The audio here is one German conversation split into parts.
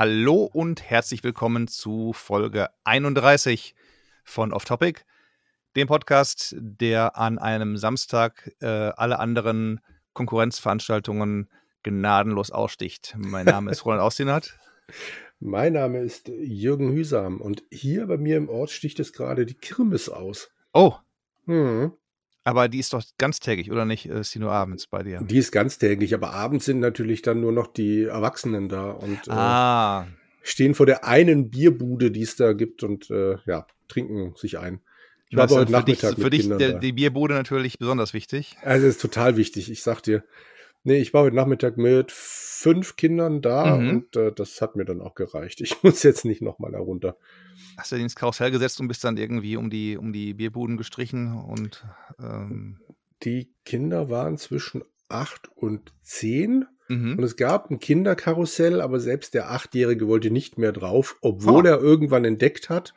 Hallo und herzlich willkommen zu Folge 31 von Off Topic, dem Podcast, der an einem Samstag äh, alle anderen Konkurrenzveranstaltungen gnadenlos aussticht. Mein Name ist Roland Austinat. Mein Name ist Jürgen Hüsam und hier bei mir im Ort sticht es gerade die Kirmes aus. Oh. Hm. Aber die ist doch ganztägig, oder nicht? Ist die nur abends bei dir? Die ist ganztägig, aber abends sind natürlich dann nur noch die Erwachsenen da und äh, ah. äh, stehen vor der einen Bierbude, die es da gibt und äh, ja, trinken sich ein. Ich war heute Nachmittag dich, Für dich der, die Bierbude natürlich besonders wichtig. Also es ist total wichtig, ich sag dir. Nee, ich war heute Nachmittag mit fünf Kindern da mhm. und äh, das hat mir dann auch gereicht. Ich muss jetzt nicht nochmal herunter. Hast du den ins Karussell gesetzt und bist dann irgendwie um die, um die Bierbuden gestrichen und ähm die Kinder waren zwischen acht und zehn. Mhm. Und es gab ein Kinderkarussell, aber selbst der Achtjährige wollte nicht mehr drauf, obwohl oh. er irgendwann entdeckt hat,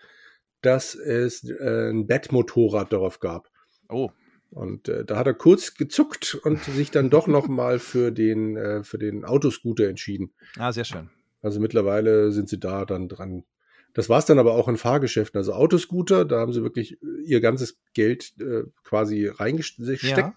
dass es äh, ein Bettmotorrad darauf gab. Oh. Und äh, da hat er kurz gezuckt und sich dann doch noch mal für den äh, für den Autoscooter entschieden. Ah, sehr schön. Also mittlerweile sind sie da dann dran. Das war es dann aber auch in Fahrgeschäften. Also Autoscooter, da haben sie wirklich ihr ganzes Geld äh, quasi reingesteckt. Ja.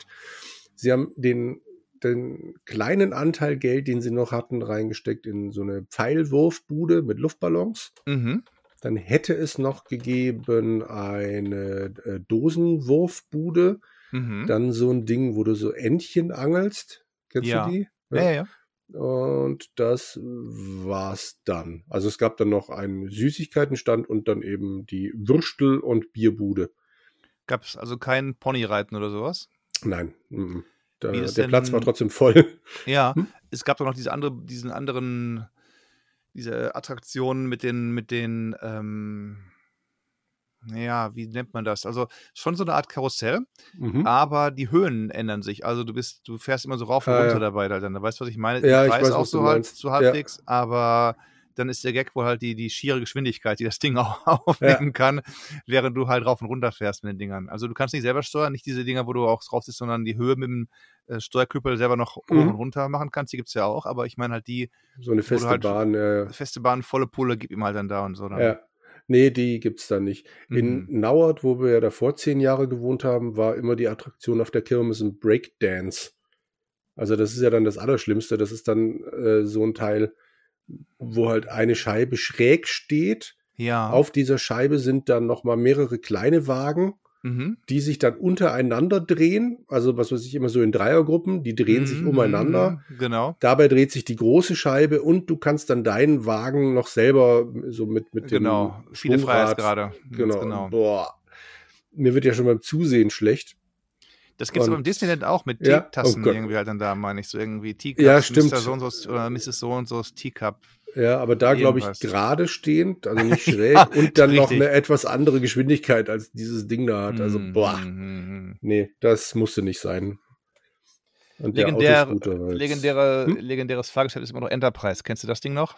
Sie haben den den kleinen Anteil Geld, den sie noch hatten, reingesteckt in so eine Pfeilwurfbude mit Luftballons. Mhm. Dann hätte es noch gegeben eine äh, Dosenwurfbude Mhm. Dann so ein Ding, wo du so Entchen angelst. Kennst ja. du die? Ja, ja. ja. Und das war's dann. Also es gab dann noch einen Süßigkeitenstand und dann eben die Würstel- und Bierbude. Gab es also kein Ponyreiten oder sowas? Nein. Da, der denn, Platz war trotzdem voll. Ja, hm? es gab doch noch diese andere, diesen anderen, diese Attraktionen mit den, mit den, ähm, ja, wie nennt man das? Also schon so eine Art Karussell, mhm. aber die Höhen ändern sich. Also du bist, du fährst immer so rauf und ah, runter ja. dabei dann. Weißt du, was ich meine? Ja, ich weiß, auch so halt zu halbwegs, ja. aber dann ist der Gag wohl halt die, die schiere Geschwindigkeit, die das Ding auch aufnehmen ja. kann, während du halt rauf und runter fährst mit den Dingern. Also du kannst nicht selber steuern, nicht diese Dinger, wo du auch drauf sitzt, sondern die Höhe mit dem äh, Steuerküppel selber noch mhm. hoch und runter machen kannst. Die gibt es ja auch, aber ich meine halt die. So eine feste halt Bahn. Äh, feste Bahn, volle Pulle, gib ihm halt dann da und so. Dann. Ja. Nee, die gibt's da nicht. Mhm. In Nauert, wo wir ja davor zehn Jahre gewohnt haben, war immer die Attraktion auf der Kirmes ein Breakdance. Also das ist ja dann das Allerschlimmste. Das ist dann äh, so ein Teil, wo halt eine Scheibe schräg steht. Ja. Auf dieser Scheibe sind dann noch mal mehrere kleine Wagen mhm. die sich dann untereinander drehen. Also was weiß ich immer so in Dreiergruppen, die drehen mhm. sich umeinander. Genau. Dabei dreht sich die große Scheibe und du kannst dann deinen Wagen noch selber so mit mit dem genau viele Freiheitsgrade. Genau. genau. Boah, mir wird ja schon beim Zusehen schlecht. Das gibt es beim Disneyland auch mit Teetassen ja? oh irgendwie halt dann da, meine ich, so irgendwie Teacup, ja, stimmt. Mr. So und so oder Mrs. So und so's Teacup. Ja, aber da glaube ich gerade stehend, also nicht schräg ja, und dann noch eine etwas andere Geschwindigkeit als dieses Ding da hat. Also, boah. Mm Nee, das musste nicht sein. Und Legendär, legendäre, hm? Legendäres Fahrgeschäft ist immer noch Enterprise. Kennst du das Ding noch?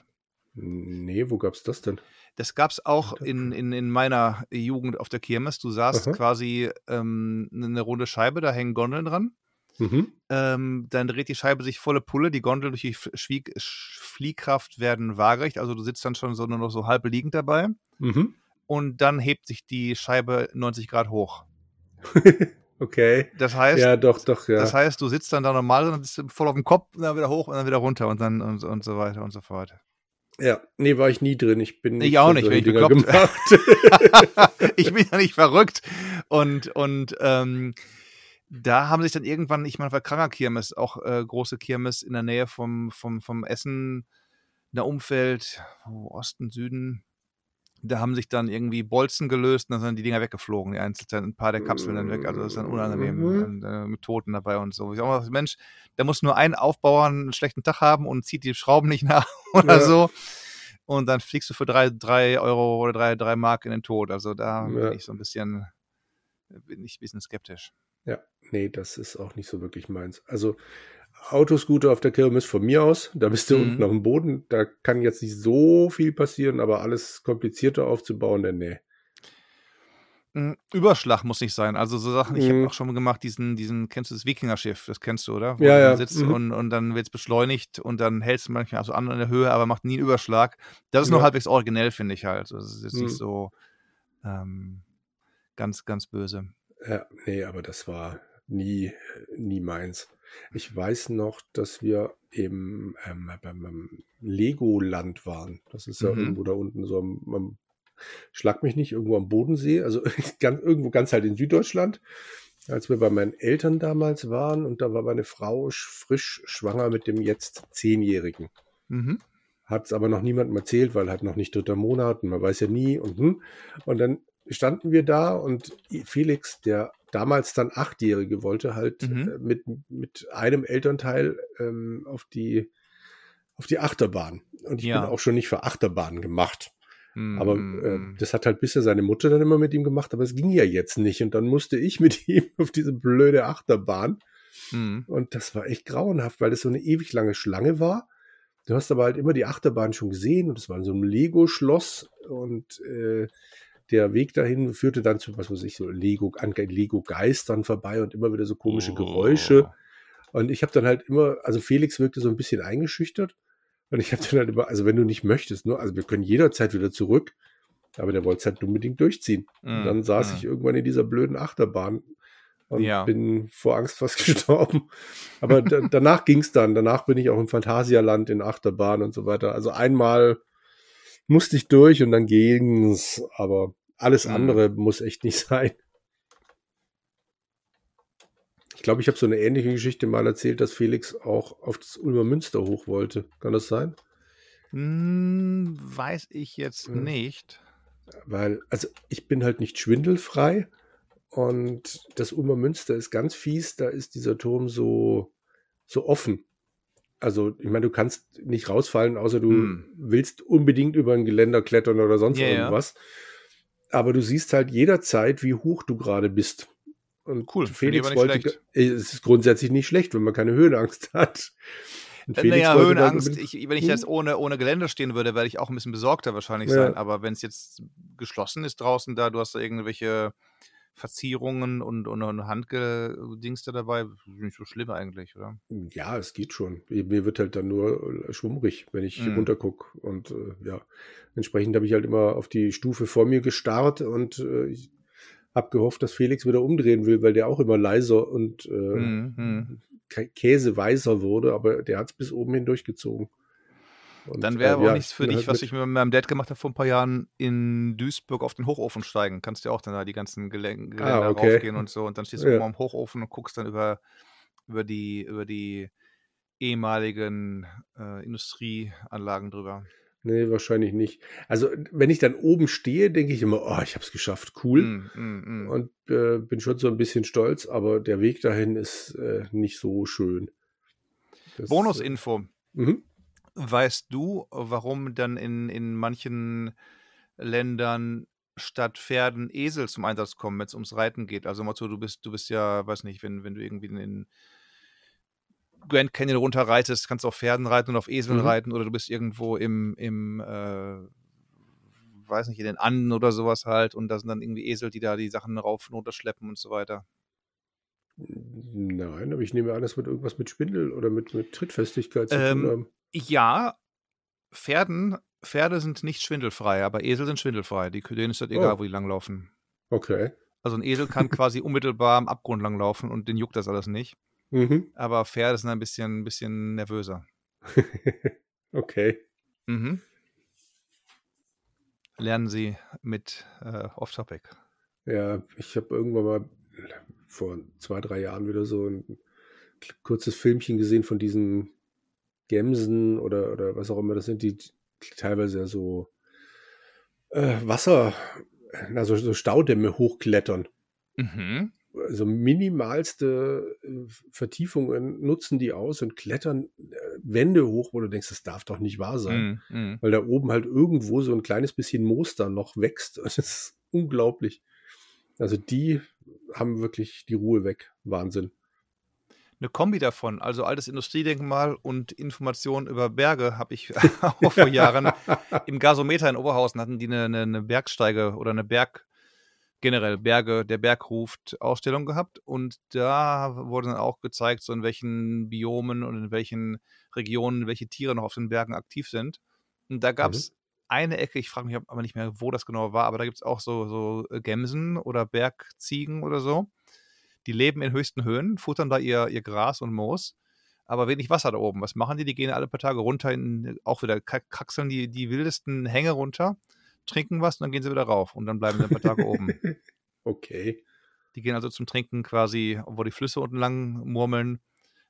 Nee, wo gab's das denn? Das gab's auch in, in, in meiner Jugend auf der Kirmes. Du saßt Aha. quasi ähm, eine runde Scheibe, da hängen Gondeln dran. Mhm. Ähm, dann dreht die Scheibe sich volle Pulle, die Gondel durch die Schwieg Fliehkraft werden waagerecht, also du sitzt dann schon so nur noch so halb liegend dabei. Mhm. Und dann hebt sich die Scheibe 90 Grad hoch. okay. Das heißt, ja, doch, doch, ja. Das heißt, du sitzt dann da normal und dann bist du voll auf dem Kopf und dann wieder hoch und dann wieder runter und dann und, und so weiter und so fort. Ja, nee, war ich nie drin. Ich bin nicht ich auch nicht, wenn ich Dinger gemacht. ich bin ja nicht verrückt und und ähm, da haben sich dann irgendwann, ich meine, Kranger Kirmes, auch äh, große Kirmes in der Nähe vom, vom, vom Essen, in der Umfeld, Osten, Süden, da haben sich dann irgendwie Bolzen gelöst und dann sind die Dinger weggeflogen, die Einzelteile, ein paar der Kapseln dann weg, also das ist dann unangenehm mhm. und, äh, mit Toten dabei und so. Ich sag mal, Mensch, da muss nur ein Aufbauer einen schlechten Tag haben und zieht die Schrauben nicht nach oder ja. so und dann fliegst du für drei, drei Euro oder drei, drei Mark in den Tod. Also da ja. bin ich so ein bisschen, bin ich ein bisschen skeptisch. Ja, nee, das ist auch nicht so wirklich meins. Also Autoscooter auf der Kirmes von mir aus, da bist du mhm. unten auf dem Boden, da kann jetzt nicht so viel passieren, aber alles komplizierter aufzubauen, denn nee. Hm, Überschlag muss nicht sein. Also so Sachen, ich habe auch schon gemacht, diesen, diesen, kennst du das Wikingerschiff, das kennst du, oder? Wo ja, ja. sitzt mhm. und, und dann wird es beschleunigt und dann hältst du manchmal so an in der Höhe, aber macht nie einen Überschlag. Das ist ja. nur halbwegs originell, finde ich halt. Das ist jetzt mhm. nicht so ähm, ganz, ganz böse. Ja, nee, aber das war nie, nie meins. Ich weiß noch, dass wir im ähm, beim Legoland waren. Das ist ja mhm. irgendwo da unten so am, am schlag mich nicht, irgendwo am Bodensee, also ganz, irgendwo ganz halt in Süddeutschland, als wir bei meinen Eltern damals waren und da war meine Frau frisch schwanger mit dem jetzt Zehnjährigen. Mhm. Hat es aber noch niemandem erzählt, weil halt noch nicht dritter Monat und man weiß ja nie und hm. Und dann standen wir da und Felix, der damals dann Achtjährige, wollte halt mhm. äh, mit, mit einem Elternteil ähm, auf die auf die Achterbahn. Und ich ja. bin auch schon nicht für Achterbahnen gemacht. Aber äh, das hat halt bisher seine Mutter dann immer mit ihm gemacht, aber es ging ja jetzt nicht. Und dann musste ich mit ihm auf diese blöde Achterbahn. Mm. Und das war echt grauenhaft, weil das so eine ewig lange Schlange war. Du hast aber halt immer die Achterbahn schon gesehen und es war in so einem Lego-Schloss und äh, der Weg dahin führte dann zu, was weiß ich, so Lego, an Lego-Geistern vorbei und immer wieder so komische oh. Geräusche. Und ich habe dann halt immer, also Felix wirkte so ein bisschen eingeschüchtert. Und ich habe dann halt immer, also wenn du nicht möchtest, nur, also wir können jederzeit wieder zurück, aber der wollte es halt unbedingt durchziehen. Mm, und dann saß mm. ich irgendwann in dieser blöden Achterbahn und ja. bin vor Angst fast gestorben. Aber danach ging es dann. Danach bin ich auch im Phantasialand in Achterbahn und so weiter. Also einmal musste ich durch und dann ging's, aber alles mm. andere muss echt nicht sein. Ich glaube, ich habe so eine ähnliche Geschichte mal erzählt, dass Felix auch auf das Ulmer Münster hoch wollte. Kann das sein? Hm, weiß ich jetzt ja. nicht. Weil, also ich bin halt nicht schwindelfrei und das Ulmer Münster ist ganz fies. Da ist dieser Turm so, so offen. Also, ich meine, du kannst nicht rausfallen, außer du hm. willst unbedingt über ein Geländer klettern oder sonst yeah, irgendwas. Aber du siehst halt jederzeit, wie hoch du gerade bist. Und cool, Felix wollte, es ist grundsätzlich nicht schlecht, wenn man keine Höhenangst hat. naja, Höhenangst, ich, wenn ich jetzt ohne, ohne Geländer stehen würde, werde ich auch ein bisschen besorgter wahrscheinlich ja. sein. Aber wenn es jetzt geschlossen ist draußen da, du hast da irgendwelche Verzierungen und, und, und Handgedingste dabei, nicht so schlimm eigentlich, oder? Ja, es geht schon. Mir wird halt dann nur schwummrig, wenn ich mm. runtergucke. Und äh, ja, entsprechend habe ich halt immer auf die Stufe vor mir gestarrt und äh, ich hab gehofft, dass Felix wieder umdrehen will, weil der auch immer leiser und äh, mhm. käseweißer wurde, aber der hat es bis oben hin durchgezogen. Und, Dann wäre äh, aber ja, nichts für dich, halt was ich mit meinem Dad gemacht habe vor ein paar Jahren, in Duisburg auf den Hochofen steigen. Kannst du ja auch dann da die ganzen Gelän Geländer ah, okay. raufgehen und so. Und dann stehst du ja. oben am Hochofen und guckst dann über, über die, über die ehemaligen äh, Industrieanlagen drüber. Nee, wahrscheinlich nicht. Also, wenn ich dann oben stehe, denke ich immer, oh, ich habe es geschafft, cool. Mm, mm, mm. Und äh, bin schon so ein bisschen stolz, aber der Weg dahin ist äh, nicht so schön. Bonusinfo. Äh, mhm. Weißt du, warum dann in, in manchen Ländern statt Pferden Esel zum Einsatz kommen, wenn es ums Reiten geht? Also, Motto, du bist, du bist ja, weiß nicht, wenn, wenn du irgendwie in Grand Canyon runterreitest, kannst du auf Pferden reiten und auf Eseln mhm. reiten oder du bist irgendwo im, im äh, weiß nicht, in den Anden oder sowas halt und da sind dann irgendwie Esel, die da die Sachen rauf und runter schleppen und so weiter. Nein, aber ich nehme an, das wird irgendwas mit Spindel oder mit, mit Trittfestigkeit zu ähm, tun haben. Ja, Pferden, Pferde sind nicht schwindelfrei, aber Esel sind schwindelfrei. Die, denen ist das egal, oh. wo die langlaufen. Okay. Also ein Esel kann quasi unmittelbar am Abgrund langlaufen und den juckt das alles nicht. Mhm. Aber Pferde sind ein bisschen, ein bisschen nervöser. okay. Mhm. Lernen Sie mit äh, Off-Topic. Ja, ich habe irgendwann mal vor zwei, drei Jahren wieder so ein kurzes Filmchen gesehen von diesen Gemsen oder, oder was auch immer das sind, die teilweise ja so äh, Wasser, also so Staudämme hochklettern. Mhm also minimalste äh, Vertiefungen nutzen die aus und klettern äh, Wände hoch, wo du denkst, das darf doch nicht wahr sein. Mm, mm. Weil da oben halt irgendwo so ein kleines bisschen Moster noch wächst. Das ist unglaublich. Also die haben wirklich die Ruhe weg. Wahnsinn. Eine Kombi davon, also altes Industriedenkmal und Informationen über Berge, habe ich auch vor Jahren im Gasometer in Oberhausen hatten die eine, eine, eine Bergsteige oder eine Berg generell Berge, der Berg ruft Ausstellung gehabt und da wurde dann auch gezeigt, so in welchen Biomen und in welchen Regionen welche Tiere noch auf den Bergen aktiv sind. Und da gab es mhm. eine Ecke, ich frage mich aber nicht mehr, wo das genau war, aber da gibt es auch so, so Gämsen oder Bergziegen oder so. Die leben in höchsten Höhen, futtern da ihr, ihr Gras und Moos, aber wenig Wasser da oben. Was machen die? Die gehen alle paar Tage runter, in, auch wieder kraxeln die, die wildesten Hänge runter trinken was und dann gehen sie wieder rauf und dann bleiben sie ein paar Tage oben. Okay. Die gehen also zum Trinken quasi, wo die Flüsse unten lang murmeln,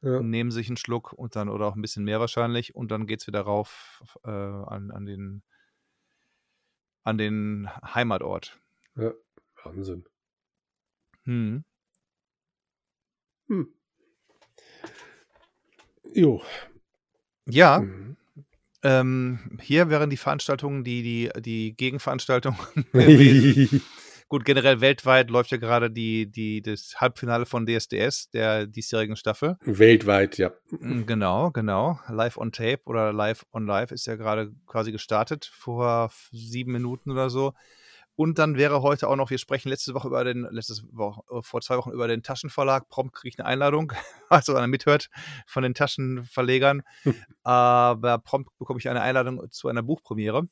ja. nehmen sich einen Schluck und dann, oder auch ein bisschen mehr wahrscheinlich, und dann geht es wieder rauf äh, an, an, den, an den Heimatort. Ja, Wahnsinn. Hm. Hm. Jo. Ja, mhm. Ähm, hier wären die Veranstaltungen, die, die, die Gegenveranstaltungen. Gut, generell weltweit läuft ja gerade die, die, das Halbfinale von DSDS, der diesjährigen Staffel. Weltweit, ja. Mm, genau, genau. Live on Tape oder Live on Live ist ja gerade quasi gestartet, vor sieben Minuten oder so. Und dann wäre heute auch noch, wir sprechen letzte Woche über den, letztes Woche, äh, vor zwei Wochen über den Taschenverlag. Prompt kriege ich eine Einladung, also einer mithört von den Taschenverlegern. Aber prompt bekomme ich eine Einladung zu einer Buchpremiere.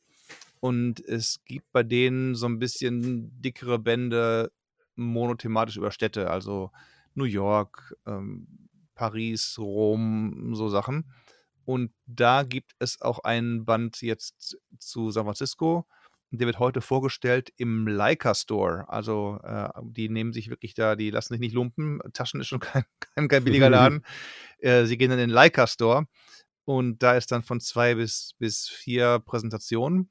Und es gibt bei denen so ein bisschen dickere Bände monothematisch über Städte, also New York, ähm, Paris, Rom, so Sachen. Und da gibt es auch einen Band jetzt zu San Francisco der wird heute vorgestellt im Leica Store. Also äh, die nehmen sich wirklich da, die lassen sich nicht lumpen. Taschen ist schon kein, kein, kein billiger Laden. äh, sie gehen in den Leica Store und da ist dann von zwei bis, bis vier Präsentationen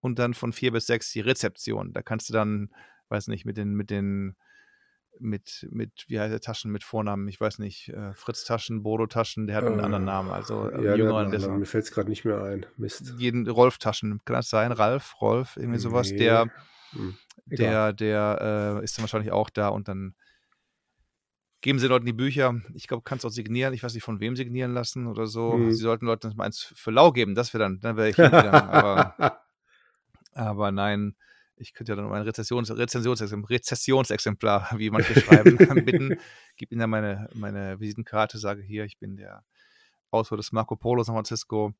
und dann von vier bis sechs die Rezeption. Da kannst du dann, weiß nicht, mit den, mit den mit, mit, wie heißt der Taschen mit Vornamen? Ich weiß nicht, äh, Fritz Taschen, Bodo Taschen, der hat einen äh, anderen Namen. Also äh, ja, jüngeren, der mir fällt es gerade nicht mehr ein. Mist. Jeden Rolf Taschen, kann das sein? Ralf, Rolf, irgendwie sowas. Nee. Der, hm. der, der äh, ist dann wahrscheinlich auch da und dann geben sie Leuten die Bücher. Ich glaube, kannst auch signieren. Ich weiß nicht, von wem signieren lassen oder so. Hm. Sie sollten Leuten mal eins für lau geben. Das wäre dann, dann wäre ich aber, aber nein, ich könnte ja dann um ein Rezessions Rezensionsexemplar, Rezessionsexemplar, wie manche schreiben, bitten. Gib ihnen dann meine, meine Visitenkarte, sage hier, ich bin der Autor des Marco Polo San Francisco,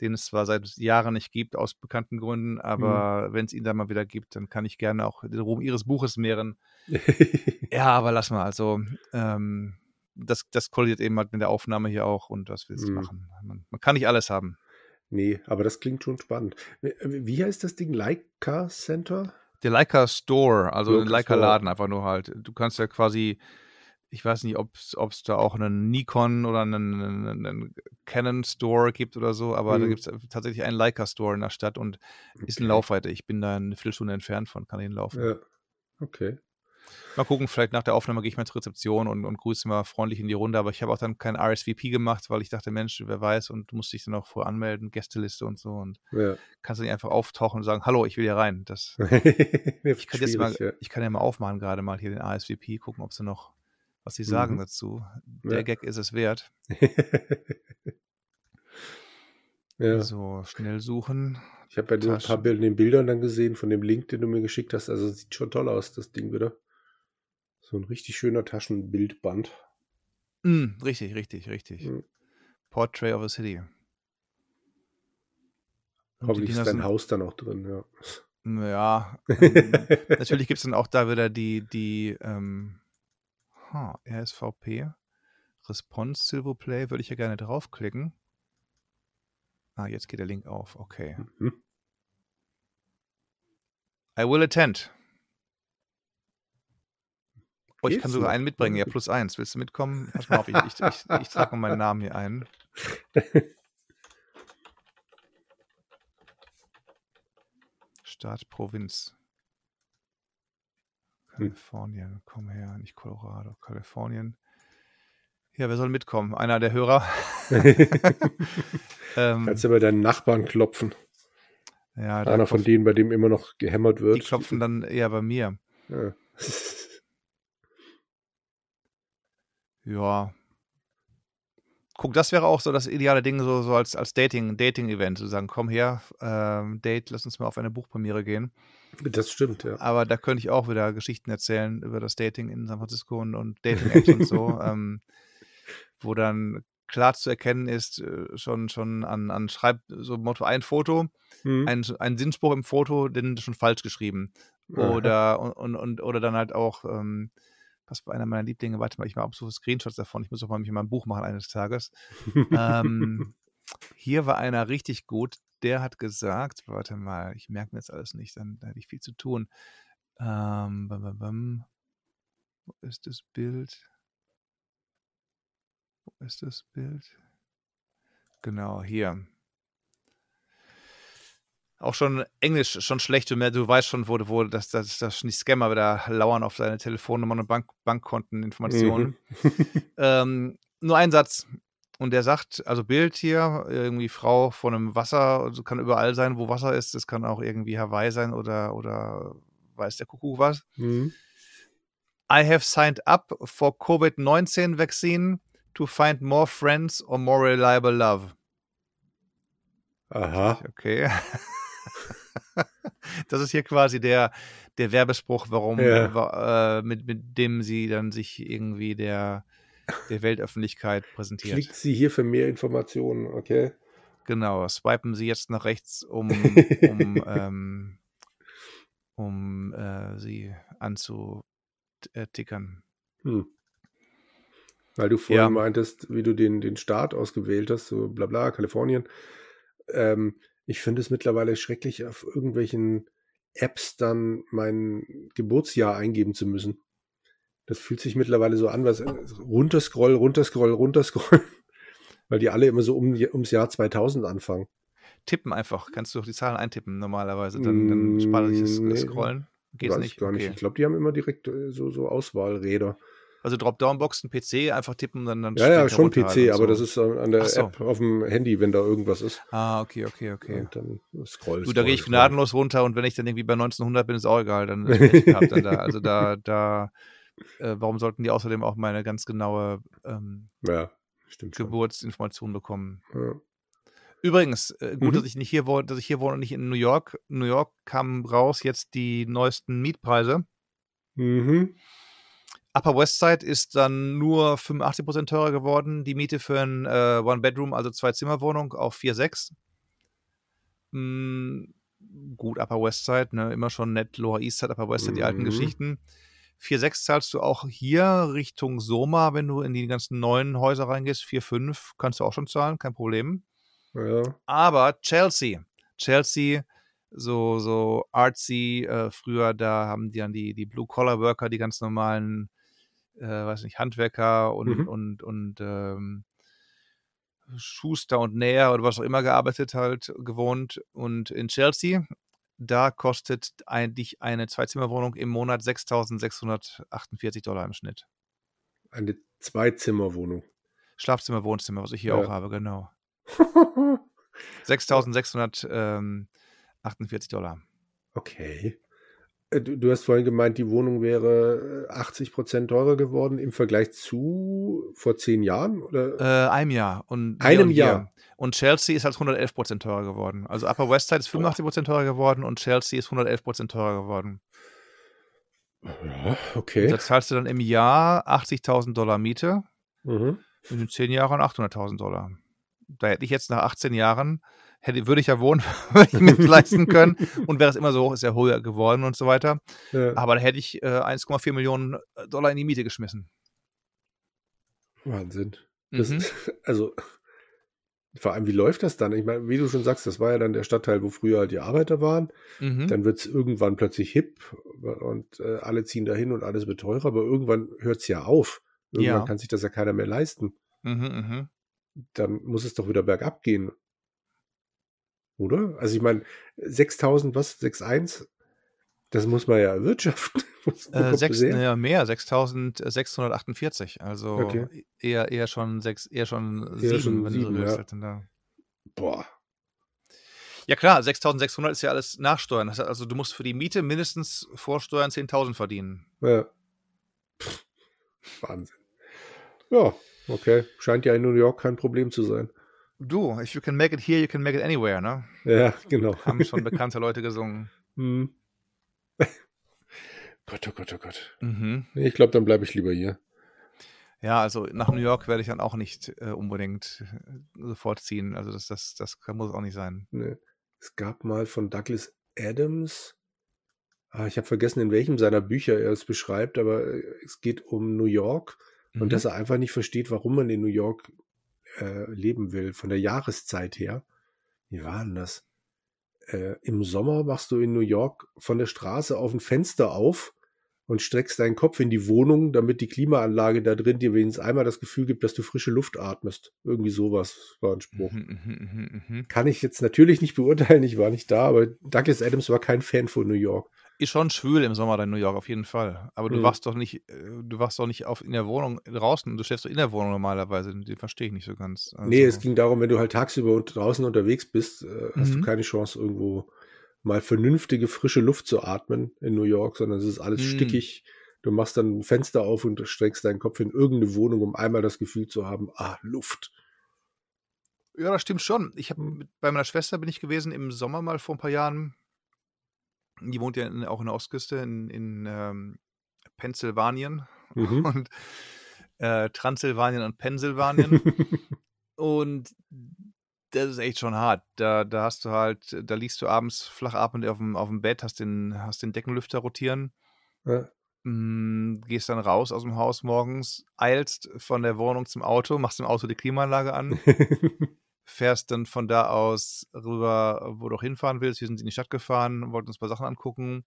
den es zwar seit Jahren nicht gibt, aus bekannten Gründen, aber mhm. wenn es ihn dann mal wieder gibt, dann kann ich gerne auch den Ruhm ihres Buches mehren. ja, aber lass mal, also ähm, das, das kollidiert eben halt mit der Aufnahme hier auch und das willst du mhm. machen. Man, man kann nicht alles haben. Nee, aber das klingt schon spannend. Wie heißt das Ding? Leica Center? Der Leica Store, also Leica, Leica Laden einfach nur halt. Du kannst ja quasi, ich weiß nicht, ob es da auch einen Nikon oder einen, einen, einen, Canon Store gibt oder so, aber hm. da gibt es tatsächlich einen Leica Store in der Stadt und okay. ist ein Laufweite. Ich bin da eine Viertelstunde entfernt von, kann hinlaufen. Ja, okay. Mal gucken, vielleicht nach der Aufnahme gehe ich mal zur Rezeption und, und grüße mal freundlich in die Runde. Aber ich habe auch dann kein RSVP gemacht, weil ich dachte, Mensch, wer weiß, und du musst dich dann auch vorher anmelden, Gästeliste und so. Und ja. kannst du nicht einfach auftauchen und sagen, hallo, ich will hier rein. Das, ich, kann jetzt mal, ja. ich kann ja mal aufmachen, gerade mal hier den RSVP, gucken, ob sie noch, was sie sagen mhm. dazu. Der ja. Gag ist es wert. ja. So, schnell suchen. Ich habe ja ein paar Bilder, den Bildern dann gesehen von dem Link, den du mir geschickt hast. Also sieht schon toll aus, das Ding wieder. So ein richtig schöner Taschenbildband. Mm, richtig, richtig, richtig. Mm. Portrait of a City. Hoffentlich ist dein Haus dann auch drin, ja. Ja, ähm, natürlich gibt es dann auch da wieder die, die ähm, huh, RSVP. Response Silver Play würde ich ja gerne draufklicken. Ah, jetzt geht der Link auf. Okay. Mhm. I will attend. Oh, ich kann sogar einen mitbringen, ja, plus eins. Willst du mitkommen? Pass mal auf, ich, ich, ich, ich trage mal meinen Namen hier ein. Staat, Provinz. Hm. Kalifornien, komm her, nicht Colorado, Kalifornien. Ja, wer soll mitkommen? Einer der Hörer. ähm, Kannst du bei deinen Nachbarn klopfen. Ja, Einer von denen, bei dem immer noch gehämmert wird. Die klopfen dann eher bei mir. Ja. ja. guck, das wäre auch so das ideale Ding, so, so als, als Dating, Dating-Event, zu sagen, komm her, ähm, Date, lass uns mal auf eine Buchpremiere gehen. Das stimmt, ja. Aber da könnte ich auch wieder Geschichten erzählen über das Dating in San Francisco und, und Dating-Apps und so, ähm, wo dann klar zu erkennen ist, äh, schon, schon an, an Schreib, so Motto ein Foto, mhm. ein, ein Sinnspruch im Foto, den schon falsch geschrieben. Oder, und, und, oder dann halt auch, ähm, was war einer meiner Lieblinge, warte mal, ich mache so Screenshots davon, ich muss auch mal mich mal ein Buch machen eines Tages. ähm, hier war einer richtig gut, der hat gesagt, warte mal, ich merke mir jetzt alles nicht, dann, dann hätte ich viel zu tun. Ähm, bam, bam, bam. Wo ist das Bild? Wo ist das Bild? Genau, hier. Auch schon Englisch schon schlecht, du, du weißt schon, wo, wo das, das, das die Scammer wieder lauern auf seine Telefonnummern und Bank, Bankkonteninformationen. Mhm. ähm, nur ein Satz. Und der sagt, also Bild hier, irgendwie Frau von einem Wasser, also kann überall sein, wo Wasser ist. Das kann auch irgendwie Hawaii sein oder, oder weiß der Kuckuck was. Mhm. I have signed up for COVID-19 vaccine to find more friends or more reliable love. Aha. Okay. das ist hier quasi der, der Werbespruch, warum, ja. äh, mit, mit dem sie dann sich irgendwie der, der Weltöffentlichkeit präsentiert. Klickt sie hier für mehr Informationen, okay? Genau, swipen sie jetzt nach rechts, um, um, ähm, um äh, sie anzutickern. Hm. Weil du vorhin ja. meintest, wie du den, den Staat ausgewählt hast, so bla bla, Kalifornien. Ähm, ich finde es mittlerweile schrecklich, auf irgendwelchen Apps dann mein Geburtsjahr eingeben zu müssen. Das fühlt sich mittlerweile so an, was runterscroll, runterscroll, runterscroll, weil die alle immer so um, ums Jahr 2000 anfangen. Tippen einfach, kannst du auch die Zahlen eintippen normalerweise, dann, dann spart sich das nee, Scrollen. Geht nicht? Gar nicht. Okay. Ich glaube, die haben immer direkt äh, so, so Auswahlräder. Also Dropdown-Boxen, PC, einfach tippen, dann, dann Ja, ja, schon PC, halt aber so. das ist an der so. App auf dem Handy, wenn da irgendwas ist. Ah, okay, okay, okay. Und dann scroll, Du, da gehe ich gnadenlos runter und wenn ich dann irgendwie bei 1900 bin, ist auch egal, dann gehabt, dann da. Also da, da, äh, warum sollten die außerdem auch meine ganz genaue ähm, ja, Geburtsinformation bekommen? Ja. Übrigens, äh, gut, mhm. dass ich nicht hier wohne, dass ich hier wohne und nicht in New York. New York kamen raus jetzt die neuesten Mietpreise. Mhm. Upper West Side ist dann nur 85% teurer geworden. Die Miete für ein äh, One-Bedroom, also Zwei-Zimmer-Wohnung auf 4,6. Hm, gut, Upper West Side, ne? immer schon nett. Lower East Side, Upper West Side, mhm. die alten mhm. Geschichten. 4,6 zahlst du auch hier Richtung Soma, wenn du in die ganzen neuen Häuser reingehst. 4,5 kannst du auch schon zahlen, kein Problem. Ja. Aber Chelsea, Chelsea so, so artsy. Äh, früher, da haben die dann die, die Blue-Collar-Worker, die ganz normalen, äh, weiß nicht, Handwerker und, mhm. und, und ähm, Schuster und Näher oder was auch immer gearbeitet halt gewohnt. Und in Chelsea, da kostet eigentlich eine Zweizimmerwohnung im Monat 6.648 Dollar im Schnitt. Eine Zweizimmerwohnung. Schlafzimmer, Wohnzimmer, was ich hier ja. auch habe, genau. 6.600 ähm, 48 Dollar. Okay. Äh, du, du, hast vorhin gemeint, die Wohnung wäre 80 äh, Prozent teurer geworden im Vergleich zu vor zehn Jahren? Oder? Äh, einem Jahr. Und einem und Jahr. Und Chelsea ist halt 111 Prozent teurer geworden. Also Upper West Side ist 85 Prozent teurer geworden und Chelsea ist 111 Prozent teurer geworden. Ja, okay. Und da zahlst du dann im Jahr 80.000 Dollar Miete. Mhm. In den zehn Jahren 800.000 Dollar. Da hätte ich jetzt nach 18 Jahren hätte, würde ich ja wohnen, würde ich mir leisten können. Und wäre es immer so hoch, ist ja höher geworden und so weiter. Ja. Aber da hätte ich äh, 1,4 Millionen äh, Dollar in die Miete geschmissen. Wahnsinn. Das, mhm. Also, vor allem, wie läuft das dann? Ich meine, wie du schon sagst, das war ja dann der Stadtteil, wo früher halt die Arbeiter waren. Mhm. Dann wird es irgendwann plötzlich hip und äh, alle ziehen dahin und alles wird teurer, aber irgendwann hört es ja auf. Irgendwann ja. kann sich das ja keiner mehr leisten. Mhm, mh. Dann muss es doch wieder bergab gehen. Oder? Also ich meine, 6000, was? 6,1? Das muss man ja erwirtschaften. Äh, sechs, ja, mehr, 6648. Also okay. eher, eher schon sechs, eher schon eher sieben, schon wenn sieben, du. Ja. Boah. Ja klar, 6600 ist ja alles Nachsteuern. Also du musst für die Miete mindestens vor Steuern 10.000 verdienen. Ja. Pff, Wahnsinn. Ja, Okay, scheint ja in New York kein Problem zu sein. Du, if you can make it here, you can make it anywhere, ne? Ja, genau. Haben schon bekannte Leute gesungen. Hm. Gott, oh Gott, oh Gott. Mhm. Ich glaube, dann bleibe ich lieber hier. Ja, also nach New York werde ich dann auch nicht äh, unbedingt äh, sofort ziehen. Also das, das, das muss auch nicht sein. Nee. Es gab mal von Douglas Adams, ah, ich habe vergessen, in welchem seiner Bücher er es beschreibt, aber äh, es geht um New York Mhm. und dass er einfach nicht versteht, warum man in New York äh, leben will, von der Jahreszeit her. Wie war denn das? Äh, Im Sommer machst du in New York von der Straße auf ein Fenster auf und streckst deinen Kopf in die Wohnung, damit die Klimaanlage da drin dir wenigstens einmal das Gefühl gibt, dass du frische Luft atmest. Irgendwie sowas war ein Spruch. Mhm, mhm, mhm. Kann ich jetzt natürlich nicht beurteilen, ich war nicht da, aber Douglas Adams war kein Fan von New York. Ist schon schwül im Sommer in New York, auf jeden Fall. Aber du Mhm. wachst doch nicht, äh, du wachst doch nicht auf in der Wohnung draußen, du schläfst doch in der Wohnung normalerweise. Den verstehe ich nicht so ganz. Also, Nee, es ging darum, wenn du halt tagsüber und draußen unterwegs bist, äh, hast du Mhm. keine Chance, irgendwo mal vernünftige, frische Luft zu atmen in New York, sondern es ist alles Mhm. stickig. Du machst dann ein Fenster auf und streckst deinen Kopf in irgendeine Wohnung, um einmal das Gefühl zu haben, ah, Luft. Ja, das stimmt schon. Ich habe Mhm. bei meiner Schwester bin ich gewesen im Sommer mal vor ein paar Jahren. Die wohnt ja in, auch in der Ostküste in, in ähm, Pennsylvanien Mhm. und äh, Transsilvanien und Pennsylvanien. und das ist echt schon hart. Da, da hast du halt, da liegst du abends flach atmend auf dem, auf dem Bett, hast den, hast den Deckenlüfter rotieren, ja. mm, gehst dann raus aus dem Haus morgens, eilst von der Wohnung zum Auto, machst im Auto die Klimaanlage an, fährst dann von da aus rüber, wo du auch hinfahren willst. Wir sind in die Stadt gefahren, wollten uns ein paar Sachen angucken,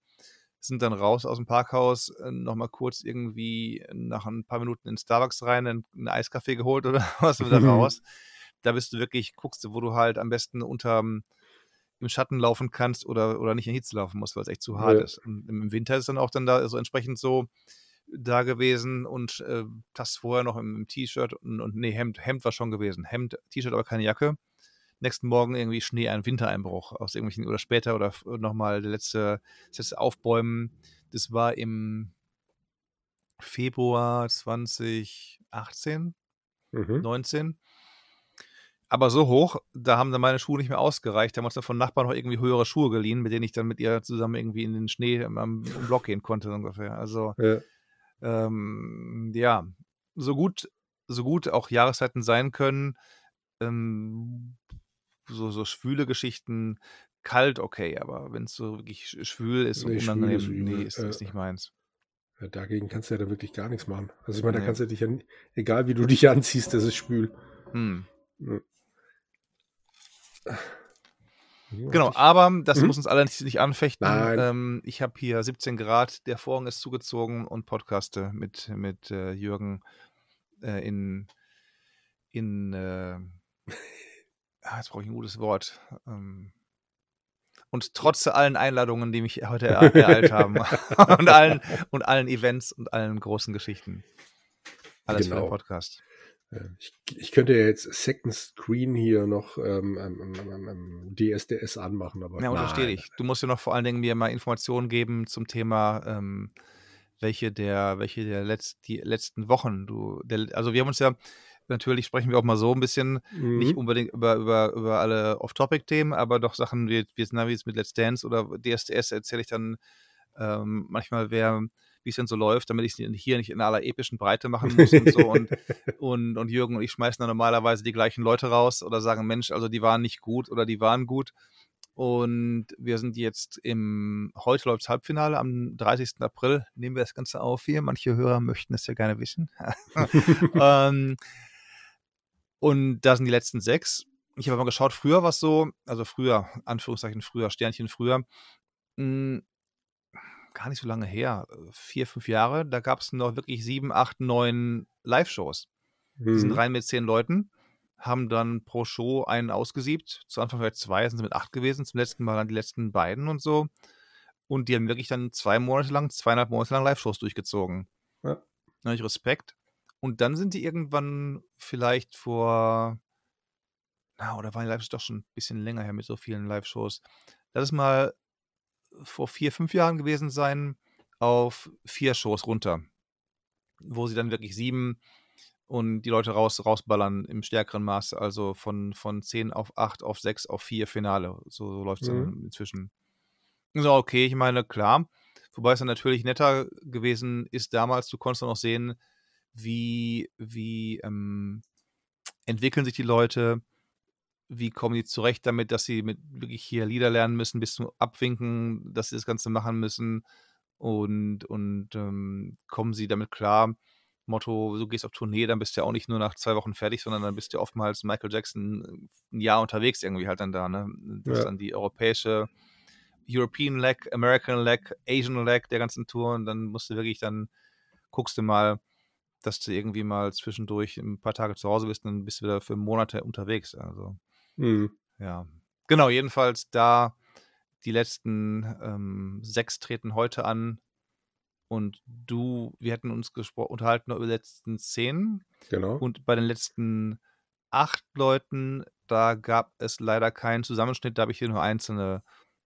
sind dann raus aus dem Parkhaus, äh, nochmal kurz irgendwie nach ein paar Minuten in Starbucks rein, einen, Eiskaffee geholt oder was wieder raus. Da bist du wirklich, guckst du, wo du halt am besten unter im Schatten laufen kannst oder, oder nicht in Hitze laufen musst, weil es echt zu hart Ja. ist. Und im Winter ist es dann auch dann da so entsprechend so da gewesen und äh, das vorher noch im, im T-Shirt und, und nee, Hemd, Hemd war schon gewesen. Hemd, T-Shirt, aber keine Jacke. Nächsten Morgen irgendwie Schnee, ein Wintereinbruch aus irgendwelchen oder später oder nochmal der letzte, das letzte Aufbäumen. Das war im Februar 2018, mhm. 19. Aber so hoch, da haben dann meine Schuhe nicht mehr ausgereicht. Da haben uns dann von Nachbarn noch irgendwie höhere Schuhe geliehen, mit denen ich dann mit ihr zusammen irgendwie in den Schnee am, Block gehen konnte, ungefähr. Also, Ja. Ähm, ja, so gut, so gut auch Jahreszeiten sein können, ähm, so, so schwüle Geschichten, kalt okay, aber wenn es so wirklich sch- schwül ist und Nee, schwül unangenehm, ist nee, ist, ist ja. nicht meins. Ja, dagegen kannst du ja da wirklich gar nichts machen. Also ich meine, da Nee. kannst du dich ja, egal wie du dich anziehst, das ist schwül. Hm. Ja. Genau, aber das Mhm. muss uns alle nicht, anfechten. Ähm, ich habe hier 17 Grad, der Vorhang ist zugezogen und podcaste mit, mit äh, Jürgen äh, in, in äh, ah, jetzt brauche ich ein gutes Wort. Ähm, und trotz allen Einladungen, die mich heute er, ereilt haben und, allen, und allen Events und allen großen Geschichten. Alles für Genau. den Podcast. Ja, Ich, ich könnte ja jetzt Second Screen hier noch ähm, ähm, ähm, ähm, DSDS anmachen, aber Ja, unterstehe dich. Du musst ja noch vor allen Dingen mir mal Informationen geben zum Thema, ähm, welche der, welche der Letz-, die letzten Wochen du, der, also wir haben uns ja, natürlich sprechen wir auch mal so ein bisschen, nicht Mhm. unbedingt über, über, über alle Off-Topic-Themen, aber doch Sachen wie, wie, na, wie es mit Let's Dance oder DSDS erzähle ich dann ähm, manchmal, wer, wie es denn so läuft, damit ich es hier nicht in aller epischen Breite machen muss und so. Und, und, und Jürgen und ich schmeißen dann normalerweise die gleichen Leute raus oder sagen, Mensch, also die waren nicht gut oder die waren gut. Und wir sind jetzt im, heute läuft das Halbfinale, am 30. April nehmen wir das Ganze auf hier. Manche Hörer möchten es ja gerne wissen. ähm, und da sind die letzten sechs. Ich habe mal geschaut, früher war es so, also früher, Anführungszeichen früher, Sternchen früher, mh, gar nicht so lange her, vier, fünf Jahre, da gab es noch wirklich sieben, acht, neun Live-Shows. Die sind Mhm. rein mit zehn Leuten, haben dann pro Show einen ausgesiebt. Zu Anfang vielleicht zwei, sind sie mit acht gewesen, zum letzten Mal dann die letzten beiden und so. Und die haben wirklich dann zwei Monate lang, zweieinhalb Monate lang Live-Shows durchgezogen. Ja. Da habe ich Respekt. Und dann sind die irgendwann vielleicht vor, na, oder waren die Live-Shows doch schon ein bisschen länger her mit so vielen Live-Shows. Lass es mal vor vier, fünf Jahren gewesen sein, auf vier Shows runter. Wo sie dann wirklich sieben, und die Leute raus, rausballern im stärkeren Maße, also von, von 10 auf 8 auf 6 auf 4 Finale. So, so läuft es mhm. inzwischen. So, okay, ich meine, klar. Wobei es dann natürlich netter gewesen ist damals, du konntest dann auch sehen, wie, wie ähm, entwickeln sich die Leute, wie kommen die zurecht damit, dass sie mit wirklich hier Lieder lernen müssen, bis zum Abwinken, dass sie das Ganze machen müssen und, und ähm, kommen sie damit klar. Motto, du gehst auf Tournee, dann bist du ja auch nicht nur nach zwei Wochen fertig, sondern dann bist du oftmals Michael Jackson ein Jahr unterwegs irgendwie halt dann da, ne? Das ja. ist dann die europäische European Leg, American Leg, Asian Leg der ganzen Tour und dann musst du wirklich dann, guckst du mal, dass du irgendwie mal zwischendurch ein paar Tage zu Hause bist und dann bist du wieder für Monate unterwegs. Also, mhm. ja. Genau, jedenfalls da die letzten ähm, sechs treten heute an und du, wir hatten uns unterhalten über die letzten zehn. Genau. Und bei den letzten acht Leuten, da gab es leider keinen Zusammenschnitt, da habe ich hier nur einzelne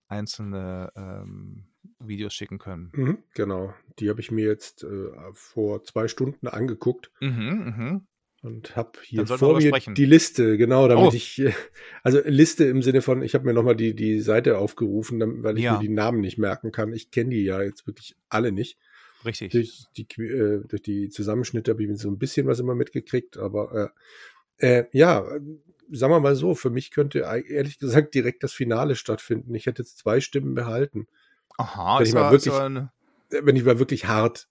einzelne ähm, Videos schicken können. Mhm, genau, die habe ich mir jetzt äh, vor zwei Stunden angeguckt. Mhm, mh. Und habe hier vor mir sprechen. die Liste, genau, damit oh. ich, also Liste im Sinne von, ich habe mir nochmal die, die Seite aufgerufen, weil ich ja. mir die Namen nicht merken kann. Ich kenne die ja jetzt wirklich alle nicht. Richtig. Durch die, äh, durch die Zusammenschnitte habe ich so ein bisschen was immer mitgekriegt, aber äh, äh, ja, sagen wir mal so, für mich könnte ehrlich gesagt direkt das Finale stattfinden. Ich hätte jetzt zwei Stimmen behalten. Aha, wenn ich mal wirklich, eine... wenn ich mal wirklich hart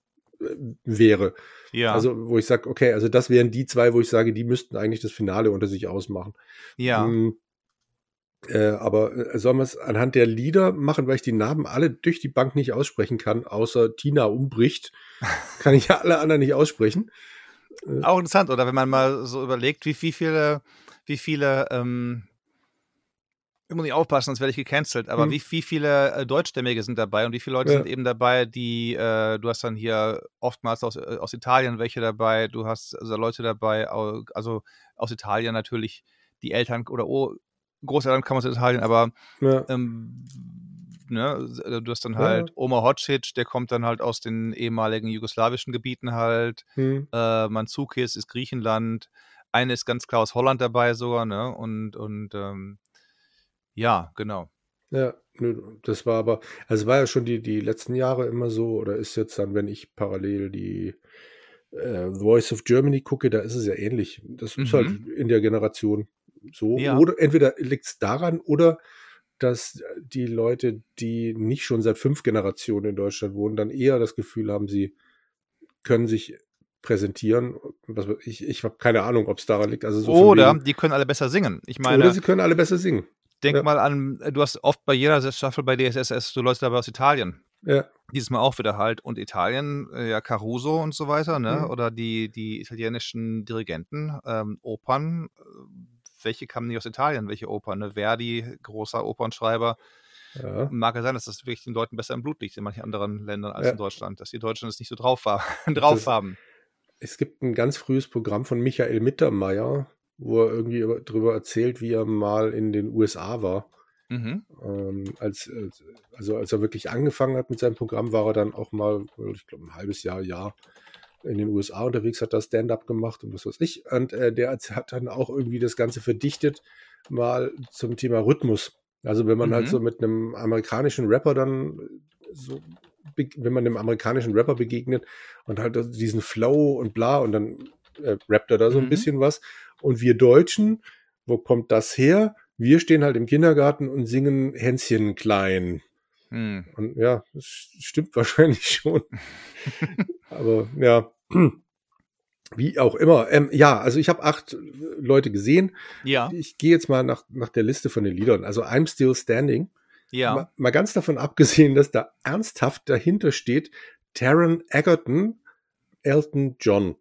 wäre. Ja. Also, wo ich sage, okay, also das wären die zwei, wo ich sage, die müssten eigentlich das Finale unter sich ausmachen. Ja. Hm, äh, aber äh, sollen wir es anhand der Lieder machen, weil ich die Namen alle durch die Bank nicht aussprechen kann, außer Tina umbricht, kann ich ja alle anderen nicht aussprechen. Auch interessant, oder wenn man mal so überlegt, wie, wie viele wie viele, ähm, ich muss nicht aufpassen, sonst werde ich gecancelt, aber hm. wie, wie viele äh, Deutschstämmige sind dabei und wie viele Leute ja. sind eben dabei, die, äh, du hast dann hier oftmals aus, äh, aus Italien welche dabei, du hast also Leute dabei, also aus Italien natürlich die Eltern oder oh, Großeltern kommen aus Italien, aber ja. ähm, ne, äh, du hast dann halt ja. Oma Hocic, der kommt dann halt aus den ehemaligen jugoslawischen Gebieten halt, hm. äh, Manzukis ist Griechenland, eine ist ganz klar aus Holland dabei sogar, ne? Und, und ähm, ja, genau. Ja, das war aber, also war ja schon die, die letzten Jahre immer so, oder ist jetzt dann, wenn ich parallel die äh, Voice of Germany gucke, da ist es ja ähnlich. Das mhm. ist halt mhm. in der Generation so. Ja. Oder entweder liegt es daran, oder dass die Leute, die nicht schon seit fünf Generationen in Deutschland wohnen, dann eher das Gefühl haben, sie können sich präsentieren. Ich ich habe keine Ahnung, ob es daran liegt. Also so Oder die können alle besser singen. Ich meine, Oder sie können alle besser singen. Denk ja. mal an, du hast oft bei jeder Staffel bei DSSS, du Leute dabei aus Italien. Ja. Dieses Mal auch wieder halt. Und Italien, äh, ja, Caruso und so weiter, ne? Mhm. Oder die, die italienischen Dirigenten, ähm, Opern. Äh, welche kamen nicht aus Italien? Welche Opern? Ne? Verdi, großer Opernschreiber. Ja. Mag ja sein, dass das wirklich den Leuten besser im Blut liegt in manchen anderen Ländern als ja. in Deutschland, dass die Deutschen es nicht so drauf, drauf das, haben es gibt ein ganz frühes Programm von Michael Mittermeier, wo er irgendwie darüber erzählt, wie er mal in den USA war. Mhm. Ähm, als, also als er wirklich angefangen hat mit seinem Programm, war er dann auch mal, ich glaube, ein halbes Jahr, Jahr in den USA unterwegs, hat da Stand-up gemacht und was weiß ich. Und äh, der hat dann auch irgendwie das Ganze verdichtet, mal zum Thema Rhythmus. Also wenn man halt mhm. halt so mit einem amerikanischen Rapper dann so wenn man einem amerikanischen Rapper begegnet und halt diesen Flow und bla und dann äh, rappt er da so ein mhm. bisschen was. Und wir Deutschen, wo kommt das her? Wir stehen halt im Kindergarten und singen Hänschen klein. Mhm. Und ja, das stimmt wahrscheinlich schon. Aber ja, wie auch immer. Ähm, ja, also ich habe acht Leute gesehen. Ja. Ich gehe jetzt mal nach, nach der Liste von den Liedern. Also I'm Still Standing ja. Mal, mal ganz davon abgesehen, dass da ernsthaft dahinter steht, Taron Egerton, Elton John.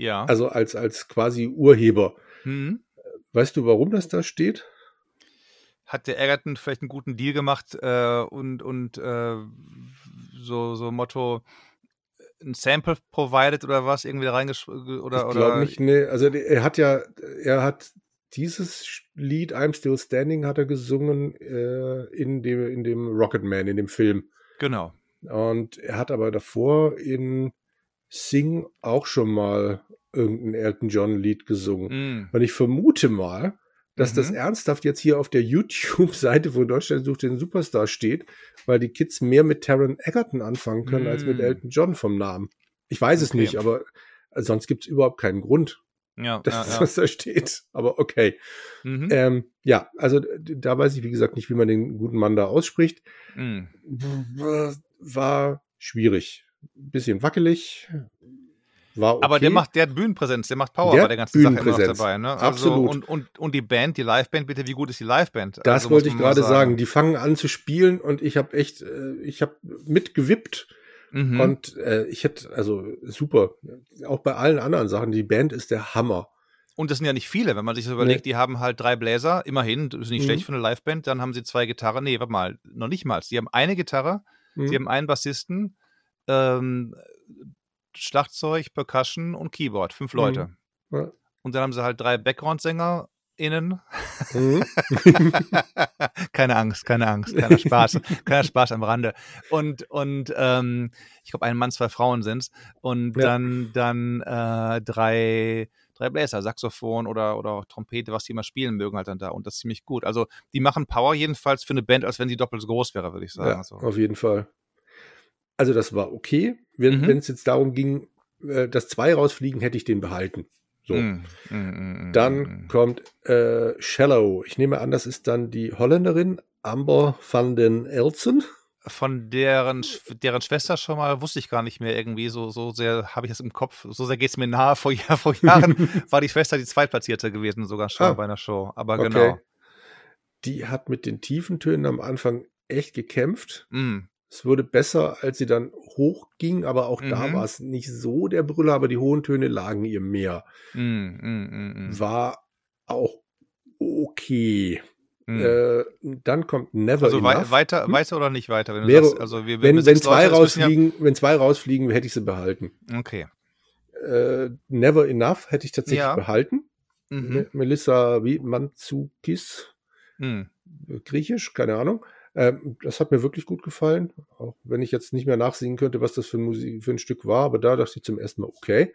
Ja. Also als, als quasi Urheber. Mhm. Weißt du, warum das da steht? Hat der Egerton vielleicht einen guten Deal gemacht äh, und, und äh, so, so Motto, ein Sample provided oder was irgendwie da reingeschrieben oder ich glaube nicht nee also er hat ja er hat dieses Lied I'm Still Standing hat er gesungen äh, in, dem, in dem Rocketman, in dem Film. Genau. Und er hat aber davor in Sing auch schon mal irgendein Elton John-Lied gesungen. Mm. Und ich vermute mal, dass Mhm. das ernsthaft jetzt hier auf der YouTube-Seite von Deutschland sucht den Superstar steht, weil die Kids mehr mit Taron Egerton anfangen können als mit Mm. Elton John vom Namen. Ich weiß es Okay. nicht, aber sonst gibt es überhaupt keinen Grund, Ja, dass ja, ja. das da steht. Aber okay. Mhm. Ähm, ja, also da weiß ich, wie gesagt, nicht, wie man den guten Mann da ausspricht. Mm. War schwierig. Bisschen wackelig. War okay. Aber der macht, der hat Bühnenpräsenz, der macht Power Der bei der ganzen Sache immer dabei. Ne? Also, Absolut. Und, und, und die Band, die Liveband, bitte, wie gut ist die Liveband? Das also, wollte ich gerade sagen. Die fangen an zu spielen und ich habe echt, äh, ich habe mitgewippt Mhm. und äh, ich hätte, also super. Auch bei allen anderen Sachen, die Band ist der Hammer. Und das sind ja nicht viele, wenn man sich das überlegt, die haben halt drei Bläser, immerhin, das ist nicht Mhm. schlecht für eine Liveband, dann haben sie zwei Gitarren, nee, warte mal, noch nicht mal. Die haben eine Gitarre, Hm? sie haben einen Bassisten, ähm, Schlagzeug, Percussion und Keyboard, fünf Leute. Ja. Und dann haben sie halt drei Background-SängerInnen. Mhm. keine Angst, keine Angst, keiner Spaß, keiner Spaß am Rande. Und, und ähm, ich glaube, ein Mann, zwei Frauen sind's. Und Ja. dann, dann äh, drei, drei Bläser, Saxophon oder, oder Trompete, was die immer spielen mögen, halt dann da. Und das ist ziemlich gut. Also die machen Power jedenfalls für eine Band, als wenn sie doppelt so groß wäre, würde ich sagen. Ja, so. auf jeden Fall. Also das war okay. Wenn Mhm. es jetzt darum ging, äh, dass zwei rausfliegen, hätte ich den behalten. So. Mm, mm, mm, mm, Dann mm. kommt äh, Shallow. Ich nehme an, das ist dann die Holländerin Amber van den Elsen. von deren, deren Schwester schon mal wusste ich gar nicht mehr irgendwie. So, so sehr habe ich das im Kopf. So sehr geht es mir nahe. Vor, vor Jahren war die Schwester die Zweitplatzierte gewesen, sogar schon Ah. bei einer Show. Aber Okay. genau. Die hat mit den tiefen Tönen am Anfang echt gekämpft. Es wurde besser, als sie dann hochging, aber auch da Mhm. war es nicht so der Brüller, aber die hohen Töne lagen ihr mehr. mm, mm, mm, mm, War auch okay. mm. Äh, dann kommt Never also Enough. weiter, Hm? weiter oder nicht weiter? Wenn Wäre- sagst, also wir, wenn, wenn zwei Leute, rausfliegen, wenn zwei rausfliegen, hätte ich sie behalten. Okay. Äh, Never Enough hätte ich tatsächlich Ja. behalten. Mhm. Me- Melissa wie Mantzukis, Mm. äh, griechisch, keine Ahnung. Ähm, das hat mir wirklich gut gefallen, auch wenn ich jetzt nicht mehr nachsehen könnte, was das für ein, Musik, für ein Stück war, aber da dachte ich zum ersten Mal, okay,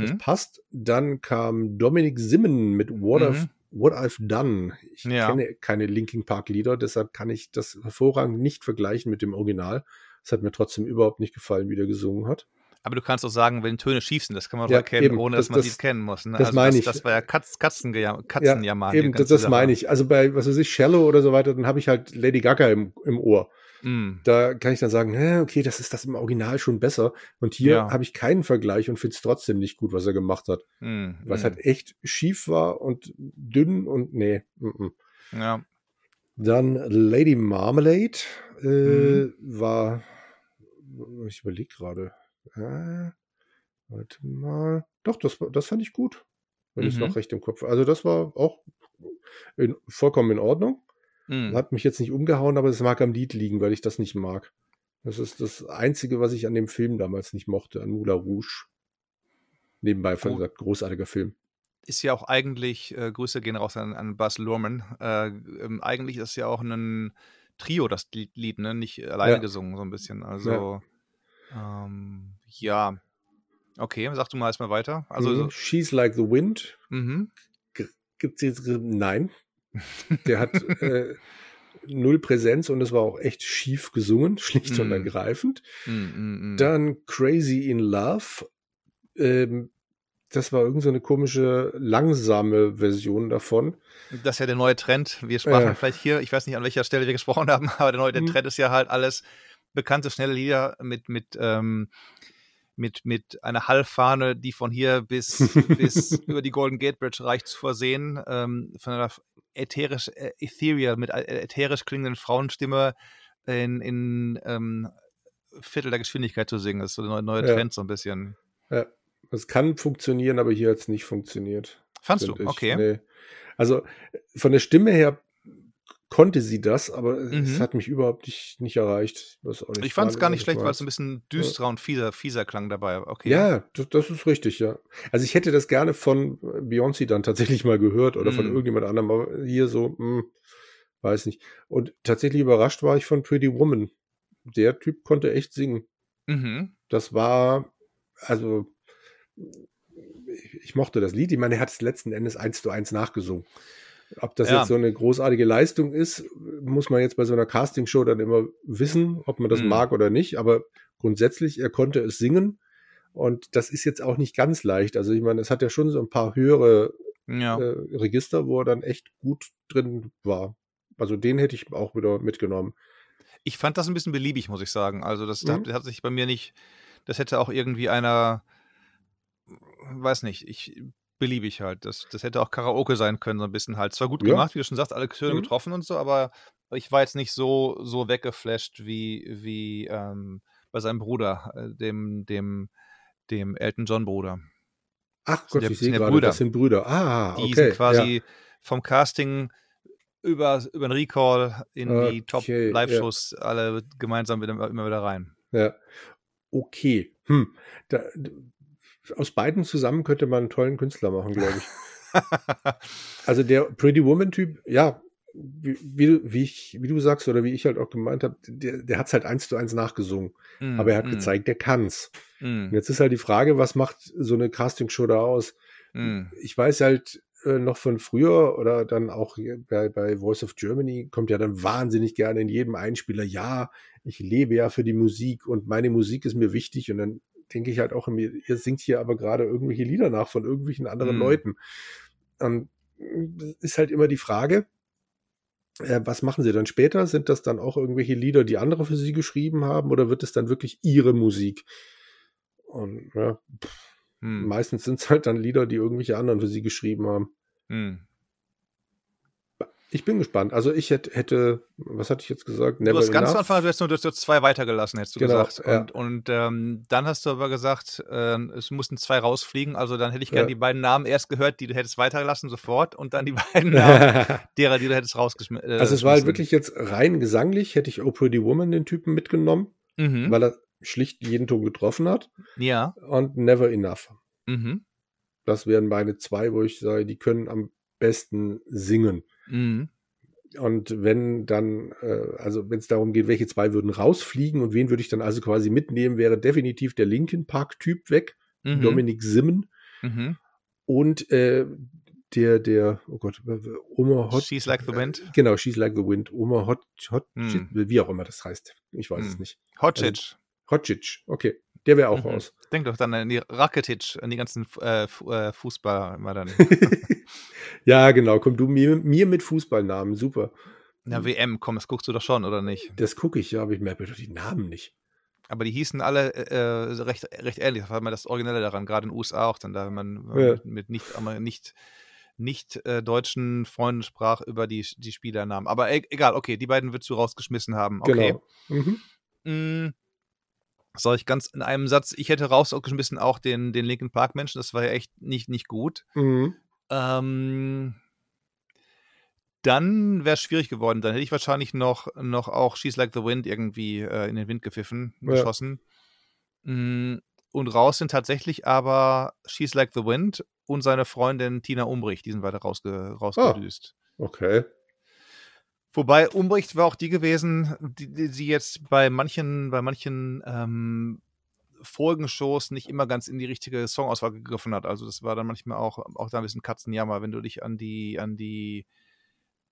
das Mhm. passt. Dann kam Dominic Simmen mit What, Mhm. I've, What I've Done. Ich Ja. kenne keine Linkin Park Lieder, deshalb kann ich das hervorragend nicht vergleichen mit dem Original. Es hat mir trotzdem überhaupt nicht gefallen, wie der gesungen hat. Aber du kannst auch sagen, wenn Töne schief sind, das kann man Ja, erkennen, eben. ohne Das- dass man das- sie kennen muss. Ne? das meine ich. Das, war ja Katz, Katzenjammer. die Eben, das, das meine ich. Also bei, was weiß ich, Shallow oder so weiter, dann habe ich halt Lady Gaga im, im Ohr. Mm. Da kann ich dann sagen, hä, okay, das ist das im Original schon besser. Und hier Ja. habe ich keinen Vergleich und finde es trotzdem nicht gut, was er gemacht hat. Mm. Was mm. halt echt schief war und dünn und nee. mm, mm. Ja. Dann Lady Marmalade äh, Mhm. war, ich überlege gerade, äh, warte mal, doch, das, das fand ich gut, wenn ich es Mhm. noch recht im Kopf. Also das war auch in, vollkommen in Ordnung. Mm. Hat mich jetzt nicht umgehauen, aber es mag am Lied liegen, weil ich das nicht mag. Das ist das Einzige, was ich an dem Film damals nicht mochte, an Moulin Rouge. Nebenbei von gesagt, großartiger Film. ist ja auch eigentlich, äh, Grüße gehen raus an, an Buzz Lurman, äh, ähm, eigentlich ist ja auch ein Trio, das Lied, ne? nicht alleine Ja. gesungen, so ein bisschen. Also, ähm, ja. Okay, sag du mal erstmal weiter. Also, Mhm. She's Like the Wind. mhm. Gibt's jetzt, nein. Der hat äh, null Präsenz und es war auch echt schief gesungen, schlicht und Mhm. ergreifend. Mm, mm, mm. Dann Crazy in Love. Ähm, das war irgend so eine komische, langsame Version davon. Das ist ja der neue Trend. Wir sprachen Ja. vielleicht hier, ich weiß nicht, an welcher Stelle wir gesprochen haben, aber der neue der Mhm. Trend ist ja halt alles bekannte, schnelle Lieder mit, mit, ähm, mit, mit einer Hallfahne, die von hier bis, bis über die Golden Gate Bridge reicht, zu versehen, ähm, von einer ätherisch, äh, ethereal, mit ätherisch klingenden Frauenstimme in, in ähm, Viertel der Geschwindigkeit zu singen. Das ist so der neue, Ja. Trend so ein bisschen. Ja, das kann funktionieren, aber hier hat es nicht funktioniert. Fandst du? ich. Okay. Nee. Also von der Stimme her konnte sie das, aber es Mhm. hat mich überhaupt nicht, nicht erreicht. Was auch nicht Ich fand es gar nicht schlecht, weil es ein bisschen düsterer und fieser, fieser klang dabei. Okay. Ja, das, das ist richtig, ja. Also ich hätte das gerne von Beyoncé dann tatsächlich mal gehört oder von Mm. irgendjemand anderem, aber hier so, hm, weiß nicht. Und tatsächlich überrascht war ich von Pretty Woman. Der Typ konnte echt singen. Mhm. Das war, also ich, ich, mochte das Lied. Ich meine, er hat es letzten Endes eins zu eins nachgesungen. Ob das ja. jetzt so eine großartige Leistung ist, muss man jetzt bei so einer Castingshow dann immer wissen, ob man das mhm. mag oder nicht. Aber grundsätzlich, er konnte es singen. Und das ist jetzt auch nicht ganz leicht. Also ich meine, es hat ja schon so ein paar höhere ja. äh, Register, wo er dann echt gut drin war. Also den hätte ich auch wieder mitgenommen. Ich fand das ein bisschen beliebig, muss ich sagen. Also das, mhm. das hat sich bei mir nicht, das hätte auch irgendwie einer, weiß nicht, ich beliebig halt. Das, das hätte auch Karaoke sein können, so ein bisschen halt. Zwar gut ja. gemacht, wie du schon sagst, alle Töne mhm. getroffen und so, aber ich war jetzt nicht so, so weggeflasht wie, wie ähm, bei seinem Bruder, äh, dem, dem, dem Elton John Bruder. Ach Gott, ich sehe gerade, das sind Brüder. Ah, okay. Die sind quasi ja. vom Casting über, über den Recall in okay, die Top-Live-Shows ja. alle gemeinsam wieder, immer wieder rein. Ja. Okay. Hm. Da, aus beiden zusammen könnte man einen tollen Künstler machen, glaube ich. also der Pretty Woman-Typ, ja, wie, wie, wie, ich, wie du sagst oder wie ich halt auch gemeint habe, der, der hat es halt eins zu eins nachgesungen. Mm, aber er hat mm. gezeigt, der kann's. Mm. Jetzt ist halt die Frage, was macht so eine Castingshow da aus? Mm. Ich weiß halt äh, noch von früher oder dann auch bei, bei Voice of Germany kommt ja dann wahnsinnig gerne in jedem Einspieler, ja, ich lebe ja für die Musik und meine Musik ist mir wichtig und dann denke ich halt auch, ihr singt hier aber gerade irgendwelche Lieder nach von irgendwelchen anderen mm. Leuten. Und ist halt immer die Frage, äh, was machen sie dann später? Sind das dann auch irgendwelche Lieder, die andere für sie geschrieben haben, oder wird es dann wirklich ihre Musik? Und ja, pff, hm. meistens sind es halt dann Lieder, die irgendwelche anderen für sie geschrieben haben. Hm. Ich bin gespannt. Also ich hätte, hätte, was hatte ich jetzt gesagt? Never du hast ganz am Anfang, du hast nur, du hast zwei weitergelassen, hättest du genau, gesagt. Ja. Und, und ähm, dann hast du aber gesagt, äh, es mussten zwei rausfliegen. Also dann hätte ich gerne ja. die beiden Namen erst gehört, die du hättest weitergelassen sofort und dann die beiden Namen derer, die du hättest rausgeschmissen. Äh, also es war halt wirklich jetzt rein gesanglich, hätte ich Oh Pretty Woman den Typen mitgenommen, mhm. weil er schlicht jeden Ton getroffen hat. Ja. Und Never Enough. Mhm. Das wären meine zwei, wo ich sage, die können am besten singen. Mhm. Und wenn dann, äh, also wenn es darum geht, welche zwei würden rausfliegen und wen würde ich dann also quasi mitnehmen, wäre definitiv der Linkin Park-Typ weg, mhm. Dominik Simmen. Mhm. Und äh, der, der, oh Gott, Oma Hot. She's Like the Wind. Äh, genau, She's Like the Wind. Oma Hot, Hot, mm. wie auch immer das heißt. Ich weiß mm. es nicht. Hotsic. Also, Hotsic, okay. Der wäre auch mhm. raus. Denk doch dann an die Rakitic, an die ganzen äh, äh Fußballer immer dann. ja, genau. Komm du mir, mir mit Fußballnamen, super. Na, WM, komm, das guckst du doch schon, oder nicht? Das gucke ich, ja, aber ich merke doch die Namen nicht. Aber die hießen alle äh, äh, recht, recht ähnlich. Das war immer das Originelle daran, gerade in den USA auch, dann da, wenn man ja. mit, mit, nicht, nicht, nicht äh, deutschen Freunden sprach über die, die Spielernamen. Aber e egal, okay, die beiden würdest du rausgeschmissen haben. Okay. Genau. Mhm. Mm, Sag ich ganz in einem Satz, ich hätte rausgeschmissen auch den, den Linkin Park Menschen, das war ja echt nicht, nicht gut. Mhm. Ähm, dann wäre es schwierig geworden. Dann hätte ich wahrscheinlich noch, noch auch She's Like the Wind irgendwie äh, in den Wind gepfiffen, ja. geschossen. Mm, und raus sind tatsächlich aber She's Like the Wind und seine Freundin Tina Umbrich, die sind weiter rausge rausgedüst. Oh, okay. Wobei Umbricht war auch die gewesen, die, die, die jetzt bei manchen, bei manchen ähm, Folgenshows nicht immer ganz in die richtige Songauswahl gegriffen hat. Also das war dann manchmal auch, auch da ein bisschen Katzenjammer, wenn du dich an die, an die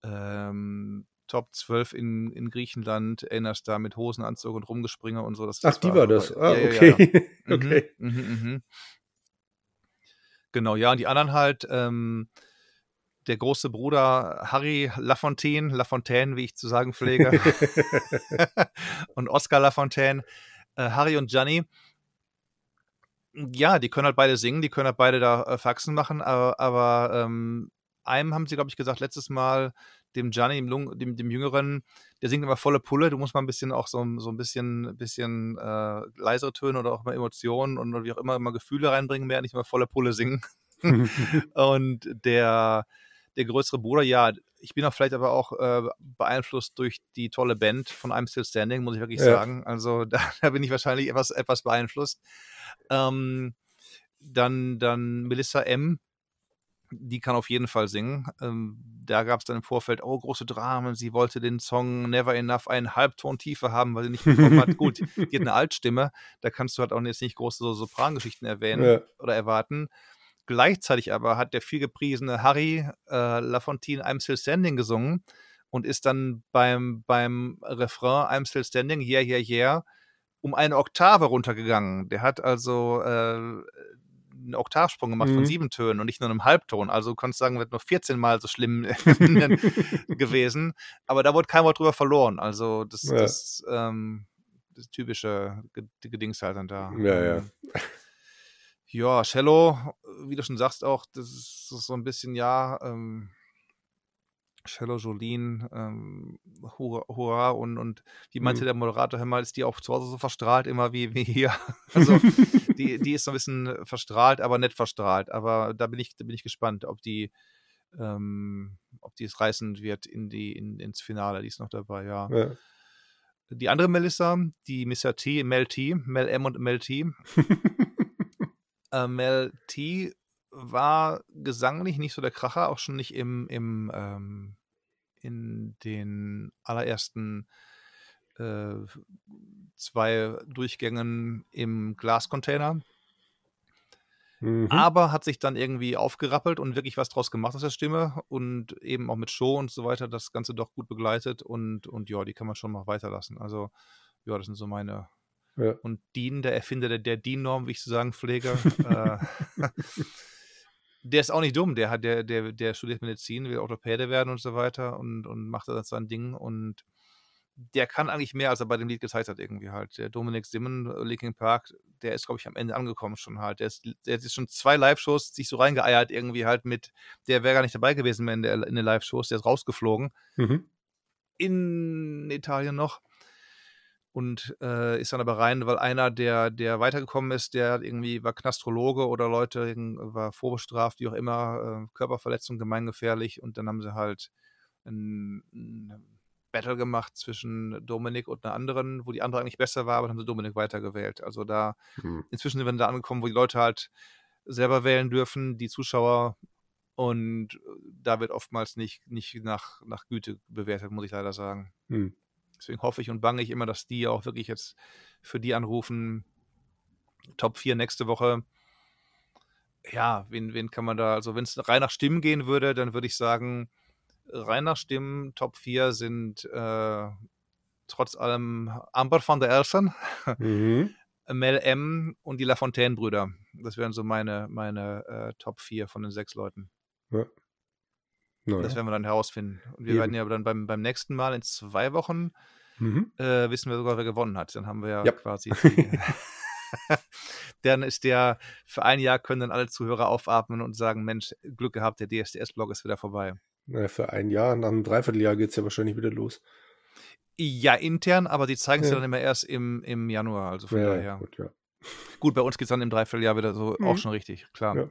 ähm, Top 12 in, in Griechenland erinnerst, da mit Hosenanzug und Rumgespringe und so. Das, das Ach, die war, war das. Ah, ja, okay. Ja, ja. okay. Mhm, mh, mh. Genau, ja, und die anderen halt, ähm, der große Bruder Harry Lafontaine, Lafontaine, wie ich zu sagen pflege, und Oscar Lafontaine, äh, Harry und Gianni. Ja, die können halt beide singen, die können halt beide da äh, Faxen machen, aber, aber ähm, einem haben sie, glaube ich, gesagt, letztes Mal, dem Gianni, dem, dem, dem, Jüngeren, der singt immer volle Pulle, du musst mal ein bisschen auch so, so ein bisschen, bisschen äh, leisere Töne oder auch mal Emotionen und wie auch immer, immer Gefühle reinbringen mehr, nicht immer volle Pulle singen. und der der größere Bruder, ja, ich bin auch vielleicht aber auch äh, beeinflusst durch die tolle Band von I'm Still Standing, muss ich wirklich ja. sagen. Also da, da, bin ich wahrscheinlich etwas, etwas beeinflusst. Ähm, dann, dann Melissa M., die kann auf jeden Fall singen. Ähm, da gab es dann im Vorfeld, oh, große Dramen. Sie wollte den Song Never Enough einen Halbton tiefer haben, weil sie nicht bekommen hat. Gut, die hat eine Altstimme. Da kannst du halt auch jetzt nicht große so Soprangeschichten erwähnen ja. oder erwarten. Gleichzeitig aber hat der vielgepriesene Harry äh, Lafontaine I'm Still Standing gesungen und ist dann beim, beim Refrain I'm Still Standing, yeah, yeah, yeah, um eine Oktave runtergegangen. Der hat also äh, einen Oktavsprung gemacht mhm. von sieben Tönen und nicht nur einem Halbton. Also kannst sagen, wird nur 14 Mal so schlimm gewesen. Aber da wurde kein Wort drüber verloren. Also das, ja. das, ähm, das typische Gedings halt dann da. Ja, ja. Ähm, ja, Cello, wie du schon sagst auch, das ist so ein bisschen, ja, ähm, Cello Jolien, ähm, Hurra, und, und wie meinte mhm. der Moderator, hör mal, ist die auch zu Hause so verstrahlt immer wie, wie hier. Also die, die ist so ein bisschen verstrahlt, aber nicht verstrahlt. Aber da bin ich, da bin ich gespannt, ob die, ähm, ob die es reißen wird in die, in, ins Finale. Die ist noch dabei, ja. ja. Die andere Melissa, die Mr. T, Mel T, Mel M und Mel T. äh, Mel T war gesanglich nicht so der Kracher, auch schon nicht im, im ähm, in den allerersten äh, zwei Durchgängen im Glascontainer. Mhm. Aber hat sich dann irgendwie aufgerappelt und wirklich was draus gemacht aus der Stimme und eben auch mit Show und so weiter das Ganze doch gut begleitet und, und ja, die kann man schon mal weiterlassen. Also, ja, das sind so meine, ja. Und Dean, der Erfinder der, der DIN-Norm, wie ich zu sagen pflege, äh, der ist auch nicht dumm. Der, hat, der, der, der studiert Medizin, will Orthopäde werden und so weiter und, und macht da sein Ding. Und der kann eigentlich mehr, als er bei dem Lied gezeigt hat, irgendwie halt. Der Dominik Simon, äh, Linkin Park, der ist, glaube ich, am Ende angekommen schon halt. Der, ist, der hat jetzt schon zwei Live-Shows sich so reingeeiert, irgendwie halt mit, der wäre gar nicht dabei gewesen mehr in, der, in den Live-Shows, der ist rausgeflogen. Mhm. In Italien noch und äh, ist dann aber rein, weil einer, der, der weitergekommen ist, der irgendwie war Knastrologe oder Leute war vorbestraft, wie auch immer, äh, Körperverletzung, gemeingefährlich und dann haben sie halt ein, ein, Battle gemacht zwischen Dominik und einer anderen, wo die andere eigentlich besser war, aber dann haben sie Dominik weitergewählt. Also da, hm. inzwischen sind wir da angekommen, wo die Leute halt selber wählen dürfen, die Zuschauer und da wird oftmals nicht, nicht nach, nach Güte bewertet, muss ich leider sagen. Hm. Deswegen hoffe ich und bange ich immer, dass die auch wirklich jetzt für die anrufen. Top 4 nächste Woche. Ja, wen, wen kann man da, also wenn es rein nach Stimmen gehen würde, dann würde ich sagen, rein nach Stimmen, Top 4 sind äh, trotz allem Amber van der Elsen, mhm. Mel M und die Lafontaine-Brüder. Das wären so meine, meine äh, Top 4 von den sechs Leuten. Ja. Naja. Das werden wir dann herausfinden. Und wir Eben. werden ja dann beim, beim nächsten Mal in zwei Wochen mhm. äh, wissen wir sogar, wer gewonnen hat. Dann haben wir ja, ja. quasi. Die, dann ist der, für ein Jahr können dann alle Zuhörer aufatmen und sagen: Mensch, Glück gehabt, der DSDS-Blog ist wieder vorbei. Naja, für ein Jahr, nach einem Dreivierteljahr geht es ja wahrscheinlich wieder los. Ja, intern, aber die zeigen es ja. ja dann immer erst im, im Januar. Also von ja, daher. Gut, ja. gut, bei uns geht es dann im Dreivierteljahr wieder so mhm. auch schon richtig, klar.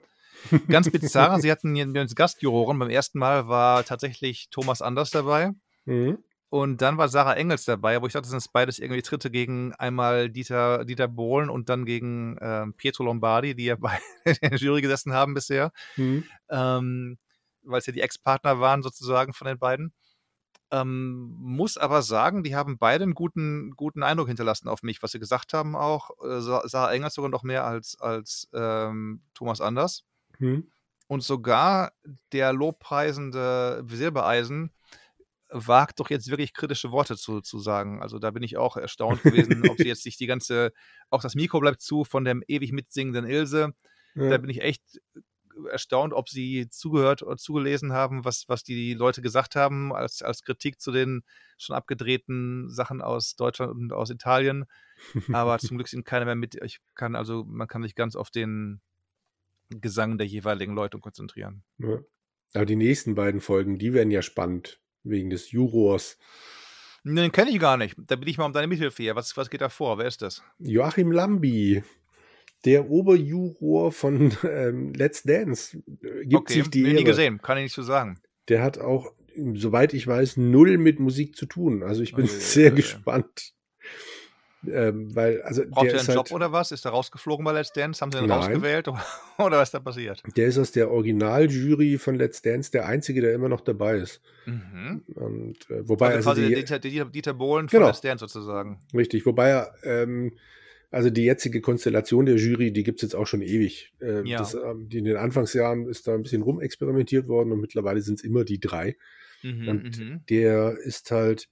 Ganz bizarr, sie hatten jetzt Gastjuroren. Beim ersten Mal war tatsächlich Thomas Anders dabei. Mhm. Und dann war Sarah Engels dabei, wo ich dachte, das sind beides irgendwie Tritte gegen einmal Dieter, Dieter Bohlen und dann gegen äh, Pietro Lombardi, die ja bei der Jury gesessen haben bisher. Mhm. Ähm, weil es ja die Ex-Partner waren sozusagen von den beiden. Ähm, muss aber sagen, die haben beide einen guten, guten Eindruck hinterlassen auf mich, was sie gesagt haben auch. Äh, Sarah Engels sogar noch mehr als, als ähm, Thomas Anders. Mhm. Und sogar der lobpreisende Silbereisen wagt doch jetzt wirklich kritische Worte zu, zu sagen. Also da bin ich auch erstaunt gewesen, ob sie jetzt sich die ganze, auch das Mikro bleibt zu von dem ewig mitsingenden Ilse. Ja. Da bin ich echt erstaunt, ob sie zugehört oder zugelesen haben, was, was die Leute gesagt haben, als, als Kritik zu den schon abgedrehten Sachen aus Deutschland und aus Italien. Aber zum Glück sind keiner mehr mit. Ich kann also, man kann sich ganz auf den Gesang der jeweiligen Leute konzentrieren. Ja. Aber die nächsten beiden Folgen, die werden ja spannend, wegen des Jurors. Den kenne ich gar nicht. Da bin ich mal um deine Mithilfe hier. Was, was geht da vor? Wer ist das? Joachim Lambi, der Oberjuror von ähm, Let's Dance. Gibt okay, sich die nie gesehen, kann ich nicht so sagen. Der hat auch, soweit ich weiß, null mit Musik zu tun. Also ich bin okay, sehr okay. gespannt. Ähm, weil, also Braucht er einen Job halt, oder was? Ist er rausgeflogen bei Let's Dance? Haben sie ihn nein. rausgewählt? oder was ist da passiert? Der ist aus der Originaljury von Let's Dance der einzige, der immer noch dabei ist. Mhm. Und, äh, wobei also, also die, Dieter, Dieter, Dieter Bohlen von genau. Let's Dance sozusagen. Richtig, wobei er ähm, also die jetzige Konstellation der Jury, die gibt's jetzt auch schon ewig. Äh, Ja. das, ähm, in den Anfangsjahren ist da ein bisschen rumexperimentiert worden und mittlerweile sind es immer die drei. Mhm, Und mhm. der ist halt,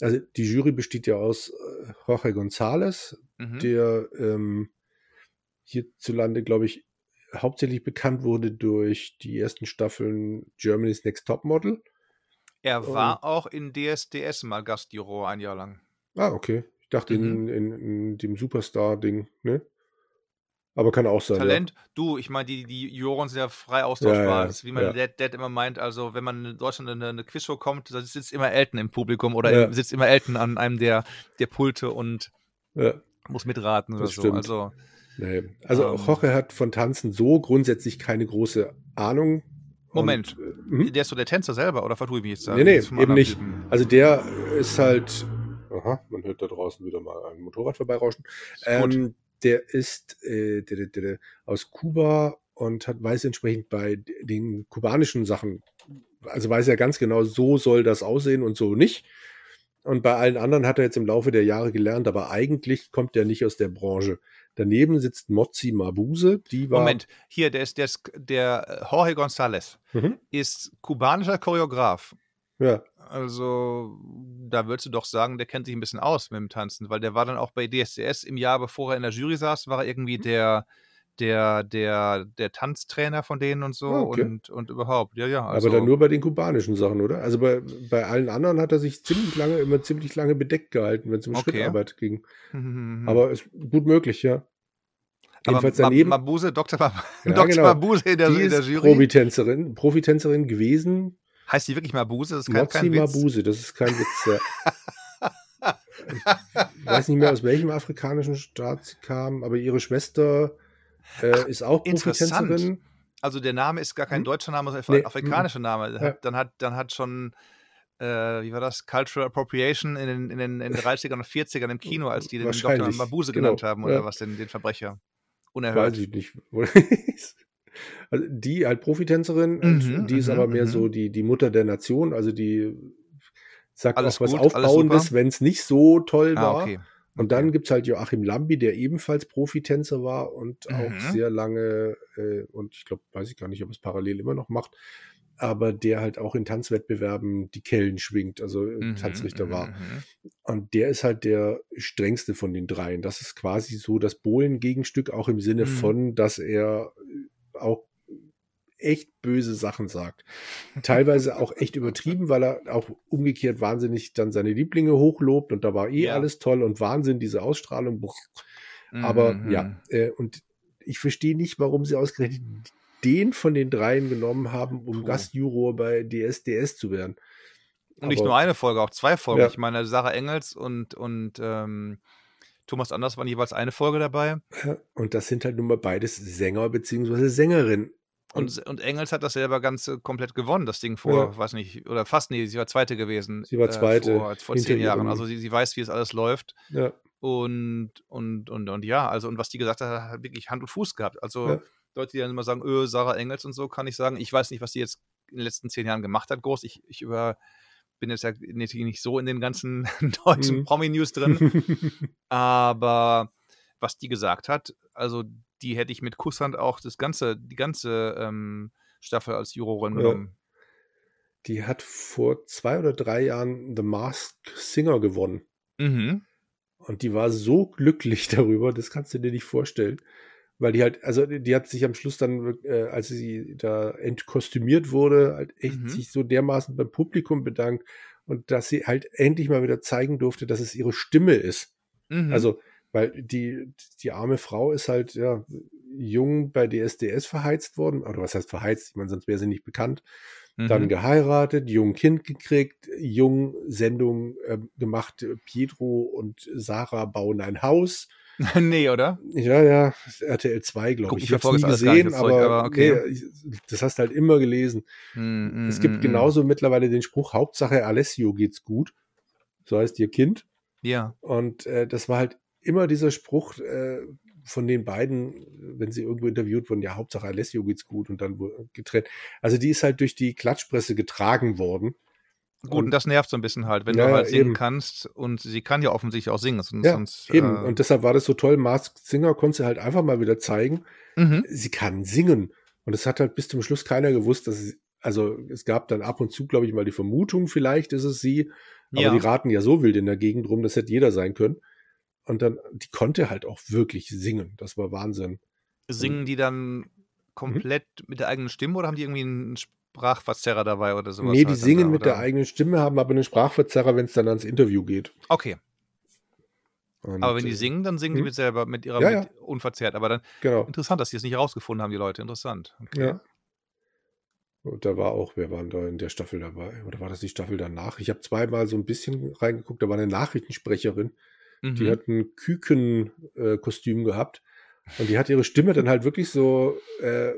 also die Jury besteht ja aus äh, Jorge González, Mhm. der ähm, hierzulande, glaube ich, hauptsächlich bekannt wurde durch die ersten Staffeln Germany's Next Top Model. Er war auch in DSDS mal Gastjuror ein Jahr lang. Ah, okay. Ich dachte Mhm. in, in, in dem Superstar-Ding, ne? Aber kann auch sein. Talent, du, ich meine, die, die Juroren sind ja frei austauschbar. Ja, ja, das ist, wie mein ja. Dad, Dad immer meint, also wenn man in Deutschland in eine, eine Quizshow kommt, da sitzt immer Elton im Publikum oder Ja. sitzt immer Elton an einem der, der Pulte und Ja. ja. muss mitraten oder Das so. stimmt. Also, Nee. Also Ähm. Jorge hat von Tanzen so grundsätzlich keine große Ahnung. Moment. Und, äh, mhm. der ist so der Tänzer selber oder vertue ich mich jetzt da? Nee, nee, eben nicht. Typen. Also der ist halt, aha, man hört da draußen wieder mal ein Motorrad vorbeirauschen. Ähm, der ist äh, der, der, aus Kuba und hat weiß entsprechend bei den kubanischen Sachen, also weiß er ganz genau, so soll das aussehen und so nicht. Und bei allen anderen hat er jetzt im Laufe der Jahre gelernt, aber eigentlich kommt er nicht aus der Branche. Daneben sitzt Mozzi Mabuse, die war. Moment, hier, der ist, der, ist, der äh, Jorge González Mhm. ist kubanischer Choreograf. Ja, Also, da würdest du doch sagen, der kennt sich ein bisschen aus mit dem Tanzen, weil der war dann auch bei DSDS im Jahr, bevor er in der Jury saß, war er irgendwie Mhm. der, der, der, der Tanztrainer von denen und so Ah, okay. und, und überhaupt. Ja, ja. Also, aber dann nur bei den kubanischen Sachen, oder? Also bei, bei allen anderen hat er sich ziemlich lange, immer ziemlich lange bedeckt gehalten, wenn es um Okay. Schrittarbeit ging. Mhm. Aber ist gut möglich, ja. aber Jedenfalls Ma- daneben, Mabuse, Dr. Mab Ja, Dr. genau. Mabuse in der, die in der Jury. Profitänzerin, Profitänzerin gewesen. Heißt die wirklich Mabuse? Das ist kein, kein Witz. Mabuse, das ist kein Witz. Ja. Ich weiß nicht mehr, aus welchem afrikanischen Staat sie kam, aber ihre Schwester äh, ist auch interessant. Profitänzerin. Also der Name ist gar kein Hm? deutscher Name, sondern ein Nee, afrikanischer Name. Ja. Dann, hat, dann hat schon, äh, wie war das, Cultural Appropriation in den, in den, in den 30ern und 40ern im Kino, als die den Dr. Mabuse genau, genannt haben oder ja. was, den, den Verbrecher. Weiß Unerhört. ich nicht. also die halt Profitänzerin, Mhm, die ist mhm, aber mehr mhm. so die, die Mutter der Nation, also die sagt Alles auch was gut, Aufbauendes, wenn es nicht so toll Ah, war. okay. Und dann gibt's halt Joachim Lambi, der ebenfalls Profitänzer war und auch Mhm. sehr lange, äh, und ich glaube, weiß ich gar nicht, ob es parallel immer noch macht, aber der halt auch in Tanzwettbewerben die Kellen schwingt, also Mhm, Tanzrichter war. mhm. Und der ist halt der strengste von den dreien. Das ist quasi so das Bohlen-Gegenstück, auch im Sinne von, dass er auch echt böse Sachen sagt. Teilweise auch echt übertrieben, weil er auch umgekehrt wahnsinnig dann seine Lieblinge hochlobt und da war eh Ja. alles toll und Wahnsinn, diese Ausstrahlung. Bruch. Aber Mhm, ja, mhm. äh, und ich verstehe nicht, warum sie ausgerechnet den von den dreien genommen haben, um Puh. Gastjuror bei DSDS zu werden. Und nicht nur eine Folge, auch zwei Folgen. Ja. Ich meine, Sarah Engels und, und ähm, Thomas Anders waren jeweils eine Folge dabei. Und das sind halt nun mal beides Sänger beziehungsweise Sängerinnen. Und, und Engels hat das selber ganz äh, komplett gewonnen, das Ding vor, Ja. weiß nicht, oder fast, nee, sie war Zweite gewesen. Sie war Zweite, Äh, vor vor zehn Jahren. Also sie, sie weiß, wie es alles läuft. Ja, Und, und, und, und ja, also und was die gesagt hat, hat wirklich Hand und Fuß gehabt. Also Ja. Leute, die dann immer sagen, öh, Sarah Engels und so, kann ich sagen. Ich weiß nicht, was sie jetzt in den letzten zehn Jahren gemacht hat, groß. Ich, ich über, bin jetzt ja nicht, nicht so in den ganzen deutschen Mhm. Promi-News drin. Aber was die gesagt hat, also die hätte ich mit Kusshand auch das ganze, die ganze ähm, Staffel als Jurorin Ja. genommen. die hat vor zwei oder drei Jahren The Masked Singer gewonnen. Mhm. Und die war so glücklich darüber, das kannst du dir nicht vorstellen. Weil die halt, also die hat sich am Schluss dann, äh, als sie da entkostümiert wurde, halt echt Mhm. sich so dermaßen beim Publikum bedankt und dass sie halt endlich mal wieder zeigen durfte, dass es ihre Stimme ist. Mhm. Also, weil die, die arme Frau ist halt, ja, jung bei DSDS verheizt worden. Oder was heißt verheizt? Ich meine, sonst wäre sie nicht bekannt. Dann Mhm. geheiratet, jung Kind gekriegt, jung Sendung äh, gemacht. Pietro und Sarah bauen ein Haus. nee, oder? Ja, ja, RTL 2, glaube ich. ich habe verfolge nie gesehen, Zeug, aber, aber okay. nee, das hast du halt immer gelesen. Mm, es mm, gibt mm, genauso mittlerweile den Spruch, Hauptsache Alessio geht's gut. So heißt ihr Kind. Ja. Und äh, das war halt immer dieser Spruch äh, von den beiden, wenn sie irgendwo interviewt wurden, ja, Hauptsache Alessio geht's gut und dann wurde getrennt. Also die ist halt durch die Klatschpresse getragen worden. Gut, und das nervt so ein bisschen halt, wenn Ja, du halt singen eben. kannst und sie kann ja offensichtlich auch singen, sonst, Ja, sonst eben. äh, Und deshalb war das so toll. Masked Singer konnte sie halt einfach mal wieder zeigen, mhm. sie kann singen. Und es hat halt bis zum Schluss keiner gewusst, dass sie, also es gab dann ab und zu, glaube ich, mal die Vermutung, vielleicht ist es sie. Aber Ja. die raten ja so wild in der Gegend rum, das hätte jeder sein können. Und dann, die konnte halt auch wirklich singen. Das war Wahnsinn. Singen die Mhm. dann komplett mit der eigenen Stimme oder haben die irgendwie einen Sprachverzerrer dabei oder sowas? nee, die halt singen da, mit der eigenen Stimme, haben aber einen Sprachverzerrer, wenn es dann ans Interview geht. Okay, Und, aber wenn die äh, singen, dann singen die hm? mit selber, mit ihrer, Ja, mit unverzerrt. Aber dann, Genau. interessant, dass die es nicht herausgefunden haben, die Leute. Interessant. Okay. Ja. Und da war auch, wer war da in der Staffel dabei? Oder war das die Staffel danach? Ich habe zweimal so ein bisschen reingeguckt, da war eine Nachrichtensprecherin, die Mhm. hat ein Küken-Kostüm gehabt. Und die hat ihre Stimme dann halt wirklich so, äh,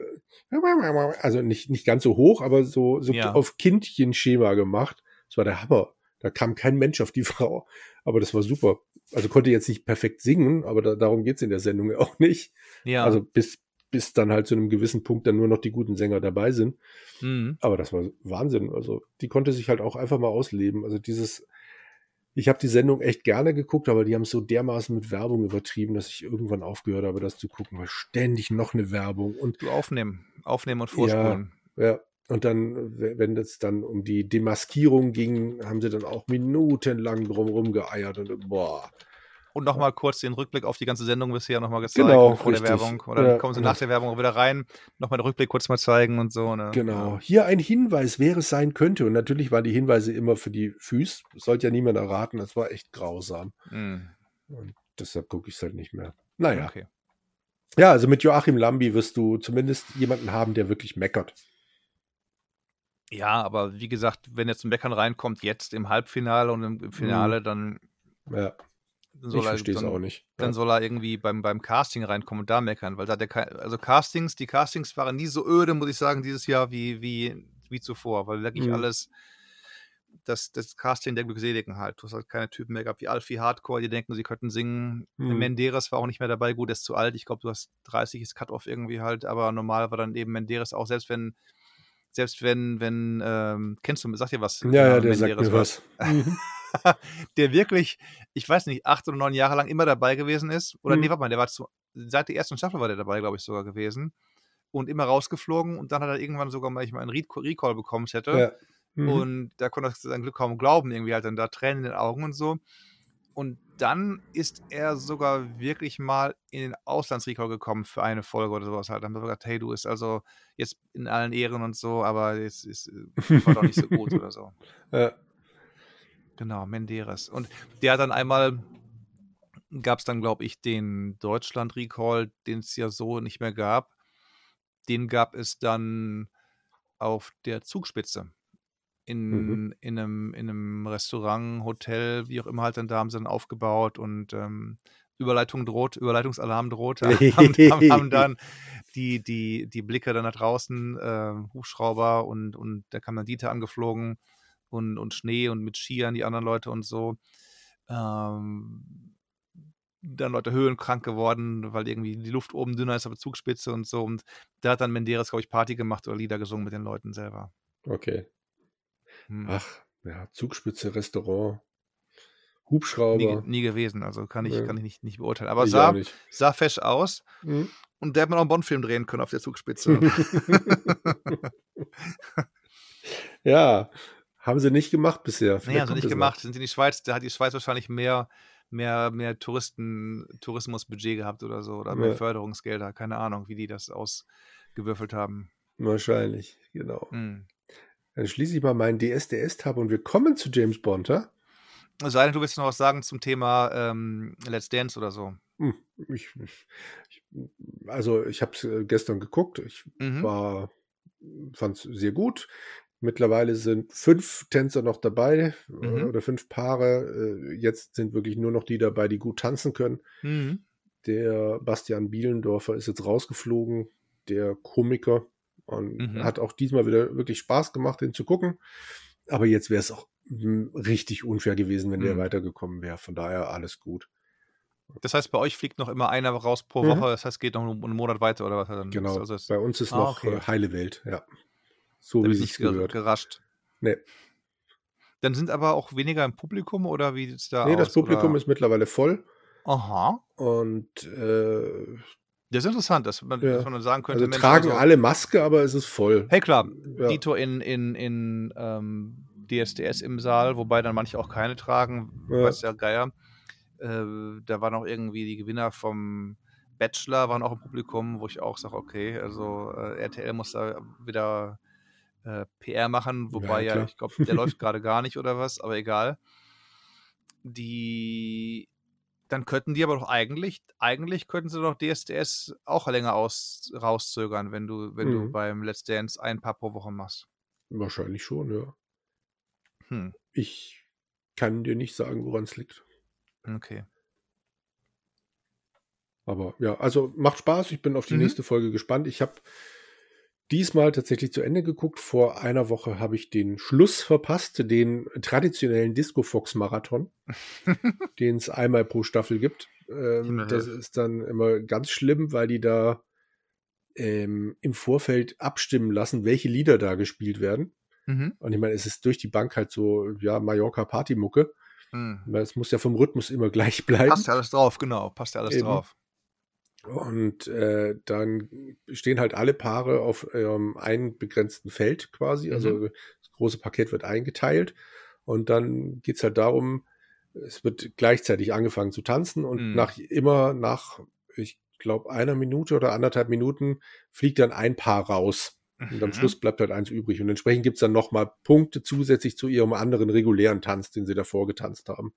also nicht, nicht ganz so hoch, aber so, so Ja. auf Kindchenschema gemacht. Das war der Hammer. Da kam kein Mensch auf die Frau. Aber das war super. Also konnte jetzt nicht perfekt singen, aber da, darum geht's in der Sendung ja auch nicht. Ja. Also bis, bis dann halt zu einem gewissen Punkt dann nur noch die guten Sänger dabei sind. mhm. Aber das war Wahnsinn. Also die konnte sich halt auch einfach mal ausleben. Also dieses, ich habe die Sendung echt gerne geguckt, aber die haben es so dermaßen mit Werbung übertrieben, dass ich irgendwann aufgehört habe, das zu gucken, weil ständig noch eine Werbung und Du aufnehmen. Aufnehmen und vorspulen. ja. Und dann, wenn es dann um die Demaskierung ging, haben sie dann auch minutenlang drumherum geeiert und boah. Und nochmal kurz den Rückblick auf die ganze Sendung bisher nochmal gezeigt Genau, vor der richtig. Werbung. Oder Ja, kommen sie ja. nach der Werbung auch wieder rein, nochmal den Rückblick kurz mal zeigen und so. Ne? Genau. Hier ein Hinweis, wer es sein könnte. Und natürlich waren die Hinweise immer für die Füße. Sollte ja niemand erraten. Das war echt grausam. Mhm. Und deshalb gucke ich es halt nicht mehr. Naja. Okay. Ja, also mit Joachim Lambi wirst du zumindest jemanden haben, der wirklich meckert. Ja, aber wie gesagt, wenn er zum Meckern reinkommt, jetzt im Halbfinale und im, im Finale, dann Ja, dann soll ich er verstehe es dann, auch nicht. dann Ja. soll er irgendwie beim, beim Casting reinkommen und da meckern, weil da er kein, also Castings, die Castings waren nie so öde, muss ich sagen, dieses Jahr wie, wie, wie zuvor, weil wirklich Mhm. alles, das, das Casting der Glückseligen halt. Du hast halt keine Typen mehr gehabt wie Alfie Hardcore, die denken, sie könnten singen. Mhm. Menderes war auch nicht mehr dabei, gut, der ist zu alt. Ich glaube, du hast 30 ist Cut-Off irgendwie halt, aber normal war dann eben Menderes auch, selbst wenn, selbst wenn, wenn, ähm, kennst du, sag dir was? Ja, der ja, der sagt mir was. Mhm. der wirklich, ich weiß nicht, acht oder neun Jahre lang immer dabei gewesen ist. Oder Mhm. nee, warte mal, der war zu, seit der ersten Staffel war der dabei, glaube ich, sogar gewesen. Und immer rausgeflogen und dann hat er irgendwann sogar mal ich mal einen Re- Recall bekommen hätte. Ja. Mhm. Und da konnte er sein Glück kaum glauben, irgendwie halt dann da Tränen in den Augen und so. Und dann ist er sogar wirklich mal in den Auslandsrecall gekommen für eine Folge oder sowas halt. Dann haben wir gesagt, hey, du ist also jetzt in allen Ehren und so, aber jetzt ist, äh, war doch nicht so gut oder so. ja. Genau, Menderes. Und der hat dann einmal, gab es dann, glaube ich, den Deutschland-Recall, den es ja so nicht mehr gab. Den gab es dann auf der Zugspitze. In, Mhm. in, einem, in einem Restaurant, Hotel, wie auch immer halt dann da haben sie dann aufgebaut und ähm, Überleitung droht, Überleitungsalarm droht, haben, haben, haben dann die, die, die Blicke dann nach draußen, äh, Hubschrauber und, und da kam dann Dieter angeflogen und, und Schnee und mit Skiern die anderen Leute und so. Ähm, dann Leute höhenkrank geworden, weil irgendwie die Luft oben dünner ist auf der Zugspitze und so. Und da hat dann Menderes, glaube ich, Party gemacht oder Lieder gesungen mit den Leuten selber. Okay. Hm. Ach, ja, Zugspitze, Restaurant, nie, Hubschrauber. nie gewesen, also kann ich, Nee. kann ich nicht, nicht beurteilen. Aber Ich sah, sah fesch aus Mhm. und der hätte man auch einen Bond-Film drehen können auf der Zugspitze. ja, haben sie nicht gemacht bisher. Nee, haben sie nicht es noch. gemacht. Sind in die Schweiz, da hat die Schweiz wahrscheinlich mehr, mehr, mehr Touristen, Tourismusbudget gehabt oder so, oder mehr Ja. Förderungsgelder. Keine Ahnung, wie die das ausgewürfelt haben. Wahrscheinlich, genau. Hm. Dann schließe ich mal meinen DSDS-Tab und wir kommen zu James Bond, ha? Es sei denn, du willst noch was sagen zum Thema ähm, Let's Dance oder so. Hm, Ich, ich, ich, also ich habe es gestern geguckt. Ich Mhm. war, fand es sehr gut. Mittlerweile sind fünf Tänzer noch dabei äh, Mhm. oder fünf Paare. Äh, Jetzt sind wirklich nur noch die dabei, die gut tanzen können. Mhm. Der Bastian Bielendorfer ist jetzt rausgeflogen, der Komiker. Und Mhm. hat auch diesmal wieder wirklich Spaß gemacht, den zu gucken. Aber jetzt wäre es auch mm, richtig unfair gewesen, wenn der Mhm. weitergekommen wäre. Von daher alles gut. Das heißt, bei euch fliegt noch immer einer raus pro Mhm. Woche. Das heißt, geht noch einen Monat weiter oder was? Dann ist Genau. Also Bei uns ist Ah, noch okay. äh, heile Welt, ja. So da wie sich's nicht gehört. gerascht. Nee. Dann sind aber auch weniger im Publikum oder wie es da nee, aus? das Publikum oder? ist mittlerweile voll. Aha. Und äh, Das ist interessant, dass man, Ja. dass man sagen könnte, also Mensch, tragen also- alle Maske, aber es ist voll. Hey klar, Ja. Dito in, in, in ähm, DSDS im Saal, wobei dann manche auch keine tragen, Ja. weiß der Geier. Äh, da waren auch irgendwie die Gewinner vom Bachelor, waren auch im Publikum, wo ich auch sage, okay, also äh, RTL muss da wieder äh, PR machen, wobei Ja, ja, ich glaube, der läuft gerade gar nicht oder was, aber egal. Die dann könnten die aber doch eigentlich, eigentlich könnten sie doch DSDS auch länger aus, rauszögern, wenn du, wenn du Mhm. beim Let's Dance ein paar pro Woche machst. Wahrscheinlich schon, ja. Hm, Ich kann dir nicht sagen, woran es liegt. okay. Aber ja, also macht Spaß. Ich bin auf die Mhm. nächste Folge gespannt. Ich habe diesmal tatsächlich zu Ende geguckt. Vor einer Woche habe ich den Schluss verpasst, den traditionellen Disco Fox Marathon, den es einmal pro Staffel gibt. Ähm, das ist dann immer ganz schlimm, weil die da ähm, im Vorfeld abstimmen lassen, welche Lieder da gespielt werden. Mhm. Und ich meine, es ist durch die Bank halt so, ja, Mallorca Partymucke. Hm. Weil Es muss ja vom Rhythmus immer gleich bleiben. Passt ja alles drauf, genau, passt ja alles Eben. drauf. Und äh, dann stehen halt alle Paare auf ähm, einem begrenzten Feld quasi. Also Mhm. das große Paket wird eingeteilt. Und dann geht's halt darum, es wird gleichzeitig angefangen zu tanzen und Mhm. nach immer nach, ich glaube, einer Minute oder anderthalb Minuten fliegt dann ein Paar raus. Und am Mhm. Schluss bleibt halt eins übrig. Und entsprechend gibt's dann nochmal Punkte zusätzlich zu ihrem anderen regulären Tanz, den sie davor getanzt haben.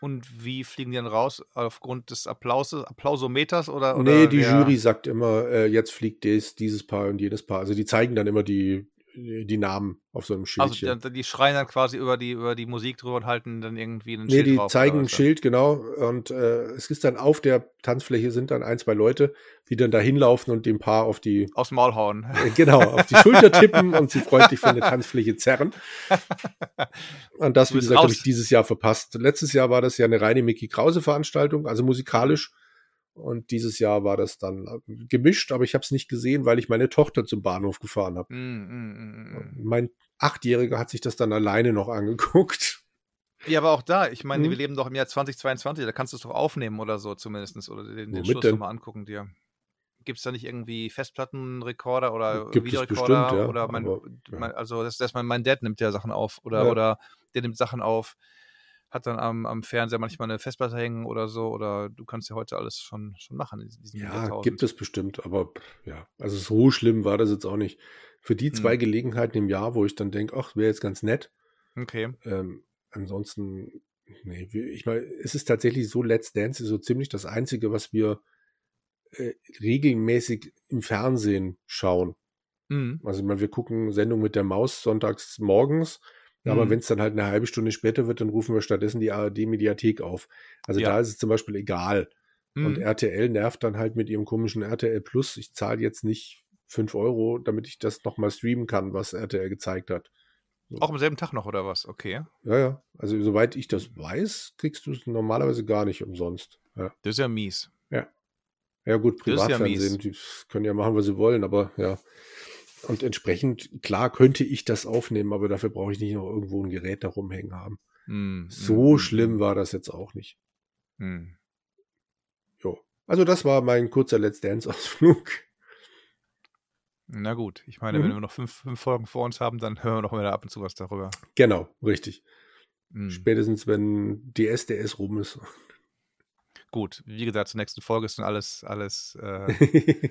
Und wie fliegen die dann raus? Aufgrund des Applauses, Applausometers oder? oder Nee, die Jury sagt immer, äh, jetzt fliegt dies, dieses Paar und jedes Paar. Also die zeigen dann immer die, die Namen auf so einem Also Schildchen. die, die schreien dann quasi über die, über die Musik drüber und halten dann irgendwie einen nee, Schild die drauf. zeigen ein? Schild, genau. Und äh, es ist dann auf der Tanzfläche sind dann ein, zwei Leute, die dann da hinlaufen und dem Paar auf die, Aus dem Maul hauen. äh, genau, auf die Schulter tippen und sie freundlich von der Tanzfläche zerren. Und das, wie gesagt, habe ich dieses Jahr verpasst. Letztes Jahr war das ja eine reine Mickey Krause Veranstaltung, also musikalisch. Und dieses Jahr war das dann äh, gemischt, aber ich habe es nicht gesehen, weil ich meine Tochter zum Bahnhof gefahren habe. Mm, mm, mm, mm. Mein Achtjähriger hat sich das dann alleine noch angeguckt. Ja, aber auch da, ich meine, wir leben doch im Jahr 2022, da kannst du es doch aufnehmen oder so zumindest oder den, den Schluss nochmal angucken dir. Gibt es da nicht irgendwie Festplattenrekorder oder Gibt Videorekorder? bestimmt, ja, oder mein, aber, ja. mein, also das, das mein, mein Dad nimmt ja Sachen auf oder, Ja. oder der nimmt Sachen auf, hat dann am, am Fernseher manchmal eine Festplatte hängen oder so oder du kannst ja heute alles schon, schon machen Ja, gibt es bestimmt, aber ja, also so schlimm war das jetzt auch nicht. Für die zwei Hm. Gelegenheiten im Jahr, wo ich dann denke, ach, wäre jetzt ganz nett. Okay. Ähm, ansonsten, nee, ich meine, es ist tatsächlich so, Let's Dance ist so ziemlich das Einzige, was wir äh, regelmäßig im Fernsehen schauen. Mhm. Also ich meine, wir gucken Sendung mit der Maus sonntags morgens, aber Mhm. wenn es dann halt eine halbe Stunde später wird, dann rufen wir stattdessen die ARD-Mediathek auf. Also Ja. da ist es zum Beispiel egal. Und Mhm. RTL nervt dann halt mit ihrem komischen RTL Plus. Ich zahle jetzt nicht 5 Euro, damit ich das nochmal streamen kann, was RTL gezeigt hat. Auch am selben Tag noch oder was? Okay. Ja, ja. Also soweit ich das weiß, kriegst du es normalerweise gar nicht umsonst. Ja, Das ist ja mies. ja gut, Das ist ja Privatfernsehen, die können ja machen, was sie wollen, aber ja. Und entsprechend, klar könnte ich das aufnehmen, aber dafür brauche ich nicht noch irgendwo ein Gerät da rumhängen haben. Mhm. So Mhm. schlimm war das jetzt auch nicht. Mhm. Jo. Also das war mein kurzer Let's Dance-Ausflug. Na gut, ich meine, Mhm. wenn wir noch fünf, fünf Folgen vor uns haben, dann hören wir noch wieder ab und zu was darüber. Genau, richtig. Spätestens, wenn die SDS rum ist. Gut, wie gesagt, zur nächsten Folge ist dann alles, alles, äh,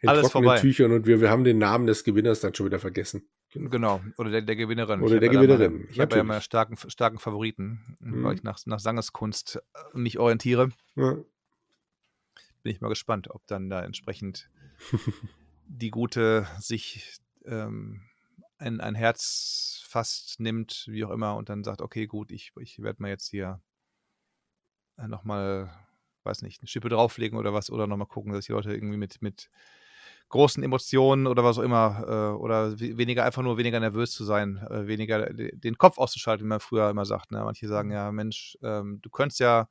In Alles trockenen vorbei. Tüchern und wir, wir haben den Namen des Gewinners dann schon wieder vergessen. genau, oder der, der Gewinnerin. Oder Ich der Gewinnerin, Meine, ich habe ja immer starken, starken Favoriten, Mhm. weil ich nach, nach Sangeskunst äh, mich orientiere. Ja. Bin ich mal gespannt, ob dann da entsprechend die Gute sich ähm, ein, ein Herz fast nimmt, wie auch immer, und dann sagt, okay, gut, ich, ich werde mal jetzt hier äh, nochmal, weiß nicht, eine Schippe drauflegen oder was, oder nochmal gucken, dass die Leute irgendwie mit, mit großen Emotionen oder was auch immer, äh, oder we- weniger einfach nur weniger nervös zu sein, äh, weniger de- den Kopf auszuschalten, wie man früher immer sagt. Ne? Manche sagen ja, Mensch, ähm, du könntest ja,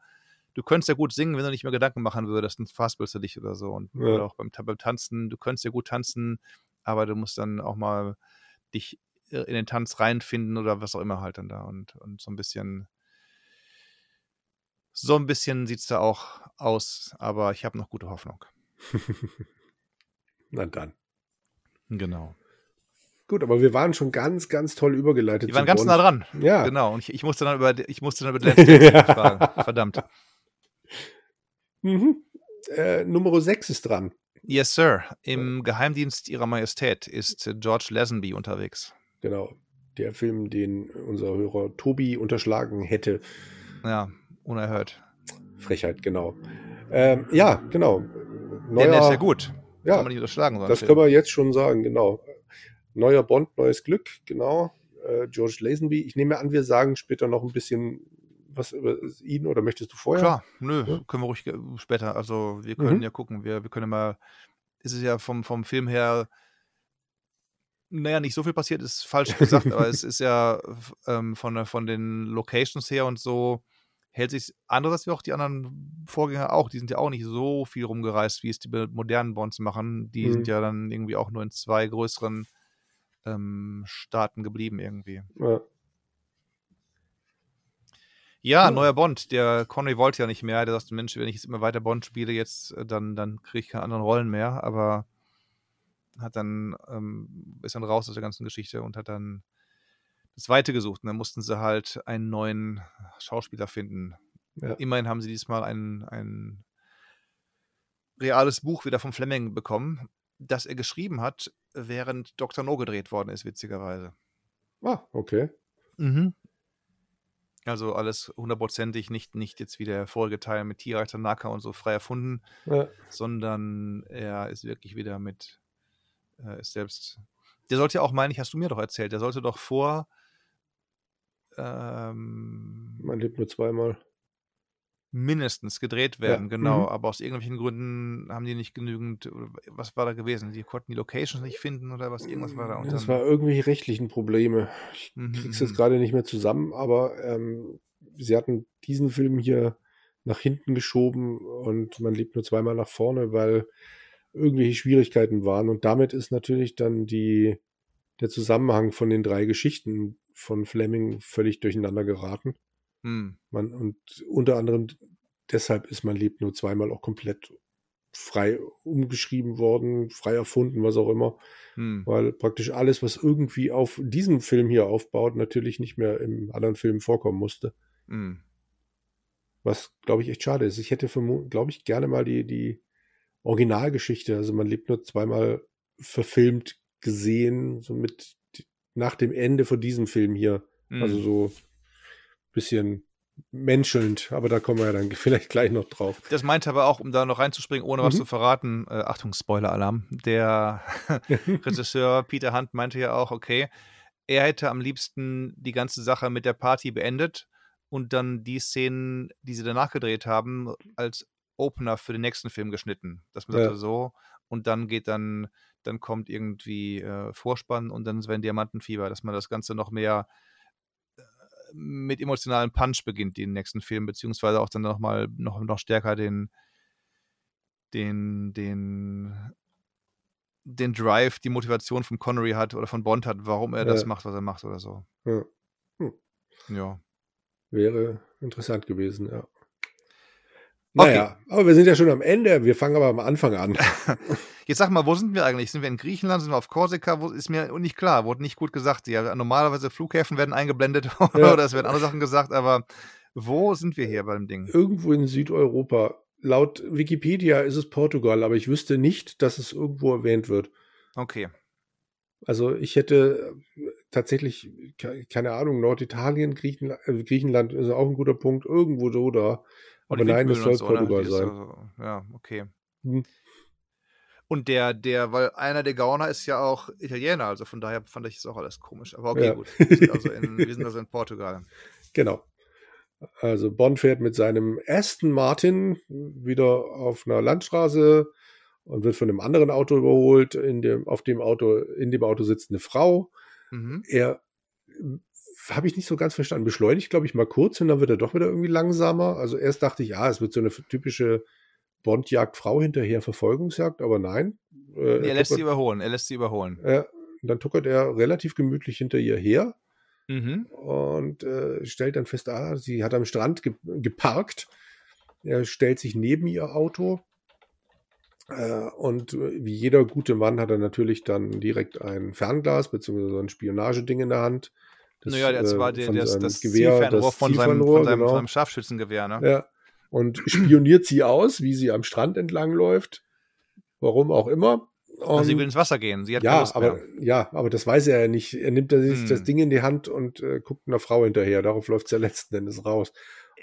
du könntest ja gut singen, wenn du nicht mehr Gedanken machen würdest, dann verhaspelst du dich oder so. Und Ja. oder auch beim, beim Tanzen, du könntest ja gut tanzen, aber du musst dann auch mal dich in den Tanz reinfinden oder was auch immer halt dann da und, und so ein bisschen so ein bisschen sieht es da auch aus, aber ich habe noch gute Hoffnung. Na dann. Genau. Gut, aber wir waren schon ganz, ganz toll übergeleitet. Wir waren ganz Bond. nah dran. Ja. Genau. Und ich, ich musste dann über, ich musste dann über Lance fragen. Verdammt. Mhm. Äh, Nummer 6 ist dran. Yes, Sir. Im Geheimdienst Ihrer Majestät ist George Lazenby unterwegs. Genau. Der Film, den unser Hörer Tobi unterschlagen hätte. Ja, unerhört. Frechheit, genau. Ähm, ja, genau. Neuer, Denn der ist ja gut. Ja, Kann man nicht unterschlagen. das können wir jetzt schon sagen, genau. Neuer Bond, neues Glück, genau. Äh, George Lazenby. Ich nehme an, wir sagen später noch ein bisschen was über ihn oder möchtest du vorher? Klar, nö, ja? können wir ruhig später. Also wir können mhm. ja gucken, wir, wir können mal, ist es ja vom, vom Film her, naja, nicht so viel passiert, ist falsch gesagt, aber es ist ja ähm, von, von den Locations her und so, hält sich anderes wie auch die anderen Vorgänger auch. Die sind ja auch nicht so viel rumgereist, wie es die modernen Bonds machen. Die mhm. sind ja dann irgendwie auch nur in zwei größeren ähm, Staaten geblieben irgendwie. Ja. Ja, neuer Bond. Der Connery wollte ja nicht mehr. Der sagte, Mensch, wenn ich jetzt immer weiter Bond spiele, jetzt, äh, dann, dann kriege ich keine anderen Rollen mehr. Aber hat dann, ähm, ist dann raus aus der ganzen Geschichte und hat dann das Zweite gesucht. Und dann mussten sie halt einen neuen Schauspieler finden. Ja. Immerhin haben sie diesmal ein, ein reales Buch wieder vom Fleming bekommen, das er geschrieben hat, während Dr. No gedreht worden ist, witzigerweise. Ah, okay. Mhm. Also alles hundertprozentig nicht, nicht jetzt wie der vorige Teil mit Tierreiter Naka und so frei erfunden, ja. sondern er ist wirklich wieder mit, äh, ist selbst. Der sollte ja auch, meine ich, hast du mir doch erzählt, der sollte doch vor. Ähm, Man lebt nur zweimal mindestens gedreht werden, ja. genau. Mhm. Aber aus irgendwelchen Gründen haben die nicht genügend. Was war da gewesen? Die konnten die Locations nicht finden oder was? Irgendwas war da. Und das war irgendwelche rechtlichen Probleme. Ich mhm. krieg's jetzt gerade nicht mehr zusammen, aber ähm, sie hatten diesen Film hier nach hinten geschoben und man lebt nur zweimal nach vorne, weil irgendwelche Schwierigkeiten waren. Und damit ist natürlich dann die, der Zusammenhang von den drei Geschichten von Fleming völlig durcheinander geraten. Hm. Man, und unter anderem deshalb ist man lebt nur zweimal auch komplett frei umgeschrieben worden, frei erfunden, was auch immer. Hm. Weil praktisch alles, was irgendwie auf diesem Film hier aufbaut, natürlich nicht mehr im anderen Film vorkommen musste. Hm. Was, glaube ich, echt schade ist. Ich hätte, glaube ich, gerne mal die, die Originalgeschichte, also man lebt nur zweimal verfilmt gesehen, so mit nach dem Ende von diesem Film hier. Also hm. Also so bisschen menschelnd, aber da kommen wir ja dann vielleicht gleich noch drauf. Das meinte aber auch, um da noch reinzuspringen, ohne was mhm. zu verraten, äh, Achtung, Spoiler-Alarm, der Regisseur Peter Hunt meinte ja auch, okay, er hätte am liebsten die ganze Sache mit der Party beendet und dann die Szenen, die sie danach gedreht haben, als Opener für den nächsten Film geschnitten. Das man ja. so und dann geht dann, dann kommt irgendwie äh, Vorspann und dann ist wenn Diamantenfieber, dass man das Ganze noch mehr mit emotionalem Punch beginnt, den nächsten Film, beziehungsweise auch dann nochmal noch, noch stärker den, den, den, den Drive, die Motivation von Connery hat oder von Bond hat, warum er ja. das macht, was er macht oder so. Ja. Hm. ja. Wäre interessant gewesen, ja. Naja, okay. aber wir sind ja schon am Ende. Wir fangen aber am Anfang an. Jetzt sag mal, wo sind wir eigentlich? Sind wir in Griechenland? Sind wir auf Korsika? Wo, ist mir nicht klar. Wurde nicht gut gesagt. Ja, normalerweise Flughäfen werden eingeblendet ja. oder es werden andere Sachen gesagt, aber wo sind wir hier beim Ding? Irgendwo in Südeuropa. Laut Wikipedia ist es Portugal, aber ich wüsste nicht, dass es irgendwo erwähnt wird. Okay. Also ich hätte tatsächlich, keine Ahnung, Norditalien, Griechenland, äh, Griechenland ist auch ein guter Punkt, irgendwo so da. Aber nein, es soll so, ne? Portugal sein. Also, ja, okay. Hm. Und der, der, weil einer der Gauner ist ja auch Italiener, also von daher fand ich es auch alles komisch. Aber okay, ja. gut. Wir also in, wir sind also in Portugal. Genau. Also Bonn fährt mit seinem Aston Martin wieder auf einer Landstraße und wird von einem anderen Auto überholt. In dem, auf dem Auto, in dem Auto sitzt eine Frau. Mhm. Er habe ich nicht so ganz verstanden. Beschleunigt, glaube ich, mal kurz und dann wird er doch wieder irgendwie langsamer. Also erst dachte ich, ja, es wird so eine typische Bond jagt Frau hinterher, Verfolgungsjagd, aber nein. Äh, er lässt sie überholen, er lässt sie überholen. Er dann tuckert er relativ gemütlich hinter ihr her Mhm. und äh, stellt dann fest, ah, sie hat am Strand ge geparkt. Er stellt sich neben ihr Auto. Äh, und wie jeder gute Mann hat er natürlich dann direkt ein Fernglas bzw. ein Spionageding in der Hand. Das, naja, das äh, war von das, seinem das Gewehr, Zielfernrohr das von, seinem, Zielfernrohr, von, seinem, genau. seinem Scharfschützengewehr, ne? Ja. Und spioniert sie aus, wie sie am Strand entlang läuft. Warum auch immer. Also sie Und- will ins Wasser gehen. Sie hat ja, Lust aber, mehr. ja, aber das weiß er ja nicht. Er nimmt da sich Hm. das Ding in die Hand und äh, guckt einer Frau hinterher. Darauf läuft es ja letzten Endes raus.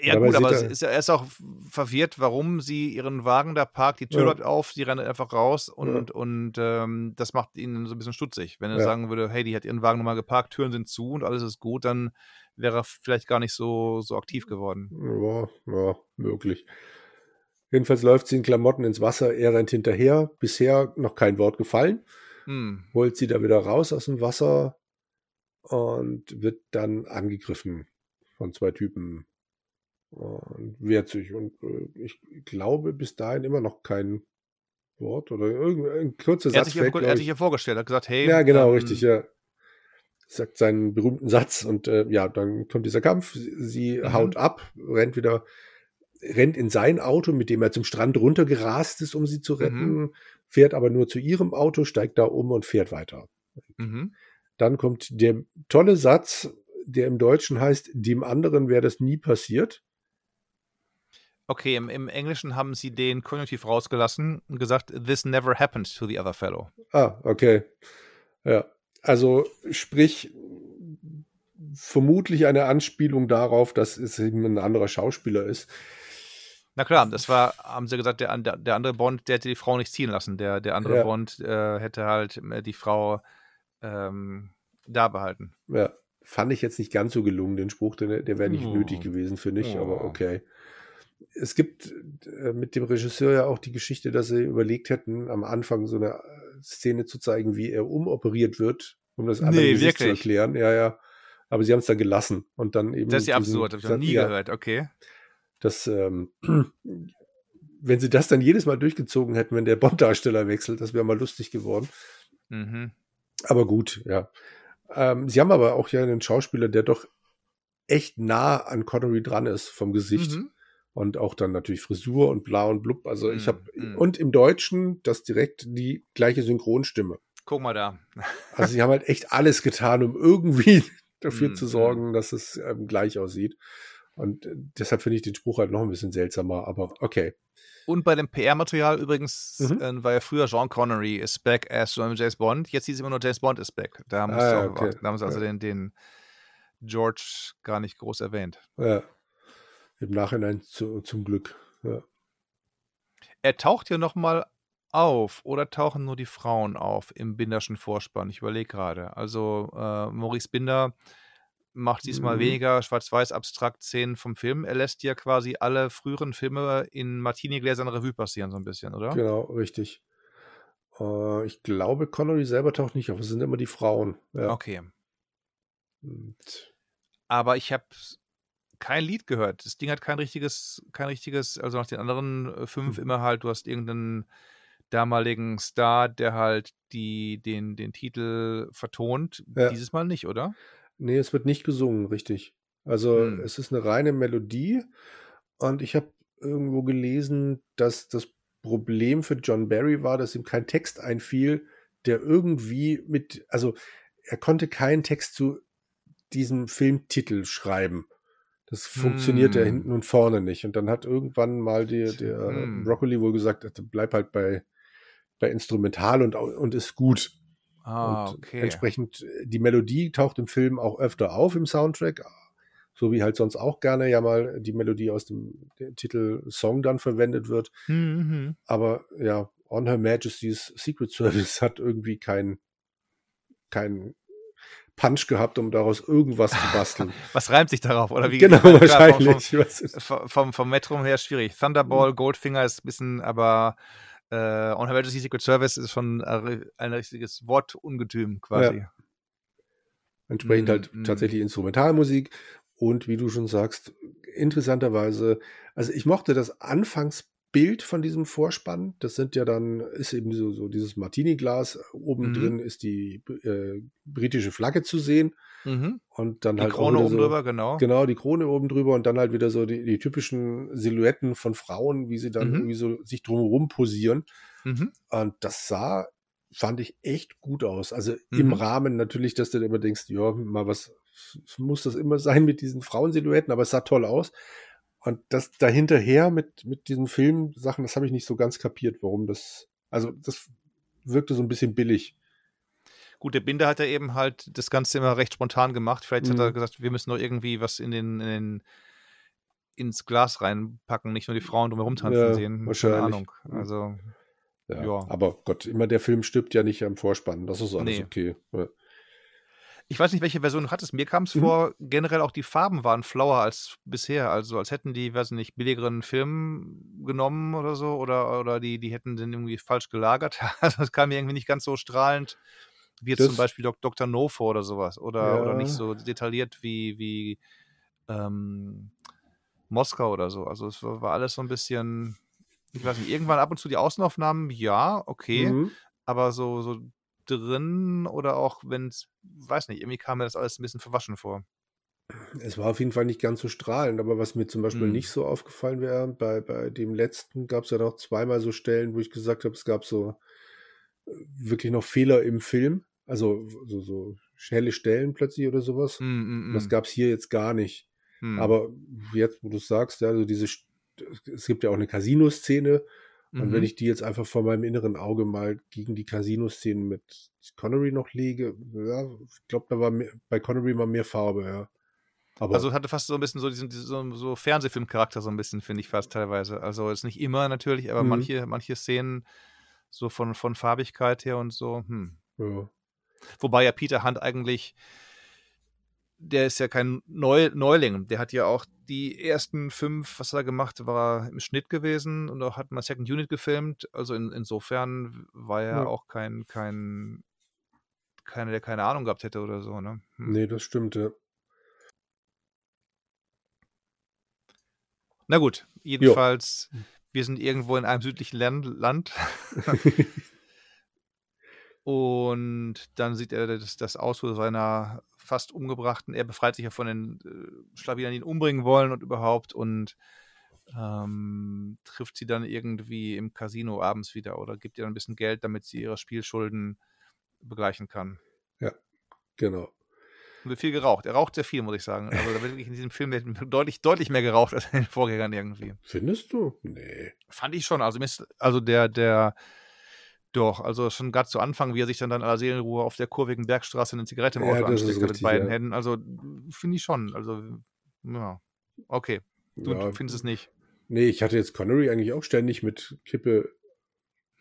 Ja, dabei gut, aber er- ist, er ist auch verwirrt, warum sie ihren Wagen da parkt. Die Tür Ja. läuft auf, sie rennt einfach raus und, und ähm, das macht ihn so ein bisschen stutzig. Wenn er Ja. sagen würde, hey, die hat ihren Wagen nochmal geparkt, Türen sind zu und alles ist gut, dann wäre er vielleicht gar nicht so, so aktiv geworden. Ja, ja, möglich. Jedenfalls läuft sie in Klamotten ins Wasser. Er rennt hinterher. Bisher noch kein Wort gefallen. Hm. Holt sie da wieder raus aus dem Wasser und wird dann angegriffen von zwei Typen und wehrt sich. Und äh, ich glaube, bis dahin immer noch kein Wort oder irgendein kurzer Er hat Satz sich, ja, fällt, er hat ich. sich ja vorgestellt, hat gesagt, hey. Ja, genau, ähm, richtig, ja. Sagt seinen berühmten Satz und äh, ja, dann kommt dieser Kampf. Sie Mhm. haut ab, rennt wieder, rennt in sein Auto, mit dem er zum Strand runtergerast ist, um sie zu retten, Mhm. fährt aber nur zu ihrem Auto, steigt da um und fährt weiter. Mhm. Dann kommt der tolle Satz, der im Deutschen heißt, dem anderen wäre das nie passiert. Okay, im, im Englischen haben sie den Konjunktiv rausgelassen und gesagt, this never happened to the other fellow. Ah, okay. Ja, also sprich, vermutlich eine Anspielung darauf, dass es eben ein anderer Schauspieler ist. Na klar, das war, haben sie gesagt, der, der, der andere Bond, der hätte die Frau nicht ziehen lassen. Der, der andere Ja. Bond äh, hätte halt äh, die Frau ähm, da behalten. Ja, fand ich jetzt nicht ganz so gelungen, den Spruch, der, der wäre nicht Oh. nötig gewesen, finde ich, aber Oh. okay. Es gibt äh, mit dem Regisseur ja auch die Geschichte, dass sie überlegt hätten, am Anfang so eine äh, Szene zu zeigen, wie er umoperiert wird, um das andere Nee, zu erklären. Ja, ja. Aber sie haben es dann gelassen und dann eben. Das ist ja diesen- absurd, habe ich noch nie ja, gehört, okay. Das, ähm, wenn sie das dann jedes Mal durchgezogen hätten, wenn der Bond-Darsteller wechselt, das wäre mal lustig geworden. Mhm. Aber gut, ja. Ähm, sie haben aber auch ja einen Schauspieler, der doch echt nah an Connery dran ist vom Gesicht. Mhm. Und auch dann natürlich Frisur und bla und blub. Also ich Mm, habe mm. und im Deutschen das direkt die gleiche Synchronstimme. Guck mal da. Also sie haben halt echt alles getan, um irgendwie dafür Mm, zu mm. sorgen, dass es ähm, gleich aussieht. Und äh, deshalb finde ich den Spruch halt noch ein bisschen seltsamer, aber okay. Und bei dem PR-Material übrigens Mhm. äh, war ja früher Sean Connery is back as James Bond. Jetzt hieß es immer nur James Bond is back. Da haben, Ah, sie, ja, okay. also Ja. den, den George gar nicht groß erwähnt. Ja. Im Nachhinein zu, zum Glück. Ja. Er taucht hier nochmal auf oder tauchen nur die Frauen auf im Binderschen Vorspann? Ich überlege gerade. Also äh, Maurice Binder macht diesmal Mhm. weniger schwarz-weiß abstrakt Szenen vom Film. Er lässt ja quasi alle früheren Filme in Martini-Gläsern Revue passieren, so ein bisschen, oder? Genau, richtig. Äh, ich glaube, Connery selber taucht nicht auf. Es sind immer die Frauen. Ja. Okay. Und, Aber ich habe kein Lied gehört. Das Ding hat kein richtiges, kein richtiges, also nach den anderen äh, fünf Mhm. immer halt, du hast irgendeinen damaligen Star, der halt die, den, den Titel vertont. Ja. Dieses Mal nicht, oder? nee, es wird nicht gesungen, richtig. Also Hm. es ist eine reine Melodie. Und ich habe irgendwo gelesen, dass das Problem für John Barry war, dass ihm kein Text einfiel, der irgendwie mit, also er konnte keinen Text zu diesem Filmtitel schreiben. Das funktionierte Hm. hinten und vorne nicht. Und dann hat irgendwann mal der, der Hm. Broccoli wohl gesagt, bleib halt bei, bei Instrumental und, und ist gut. Ah, und okay. entsprechend, äh, die Melodie taucht im Film auch öfter auf im Soundtrack, so wie halt sonst auch gerne ja mal die Melodie aus dem dem Titel Song dann verwendet wird. Mhm. Aber ja, On Her Majesty's Secret Service hat irgendwie keinen kein Punch gehabt, um daraus irgendwas zu basteln. Was reimt sich darauf? Oder wie genau, meine, klar, vom- wahrscheinlich. Ist- Vom, vom, vom Metrum her schwierig. Thunderball, Goldfinger ist ein bisschen, aber äh, On Her Majesty's Secret Service ist schon ein richtiges Wortungetüm quasi. Entsprechend Mm, halt mm. tatsächlich Instrumentalmusik und wie du schon sagst, interessanterweise, also ich mochte das anfangs Bild von diesem Vorspann. Das sind ja dann, ist eben so, so dieses Martini-Glas. Oben mhm. drin ist die äh, britische Flagge zu sehen. Mhm. Und dann die halt Krone oben so, drüber, genau. Genau, die Krone oben drüber und dann halt wieder so die, die typischen Silhouetten von Frauen, wie sie dann mhm. irgendwie so sich drumherum posieren. Mhm. Und das sah, fand ich echt gut aus. Also im mhm. Rahmen natürlich, dass du immer denkst, ja, mal was muss das immer sein mit diesen Frauensilhouetten, aber es sah toll aus. Und das dahinterher mit, mit diesen Filmsachen, das habe ich nicht so ganz kapiert, warum das, also das wirkte so ein bisschen billig. Gut, der Binder hat ja eben halt das Ganze immer recht spontan gemacht. Vielleicht mhm. hat er mhm. gesagt, wir müssen noch irgendwie was in den, in den ins Glas reinpacken, nicht nur die Frauen drumherum tanzen ja, sehen. Wahrscheinlich. Keine Ahnung. Also, ja, ja, Aber Gott, immer der Film stirbt ja nicht am Vorspann. Das ist alles nee. okay. Ja. Ich weiß nicht, welche Version du hattest. Mir kam es mhm. vor, generell auch die Farben waren flauer als bisher. Also als hätten die, weiß nicht, billigeren Film genommen oder so. Oder, oder die, die hätten den irgendwie falsch gelagert. Also es kam mir irgendwie nicht ganz so strahlend wie jetzt das, zum Beispiel Dr. No vor oder sowas. Oder, ja. oder nicht so detailliert wie, wie ähm, Moskau oder so. Also es war alles so ein bisschen, ich weiß nicht, irgendwann ab und zu die Außenaufnahmen, ja, okay. Mhm. Aber so, so drin oder auch wenn es, weiß nicht, irgendwie kam mir das alles ein bisschen verwaschen vor. Es war auf jeden Fall nicht ganz so strahlend, aber was mir zum Beispiel mhm. nicht so aufgefallen wäre, bei, bei dem letzten gab es ja noch zweimal so Stellen, wo ich gesagt habe, es gab so äh, wirklich noch Fehler im Film, also so, so helle Stellen plötzlich oder sowas. Mhm, das gab es hier jetzt gar nicht. Mhm. Aber jetzt, wo du sagst, ja, also diese, es gibt ja auch eine Casino-Szene, und mhm. wenn ich die jetzt einfach vor meinem inneren Auge mal gegen die Casino-Szenen mit Connery noch lege, ja, ich glaube, da war mehr, bei Connery mal mehr Farbe, ja. Aber also hatte fast so ein bisschen so diesen, so, so Fernsehfilmcharakter so ein bisschen, finde ich fast teilweise. Also ist nicht immer natürlich, aber mhm. manche, manche Szenen so von, von Farbigkeit her und so, hm. Ja. Wobei ja Peter Hunt eigentlich der ist ja kein Neu Neuling. Der hat ja auch die ersten fünf, was er gemacht, war im Schnitt gewesen und auch hat mal Second Unit gefilmt. Also in, insofern war er ja. auch kein, kein, keiner, der keine Ahnung gehabt hätte oder so, ne? Hm. Nee, das stimmt, ja. Na gut, jedenfalls, jo. wir sind irgendwo in einem südlichen Land. Und dann sieht er das, das Ausruhe seiner fast umgebrachten. Er befreit sich ja von den äh, Schlawinern, die ihn umbringen wollen und überhaupt und ähm, trifft sie dann irgendwie im Casino abends wieder oder gibt ihr ein bisschen Geld, damit sie ihre Spielschulden begleichen kann. Ja, genau. Und wird viel geraucht. Er raucht sehr viel, muss ich sagen. Also da wird wirklich in diesem Film deutlich, deutlich mehr geraucht als in den Vorgängern irgendwie. Findest du? Nee. Fand ich schon. Also, also der, der doch, also schon gerade zu Anfang, wie er sich dann, dann aller Seelenruhe auf der kurvigen Bergstraße eine Zigarette im Auto ja, ansteckt mit beiden ja. Händen. Also finde ich schon. Also, ja. Okay. Du, ja. findest es nicht. Nee, ich hatte jetzt Connery eigentlich auch ständig mit Kippe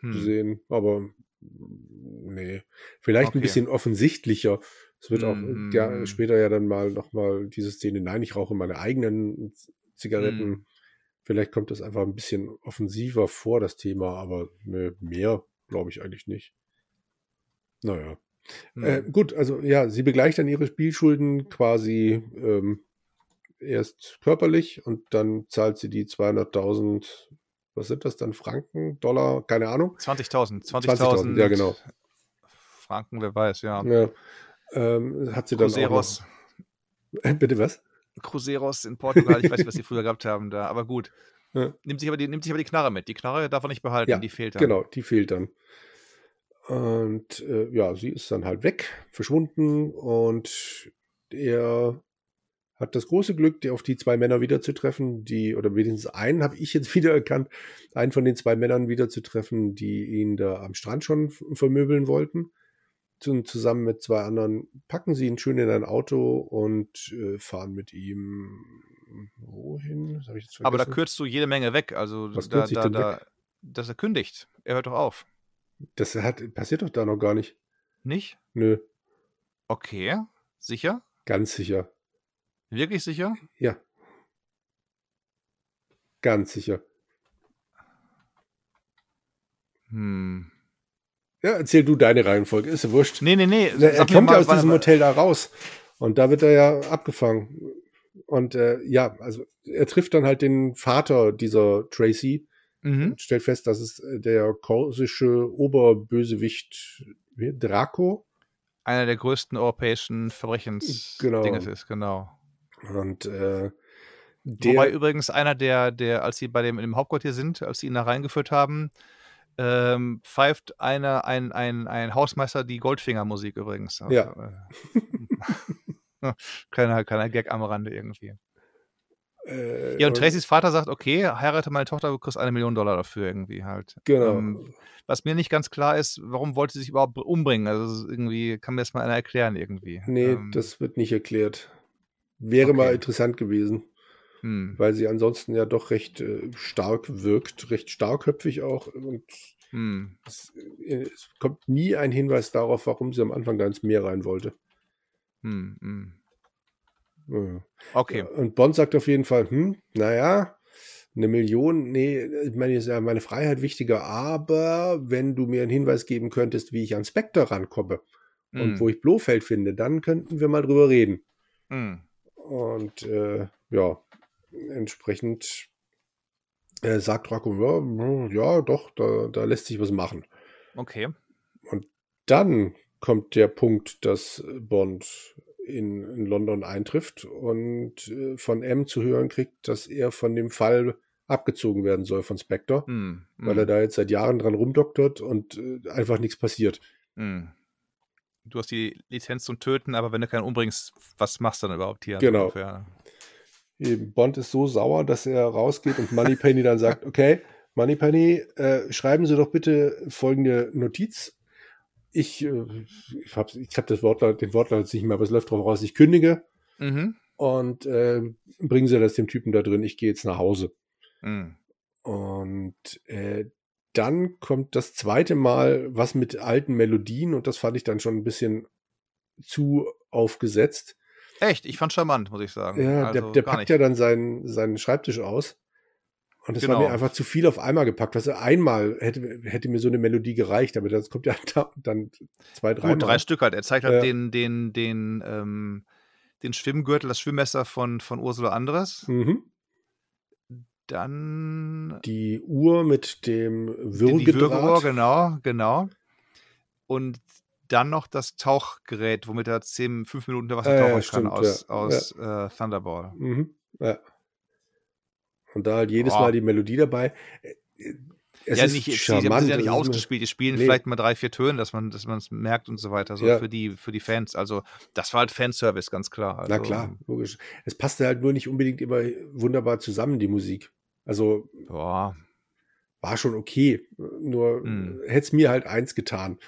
hm. gesehen, aber nee. Vielleicht okay. ein bisschen offensichtlicher. Es wird auch hm. ja, später ja dann mal nochmal diese Szene, nein, ich rauche meine eigenen Zigaretten. Hm. Vielleicht kommt das einfach ein bisschen offensiver vor, das Thema, aber mehr Glaube ich eigentlich nicht. Naja. Mhm. Äh, gut, also ja, sie begleicht dann ihre Spielschulden quasi ähm, erst körperlich und dann zahlt sie die 200.000, was sind das dann, Franken, Dollar, keine Ahnung. 20.000, 20.000, 20 ja genau. Franken, wer weiß, ja. ja. Ähm, hat sie dann Cruzeros. auch noch, Bitte was? Cruzeros in Portugal, ich weiß nicht, was sie früher gehabt haben da, aber gut. Ja. Nimmt, sich aber die, nimmt sich aber die Knarre mit. Die Knarre darf er nicht behalten, ja, die fehlt dann. Genau, die fehlt dann. Und äh, ja, sie ist dann halt weg, verschwunden und er hat das große Glück, die auf die zwei Männer wiederzutreffen, die, oder wenigstens einen habe ich jetzt wiedererkannt, einen von den zwei Männern wiederzutreffen, die ihn da am Strand schon vermöbeln wollten. Und zusammen mit zwei anderen packen sie ihn schön in ein Auto und äh, fahren mit ihm wohin? Aber da kürzt du jede Menge weg. Also Was da, da, da, weg? dass er kündigt. Er hört doch auf. Das hat, passiert doch da noch gar nicht. Nicht? Nö. Okay. Sicher? Ganz sicher. Wirklich sicher? Ja. Ganz sicher. Hm. Ja, erzähl du deine Reihenfolge, ist ja wurscht. Nee, nee, nee. er kommt ja aus diesem Hotel da raus. Und da wird er ja abgefangen. Und äh, ja, also er trifft dann halt den Vater dieser Tracy, mhm. und stellt fest, dass es äh, der korsische Oberbösewicht Draco. Einer der größten europäischen Verbrechens genau. ist, genau. Und äh, der, Wobei übrigens einer der, der, als sie bei dem im Hauptquartier sind, als sie ihn da reingeführt haben, ähm, pfeift einer, ein, ein, ein Hausmeister die Goldfinger-Musik übrigens. Also, ja. Kleiner, kleiner Gag am Rande irgendwie. Äh, ja, und Tracys Vater sagt, okay, heirate meine Tochter, du kriegst eine Million Dollar dafür irgendwie halt. Genau. Ähm, was mir nicht ganz klar ist, warum wollte sie sich überhaupt umbringen? Also irgendwie, kann mir das mal einer erklären irgendwie. Nee, ähm, das wird nicht erklärt. Wäre okay. mal interessant gewesen. Hm. Weil sie ansonsten ja doch recht äh, stark wirkt, recht starkköpfig auch. Und hm. es, äh, es, kommt nie ein Hinweis darauf, warum sie am Anfang da ins Meer rein wollte. Hm, hm. Ja. Okay. Und Bond sagt auf jeden Fall, hm, naja, eine Million, nee, ich meine, ist ja meine Freiheit wichtiger, aber wenn du mir einen Hinweis geben könntest, wie ich an Spectre rankomme mm. und hm. wo ich Blofeld finde, dann könnten wir mal drüber reden. Mm. Und äh, ja, entsprechend äh, sagt Draco, ja, ja doch, da, da lässt sich was machen. Okay. Und dann kommt der Punkt, dass Bond in, in London eintrifft und äh, von M zu hören kriegt, dass er von dem Fall abgezogen werden soll von Spectre, mm, weil er da jetzt seit Jahren dran rumdoktert und äh, einfach nichts passiert. Mm. Du hast die Lizenz zum Töten, aber wenn du keinen umbringst, was machst du dann überhaupt hier? Genau. Eben, Bond ist so sauer, dass er rausgeht und Moneypenny dann sagt, okay, Moneypenny, äh, schreiben Sie doch bitte folgende Notiz ich, äh, ich habe ich hab das Wortlaut, den Wortlaut nicht mehr, aber es läuft darauf raus, ich kündige mhm. und äh, bringen Sie das dem Typen da drin, ich gehe jetzt nach Hause. Mhm. Und äh, dann kommt das zweite Mal was mit alten Melodien und das fand ich dann schon ein bisschen zu aufgesetzt. Echt? Ich fand charmant, muss ich sagen. Ja, also der, der packt nicht. ja dann seinen, seinen Schreibtisch aus und das genau. war mir genau. einfach zu viel auf einmal gepackt. Also einmal hätte, hätte mir so eine Melodie gereicht, aber das kommt ja dann zwei, drei Gut, drei Stück halt. Er zeigt halt ja. den, den, den, ähm, den Schwimmgürtel, das Schwimmmesser von, von Ursula Andres. Mhm. Dann die Uhr mit dem Würgedraht. genau, genau. Und dann noch das Tauchgerät, womit er zehn, fünf Minuten unter Wasser tauchen äh, kann aus, ja. aus ja. Äh, Thunderball. Mhm. Ja. Und da halt jedes oh. Mal die Melodie dabei. Es ja, nicht, charmant, sie haben ja nicht ausgespielt, die spielen nee. vielleicht mal drei, vier Töne, dass man dass es merkt und so weiter, so ja. für, die, für die Fans. Also, das war halt Fanservice, ganz klar. Also, Na klar, logisch. Es passte halt nur nicht unbedingt immer wunderbar zusammen, die Musik. Also, Boah. war schon okay. Nur hm. hätte es mir halt eins getan.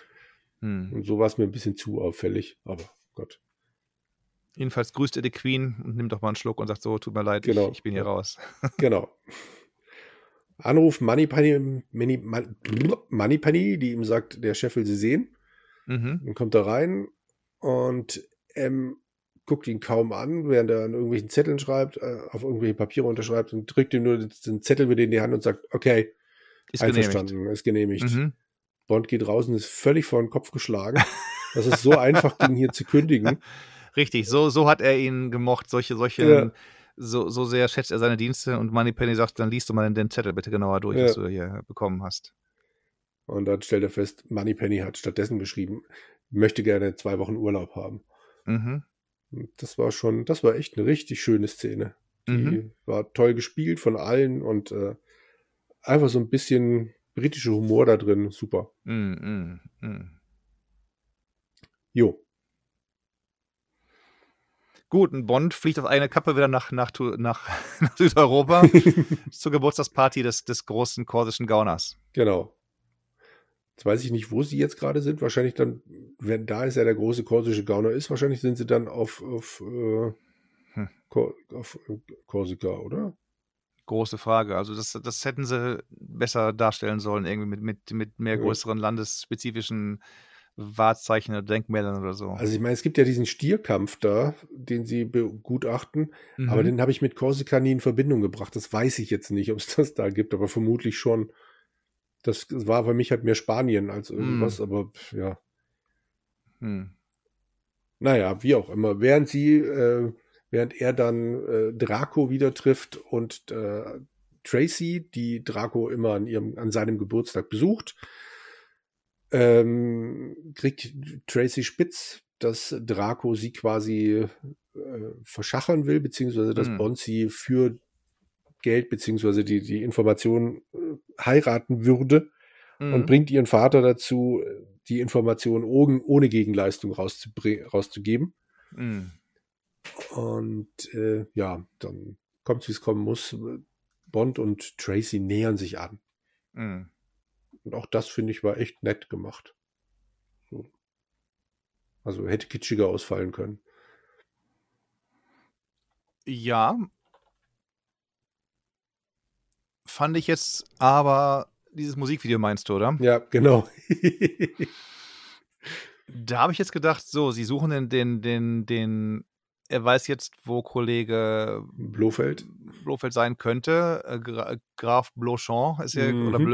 Hm. Und so war es mir ein bisschen zu auffällig, aber Gott. Jedenfalls grüßt er die Queen und nimmt doch mal einen Schluck und sagt so, tut mir leid, genau. ich, ich bin hier raus. genau. Anruf Moneypenny, Money, Moneypenny, die ihm sagt, der Chef will sie sehen. Mhm. Dann kommt er rein und M guckt ihn kaum an, während er an irgendwelchen Zetteln schreibt, äh, auf irgendwelche Papiere unterschreibt und drückt ihm nur den Zettel wieder in die Hand und sagt, okay, ist einverstanden, genehmigt. ist genehmigt. Mhm. Bond geht raus und ist völlig vor den Kopf geschlagen. Das ist so einfach, den hier zu kündigen. Richtig, so, so hat er ihn gemocht, solche, solche, ja. so, so sehr schätzt er seine Dienste und Moneypenny sagt, dann liest du mal den Zettel bitte genauer durch, ja. was du hier bekommen hast. Und dann stellt er fest, Moneypenny hat stattdessen geschrieben, möchte gerne zwei Wochen Urlaub haben. Mhm. Das war schon, das war echt eine richtig schöne Szene. Die mhm. war toll gespielt von allen und äh, einfach so ein bisschen britischer Humor da drin. Super. Mhm. Mhm. Jo. Gut, ein Bond fliegt auf eine Kappe wieder nach, nach, nach, nach Südeuropa zur Geburtstagsparty des, des großen korsischen Gauners. Genau. Jetzt weiß ich nicht, wo sie jetzt gerade sind. Wahrscheinlich dann, wenn da ist ja der große korsische Gauner ist, wahrscheinlich sind sie dann auf, auf, äh, hm. auf äh, Korsika, oder? Große Frage. Also das, das hätten sie besser darstellen sollen, irgendwie mit, mit, mit mehr größeren landesspezifischen Wahrzeichen oder Denkmälern oder so. Also ich meine, es gibt ja diesen Stierkampf da, den sie begutachten, mhm. aber den habe ich mit Korsika nie in Verbindung gebracht. Das weiß ich jetzt nicht, ob es das da gibt, aber vermutlich schon. Das war für mich halt mehr Spanien als irgendwas, mhm. aber ja. Mhm. Naja, wie auch immer. Während sie, äh, während er dann äh, Draco wieder trifft und äh, Tracy, die Draco immer an ihrem, an seinem Geburtstag besucht. Ähm, kriegt Tracy Spitz, dass Draco sie quasi äh, verschachern will, beziehungsweise dass Hm. Bond sie für Geld, beziehungsweise die, die Information äh, heiraten würde Mhm. und bringt ihren Vater dazu, die Information ohne, ohne Gegenleistung rauszugeben. Mhm. Und äh, ja, dann kommt wie es kommen muss. Bond und Tracy nähern sich an. Mhm. Und auch das, finde ich, war echt nett gemacht. So. Also hätte kitschiger ausfallen können. Ja. Fand ich jetzt aber dieses Musikvideo meinst du, oder? Ja, genau. Da habe ich jetzt gedacht, so, sie suchen den, den, den, den, er weiß jetzt, wo Kollege Blofeld. Blofeld sein könnte, äh, Gra Graf Blochon ist ja, oder Mhm.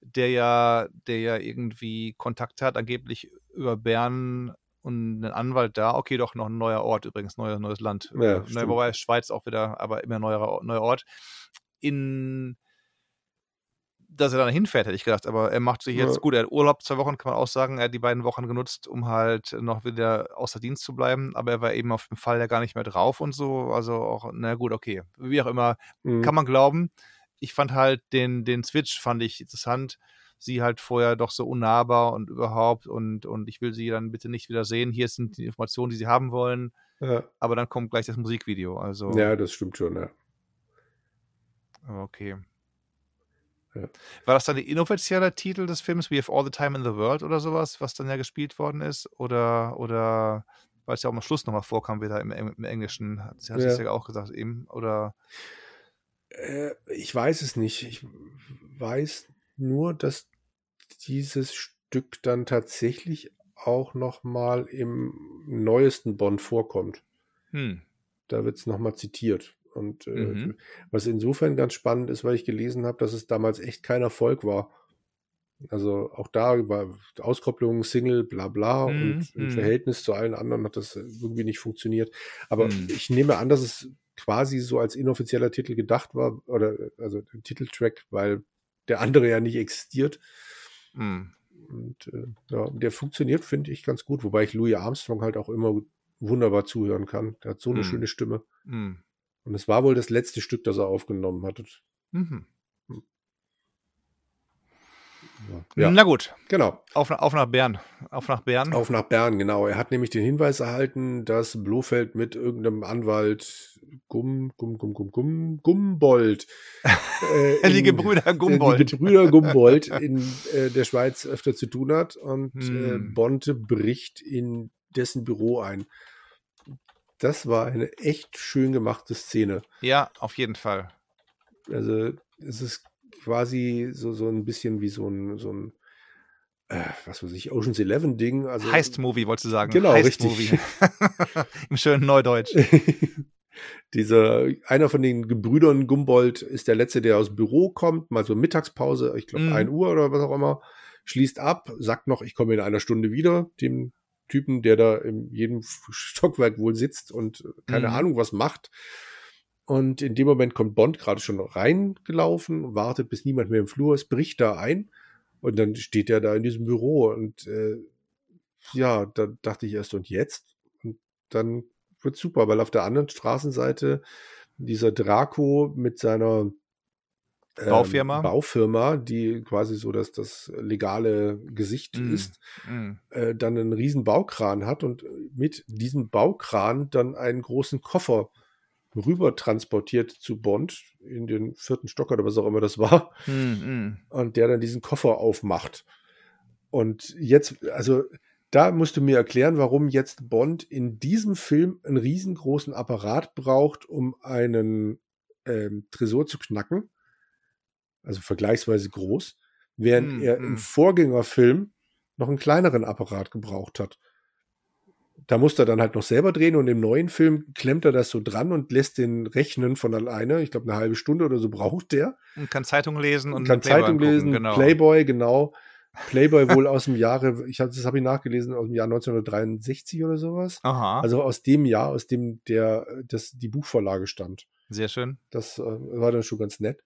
Der ja, der ja irgendwie Kontakt hat, angeblich über Bern und einen Anwalt da. Okay, doch noch ein neuer Ort übrigens, neues, neues Land. Ja, Äh, stimmt. wobei Schweiz auch wieder, aber immer neuer, neuer Ort. In dass er dann hinfährt, hätte ich gedacht. Aber er macht sich jetzt, Ja. gut, er hat Urlaub zwei Wochen, kann man auch sagen. Er hat die beiden Wochen genutzt, um halt noch wieder außer Dienst zu bleiben. Aber er war eben auf dem Fall ja gar nicht mehr drauf und so. Also auch, na gut, okay. Wie auch immer, Mhm. kann man glauben. Ich fand halt den, den Switch, fand ich interessant. Sie halt vorher doch so unnahbar und überhaupt und, und ich will sie dann bitte nicht wieder sehen. Hier sind die Informationen, die sie haben wollen. ja. Aber dann kommt gleich das Musikvideo. Also, ja, das stimmt schon, ja. okay. Ja. War das dann der inoffizielle Titel des Films, We Have All the Time in the World oder sowas, was dann ja gespielt worden ist? Oder, oder weil es ja auch am Schluss nochmal vorkam, wieder im, im Englischen, hat sie hat Ja. es ja auch gesagt eben, oder Äh, ich weiß es nicht. Ich weiß nur, dass dieses Stück dann tatsächlich auch noch mal im neuesten Bond vorkommt. hm, Da wird es noch mal zitiert. Und äh, Mhm. was insofern ganz spannend ist, weil ich gelesen habe, dass es damals echt kein Erfolg war. Also auch da war Auskopplung, Single, bla bla Mhm, und im mhm. Verhältnis zu allen anderen hat das irgendwie nicht funktioniert. Aber Mhm. ich nehme an, dass es quasi so als inoffizieller Titel gedacht war, oder also Titeltrack, weil der andere ja nicht existiert. hm. Und äh, ja, der funktioniert, finde ich, ganz gut, wobei ich Louis Armstrong halt auch immer wunderbar zuhören kann. Der hat so eine Mhm. schöne Stimme. Hm. Und es war wohl das letzte Stück, das er aufgenommen hatte. Mhm. Ja, Na gut, genau. auf, auf nach Bern. Auf nach Bern. Auf nach Bern, genau. Er hat nämlich den Hinweis erhalten, dass Blofeld mit irgendeinem Anwalt Gumm, Gumm, Gumm, Gumm, Gumm, Gumbold. Äh, die Gebrüder Gumbold. Die Gebrüder Gumbold in äh, der Schweiz öfter zu tun hat und äh, Hm. Bonte bricht in dessen Büro ein. Das war eine echt schön gemachte Szene. Ja, auf jeden Fall. Also es ist quasi so, so ein bisschen wie so ein, so ein äh, was weiß ich, Ocean's Eleven Ding. Also, Heist-Movie, wolltest du sagen. Genau, Heist-Movie. Im schönen Neudeutsch. Dieser, einer von den Gebrüdern Gumbold ist der letzte, der aus dem Büro kommt, mal so Mittagspause, ich glaube Mhm. 1 Uhr oder was auch immer, schließt ab, sagt noch, ich komme in einer Stunde wieder, dem Typen, der da in jedem Stockwerk wohl sitzt und keine Mhm. Ahnung was macht. Und in dem Moment kommt Bond gerade schon reingelaufen, wartet, bis niemand mehr im Flur ist, bricht da ein und dann steht er da in diesem Büro und äh, ja, da dachte ich erst, und jetzt? Und dann wird super, weil auf der anderen Straßenseite dieser Draco mit seiner ähm, Baufirma. Baufirma, die quasi so das, das legale Gesicht Mm. ist, Mhm. äh, dann einen riesen Baukran hat und mit diesem Baukran dann einen großen Koffer rüber transportiert zu Bond in den vierten Stock oder was auch immer das war Mhm. und der dann diesen Koffer aufmacht. Und jetzt, also da musst du mir erklären, warum jetzt Bond in diesem Film einen riesengroßen Apparat braucht, um einen ähm, Tresor zu knacken. Also vergleichsweise groß, während Hm, er hm. im Vorgängerfilm noch einen kleineren Apparat gebraucht hat. Da musste er dann halt noch selber drehen und im neuen Film klemmt er das so dran und lässt den rechnen von alleine. Ich glaube, eine halbe Stunde oder so braucht der. Und kann Zeitung lesen und kann Playboy Zeitung lesen, genau. Playboy, genau. Playboy wohl aus dem Jahre, ich hab, das habe ich nachgelesen, aus dem Jahr 1963 oder sowas. Aha. Also aus dem Jahr, aus dem der, das, die Buchvorlage stammt. Sehr schön. Das äh, war dann schon ganz nett.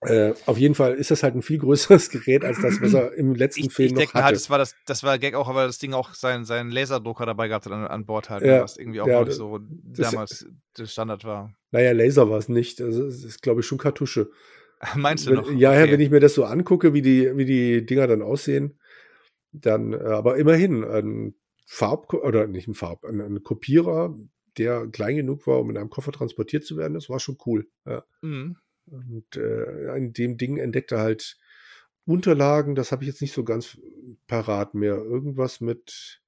Äh, auf jeden Fall ist das halt ein viel größeres Gerät als das, was er im letzten ich, Film ich noch denke hatte. halt, das war das, das war Gag auch, weil das Ding auch seinen, seinen Laserdrucker dabei gehabt hat an, an Bord halt, Ja, was irgendwie auch ja, noch das- so damals der Standard war. Naja, Laser war es nicht. Also es ist, glaube ich, schon Kartusche. Meinst du Wenn, noch? ja, ja, Okay. wenn ich mir das so angucke, wie die, wie die Dinger dann aussehen, dann, äh, aber immerhin ein Farb, oder nicht ein Farb, ein, ein Kopierer, der klein genug war, um in einem Koffer transportiert zu werden, das war schon cool. Ja. Mhm. Und äh, in dem Ding entdeckt er halt Unterlagen, das habe ich jetzt nicht so ganz parat mehr. Irgendwas mit,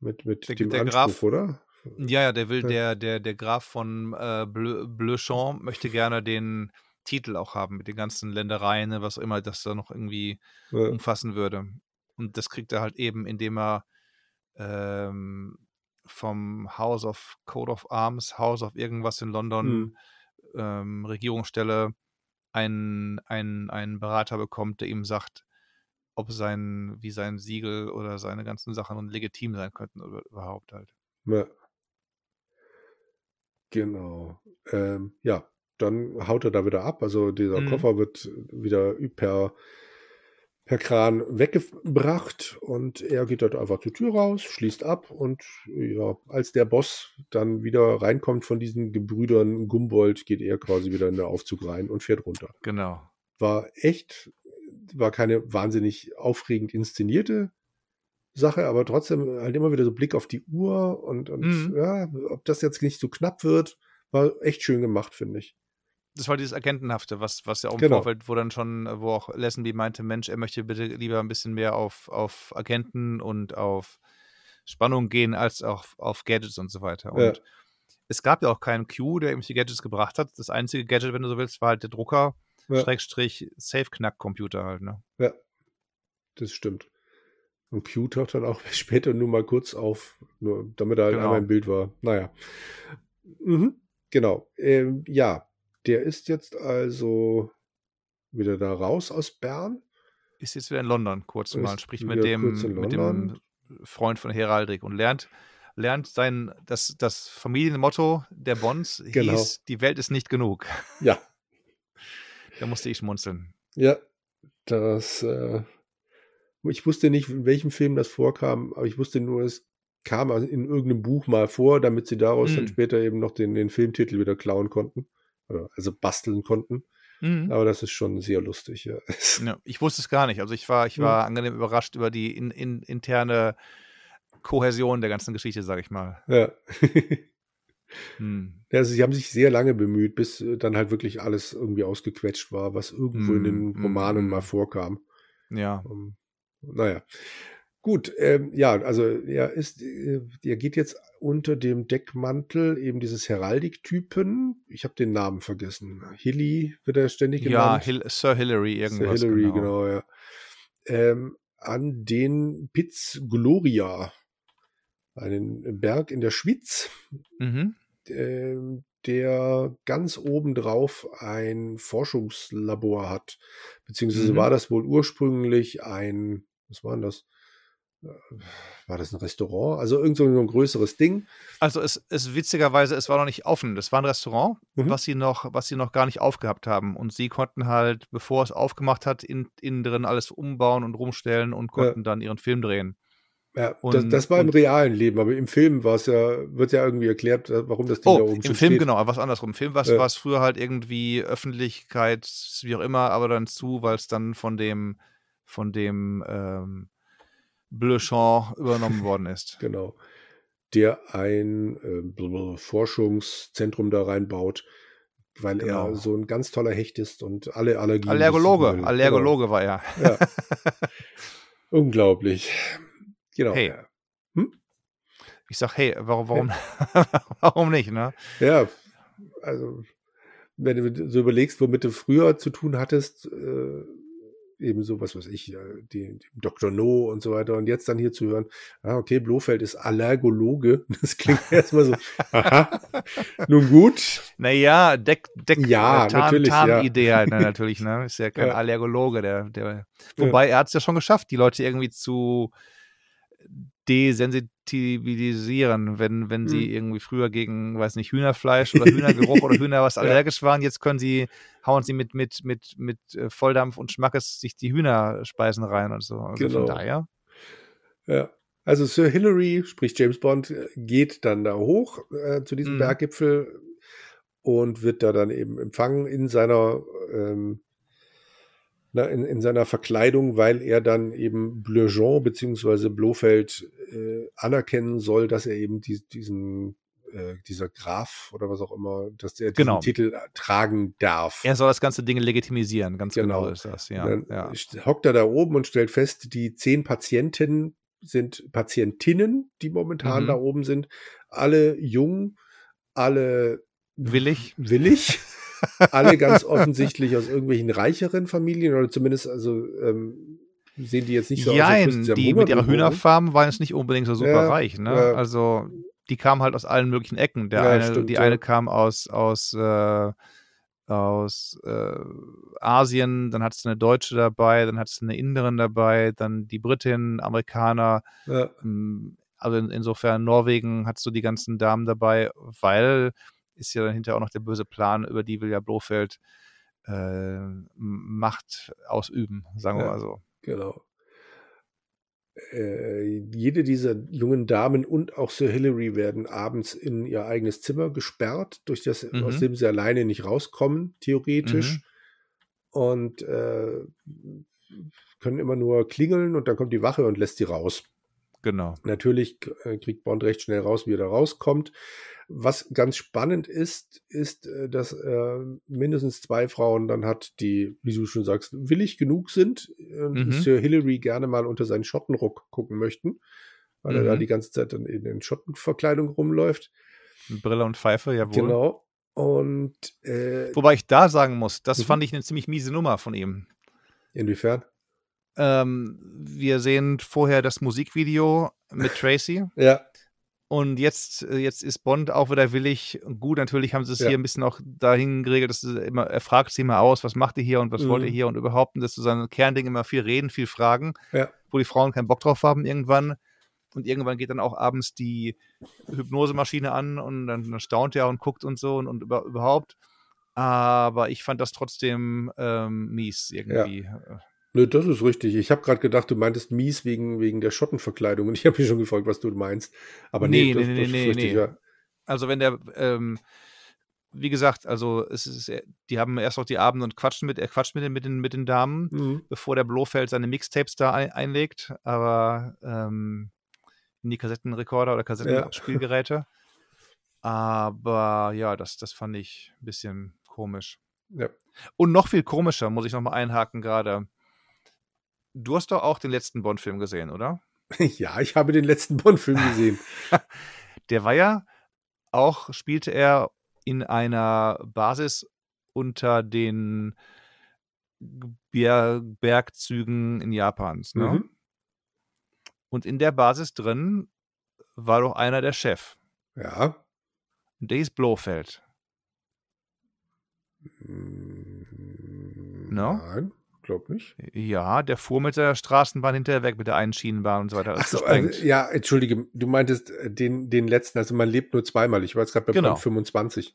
mit, mit Der- dem der Anspruch, Graf- oder? Ja, ja, der will, Ja. der, der, der Graf von äh, Bleu, Bleuchamp möchte gerne den Titel auch haben mit den ganzen Ländereien, ne, was auch immer das da noch irgendwie Ja. umfassen würde. Und das kriegt er halt eben, indem er ähm, vom House of Code of Arms, House of irgendwas in London, Hm. Ähm, Regierungsstelle, einen, einen, einen Berater bekommt, der ihm sagt, ob sein, wie sein Siegel oder seine ganzen Sachen legitim sein könnten oder überhaupt halt. Ja. Genau. Ähm, ja, dann haut er da wieder ab. Also dieser Mhm. Koffer wird wieder per, per Kran weggebracht und er geht dort einfach zur Tür raus, schließt ab und ja, als der Boss dann wieder reinkommt von diesen Gebrüdern Gumbold, geht er quasi wieder in den Aufzug rein und fährt runter. Genau. War echt, war keine wahnsinnig aufregend inszenierte Sache, aber trotzdem halt immer wieder so Blick auf die Uhr und, und Mhm. ja, ob das jetzt nicht so knapp wird, war echt schön gemacht, finde ich. Das war dieses Agentenhafte, was, was ja auch im Genau. Vorfeld, wo dann schon, wo auch Lesenby meinte, Mensch, er möchte bitte lieber ein bisschen mehr auf, auf Agenten und auf Spannung gehen, als auf, auf Gadgets und so weiter. Und Ja. es gab ja auch keinen Q, der irgendwelche Gadgets gebracht hat. Das einzige Gadget, wenn du so willst, war halt der Drucker, Ja. Schrägstrich, Safe-Knack-Computer halt, ne? Ja, das stimmt. Und Q taucht dann auch später nur mal kurz auf, nur damit er halt Genau. einmal im Bild war. Naja. Mhm, genau. Ähm, ja, der ist jetzt also wieder da raus aus Bern. Ist jetzt wieder in London, kurz mal, spricht mit dem, mit dem. Freund von Heraldrik und lernt, lernt sein, das, das Familienmotto der Bonds Genau. hieß, die Welt ist nicht genug. Ja, Da musste ich schmunzeln. ja, das, äh, ich wusste nicht, in welchem Film das vorkam, aber ich wusste nur, es kam in irgendeinem Buch mal vor, damit sie daraus dann Mhm. später eben noch den, den Filmtitel wieder klauen konnten. Oder, Also basteln konnten. Mhm. Aber das ist schon sehr lustig, ja. Ja, ich wusste es gar nicht. Also ich war, ich Mhm. war angenehm überrascht über die in, in, interne Kohäsion der ganzen Geschichte, sage ich mal. ja. Hm. Ja, also sie haben sich sehr lange bemüht, bis äh, dann halt wirklich alles irgendwie ausgequetscht war, was irgendwo in den Mm, Romanen mm, mal vorkam. Ja. Ähm, naja. Gut, ähm, ja, also er ist, äh, er geht jetzt unter dem Deckmantel eben dieses Heraldik-Typen. Ich habe den Namen vergessen. Hilly wird er ständig Ja, genannt. Hil Sir Hillary Sir irgendwas. Hillary, genau. genau, ja. Ähm, an den Piz Gloria, einen Berg in der Schweiz, Mhm. ähm, der ganz oben drauf ein Forschungslabor hat. Beziehungsweise Mhm. war das wohl ursprünglich ein, was war denn das? War das ein Restaurant? Also irgend so ein größeres Ding. Also es, es witzigerweise, es war noch nicht offen. Das war ein Restaurant, Mhm. was sie noch, was sie noch gar nicht aufgehabt haben. Und sie konnten halt, bevor es aufgemacht hat, in, innen drin alles umbauen und rumstellen und konnten dann ihren Film drehen. Ja, das, Und- das war im realen Leben, aber im Film war es ja, wird ja irgendwie erklärt, äh, warum das Ding da Oh, oben im Film steht. genau, aber was andersrum. Im Film war es Ja. früher halt irgendwie Öffentlichkeit, wie auch immer, aber dann zu, weil es dann von dem, von dem ähm, Bleuchamp übernommen worden ist. Genau. Der ein äh, Forschungszentrum da reinbaut, weil Genau. er so ein ganz toller Hecht ist und alle Allergien. Allergologe. Allergologe war er. Genau. Ja. Unglaublich. Genau. Hey. Ja. Ich sag, hey, warum, warum, warum nicht, ne? Ja, also wenn du so überlegst, womit du früher zu tun hattest, äh, eben so, was weiß ich, äh, die, die Dr. No und so weiter und jetzt dann hier zu hören, ah, okay, Blofeld ist Allergologe, das klingt erstmal so, aha, nun gut, Naja, Deck, Deck, Ja, äh, Tarn, natürlich, ja. Tarnidee halt, ne, natürlich, ne? Ist ja kein Ja. Allergologe, der, der, wobei er hat es ja schon geschafft, die Leute irgendwie zu desensibilisieren, wenn, wenn sie mhm. irgendwie früher gegen, weiß nicht, Hühnerfleisch oder Hühnergeruch oder Hühner was allergisch waren. Jetzt können sie, hauen sie mit, mit, mit, mit äh, Volldampf und Schmackes sich die Hühnerspeisen rein und so. Also genau. von daher. Ja. Also Sir Hillary, sprich James Bond, geht dann da hoch äh, zu diesem mhm. Berggipfel und wird da dann eben empfangen in seiner ähm, na, in, in seiner Verkleidung, weil er dann eben Blejean beziehungsweise Blofeld äh, anerkennen soll, dass er eben die, diesen äh, dieser Graf oder was auch immer, dass er diesen genau. Titel tragen darf. Er soll das ganze Ding legitimisieren, ganz genau, genau ist das, ja. Dann ja. hockt er da oben und stellt fest, die zehn Patienten sind Patientinnen, die momentan mhm. da oben sind, alle jung, alle willig. Willig. alle ganz offensichtlich aus irgendwelchen reicheren Familien oder zumindest, also ähm, sehen die jetzt nicht so Jein, aus, als die mit ihrer Hühnerfarm waren jetzt nicht unbedingt so super ja, reich, ne? Ja. Also die kamen halt aus allen möglichen Ecken. Der ja, eine, stimmt, die eine kam aus, aus, äh, aus äh, Asien, dann hat es eine Deutsche dabei, dann hat es eine Inderin dabei, dann die Britin, Amerikaner. Ähm, also in, insofern Norwegen hat so die ganzen Damen dabei, weil ist ja dann hinterher auch noch der böse Plan, über die will ja Blofeld äh, Macht ausüben, sagen wir mal so. Genau. Äh, jede dieser jungen Damen und auch Sir Hilary werden abends in ihr eigenes Zimmer gesperrt, durch das, mhm. aus dem sie alleine nicht rauskommen, theoretisch. Mhm. Und äh, können immer nur klingeln und dann kommt die Wache und lässt sie raus. Genau. Natürlich äh, kriegt Bond recht schnell raus, wie er da rauskommt. Was ganz spannend ist, ist, äh, dass äh, mindestens zwei Frauen dann hat, die, wie du schon sagst, willig genug sind, äh, mhm. Sir Hillary gerne mal unter seinen Schottenrock gucken möchten, weil mhm. er da mhm. die ganze Zeit dann in den Schottenverkleidung rumläuft. Brille und Pfeife, jawohl. Genau. Und äh, wobei ich da sagen muss, das mhm. fand ich eine ziemlich miese Nummer von ihm. Inwiefern? Ähm, wir sehen vorher das Musikvideo mit Tracy. ja. Und jetzt, äh, jetzt ist Bond auch wieder willig. Gut, natürlich haben sie es ja. hier ein bisschen auch dahin geregelt, dass immer, er fragt sie immer aus, was macht ihr hier und was mhm. wollt ihr mhm. hier und überhaupt. Und das ist so sein Kernding immer viel reden, viel fragen, ja. wo die Frauen keinen Bock drauf haben irgendwann. Und irgendwann geht dann auch abends die Hypnosemaschine an und dann, dann staunt er und guckt und so und, und über, überhaupt. Aber ich fand das trotzdem ähm, mies irgendwie. Ja. Nö, das ist richtig. Ich habe gerade gedacht, du meintest mies wegen, wegen der Schottenverkleidung und ich habe mich schon gefragt, was du meinst. Aber nee, nee, das, nee, das nee, ist richtig, nee. Ja. Also wenn der, ähm, wie gesagt, also es ist, die haben erst noch die Abende und quatschen mit, er quatscht mit den, mit den, mit den Damen, mhm. bevor der Blofeld seine Mixtapes da ein, einlegt, aber ähm, in die Kassettenrekorder oder Kassettenabspielgeräte. Ja. Aber ja, das, das fand ich ein bisschen komisch. Ja. Und noch viel komischer, muss ich nochmal einhaken gerade. Du hast doch auch den letzten Bond-Film gesehen, oder? Ja, ich habe den letzten Bond-Film gesehen. Der war ja auch, spielte er in einer Basis unter den Ber Bergzügen in Japans. Ne? Mhm. Und in der Basis drin war doch einer der Chef. Ja. Und der hieß Blofeld. No? Nein glaube nicht. Ja, der fuhr mit der Straßenbahn hinterher weg, mit der einen Schienenbahn und so weiter. Ach so, also, ja, entschuldige, du meintest äh, den, den letzten, also man lebt nur zweimal. Ich war jetzt gerade bei genau. 25.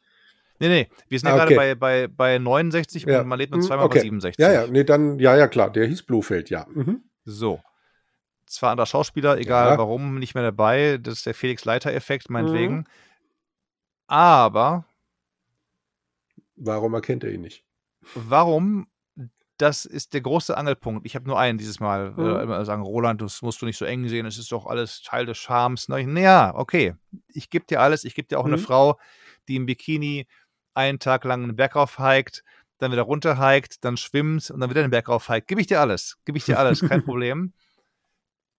Nee, nee, wir sind ja ah, gerade bei, bei, bei 69 ja. und man lebt nur hm, zweimal okay. bei 67. Ja, ja, nee, dann, ja, ja, klar, der hieß Blufeld, ja. Mhm. So. Zwar anderer Schauspieler, egal ja. warum, nicht mehr dabei. Das ist der Felix-Leiter-Effekt, meinetwegen. Mhm. Aber. Warum erkennt er ihn nicht? Warum das ist der große Angelpunkt. Ich habe nur einen dieses Mal. Mhm. Äh, immer sagen, Roland, das musst du nicht so eng sehen, es ist doch alles Teil des Charmes. Naja, okay. Ich gebe dir alles. Ich gebe dir auch mhm. eine Frau, die im Bikini einen Tag lang einen Berg rauf hiked, dann wieder runter hiked, dann schwimmt und dann wieder den Berg rauf hiked. Gebe ich dir alles. Gebe ich dir alles, kein Problem.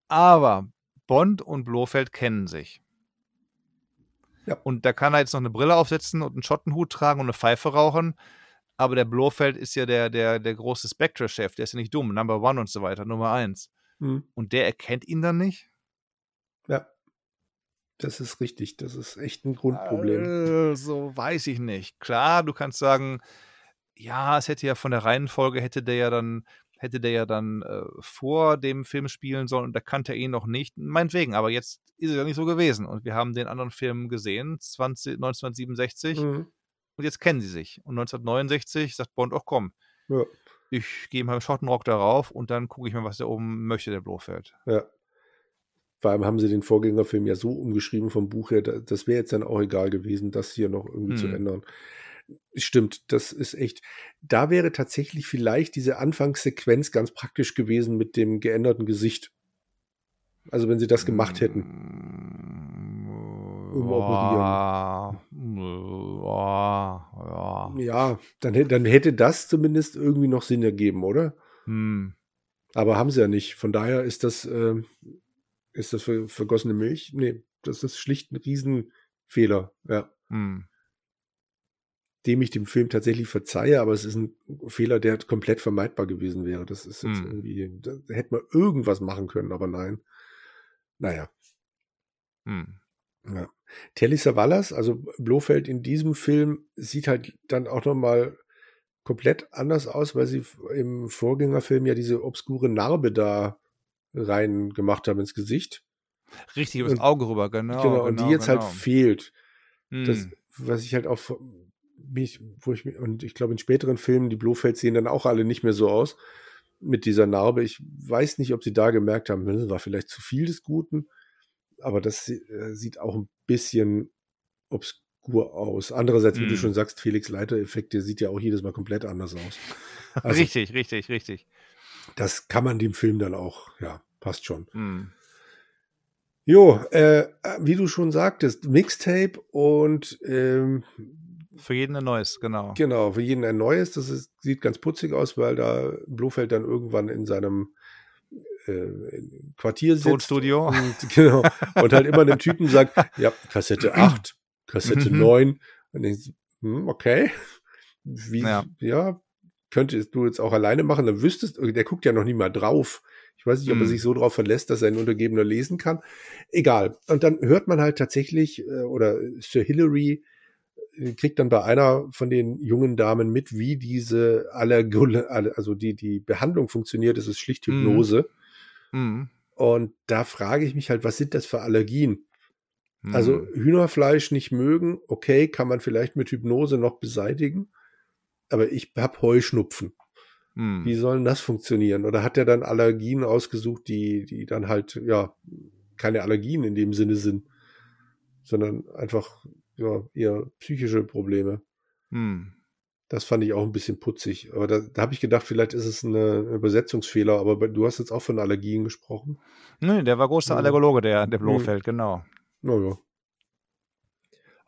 Aber Bond und Blofeld kennen sich. Ja. Und da kann er jetzt noch eine Brille aufsetzen und einen Schottenhut tragen und eine Pfeife rauchen. Aber der Blofeld ist ja der, der, der große Spectre-Chef, der ist ja nicht dumm, Number One und so weiter, Nummer eins. Hm. Und der erkennt ihn dann nicht? Ja. Das ist richtig. Das ist echt ein Grundproblem. So also, weiß ich nicht. Klar, du kannst sagen, ja, es hätte ja von der Reihenfolge hätte der ja dann hätte der ja dann äh, vor dem Film spielen sollen und da kannte er ihn noch nicht. Meinetwegen, aber jetzt ist es ja nicht so gewesen. Und wir haben den anderen Film gesehen, 20, 1967, mhm. Und jetzt kennen sie sich. Und 1969 sagt Bond, auch komm, ja. ich gehe mal Schottenrock darauf und dann gucke ich mal, was der oben möchte, der Blofeld. Ja. Vor allem haben sie den Vorgängerfilm ja so umgeschrieben vom Buch her, das wäre jetzt dann auch egal gewesen, das hier noch irgendwie hm. zu ändern. Stimmt, das ist echt. Da wäre tatsächlich vielleicht diese Anfangssequenz ganz praktisch gewesen mit dem geänderten Gesicht. Also wenn sie das gemacht hätten. Ja, ja. ja dann, dann hätte das zumindest irgendwie noch Sinn ergeben, oder? Hm. Aber haben sie ja nicht. Von daher ist das, äh, ist das vergossene Milch? Nee, das ist schlicht ein Riesenfehler. Ja. Hm dem ich dem Film tatsächlich verzeihe, aber es ist ein Fehler, der komplett vermeidbar gewesen wäre. Das ist jetzt hm. irgendwie, da hätte man irgendwas machen können, aber nein. Naja. Hm. Ja. Telly Savalas, also Blofeld in diesem Film, sieht halt dann auch nochmal komplett anders aus, weil sie im Vorgängerfilm ja diese obskure Narbe da rein gemacht haben ins Gesicht. Richtig, übers Auge rüber, genau. Genau, und die genau, jetzt halt genau. halt fehlt. Hm. Das, was ich halt auch mich, wo ich und ich glaube in späteren Filmen, die Blofeld sehen dann auch alle nicht mehr so aus mit dieser Narbe. Ich weiß nicht, ob sie da gemerkt haben, das hm, war vielleicht zu viel des Guten, aber das äh, sieht auch ein bisschen obskur aus. Andererseits, wie mm. du hm. schon sagst, Felix Leiter-Effekt, der sieht ja auch jedes Mal komplett anders aus. Also, richtig, richtig, richtig. Das kann man dem Film dann auch, ja, passt schon. Mm. Jo, äh, wie du schon sagtest, Mixtape und ähm, für jeden ein neues, genau. Genau, für jeden ein neues. Das ist, sieht ganz putzig aus, weil da Blofeld dann irgendwann in seinem äh, Quartier sitzt. Tonstudio. Und, genau. Und halt immer dem Typen sagt, ja, Kassette 8, Kassette 9. Mhm. Und denkst, hm, okay. Wie, ja. ja, könntest du jetzt auch alleine machen, dann wüsstest, der guckt ja noch nie mal drauf. Ich weiß nicht, ob er mhm. sich so darauf verlässt, dass er ein Untergebener lesen kann. Egal. Und dann hört man halt tatsächlich, äh, oder Sir Hillary kriegt dann bei einer von den jungen Damen mit, wie diese Allergole, also die, die Behandlung funktioniert. Es ist schlicht mhm. Hypnose. Mhm. Und da frage ich mich halt, was sind das für Allergien? Also mhm. Also Hühnerfleisch nicht mögen, okay, kann man vielleicht mit Hypnose noch beseitigen. Aber ich habe Heuschnupfen. Mhm. Wie sollen das funktionieren? Oder hat er dann Allergien ausgesucht, die, die dann halt, ja, keine Allergien in dem Sinne sind, sondern einfach ja, eher psychische Probleme. Hm. Das fand ich auch ein bisschen putzig. Aber da, da habe ich gedacht, vielleicht ist es ein Übersetzungsfehler. Aber du hast jetzt auch von Allergien gesprochen. Nee, der war großer Allergologe, der, der Blofeld, hm. genau. Naja.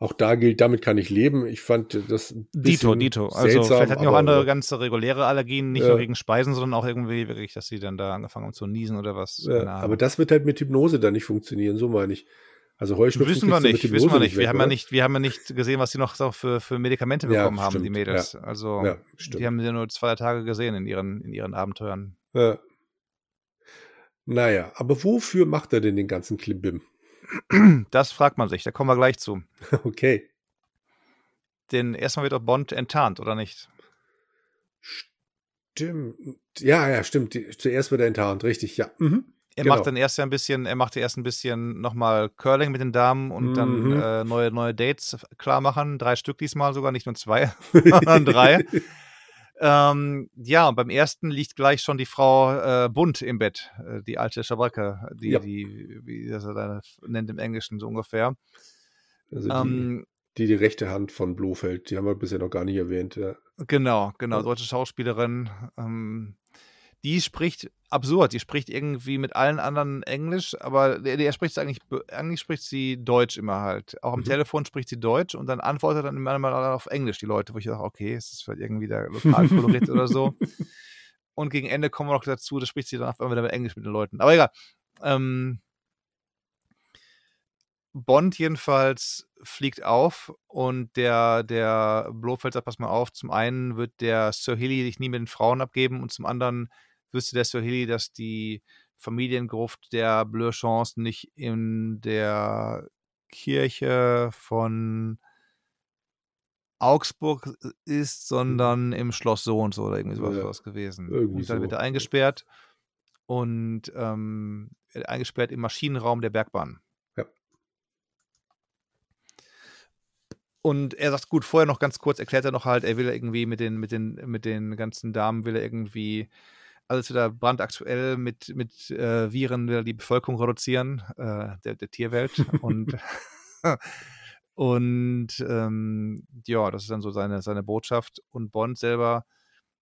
Auch da gilt, damit kann ich leben. Ich fand das. Dito, Dito. Also seltsam, vielleicht hatten die auch andere ganz reguläre Allergien, nicht ja. nur gegen Speisen, sondern auch irgendwie wirklich, dass sie dann da angefangen haben zu niesen oder was. Ja, aber das wird halt mit Hypnose dann nicht funktionieren, so meine ich. Also Heuschnupfen wissen wir nicht, wissen wir nicht. wir, haben ja nicht wir haben ja nicht gesehen, was sie noch so für, für Medikamente bekommen ja, haben, die Mädels. Ja. Also ja, die haben sie ja nur zwei Tage gesehen in ihren, in ihren Abenteuern. Ja. Naja, aber wofür macht er denn den ganzen Klimbim? Das fragt man sich, da kommen wir gleich zu. Okay. Denn erstmal wird auch Bond enttarnt, oder nicht? Stimmt. Ja, ja, stimmt. Zuerst wird er enttarnt, richtig, ja. Mhm. Er genau. macht dann erst ein bisschen, er machte erst ein bisschen nochmal Curling mit den Damen und mhm. dann äh, neue, neue Dates klar machen. Drei Stück diesmal sogar, nicht nur zwei, sondern drei. ähm, ja, und beim ersten liegt gleich schon die Frau äh, Bunt im Bett, äh, die alte Schabracke, die, ja. die, wie das er nennt im Englischen so ungefähr. Also die, ähm, die, die rechte Hand von Blofeld, die haben wir bisher noch gar nicht erwähnt. Ja. Genau, genau, deutsche Schauspielerin. Ähm, die spricht absurd. Die spricht irgendwie mit allen anderen Englisch, aber der, der spricht eigentlich, eigentlich spricht sie Deutsch immer halt. Auch am mhm. Telefon spricht sie Deutsch und dann antwortet dann immer mal auf Englisch die Leute, wo ich sage, okay, ist das vielleicht irgendwie der Lokalkolorit oder so. Und gegen Ende kommen wir noch dazu, da spricht sie dann auf einmal wieder mit Englisch mit den Leuten. Aber egal. Ähm, Bond jedenfalls fliegt auf und der, der Blofeld sagt, pass mal auf, zum einen wird der Sir Hilly dich nie mit den Frauen abgeben und zum anderen wüsste der Swahili, dass die Familiengruft der Bleu Chance nicht in der Kirche von Augsburg ist, sondern im Schloss so und so oder irgendwie sowas Ja, was gewesen. irgendwie und dann so. wird er eingesperrt und ähm, eingesperrt im Maschinenraum der Bergbahn. Ja. Und er sagt, gut, vorher noch ganz kurz erklärt er noch halt, er will irgendwie mit den, mit den, mit den ganzen Damen will er irgendwie alles wieder brandaktuell mit, mit äh, Viren will er die Bevölkerung reduzieren, äh, der, der Tierwelt. und und ähm, ja, das ist dann so seine, seine Botschaft. Und Bond selber,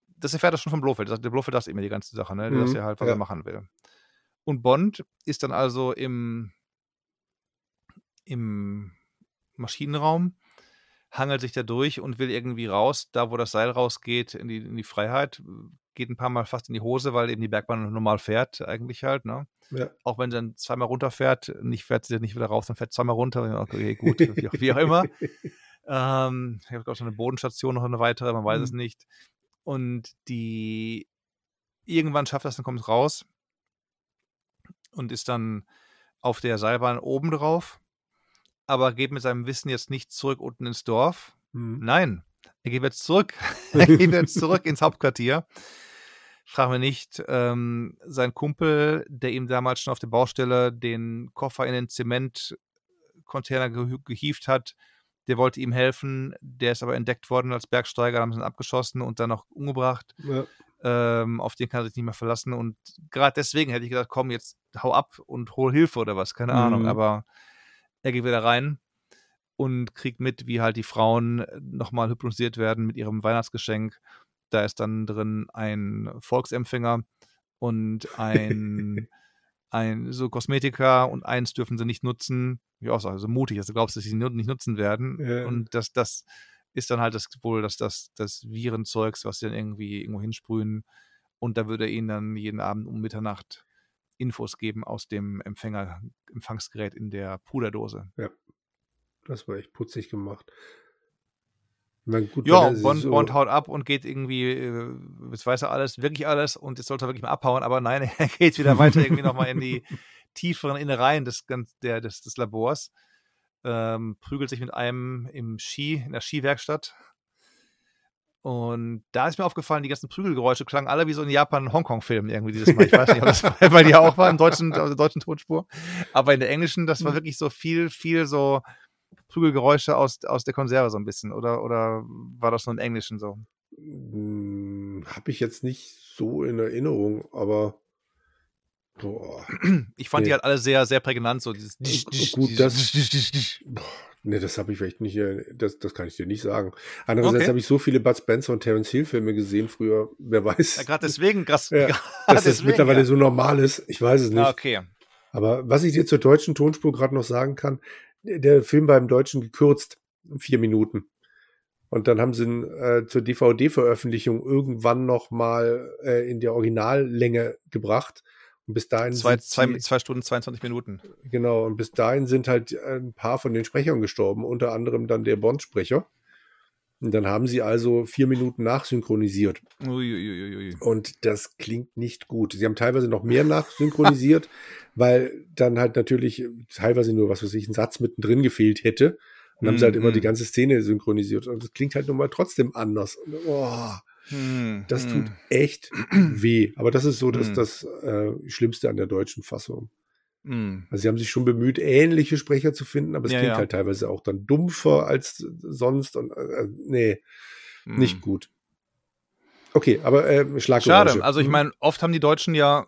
das erfährt er schon vom Blofeld. Der Blofeld sagt immer die ganze Sache, ne? Der Mhm, sagt ja halt, was ja. er machen will. Und Bond ist dann also im, im Maschinenraum, hangelt sich da durch und will irgendwie raus, da wo das Seil rausgeht, in die, in die Freiheit. Geht ein paar Mal fast in die Hose, weil eben die Bergbahn normal fährt, eigentlich halt, ne? Ja. Auch wenn sie dann zweimal runterfährt, nicht fährt sie nicht wieder raus, dann fährt zweimal runter. Okay, gut, wie auch, wie auch immer. Ähm, ich habe auch so eine Bodenstation noch eine weitere, man weiß es Mhm. nicht. Und die irgendwann schafft das, dann kommt es raus und ist dann auf der Seilbahn oben drauf, aber geht mit seinem Wissen jetzt nicht zurück unten ins Dorf. Mhm. Nein, er geht jetzt zurück. er geht jetzt zurück ins Hauptquartier. Frag mir nicht, ähm, sein Kumpel, der ihm damals schon auf der Baustelle den Koffer in den Zementcontainer ge gehievt hat, der wollte ihm helfen, der ist aber entdeckt worden als Bergsteiger, haben sie ihn abgeschossen und dann noch umgebracht. Ja. Ähm, auf den kann er sich nicht mehr verlassen. Und gerade deswegen hätte ich gesagt, komm, jetzt hau ab und hol Hilfe oder was, keine Ahnung. Mhm. Aber er geht wieder rein und kriegt mit, wie halt die Frauen nochmal hypnotisiert werden mit ihrem Weihnachtsgeschenk. Da ist dann drin ein Volksempfänger und ein, ein so Kosmetika und eins dürfen sie nicht nutzen. Wie auch so, also mutig, dass du glaubst, dass sie nicht nutzen werden. Ja. Und das, das ist dann halt das wohl das, das, das Virenzeugs, was sie dann irgendwie irgendwo hinsprühen. Und da würde er ihnen dann jeden Abend um Mitternacht Infos geben aus dem Empfänger, Empfangsgerät in der Puderdose. Das war echt putzig gemacht. Gut, Ja, Bond, so- Bond haut ab und geht irgendwie, äh, jetzt weiß er alles, wirklich alles und jetzt sollte er wirklich mal abhauen, aber nein, er geht wieder weiter irgendwie nochmal in die tieferen Innereien des, der, des, des Labors, ähm, prügelt sich mit einem im Ski, in der Skiwerkstatt. Und da ist mir aufgefallen, die ganzen Prügelgeräusche klangen alle wie so ein Japan-Hongkong-Film irgendwie dieses Mal. Ich weiß nicht, ob das bei, bei dir auch war, im deutschen, der deutschen Tonspur. Aber in der englischen, das war wirklich so viel, viel so Prügelgeräusche aus, aus der Konserve so ein bisschen. Oder, oder war das nur im Englischen so? Hm, Habe ich jetzt nicht so in Erinnerung, aber boah, Ich fand die Nee. halt alle sehr, sehr prägnant, so dieses. Gut, das- ne, das habe ich vielleicht nicht, äh, das, das kann ich dir nicht sagen. Andererseits Okay. habe ich so viele Bud Spencer und Terence Hill Filme gesehen früher, wer weiß, Ja, gerade deswegen, krass. Ja, dass das mittlerweile ja. so normal ist. Ich weiß es nicht. Ah, okay. Aber was ich dir zur deutschen Tonspur gerade noch sagen kann, der Film war im Deutschen gekürzt, vier Minuten. Und dann haben sie ihn äh, zur DVD-Veröffentlichung irgendwann noch mal äh, in der Originallänge gebracht. Und bis dahin Zwei, sind zwei, sie- zwei Stunden, 22 Minuten. genau, und bis dahin sind halt ein paar von den Sprechern gestorben, unter anderem dann der Bond-Sprecher. Und dann haben sie also vier Minuten nachsynchronisiert. Uiuiuiui. Und das klingt nicht gut. Sie haben teilweise noch mehr nachsynchronisiert, weil dann halt natürlich teilweise nur, was weiß ich, ein Satz mittendrin gefehlt hätte. Und dann haben sie halt immer Mhm. die ganze Szene synchronisiert. Und das klingt halt nun mal trotzdem anders. Und, oh, Hm, das hm. tut echt weh. Aber das ist so das, Mhm. das äh, Schlimmste an der deutschen Fassung. Hm. Also sie haben sich schon bemüht, ähnliche Sprecher zu finden, aber es Ja, klingt ja. halt teilweise auch dann dumpfer als sonst. Und äh, nee, Hm. nicht gut. Okay, aber äh, Schlaggeräusche. Schade. Also ich Hm? meine, oft haben die Deutschen ja,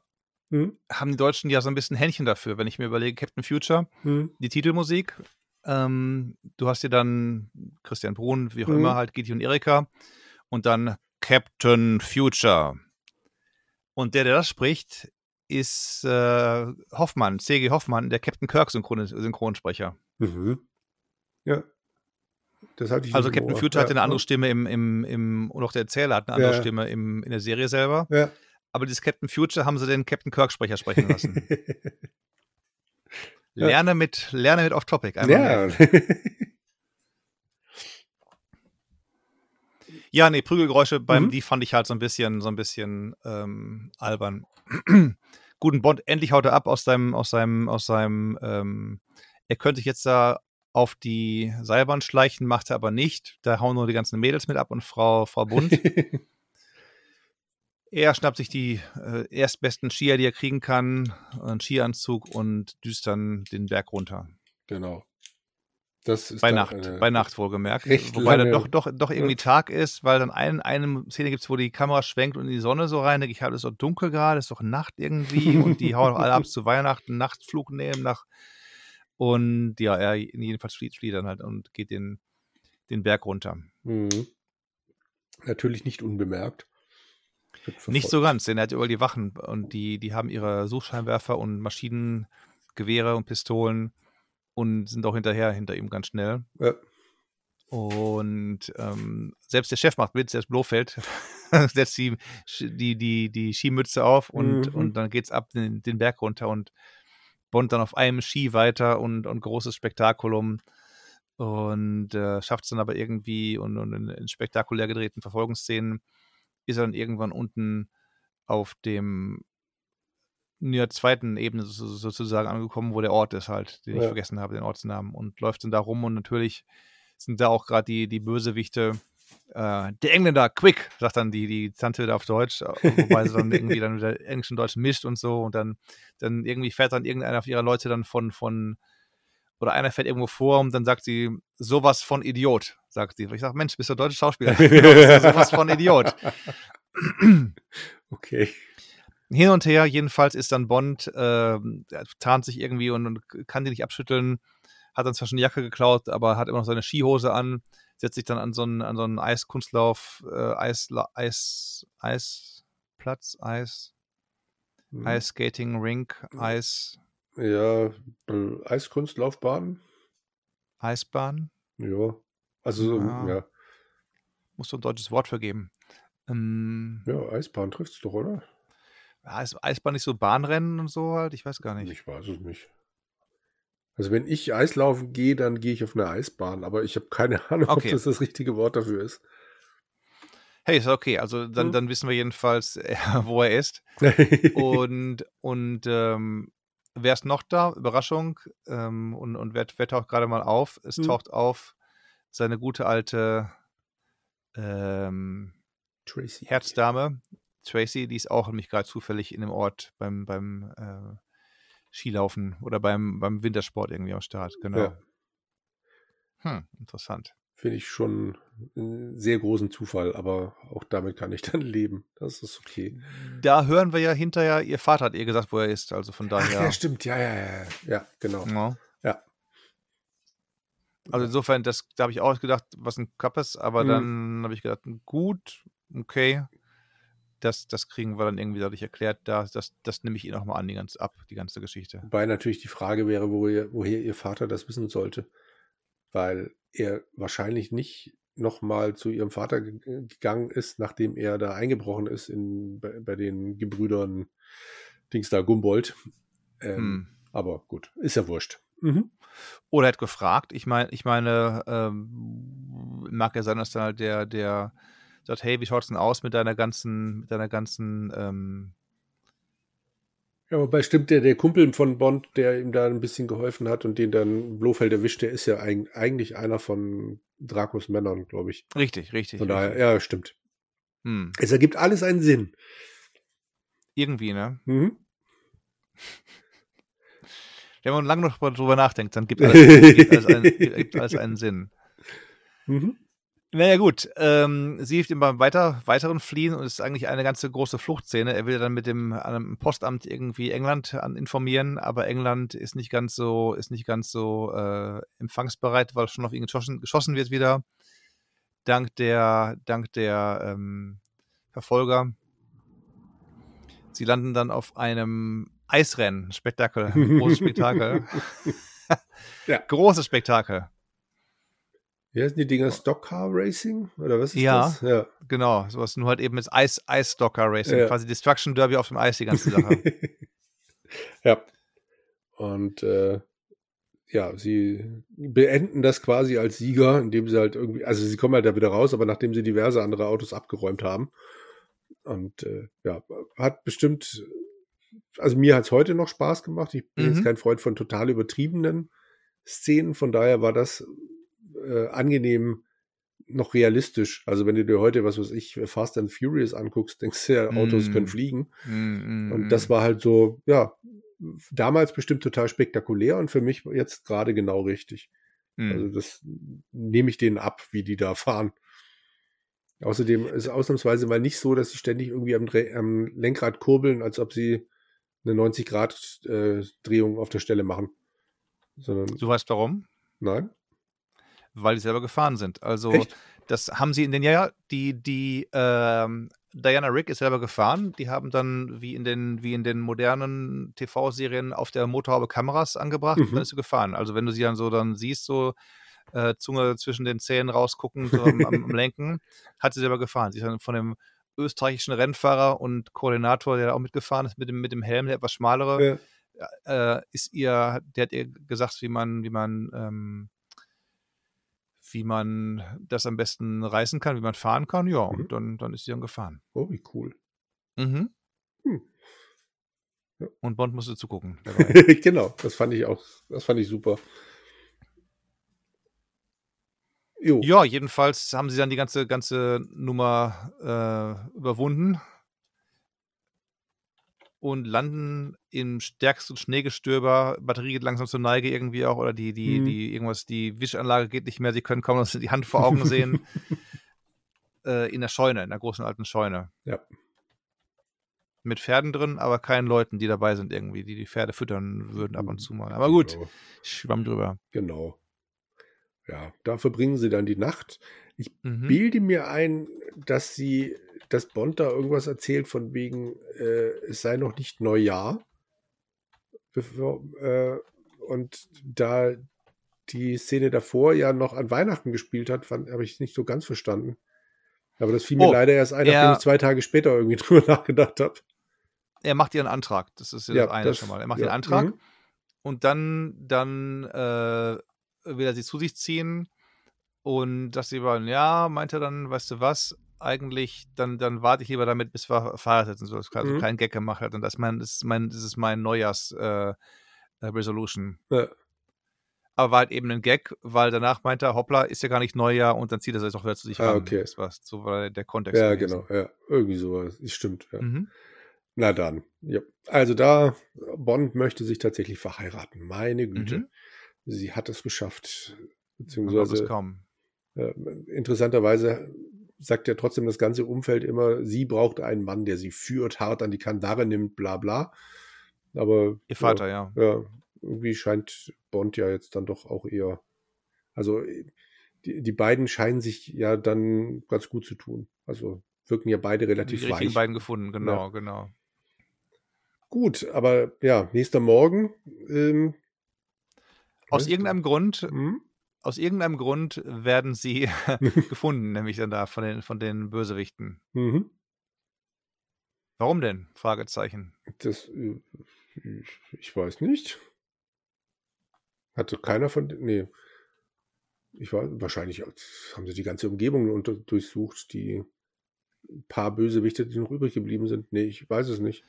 Hm? haben die Deutschen ja so ein bisschen Händchen dafür, wenn ich mir überlege, Captain Future, Hm? die Titelmusik. Ähm, du hast dir dann Christian Brun, wie auch Mhm. immer, halt Giti und Erika. Und dann Captain Future. Und der, der das spricht, ist äh, Hoffmann, C.G. Hoffmann, der Captain Kirk Synchron Synchronsprecher. Mhm. Ja. Das hatte ich Also Captain Ohr. Future ja. hat eine andere Stimme im, im, im, und auch der Erzähler hat eine andere Ja. Stimme im, in der Serie selber. Ja. Aber dieses Captain Future haben sie den Captain Kirk Sprecher sprechen lassen. Lerne mit, lerne mit Off-Topic. ja. Ja, nee, Prügelgeräusche beim, Mhm. die fand ich halt so ein bisschen, so ein bisschen ähm, albern. Guten Bond, endlich haut er ab aus seinem, aus seinem, aus seinem, ähm, er könnte sich jetzt da auf die Seilbahn schleichen, macht er aber nicht. Da hauen nur die ganzen Mädels mit ab und Frau, Frau Bund. er schnappt sich die äh, erstbesten Skier, die er kriegen kann, einen Skianzug und düst dann den Berg runter. Genau. Das ist bei Nacht, bei Nacht wohlgemerkt. Wobei dann doch, doch, doch irgendwie Tag ist, weil dann ein, eine Szene gibt es, wo die Kamera schwenkt und in die Sonne so rein. Ich, habe es doch dunkel gerade, ist doch Nacht irgendwie und die hauen auch alle ab zu Weihnachten, Nachtflug nehmen nach und ja, er jedenfalls flieht, flieht dann halt und geht den, den Berg runter. Mhm. Natürlich nicht unbemerkt. Nicht so ganz, denn er hat überall die Wachen und die, die haben ihre Suchscheinwerfer und Maschinengewehre und Pistolen und sind auch hinterher hinter ihm ganz schnell. Ja. Und ähm, selbst der Chef macht mit, selbst Blofeld setzt die, die, die, die Skimütze auf und, mhm. und dann geht's ab den, den Berg runter und Bond dann auf einem Ski weiter und, und großes Spektakulum und äh, schafft es dann aber irgendwie und, und in, in, spektakulär gedrehten Verfolgungsszenen ist er dann irgendwann unten auf dem in der zweiten Ebene sozusagen angekommen, wo der Ort ist halt, den ja. ich vergessen habe, den Ortsnamen und läuft dann da rum und natürlich sind da auch gerade die, die Bösewichte äh, der Engländer, quick, sagt dann die, die Tante auf Deutsch, äh, wobei sie dann irgendwie dann wieder Englisch und Deutsch mischt und so und dann, dann irgendwie fährt dann irgendeiner ihrer Leute dann von, von, oder einer fährt irgendwo vor und dann sagt sie, sowas von Idiot, sagt sie. Ich sage, Mensch, bist du deutsche Schauspieler? sowas von Idiot. okay. Hin und her, jedenfalls ist dann Bond, äh, tarnt sich irgendwie und, und kann die nicht abschütteln, hat dann zwar schon eine Jacke geklaut, aber hat immer noch seine Skihose an setzt sich dann an so einen, an so einen Eiskunstlauf, äh, Eis, Eis, Eisplatz, Eis, hm. Eisskating, Rink, Eis. Ja, äh, Eiskunstlaufbahn. Eisbahn. Ja, also ja. ja. Musst du ein deutsches Wort vergeben. Ähm, ja, Eisbahn trifft es doch, oder? Ja, ist Eisbahn nicht so Bahnrennen und so halt? Ich weiß gar nicht. Ich weiß es nicht. Also wenn ich Eislaufen gehe, dann gehe ich auf eine Eisbahn, aber ich habe keine Ahnung, okay. ob das das richtige Wort dafür ist. Hey, ist okay. Also dann, hm. dann wissen wir jedenfalls, äh, wo er ist. und und ähm, wer ist noch da? Überraschung. Ähm, und und wer, wer taucht gerade mal auf? Es hm. taucht auf seine gute alte ähm, Tracy. Herzdame, Tracy, die ist auch nämlich gerade zufällig in dem Ort beim, beim äh, Skilaufen oder beim, beim Wintersport irgendwie am Start, genau. Ja. Hm, interessant. Finde ich schon einen sehr großen Zufall, aber auch damit kann ich dann leben. Das ist okay. Da hören wir ja hinterher, ihr Vater hat ihr gesagt, wo er ist, also von daher. Ach, ja, stimmt, ja, ja, ja, ja, genau. Ja. ja. Also insofern, das, da habe ich auch gedacht, was ein Kappes, aber mhm. dann habe ich gedacht, gut, okay, das, das kriegen wir dann irgendwie dadurch erklärt. Da, das, das nehme ich ihr nochmal an, die ganz ab, die ganze Geschichte. Wobei natürlich die Frage wäre, wo ihr, woher ihr Vater das wissen sollte. Weil er wahrscheinlich nicht nochmal zu ihrem Vater gegangen ist, nachdem er da eingebrochen ist in, bei, bei den Gebrüdern Dings da Gumbold. Ähm, hm. Aber gut, ist ja wurscht. Mhm. Oder er hat gefragt. Ich meine, ich meine, ähm, mag ja sein, dass dann halt der, der sagt, hey, wie schaut es denn aus mit deiner ganzen, mit deiner ganzen ähm ja, wobei stimmt der, der Kumpel von Bond, der ihm da ein bisschen geholfen hat und den dann Blofeld erwischt, der ist ja eigentlich einer von Dracos Männern, glaube ich. Richtig, richtig. Von daher, richtig. ja, stimmt. Hm. Es ergibt alles einen Sinn. Irgendwie, ne? Mhm. Wenn man lange noch drüber nachdenkt, dann gibt alles, gibt alles, einen, gibt alles einen Sinn. Mhm. Naja, gut. Ähm, sie hilft ihm beim weiter, weiteren Fliehen und es ist eigentlich eine ganze große Fluchtszene. Er will dann mit dem einem Postamt irgendwie England an informieren, aber England ist nicht ganz so, ist nicht ganz so äh, empfangsbereit, weil schon auf ihn geschossen, geschossen wird wieder. Dank der, dank der ähm, Verfolger. Sie landen dann auf einem Eisrennen. Spektakel. Großes Spektakel. ja. Großes Spektakel. Wie heißen die Dinger? Stockcar Racing? Oder was ist ja, das? Ja, genau. Sowas nur halt eben mit Eis, Eis Stocker Racing. Ja. Quasi Destruction Derby auf dem Eis, die ganze Sache. ja. Und äh, ja, sie beenden das quasi als Sieger, indem sie halt irgendwie, also sie kommen halt da wieder raus, aber nachdem sie diverse andere Autos abgeräumt haben. Und äh, ja, hat bestimmt, also mir hat es heute noch Spaß gemacht. Ich bin mhm. jetzt kein Freund von total übertriebenen Szenen. Von daher war das äh, angenehm noch realistisch. Also wenn du dir heute, was weiß ich, Fast and Furious anguckst, denkst du ja, Autos mm. können fliegen. Mm, und das war halt so, ja, damals bestimmt total spektakulär und für mich jetzt gerade genau richtig. Mm. Also das nehme ich denen ab, wie die da fahren. Außerdem ist es ausnahmsweise mal nicht so, dass sie ständig irgendwie am, am Lenkrad kurbeln, als ob sie eine 90-Grad-Drehung äh, auf der Stelle machen. Sondern, du weißt warum? Nein weil die selber gefahren sind. Also Echt? das haben sie in den Jahren, die, die ähm, Diana Rick ist selber gefahren. Die haben dann wie in den, wie in den modernen TV-Serien auf der Motorhaube Kameras angebracht mhm. und dann ist sie gefahren. Also wenn du sie dann so dann siehst, so äh, Zunge zwischen den Zähnen rausgucken, so am, am, Lenken, hat sie selber gefahren. Sie ist dann von dem österreichischen Rennfahrer und Koordinator, der da auch mitgefahren ist, mit dem, mit dem Helm, der etwas schmalere, ja. äh, ist ihr, der hat ihr gesagt, wie man, wie man ähm, wie man das am besten reißen kann, wie man fahren kann. Ja, mhm. und dann, dann ist sie dann gefahren. Oh, wie cool. Mhm. Hm. Ja. Und Bond musste zugucken. genau, das fand ich auch, das fand ich super. Jo. Ja, jedenfalls haben sie dann die ganze, ganze Nummer äh, überwunden und landen im stärksten Schneegestöber. Batterie geht langsam zur Neige irgendwie auch oder die, die, mhm. die, irgendwas, die Wischanlage geht nicht mehr. Sie können kaum noch die Hand vor Augen sehen. äh, in der Scheune, in der großen alten Scheune. Ja. Mit Pferden drin, aber keinen Leuten, die dabei sind irgendwie, die die Pferde füttern würden ab und zu mal. Aber gut, genau. ich schwamm drüber. Genau. Ja, da verbringen sie dann die Nacht. Ich mhm. bilde mir ein, dass sie dass Bond da irgendwas erzählt von wegen, äh, es sei noch nicht Neujahr. Bevor, äh, und da die Szene davor ja noch an Weihnachten gespielt hat, habe ich nicht so ganz verstanden. Aber das fiel mir oh, leider erst ein, nachdem ich zwei Tage später irgendwie drüber nachgedacht habe. Er macht ihren Antrag, das ist ja, ja das eine das, schon mal. Er macht ja. den Antrag mhm. und dann, dann äh, will er sie zu sich ziehen und dass sie sagen, ja, meint er dann, weißt du was, eigentlich, dann, dann warte ich lieber damit, bis wir verheiratet sind, so dass also mhm. kein Gag gemacht hat. Und das, mein, das, ist, mein, das ist mein Neujahrs-Resolution. Äh, äh ja. Aber war halt eben ein Gag, weil danach meinte er, hoppla, ist ja gar nicht Neujahr und dann zieht er sich auch wieder zu sich ah, ran. Okay. Das war, so war der Kontext. Ja, gewesen. genau, ja. Irgendwie sowas. Stimmt, ja. Mhm. Na dann, ja. Also da, Bond möchte sich tatsächlich verheiraten. Meine Güte. Mhm. Sie hat es geschafft. Beziehungsweise. Es kaum. Äh, interessanterweise sagt ja trotzdem das ganze Umfeld immer, sie braucht einen Mann, der sie führt, hart an die Kandare nimmt, bla bla. Aber ihr Vater, ja, ja. ja. irgendwie scheint Bond ja jetzt dann doch auch eher. Also die, die beiden scheinen sich ja dann ganz gut zu tun. Also wirken ja beide relativ die weich. Die beiden gefunden, genau, ja. genau. Gut, aber ja, nächster Morgen. Ähm, Aus irgendeinem Grund hm? aus irgendeinem Grund werden sie gefunden, nämlich dann da von den, von den Bösewichten. Mhm. Warum denn? Fragezeichen. Das, äh, ich weiß nicht. Hatte keiner von, nee. Ich war, wahrscheinlich haben sie die ganze Umgebung unter, durchsucht, die paar Bösewichte, die noch übrig geblieben sind. Nee, ich weiß es nicht.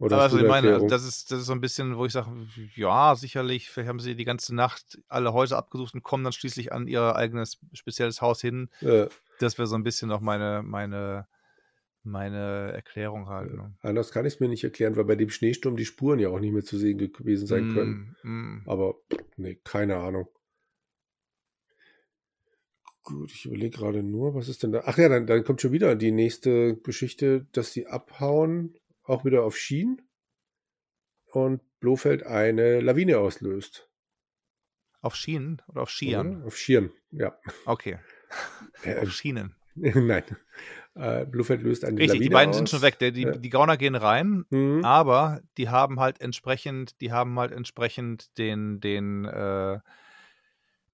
Oder also ich meine, also das ist, das ist so ein bisschen, wo ich sage, ja, sicherlich, vielleicht haben sie die ganze Nacht alle Häuser abgesucht und kommen dann schließlich an ihr eigenes spezielles Haus hin. Ja. Das wäre so ein bisschen noch meine, meine, meine Erklärung halt. Ne? Anders kann ich es mir nicht erklären, weil bei dem Schneesturm die Spuren ja auch nicht mehr zu sehen gewesen sein mm, können. Mm. Aber nee, keine Ahnung. Gut, ich überlege gerade nur, was ist denn da? Ach ja, dann, dann kommt schon wieder die nächste Geschichte, dass sie abhauen auch wieder auf Schienen und Blofeld eine Lawine auslöst. Auf Schienen oder auf Skiern? Oder? Auf Skiern, ja. Okay. Äh, auf Schienen. Nein. Äh, Blofeld löst eine Richtig, Lawine die beiden aus. sind schon weg. Die, die, ja. die Gauner gehen rein, mhm. aber die haben halt entsprechend, die haben halt entsprechend den, den, äh,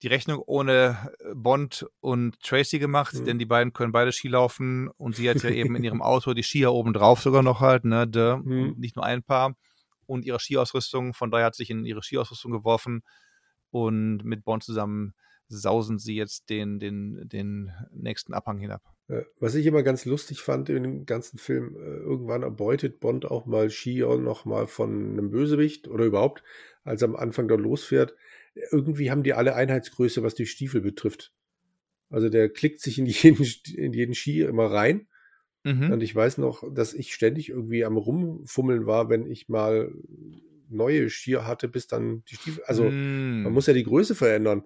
die Rechnung ohne äh, Bond und Tracy gemacht, mhm. denn die beiden können beide Ski laufen und sie hat ja eben in ihrem Auto die Skier oben drauf sogar noch halt, ne, de, mhm. nicht nur ein Paar und ihre Skiausrüstung, von daher hat sich in ihre Skiausrüstung geworfen und mit Bond zusammen sausen sie jetzt den, den, den nächsten Abhang hinab. Was ich immer ganz lustig fand in dem ganzen Film, äh, irgendwann erbeutet Bond auch mal Skier noch mal von einem Bösewicht oder überhaupt, als er am Anfang da losfährt, irgendwie haben die alle Einheitsgröße, was die Stiefel betrifft. Also der klickt sich in jeden, in jeden Ski immer rein. Mhm. Und ich weiß noch, dass ich ständig irgendwie am Rumfummeln war, wenn ich mal neue Skier hatte, bis dann die Stiefel. Also mm. man muss ja die Größe verändern.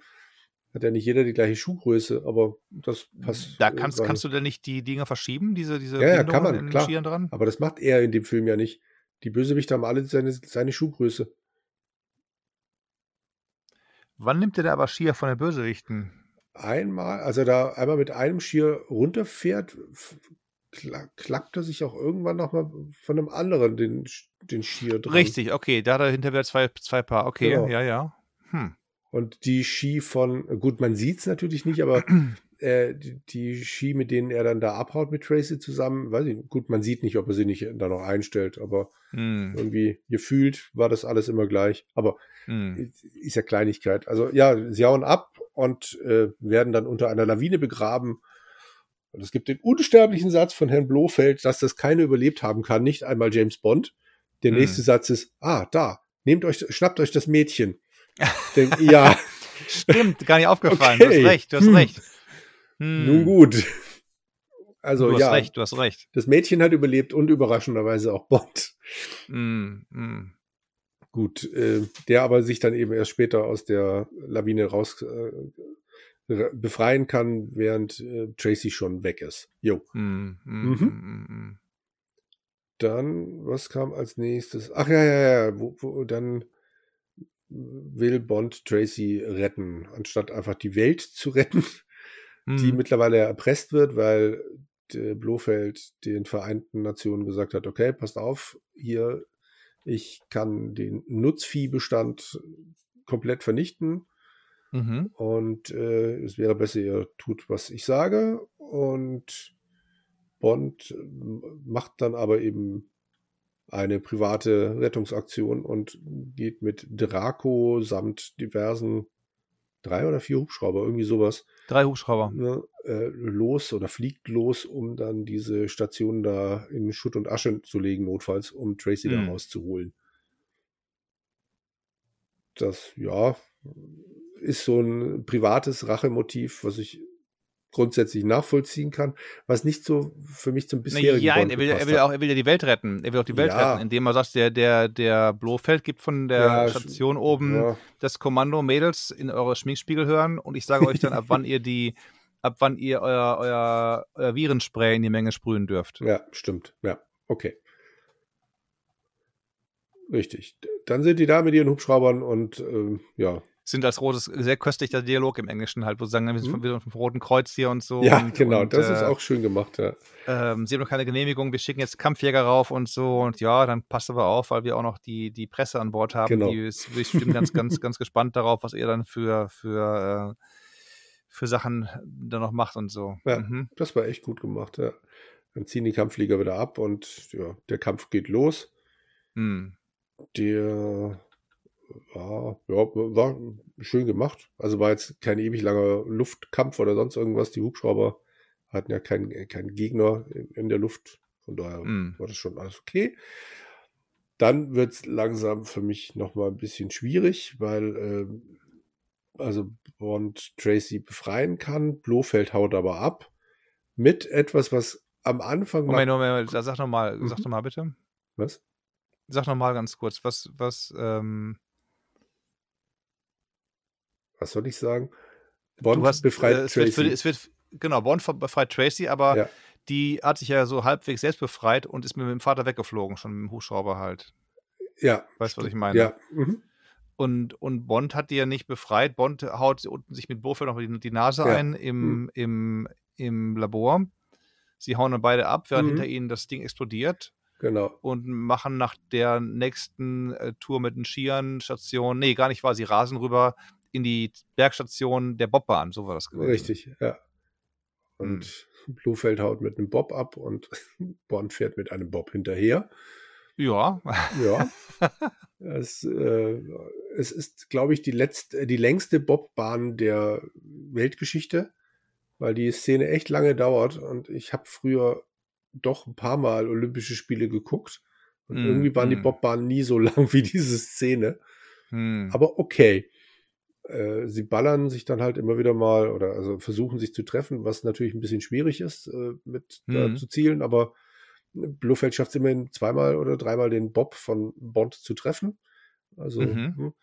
Hat ja nicht jeder die gleiche Schuhgröße, aber das passt. Da kannst, kannst du denn nicht die Dinger verschieben, diese, diese ja, ja, kann man, klar. Skiern dran? Aber das macht er in dem Film ja nicht. Die Bösewichte haben alle seine, seine Schuhgröße. Wann nimmt er da aber Skier von den Bösewichten? Einmal, also da einmal mit einem Skier runterfährt, klappt er sich auch irgendwann nochmal von einem anderen den, den Skier dran. Richtig, okay, da dahinter wäre zwei, zwei Paar, okay, genau. ja, ja. Hm. Und die Ski von, gut, man sieht es natürlich nicht, aber äh, die, die, Ski, mit denen er dann da abhaut mit Tracy zusammen, weiß ich, gut, man sieht nicht, ob er sie nicht da noch einstellt, aber hm. irgendwie gefühlt war das alles immer gleich. Aber hm. ist ja Kleinigkeit. Also ja, sie hauen ab und äh, werden dann unter einer Lawine begraben. Und es gibt den unsterblichen Satz von Herrn Blofeld, dass das keiner überlebt haben kann, nicht einmal James Bond. Der hm. nächste Satz ist, ah, da, nehmt euch, schnappt euch das Mädchen. Denn, ja. Stimmt, gar nicht aufgefallen. Okay. Du hast recht, du hast hm. recht. Hm. Nun gut. Also du hast ja, recht, du hast recht. Das Mädchen hat überlebt und überraschenderweise auch Bond. Mm, mm. Gut, äh, der aber sich dann eben erst später aus der Lawine raus äh, befreien kann, während äh, Tracy schon weg ist. Jo. Mm, mhm. Dann, was kam als nächstes? Ach ja, ja, ja, wo, wo, dann will Bond Tracy retten, anstatt einfach die Welt zu retten, mhm. die mittlerweile erpresst wird, weil Blofeld den Vereinten Nationen gesagt hat, okay, passt auf, hier, ich kann den Nutzviehbestand komplett vernichten. Mhm. Und äh, es wäre besser, ihr tut, was ich sage. Und Bond macht dann aber eben eine private Rettungsaktion und geht mit Draco samt diversen drei oder vier Hubschrauber, irgendwie sowas. Drei Hubschrauber. Ne, äh, los oder fliegt los, um dann diese Station da in Schutt und Asche zu legen, notfalls, um Tracy mhm. da rauszuholen. Das, ja, ist so ein privates Rachemotiv, was ich grundsätzlich nachvollziehen kann, was nicht so für mich zum bisherigen Ja, er will, er will auch, er will ja die Welt retten. Er will auch die Welt ja. retten, indem er sagt, der, der, der Blofeld gibt von der ja, Station oben ja. das Kommando Mädels in eure Schminkspiegel hören und ich sage euch dann, ab wann ihr die, ab wann ihr euer, euer, euer Virenspray in die Menge sprühen dürft. Ja, stimmt. Ja, okay. Richtig. Dann sind die da mit ihren Hubschraubern und äh, ja, sind als rotes, sehr köstlicher Dialog im Englischen halt, wo sie sagen, wir sind mhm. vom Roten Kreuz hier und so. Ja, und, genau, und, das äh, ist auch schön gemacht, ja. Ähm, sie haben noch keine Genehmigung, wir schicken jetzt Kampfjäger rauf und so und ja, dann passt aber auf, weil wir auch noch die, die Presse an Bord haben. Genau. Die ist bestimmt ganz, ganz, ganz gespannt darauf, was ihr dann für, für, äh, für Sachen da noch macht und so. Ja, mhm. das war echt gut gemacht, ja. Dann ziehen die Kampfflieger wieder ab und ja, der Kampf geht los. Mhm. Der war, ja, war schön gemacht. Also war jetzt kein ewig langer Luftkampf oder sonst irgendwas. Die Hubschrauber hatten ja keinen kein Gegner in, in, der Luft. Von daher mm. war das schon alles okay. Dann wird es langsam für mich nochmal ein bisschen schwierig, weil äh, also Bond Tracy befreien kann. Blofeld haut aber ab. Mit etwas, was am Anfang. Moment, Moment, Moment, sag nochmal, mhm. sag nochmal bitte. Was? Sag nochmal ganz kurz, was, was, ähm, was soll ich sagen? Bond hast, befreit äh, es Tracy. Wird, es wird, genau, Bond befreit Tracy, aber ja. die hat sich ja so halbwegs selbst befreit und ist mit dem Vater weggeflogen, schon mit dem Hubschrauber halt. Ja. Weißt du, was ich meine? Ja. Mhm. Und, und Bond hat die ja nicht befreit. Bond haut unten sich mit Bofeld noch die, die Nase ja. ein im, mhm. im, im Labor. Sie hauen dann beide ab, während mhm. hinter ihnen das Ding explodiert. Genau. Und machen nach der nächsten äh, Tour mit den Skiern Station, nee, gar nicht wahr, sie rasen rüber in die Bergstation der Bobbahn, so war das gewesen. Richtig, ja. Und hm. Blufeld haut mit einem Bob ab und Bond fährt mit einem Bob hinterher. Ja. Ja. es, äh, es ist, glaube ich, die, letzte, die längste Bobbahn der Weltgeschichte, weil die Szene echt lange dauert und ich habe früher doch ein paar Mal Olympische Spiele geguckt und mm, irgendwie waren mm. die hm. Bobbahnen nie so lang wie diese Szene. Mm. Aber okay. Äh, sie ballern sich dann halt immer wieder mal oder also versuchen sich zu treffen, was natürlich ein bisschen schwierig ist, äh, mit mhm. zu zielen, aber Blofeld schafft es immerhin zweimal oder dreimal den Bob von Bond zu treffen. Also, mhm. Hm.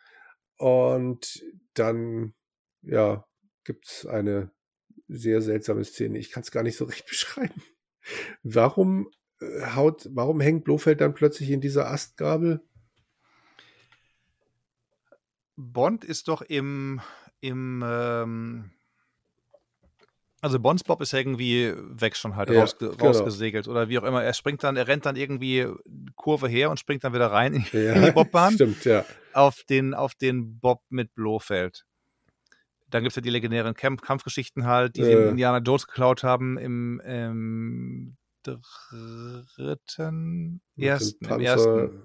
und dann, ja, gibt es eine sehr seltsame Szene. Ich kann es gar nicht so recht beschreiben. Warum äh, haut, warum hängt Blofeld dann plötzlich in dieser Astgabel? Bond ist doch im, im ähm, also Bonsbob ist irgendwie weg schon halt, ja, raus, genau. rausgesegelt oder wie auch immer. Er springt dann, er rennt dann irgendwie Kurve her und springt dann wieder rein in, ja, in die Bobbahn. Stimmt, ja. Auf den, auf den Bob mit Blofeld. Dann gibt es ja die legendären Camp Kampfgeschichten halt, die äh. den Indiana Jones geklaut haben im, im dritten, ersten, im ersten.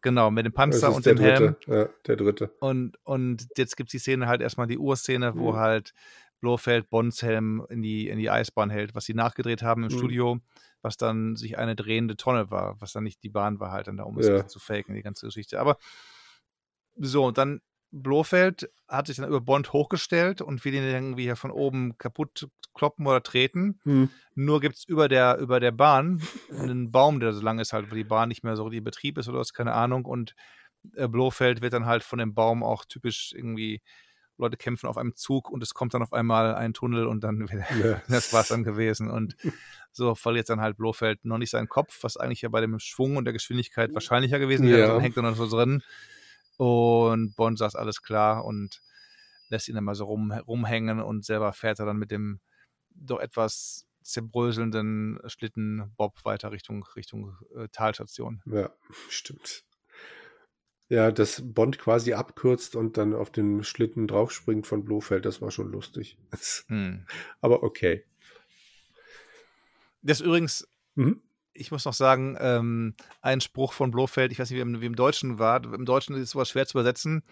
Genau, mit dem Panzer und dem Helm. Ja, der dritte. Und, und jetzt gibt es die Szene halt erstmal die Urszene, wo mhm. halt Blofeld Bonds Helm in die, in die Eisbahn hält, was sie nachgedreht haben im mhm. Studio, was dann sich eine drehende Tonne war, was dann nicht die Bahn war halt dann da, um es zu faken, die ganze Geschichte. Aber so, und dann Blofeld hat sich dann über Bond hochgestellt und will ihn irgendwie hier von oben kaputt kloppen oder treten. Hm. Nur gibt es über der, über der Bahn einen Baum, der so lang ist, halt, wo die Bahn nicht mehr so in Betrieb ist oder was, keine Ahnung. Und äh, Blofeld wird dann halt von dem Baum auch typisch irgendwie, Leute kämpfen auf einem Zug und es kommt dann auf einmal ein Tunnel und dann ja. das war es dann gewesen. Und so verliert dann halt Blofeld noch nicht seinen Kopf, was eigentlich ja bei dem Schwung und der Geschwindigkeit wahrscheinlicher gewesen wäre. Ja. Dann hängt er noch so drin. Und Bond sagt alles klar und lässt ihn dann mal so rum, rumhängen und selber fährt er dann mit dem doch etwas zerbröselnden Schlitten Bob weiter Richtung, Richtung äh, Talstation. Ja, stimmt. Ja, dass Bond quasi abkürzt und dann auf den Schlitten draufspringt von Blofeld, das war schon lustig. Hm. Aber okay. Das übrigens, mhm ich muss noch sagen, ähm, ein Spruch von Blofeld, ich weiß nicht, wie im, wie im Deutschen war. Im Deutschen ist sowas schwer zu übersetzen.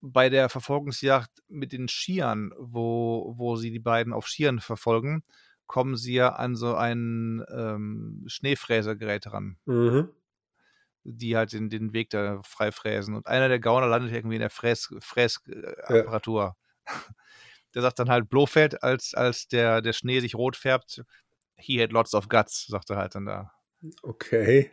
Bei der Verfolgungsjagd mit den Skiern, wo, wo sie die beiden auf Skiern verfolgen, kommen sie ja an so ein ähm, Schneefräsergerät ran. Mhm. Die halt den, den Weg da freifräsen. Und einer der Gauner landet irgendwie in der Fräsapparatur. Ja. Der sagt dann halt Blofeld, als, als der, der Schnee sich rot färbt, he had lots of guts, sagt er halt dann da. Okay.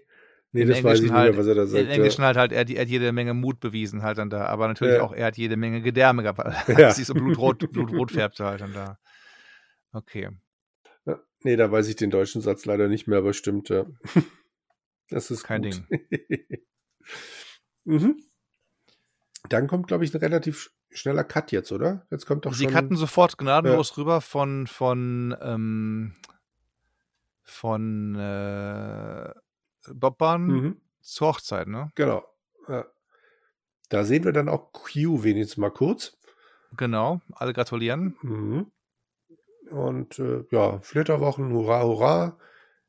Nee, das weiß ich nicht halt, mehr, was er da sagt. In Englischen ja. halt, halt er, er, hat jede Menge Mut bewiesen halt dann da, aber natürlich ja. auch, er hat jede Menge Gedärme gehabt, ja. sie so blutrot, blutrot färbte halt dann da. Okay. Ja, nee, da weiß ich den deutschen Satz leider nicht mehr, aber stimmt, ja. Das ist kein gut. Ding. mhm. Dann kommt, glaube ich, ein relativ schneller Cut jetzt, oder? Jetzt kommt doch Sie schon... cutten sofort gnadenlos rüber von, von ähm, von äh, Bobbahn mhm. zur Hochzeit, ne? Genau. Ja. Da sehen wir dann auch Q wenigstens mal kurz. Genau, alle gratulieren. Mhm. Und äh, ja, Flitterwochen, hurra, hurra.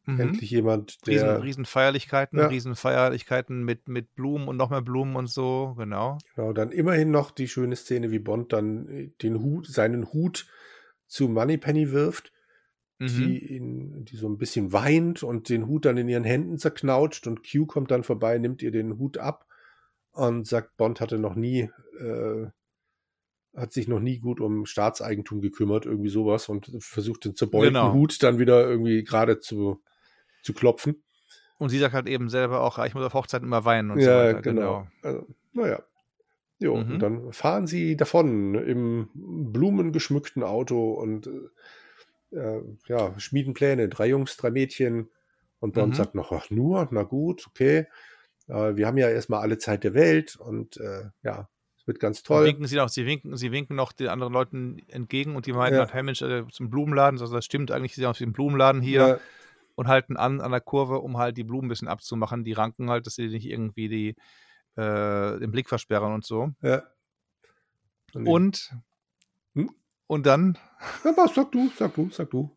Mhm. Endlich jemand, der. Riesen, Riesenfeierlichkeiten, ja. Riesenfeierlichkeiten mit, mit Blumen und noch mehr Blumen und so, genau. Genau, dann immerhin noch die schöne Szene, wie Bond dann den Hut, seinen Hut zu Moneypenny wirft mhm. die, ihn, die so ein bisschen weint und den Hut dann in ihren Händen zerknautscht und Q kommt dann vorbei, nimmt ihr den Hut ab und sagt, Bond hatte noch nie, äh, hat sich noch nie gut um Staatseigentum gekümmert, irgendwie sowas und versucht den zerbeulten genau. Hut dann wieder irgendwie gerade zu, zu klopfen. Und sie sagt halt eben selber auch, ich muss auf Hochzeiten immer weinen und ja, so weiter. Genau. genau. Also, naja. Jo, mhm. und dann fahren sie davon im blumengeschmückten Auto und äh, ja, schmieden Pläne, drei Jungs, drei Mädchen. Und Bond mhm. sagt noch, ach nur, na gut, okay. Äh, wir haben ja erstmal alle Zeit der Welt und äh, ja, es wird ganz toll. winken sie, auch, sie, winken, sie winken noch den anderen Leuten entgegen und die meinen ja. halt, hey Mensch, äh, zum Blumenladen, also das stimmt eigentlich, sie sind auf dem Blumenladen hier ja. und halten an an der Kurve, um halt die Blumen ein bisschen abzumachen. Die ranken halt, dass sie nicht irgendwie die, äh, den Blick versperren und so. Ja. Und, und dann. Ja, was, sag du, sag du, sag du.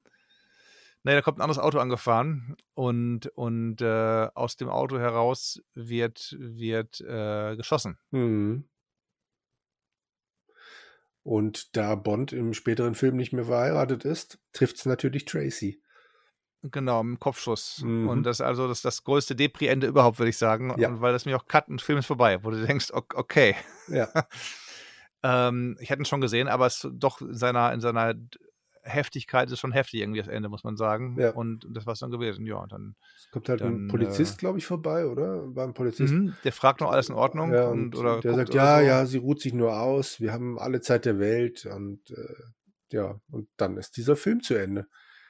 Naja, da kommt ein anderes Auto angefahren und, und äh, aus dem Auto heraus wird, wird äh, geschossen. Mhm. Und da Bond im späteren Film nicht mehr verheiratet ist, trifft es natürlich Tracy. Genau, im Kopfschuss. Mhm. Und das ist also das, das größte Depri-Ende überhaupt, würde ich sagen. Ja. Und weil das mir auch cut und Film ist vorbei, wo du denkst, okay. Ja. Ähm, ich hätte ihn schon gesehen, aber es doch in seiner, in seiner Heftigkeit ist schon heftig irgendwie das Ende, muss man sagen. Ja. Und das war es dann gewesen, ja. Und dann, es kommt halt dann, ein Polizist, äh, glaube ich, vorbei, oder? Beim Polizist. Mhm, der fragt noch alles in Ordnung. Ja, und, und oder der sagt, ja, so. ja, sie ruht sich nur aus, wir haben alle Zeit der Welt und äh, ja, und dann ist dieser Film zu Ende.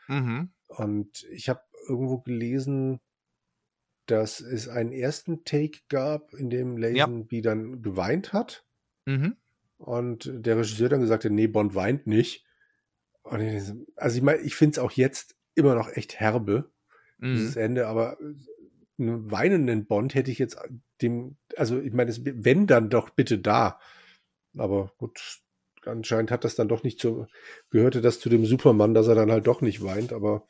Mhm. Und ich habe irgendwo gelesen, dass es einen ersten Take gab, in dem Lazenby ja. dann geweint hat. Mhm. Und der Regisseur dann gesagt hat, nee, Bond weint nicht. Ich, also ich meine, ich finde es auch jetzt immer noch echt herbe, mhm. dieses Ende, aber einen weinenden Bond hätte ich jetzt dem, also ich meine, wenn dann doch bitte da. Aber gut, anscheinend hat das dann doch nicht zu, gehörte das zu dem Superman, dass er dann halt doch nicht weint, aber.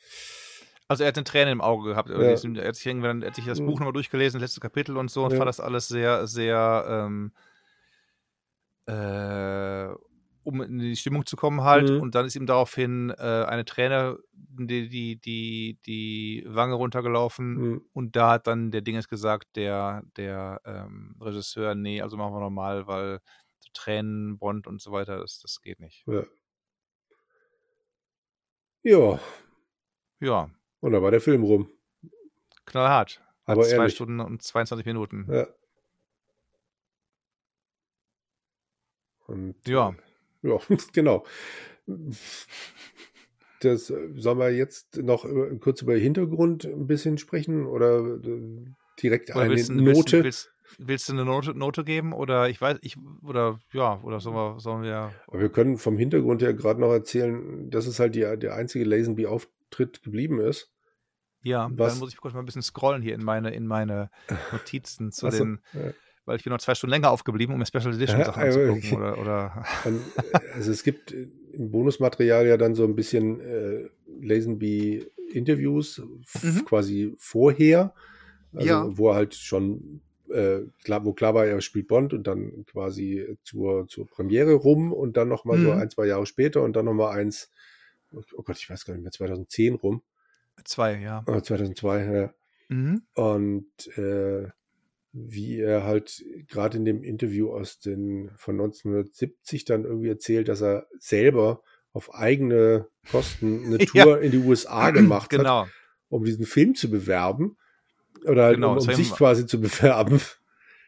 Also er hat eine Träne im Auge gehabt. Ja. Er, hat sich irgendwann, er hat sich das Buch nochmal durchgelesen, das letzte Kapitel und so, und ja. fand das alles sehr, sehr ähm, äh, um in die Stimmung zu kommen halt. Mhm. Und dann ist ihm daraufhin äh, eine Träne die, die, die, die Wange runtergelaufen. Mhm. Und da hat dann der Dinges gesagt, der, der ähm, Regisseur, nee, also machen wir nochmal, weil Tränen, Bond und so weiter, das, das geht nicht. Ja. Ja. Ja. Und da war der Film rum. Knallhart. Hat Aber zwei ehrlich. Stunden und 22 Minuten. Ja. Und, ja. Ja, genau. Das äh, sollen wir jetzt noch kurz über Hintergrund ein bisschen sprechen oder äh, direkt oder eine willst, Note? Willst, willst, du eine Note, Note, geben oder ich weiß, ich oder ja, oder sollen wir, sollen wir. Aber wir können vom Hintergrund her gerade noch erzählen, dass es halt die, der einzige Lazenby-Auftritt geblieben ist. Ja, Was? dann muss ich kurz mal ein bisschen scrollen hier in meine, in meine Notizen zu so, den. Ja weil ich bin noch zwei Stunden länger aufgeblieben, um mir Special Edition ja, Sachen anzugucken. Oder, oder also es gibt im Bonusmaterial ja dann so ein bisschen äh, Lazenby Interviews mhm. quasi vorher, also ja. wo er halt schon äh, klar, wo klar war, er spielt Bond und dann quasi zur, zur Premiere rum und dann nochmal mhm. so ein, zwei Jahre später und dann nochmal eins, oh Gott, ich weiß gar nicht mehr, 2010 rum. Zwei, ja. 2002, ja. Mhm. Und äh, wie er halt gerade in dem Interview aus den von 1970 dann irgendwie erzählt, dass er selber auf eigene Kosten eine Tour ja. in die USA gemacht genau. hat, um diesen Film zu bewerben oder halt genau, um, um sich quasi zu bewerben.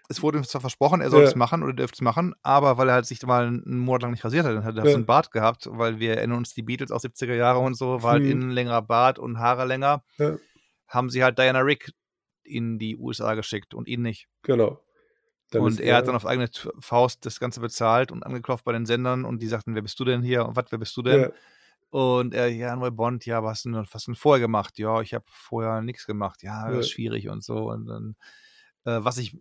Es wurde ihm zwar versprochen, er soll es machen oder dürfte es machen, aber weil er halt sich mal einen Monat lang nicht rasiert hat, dann hat er ja. so einen Bart gehabt, weil wir erinnern uns die Beatles aus 70er Jahre und so, war halt hm. innen längerer Bart und Haare länger. Ja. Haben sie halt Diana Rick in die USA geschickt und ihn nicht. Genau. Dann und er, er hat dann auf eigene Faust das Ganze bezahlt und angeklopft bei den Sendern und die sagten, wer bist du denn hier und was, wer bist du denn? Ja. Und er, ja, neu Bond, ja, was hast du denn, was denn vorher gemacht? Ja, ich habe vorher nichts gemacht. Ja, das ist schwierig und so. Und dann, äh, was ich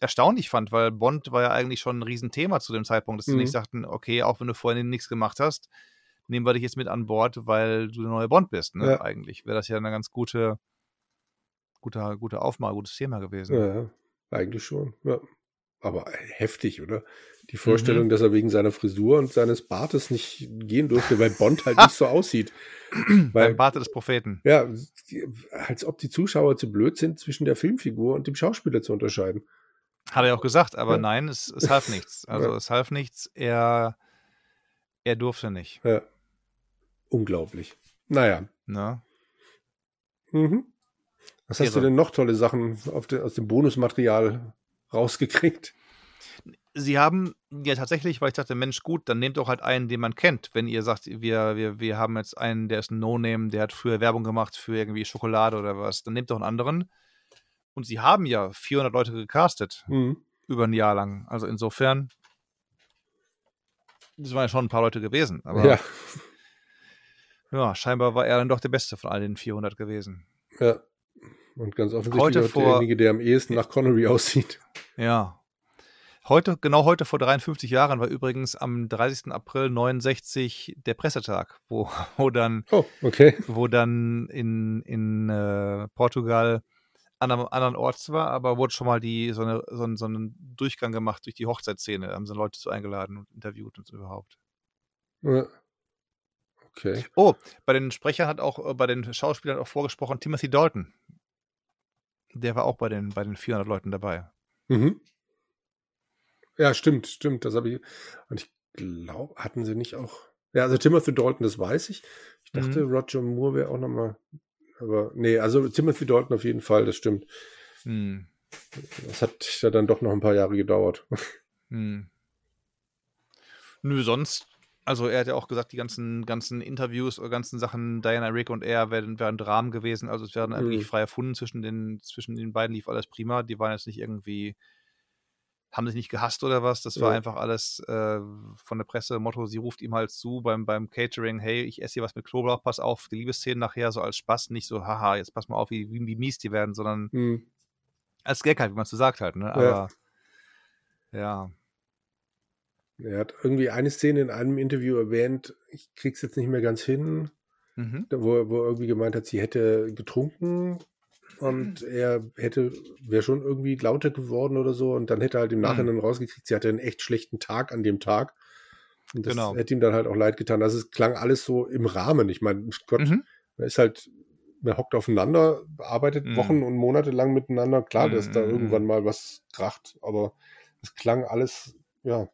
erstaunlich fand, weil Bond war ja eigentlich schon ein Riesenthema zu dem Zeitpunkt, dass mhm. sie nicht sagten, okay, auch wenn du vorhin nichts gemacht hast, nehmen wir dich jetzt mit an Bord, weil du der neue Bond bist. Ne? Ja. Eigentlich wäre das ja eine ganz gute guter, guter Aufmal, gutes Thema gewesen. Ja, eigentlich schon. Ja. Aber heftig, oder? Die Vorstellung, mhm. dass er wegen seiner Frisur und seines Bartes nicht gehen durfte, weil Bond halt nicht so aussieht. weil, Beim Barte des Propheten. Ja, als ob die Zuschauer zu blöd sind, zwischen der Filmfigur und dem Schauspieler zu unterscheiden. Hat er auch gesagt, aber ja. nein, es, es half nichts. Also ja. es half nichts, er, er durfte nicht. Ja. Unglaublich. Naja. Na? Mhm. Was hast du denn noch tolle Sachen de, aus dem Bonusmaterial rausgekriegt? Sie haben ja tatsächlich, weil ich dachte, Mensch, gut, dann nehmt doch halt einen, den man kennt. Wenn ihr sagt, wir, wir, wir haben jetzt einen, der ist ein No-Name, der hat früher Werbung gemacht für irgendwie Schokolade oder was, dann nehmt doch einen anderen. Und sie haben ja 400 Leute gecastet. Mhm. Über ein Jahr lang. Also insofern, das waren ja schon ein paar Leute gewesen. Aber ja. ja, scheinbar war er dann doch der Beste von all den 400 gewesen. Ja. Und ganz offensichtlich heute vor, derjenige, der am ehesten nach Connery aussieht. Ja. Heute, genau heute vor 53 Jahren war übrigens am 30. April 69 der Pressetag, wo, wo dann, oh, okay. wo dann in, in äh, Portugal an einem anderen Ort zwar, aber wurde schon mal die, so, eine, so, so einen Durchgang gemacht durch die Hochzeitsszene. Da haben sie Leute zu eingeladen und interviewt und so überhaupt. Ja. Okay. Oh, bei den Sprechern hat auch, äh, bei den Schauspielern auch vorgesprochen Timothy Dalton. Der war auch bei den, bei den 400 Leuten dabei. Mhm. Ja, stimmt, stimmt. Das habe ich. Und ich glaube, hatten sie nicht auch. Ja, also Timothy Dalton, das weiß ich. Ich dachte, mhm. Roger Moore wäre auch nochmal. Aber nee, also Timothy Dalton auf jeden Fall, das stimmt. Mhm. Das hat ja dann doch noch ein paar Jahre gedauert. Mhm. Nö, sonst also er hat ja auch gesagt, die ganzen, ganzen Interviews oder ganzen Sachen, Diana Rick und er wären, wären Dramen gewesen. Also es wären mhm. wirklich frei erfunden zwischen den, zwischen den beiden, lief alles prima. Die waren jetzt nicht irgendwie, haben sich nicht gehasst oder was. Das war ja. einfach alles äh, von der Presse, Motto, sie ruft ihm halt zu beim, beim Catering, hey, ich esse hier was mit Knoblauch, pass auf, die Liebesszenen nachher so als Spaß, nicht so, haha, jetzt pass mal auf, wie, wie, wie mies die werden, sondern mhm. als Gag halt, wie man es so sagt halt, ne? Aber ja. ja. Er hat irgendwie eine Szene in einem Interview erwähnt, ich krieg's jetzt nicht mehr ganz hin, mhm. wo, wo er irgendwie gemeint hat, sie hätte getrunken und mhm. er hätte, wäre schon irgendwie lauter geworden oder so und dann hätte er halt im mhm. Nachhinein mhm. rausgekriegt, sie hatte einen echt schlechten Tag an dem Tag. Und das genau. hätte ihm dann halt auch leid getan. Also es klang alles so im Rahmen. Ich meine, Gott, mhm. man ist halt, man hockt aufeinander, arbeitet mhm. Wochen und Monate lang miteinander. Klar, dass da irgendwann mal was kracht, aber es klang alles, ja,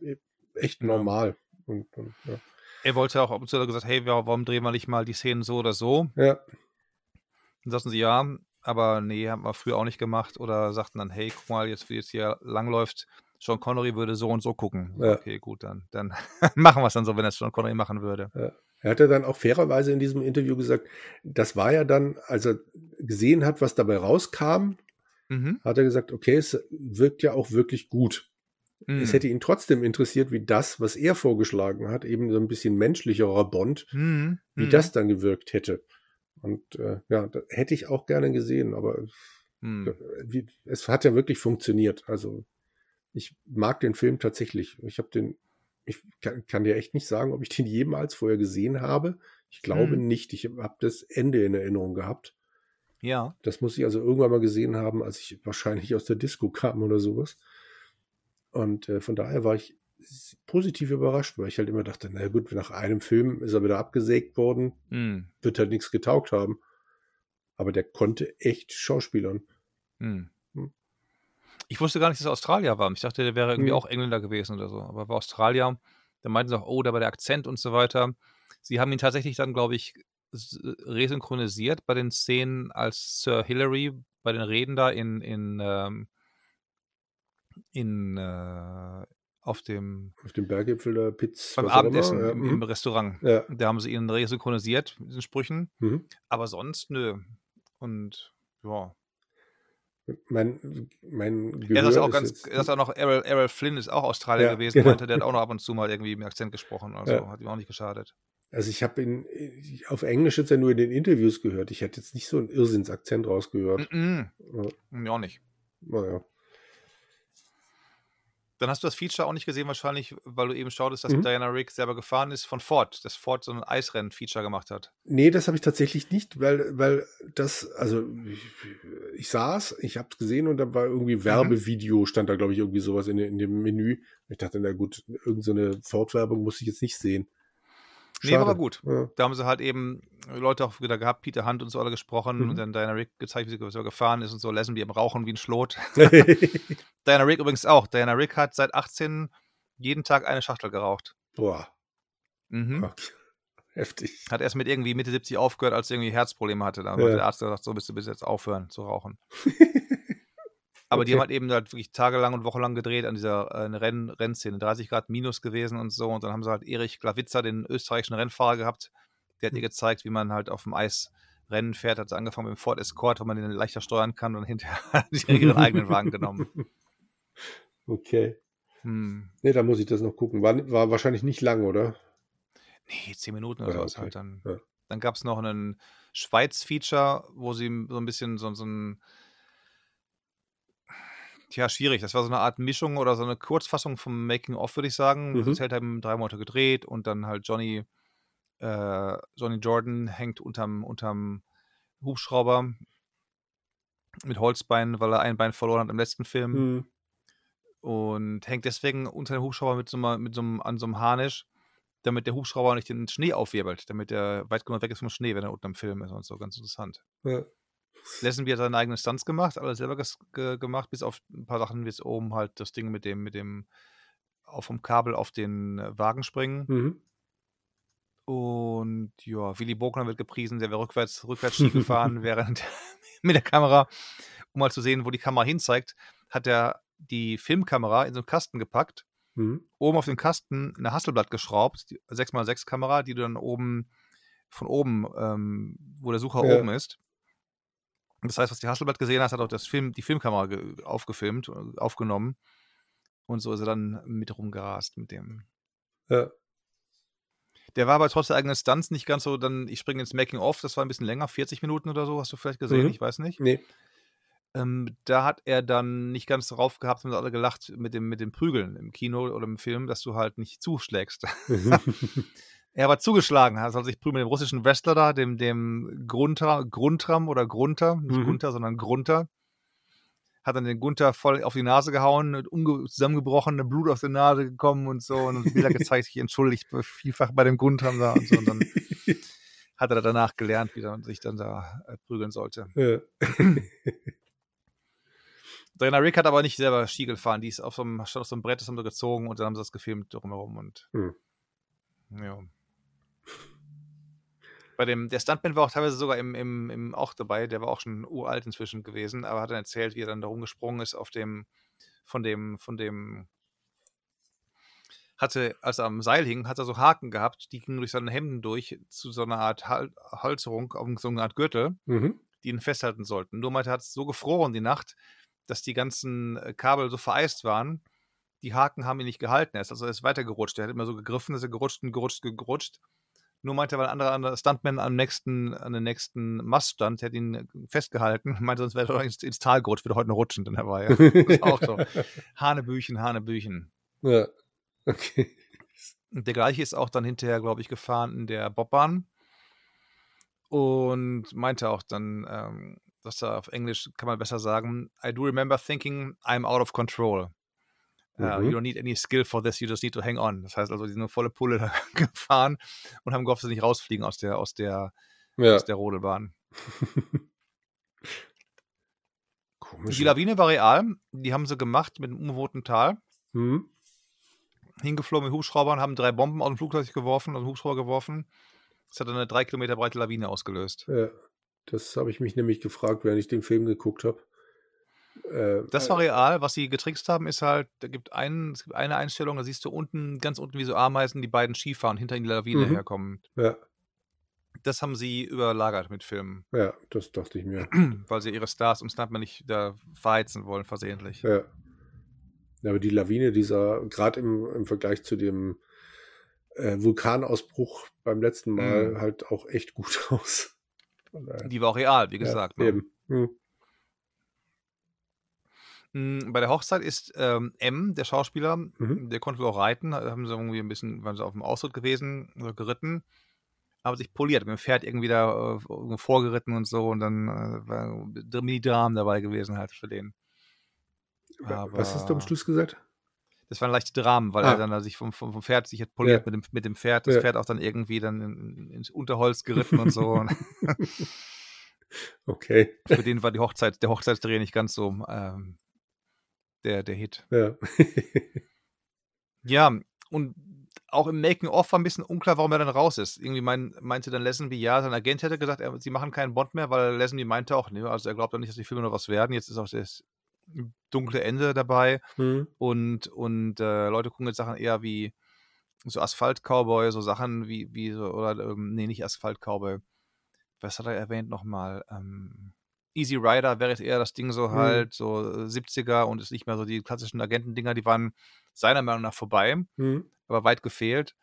echt normal. Und, und, ja. Er wollte auch ab und zu gesagt, hey, warum drehen wir nicht mal die Szenen so oder so? Ja. Dann sagten sie ja, aber nee, haben wir früher auch nicht gemacht. Oder sagten dann, hey, guck mal, jetzt wie es hier langläuft, Sean Connery würde so und so gucken. Ja. Okay, gut, dann, dann machen wir es dann so, wenn es Sean Connery machen würde. Ja. Er hat ja dann auch fairerweise in diesem Interview gesagt, das war ja dann, als er gesehen hat, was dabei rauskam, mhm. hat er gesagt, okay, es wirkt ja auch wirklich gut. Mhm. Es hätte ihn trotzdem interessiert, wie das, was er vorgeschlagen hat, eben so ein bisschen menschlicherer Bond, mhm. wie mhm. das dann gewirkt hätte. Und äh, ja, hätte ich auch gerne gesehen, aber mhm. wie, es hat ja wirklich funktioniert. Also ich mag den Film tatsächlich. Ich habe den, ich kann, kann, dir echt nicht sagen, ob ich den jemals vorher gesehen habe. Ich glaube mhm. nicht. Ich habe das Ende in Erinnerung gehabt. Ja. Das muss ich also irgendwann mal gesehen haben, als ich wahrscheinlich aus der Disco kam oder sowas. Und äh, von daher war ich positiv überrascht, weil ich halt immer dachte, na gut, nach einem Film ist er wieder abgesägt worden, mm. wird halt nichts getaugt haben. Aber der konnte echt Schauspielern. Mm. Hm. Ich wusste gar nicht, dass er Australier war. Ich dachte, der wäre irgendwie hm. auch Engländer gewesen oder so. Aber er war Australier. Da meinten sie auch, oh, da war der Akzent und so weiter. Sie haben ihn tatsächlich dann, glaube ich, resynchronisiert bei den Szenen als Sir Hillary bei den Reden da in, in ähm, in äh, auf dem auf dem Berggipfel der Pizza beim Abendessen ja. im, im, mhm. Restaurant. Ja. Da haben sie ihn resynchronisiert mit den Sprüchen. Mhm. Aber sonst nö. Und ja. Mein, mein Gehör er ist auch ganz, er ist auch noch Errol, Errol Flynn ist auch Australier ja, gewesen, genau. meinte, der hat auch noch ab und zu mal irgendwie mit Akzent gesprochen, also hat ihm auch nicht geschadet. Also ich habe ihn auf Englisch jetzt ja nur in den Interviews gehört. Ich hätte jetzt nicht so einen Irrsinnsakzent rausgehört. Mm -mm. Ja. auch nicht. Naja. Dann hast du das Feature auch nicht gesehen, wahrscheinlich, weil du eben schautest, dass mhm. Diana Rick selber gefahren ist von Ford, dass Ford so ein Eisrennen-Feature gemacht hat. Nee, das habe ich tatsächlich nicht, weil, weil das, also ich, ich saß, ich habe es gesehen und da war irgendwie mhm. Werbevideo, stand da, glaube ich, irgendwie sowas in, in dem Menü. Ich dachte, na gut, irgendeine so Ford-Werbung muss ich jetzt nicht sehen. Schade. Nee, aber gut. Ja. Da haben sie halt eben Leute auch wieder gehabt, Peter Hunt und so alle gesprochen mhm. und dann Diana Rick gezeigt, wie sie gefahren ist und so, Leslie im Rauchen wie ein Schlot. Diana Rick übrigens auch. Diana Rick hat seit 18 jeden Tag eine Schachtel geraucht. Boah. Mhm. Okay. Heftig. Hat erst mit irgendwie Mitte 70 aufgehört, als er irgendwie Herzprobleme hatte. Da ja. hat der Arzt gesagt, so bist du bis jetzt aufhören zu rauchen. Aber okay. die haben halt eben halt wirklich tagelang und wochenlang gedreht an dieser äh, Renn Rennszene. 30 Grad minus gewesen und so. Und dann haben sie halt Erich Glawitzer, den österreichischen Rennfahrer, gehabt. Der hat ihr hm. gezeigt, wie man halt auf dem Eis Rennen fährt. Hat angefangen mit dem Ford Escort, wo man den leichter steuern kann. Und hinterher hat sie ihren eigenen Wagen genommen. Okay. Hm. Ne, da muss ich das noch gucken. War, war wahrscheinlich nicht lang, oder? Nee, zehn Minuten oder ja, sowas okay. halt dann. Ja. Dann gab es noch einen Schweiz-Feature, wo sie so ein bisschen so, so ein Tja, schwierig. Das war so eine Art Mischung oder so eine Kurzfassung vom Making-of, würde ich sagen. Mhm. Das halt haben drei Monate gedreht und dann halt Johnny, äh, Johnny Jordan hängt unterm, unterm Hubschrauber mit Holzbein, weil er ein Bein verloren hat im letzten Film. Mhm. Und hängt deswegen unter dem Hubschrauber mit so, einem, mit so einem, an so einem Harnisch, damit der Hubschrauber nicht den Schnee aufwirbelt, damit er weit genug weg ist vom Schnee, wenn er unter dem Film ist und so. Ganz interessant. Ja. Lazenby hat seine eigenen Stunts gemacht, alles selber ge gemacht, bis auf ein paar Sachen, wie es oben halt das Ding mit dem, mit dem auf vom Kabel auf den Wagen springen. Mhm. Und ja, Willy Bogner wird gepriesen, der wäre rückwärts, rückwärts Ski gefahren, während mit der Kamera, um mal zu sehen, wo die Kamera hinzeigt, hat er die Filmkamera in so einen Kasten gepackt, Mhm. oben auf den Kasten eine Hasselblatt geschraubt, die 6x6 Kamera, die du dann oben von oben, ähm, wo der Sucher Ja. oben ist. Das heißt, was die Hasselblatt gesehen hat, hat auch das Film, die Filmkamera ge- aufgefilmt, äh, aufgenommen. Und so ist er dann mit rumgerast mit dem. Ja. Der war aber trotz der eigenen Stunts nicht ganz so, dann, ich springe ins Making Off, das war ein bisschen länger, 40 Minuten oder so, hast du vielleicht gesehen, Mhm. ich weiß nicht. Nee. Ähm, da hat er dann nicht ganz drauf gehabt und alle gelacht mit dem, mit dem Prügeln im Kino oder im Film, dass du halt nicht zuschlägst. er aber zugeschlagen hat, soll sich prügeln mit dem russischen Wrestler da, dem, dem Grunter, Gruntram oder Grunter, nicht Mhm. Gunter, sondern Grunter. Hat dann den Gunther voll auf die Nase gehauen, zusammengebrochen, Blut aus der Nase gekommen und so und Bilder gezeigt, sich entschuldigt vielfach bei dem Guntram da und so. Und dann hat er danach gelernt, wie man sich dann da äh, prügeln sollte. ja. Diana Rick hat aber nicht selber Ski gefahren, die ist auf so einem, stand auf so einem Brett, das haben sie gezogen und dann haben sie das gefilmt drumherum und Hm. ja. Bei dem, der Stuntman war auch teilweise sogar im, im, im auch dabei, der war auch schon uralt inzwischen gewesen, aber hat dann erzählt, wie er dann da rumgesprungen ist auf dem, von dem, von dem, hatte, als er am Seil hing, hat er so Haken gehabt, die gingen durch seine Hemden durch zu so einer Art Hal Halterung, auf so eine Art Gürtel Mhm. die ihn festhalten sollten. Nur meinte, hat es so gefroren die Nacht, dass die ganzen äh, Kabel so vereist waren. Die Haken haben ihn nicht gehalten. Er ist also er ist weitergerutscht. Er hat immer so gegriffen, ist er gerutscht und gerutscht, gerutscht. Nur meinte, weil ein anderer, Stuntman am nächsten, an den nächsten Mast stand, hat ihn äh, festgehalten. Meinte, sonst wäre er ins, ins Tal gerutscht, würde heute noch rutschen, dann war er. Das ist auch so. Hanebüchen, Hanebüchen. Ja. Okay. Und der gleiche ist auch dann hinterher, glaube ich, gefahren in der Bobbahn. Und meinte auch dann, ähm, dass er auf Englisch kann man besser sagen, I do remember thinking I'm out of control. Uh, Mhm. you don't need any skill for this, you just need to hang on. Das heißt also, die sind eine volle Pulle da gefahren und haben gehofft, dass sie nicht rausfliegen aus der, aus der, Ja. aus der Rodelbahn. Komisch. Die Lawine war real, die haben sie gemacht mit einem unbewohnten Tal. Hm? Hingeflogen mit Hubschraubern, haben drei Bomben aus dem Flugzeug geworfen, aus dem Hubschrauber geworfen. Das hat dann eine drei Kilometer breite Lawine ausgelöst. Ja. Das habe ich mich nämlich gefragt, während ich den Film geguckt habe. Äh, Das war real. Was sie getrickst haben, ist halt, da gibt einen, es gibt eine Einstellung, da siehst du unten, ganz unten wie so Ameisen, die beiden Skifahren hinter in die Lawine Mhm. herkommen. Ja, Das haben sie überlagert mit Filmen, ja, das dachte ich mir. weil sie ihre Stars und Stuntmen nicht da verheizen wollen, versehentlich. Ja. Ja, Aber die Lawine, die sah gerade im, im Vergleich zu dem äh, Vulkanausbruch beim letzten Mal Mhm. halt auch echt gut aus. Die war auch real, wie ja, gesagt. ne? Eben. Hm. Mm, Bei der Hochzeit ist ähm, M, der Schauspieler, Mhm. der konnte wohl auch reiten, da haben sie irgendwie ein bisschen, waren sie auf dem Ausritt gewesen, oder geritten, aber sich poliert, mit dem Pferd irgendwie da äh, vorgeritten und so und dann äh, war Mini-Dramen dabei gewesen halt für den. Was hast du am Aber- Schluss gesagt? Das waren leichte Dramen, weil Ah. er dann da sich vom, vom, vom Pferd sich hat poliert Ja. mit, dem, mit dem Pferd, das Ja. Pferd auch dann irgendwie dann in, ins Unterholz geritten und so. Okay. für den war die Hochzeit, der Hochzeitsdreh nicht ganz so ähm, der, der Hit. Ja. Ja, und auch im Making-of war ein bisschen unklar, warum er dann raus ist. Irgendwie mein, meinte dann Lazenby, ja, sein Agent hätte gesagt, er, sie machen keinen Bond mehr, weil Lazenby meinte auch, ne, also er glaubt auch nicht, dass die Filme noch was werden. Jetzt ist auch das dunkle Ende dabei Hm. und, und äh, Leute gucken jetzt Sachen eher wie so Asphalt-Cowboy, so Sachen wie, wie so, oder, ähm, nee, nicht Asphalt-Cowboy. Was hat er erwähnt nochmal? Ähm, Easy Rider wäre jetzt eher das Ding so Mhm. halt, so äh, 70er und ist nicht mehr so die klassischen Agentendinger, die waren seiner Meinung nach vorbei Hm. aber weit gefehlt.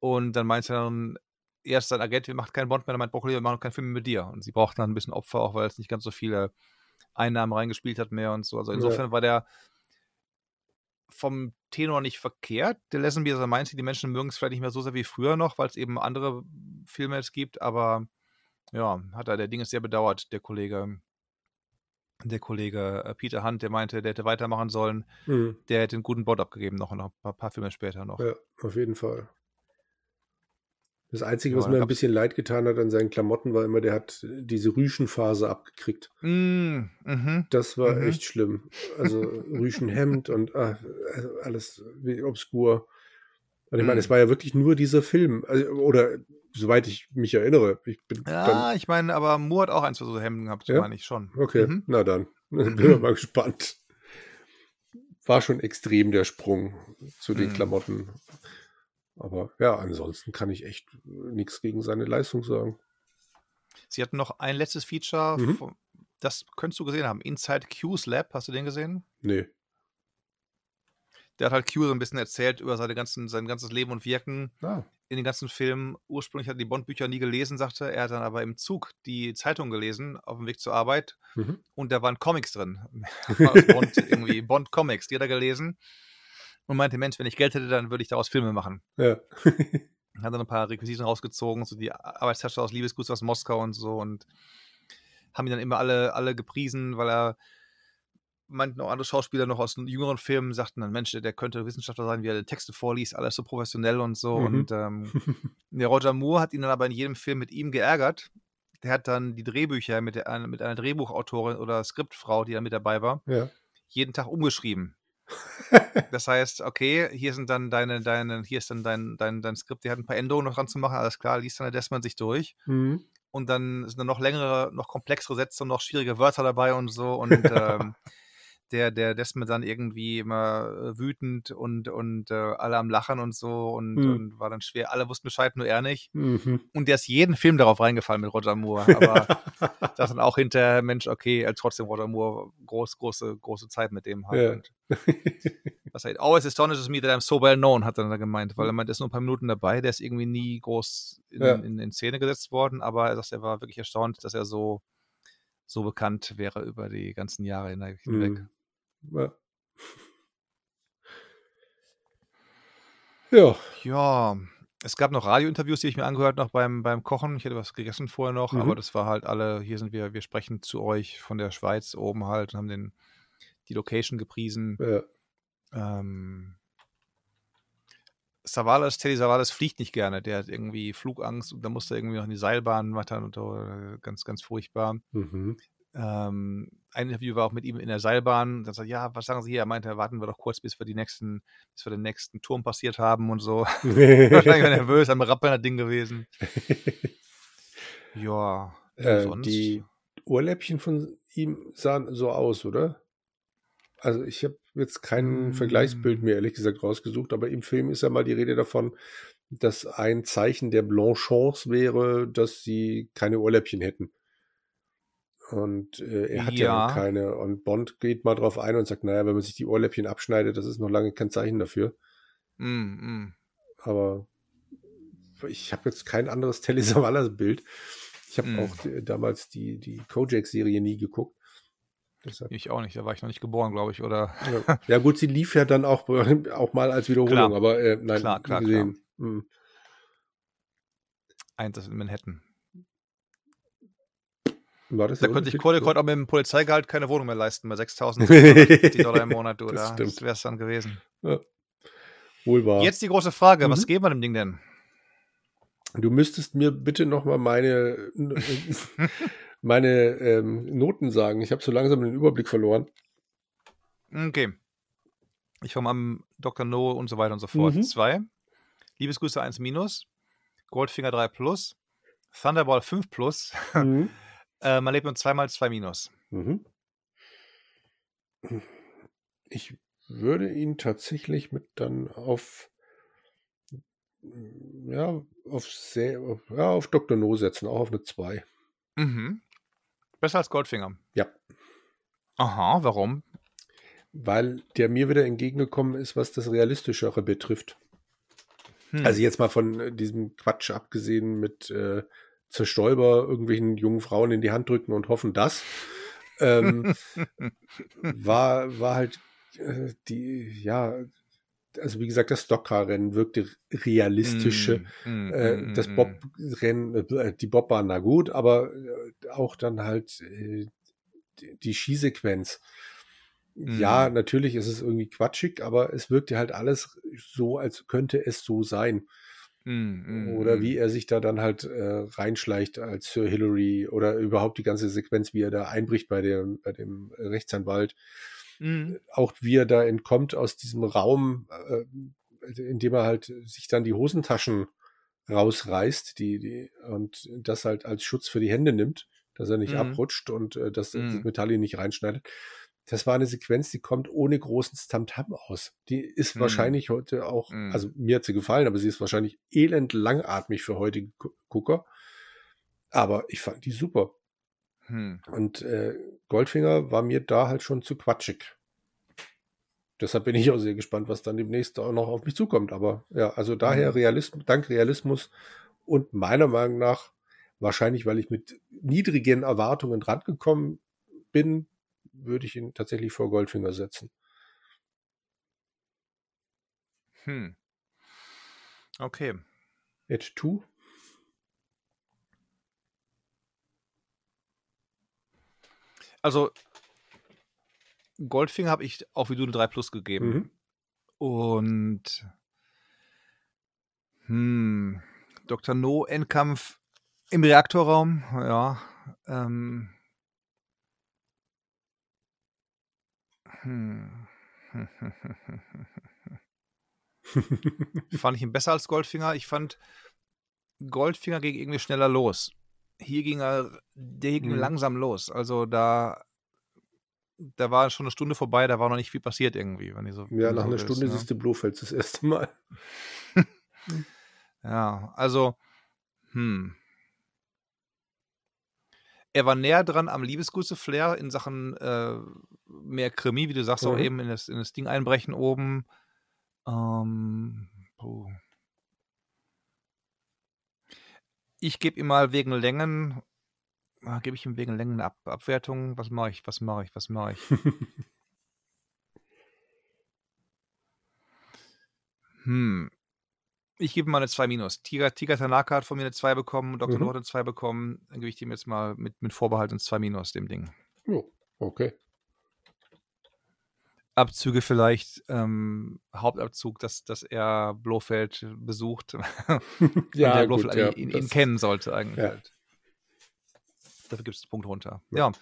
Und dann meinte er dann, erst sein Agent, wir machen keinen Bond mehr, dann meint Broccoli, wir machen keinen Film mehr mit dir. Und sie brauchten dann ein bisschen Opfer, auch weil es nicht ganz so viele Einnahmen reingespielt hat mehr und so. Also Ja. insofern war der vom Tenor nicht verkehrt. Der Lesson, wie er meinte, die Menschen mögen es vielleicht nicht mehr so sehr wie früher noch, weil es eben andere Filme jetzt gibt, aber ja, hat er der Ding ist sehr bedauert, der Kollege, der Kollege äh, Peter Hunt, der meinte, der hätte weitermachen sollen, Hm. der hätte einen guten Bond abgegeben, noch, noch ein paar, paar Filme später noch. Ja, auf jeden Fall. Das Einzige, was mir ein bisschen leid getan hat an seinen Klamotten, war immer, der hat diese Rüschenphase abgekriegt. Mm, mhm. Das war Mhm. echt schlimm. Also Rüschenhemd und also alles wie obskur. Und ich meine, es war ja wirklich nur dieser Film. Also, oder soweit ich mich erinnere. Ich bin Ja, ich meine, aber Moore hat auch eins für so Hemden gehabt, Ja? meine ich schon. okay, Mhm. na dann. Bin mal gespannt. War schon extrem der Sprung zu den Mm. Klamotten. Aber ja, ansonsten kann ich echt nichts gegen seine Leistung sagen. Sie hatten noch ein letztes Feature, Mhm. das könntest du gesehen haben. Inside Q's Lab, hast du den gesehen? Nee. Der hat halt Q so ein bisschen erzählt über seine ganzen, sein ganzes Leben und Wirken Ah, in den ganzen Filmen. Ursprünglich hat er die Bond-Bücher nie gelesen, sagte er. Er hat dann aber im Zug die Zeitung gelesen, auf dem Weg zur Arbeit. mhm. Und da waren Comics drin. Bond, irgendwie Bond-Comics, die hat er gelesen. Und meinte, Mensch, wenn ich Geld hätte, dann würde ich daraus Filme machen. Ja. Hat dann ein paar Requisiten rausgezogen, so die Arbeitstasche aus Liebesguss aus Moskau und so. Und haben ihn dann immer alle, alle gepriesen, weil er meinten auch andere Schauspieler noch aus jüngeren Filmen, sagten dann, Mensch, der, der könnte Wissenschaftler sein, wie er Texte vorliest, alles so professionell und so. Mhm. Und ähm, der Roger Moore hat ihn dann aber in jedem Film mit ihm geärgert. Der hat dann die Drehbücher mit, der, mit einer Drehbuchautorin oder Skriptfrau, die da mit dabei war, ja. jeden Tag umgeschrieben. Das heißt, okay, hier sind dann deine, deine, hier ist dann dein, dein, dein Skript, die hat ein paar Änderungen noch dran zu machen, alles klar, liest dann der Desmond sich durch. Mhm. Und dann sind dann noch längere, noch komplexere Sätze und noch schwierige Wörter dabei und so. Und ähm, der, der Desmond dann irgendwie immer äh, wütend und, und äh, alle am Lachen und so und, Hm. und war dann schwer. Alle wussten Bescheid, nur er nicht. Mhm. Und der ist jeden Film darauf reingefallen mit Roger Moore. Aber das dann auch hinterher, Mensch, okay, trotzdem Roger Moore, groß, große, große Zeit mit dem halt. Ja. Was er, always astonishes me that I'm so well known, hat er dann gemeint, weil er meint, er ist nur ein paar Minuten dabei, der ist irgendwie nie groß in, Ja. in, in Szene gesetzt worden, aber er sagt, er war wirklich erstaunt, dass er so, so bekannt wäre über die ganzen Jahre hinweg. Mhm. Ja. ja. Ja, es gab noch Radiointerviews, die ich mir angehört noch beim, beim Kochen. Ich hätte was gegessen vorher noch, Mhm. aber das war halt alle, hier sind wir, wir sprechen zu euch von der Schweiz oben halt und haben den, die Location gepriesen. ja. Ähm, Savalas, Teddy Savalas fliegt nicht gerne. Der hat irgendwie Flugangst und da musste er irgendwie noch in die Seilbahn wettern und so. äh, Ganz, ganz furchtbar. Mhm. Ähm, ein Interview war auch mit ihm in der Seilbahn. Dann sagt er, ja, was sagen Sie hier? Er meinte, warten wir doch kurz, bis wir die nächsten, bis wir den nächsten Turm passiert haben und so. Wahrscheinlich war er nervös, am Rappeln Ding gewesen. Ja, äh, die Ohrläppchen von ihm sahen so aus, oder? Also ich habe jetzt kein Mm. Vergleichsbild mehr ehrlich gesagt rausgesucht, aber im Film ist ja mal die Rede davon, dass ein Zeichen der Blanchance wäre, dass sie keine Ohrläppchen hätten. Und äh, er hat ja, Ja. keine. Und Bond geht mal drauf ein und sagt, naja, wenn man sich die Ohrläppchen abschneidet, das ist noch lange kein Zeichen dafür. Mm, mm. Aber ich habe jetzt kein anderes Telly Savalas Bild. Ich habe Mm. auch damals die, die Kojak-Serie nie geguckt. Deshalb, Ich auch nicht, da war ich noch nicht geboren, glaube ich, oder? ja. ja gut, sie lief ja dann auch, auch mal als Wiederholung, Klar. aber äh, nein, Klar, klar, gesehen. Hm. Eins ist in Manhattan. War das Da könnte sich? Kohlekreuz auch mit dem Polizeigehalt keine Wohnung mehr leisten bei 6.050 Dollar im Monat, du. Das Das, wäre es dann gewesen. Wohl wahr. Jetzt die große Frage, was Mhm. geben wir dem Ding denn? Du müsstest mir bitte noch mal meine, meine ähm, Noten sagen. Ich habe so langsam den Überblick verloren. Okay. Ich fange am Dr. No und so weiter und so fort. Mhm. Zwei. Liebesgrüße 1 minus. Goldfinger 3 plus. Thunderball 5 plus. Mhm. äh, man lebt mit zweimal 2 minus. Mhm. Ich würde ihn tatsächlich mit dann auf ja, auf sehr, ja, auf Dr. No setzen, auch auf eine 2. Mhm. Besser als Goldfinger. Ja. Aha, warum? Weil der mir wieder entgegengekommen ist, was das Realistischere betrifft. Hm. Also jetzt mal von äh, diesem Quatsch abgesehen mit äh, Zerstäuber irgendwelchen jungen Frauen in die Hand drücken und hoffen, dass. Ähm, war, war halt äh, die, ja, also wie gesagt, das Stockcar-Rennen wirkte realistische. Mm, mm, Äh, mm, das mm. Bob-Rennen, äh, die Bobbahn, na gut, aber äh, auch dann halt äh, die, die Skisequenz. Ja, Mhm. natürlich ist es irgendwie quatschig, aber es wirkte halt alles so, als könnte es so sein. Mm, mm, oder mm. wie er sich da dann halt äh, reinschleicht als Sir Hillary oder überhaupt die ganze Sequenz, wie er da einbricht bei dem, bei dem Rechtsanwalt. Mm. Auch wie er da entkommt aus diesem Raum, äh, in dem er halt sich dann die Hosentaschen rausreißt, die, die, und das halt als Schutz für die Hände nimmt, dass er nicht Mhm. abrutscht und äh, dass Mhm. das Metall ihn nicht reinschneidet. Das war eine Sequenz, die kommt ohne großen Tamtam aus. Die ist Mhm. wahrscheinlich heute auch, Mhm. also mir hat sie gefallen, aber sie ist wahrscheinlich elend langatmig für heutige Gu- Gucker. Aber ich fand die super. Hm. Und äh, Goldfinger war mir da halt schon zu quatschig. Deshalb bin ich auch sehr gespannt, was dann demnächst auch noch auf mich zukommt. Aber ja, also daher Mhm. Realismus, dank Realismus und meiner Meinung nach wahrscheinlich, weil ich mit niedrigen Erwartungen rangekommen bin, würde ich ihn tatsächlich vor Goldfinger setzen. Hm. Okay. Edge 2? Also, Goldfinger habe ich auch wie du eine 3 Plus gegeben. Mhm. Und hm, Dr. No Endkampf im Reaktorraum, ja. Ähm, hm. fand ich ihn besser als Goldfinger. Ich fand Goldfinger ging irgendwie schneller los. Hier ging er, der ging Mhm. langsam los. Also da, da war schon eine Stunde vorbei, da war noch nicht viel passiert irgendwie. Wenn ich so, Ja, nach so einer willst, Stunde ne? siehst du Blofeld das erste Mal. Ja, also, hm. Er war näher dran am Liebesgrüße-Flair in Sachen äh, mehr Krimi, wie du sagst, auch Mhm. eben in das, in das Ding einbrechen oben. Ähm, puh. Ich gebe ihm mal wegen Längen, ah, gebe ich ihm wegen Längen eine Ab Abwertung. Was mache ich, was mache ich, was mache ich? Hm. Ich gebe ihm mal eine 2 minus. Tiger, Tiger Tanaka hat von mir eine 2 bekommen, Dr. Mhm. No hat eine 2 bekommen. Dann gebe ich dem jetzt mal mit, mit Vorbehalt eine 2 minus, dem Ding. oh, okay. Abzüge vielleicht, ähm, Hauptabzug, dass, dass er Blofeld besucht. und der Blofeld gut, ja, ihn, ihn kennen sollte eigentlich. Ja. Halt. Dafür gibt es einen Punkt runter. Ja. Ja.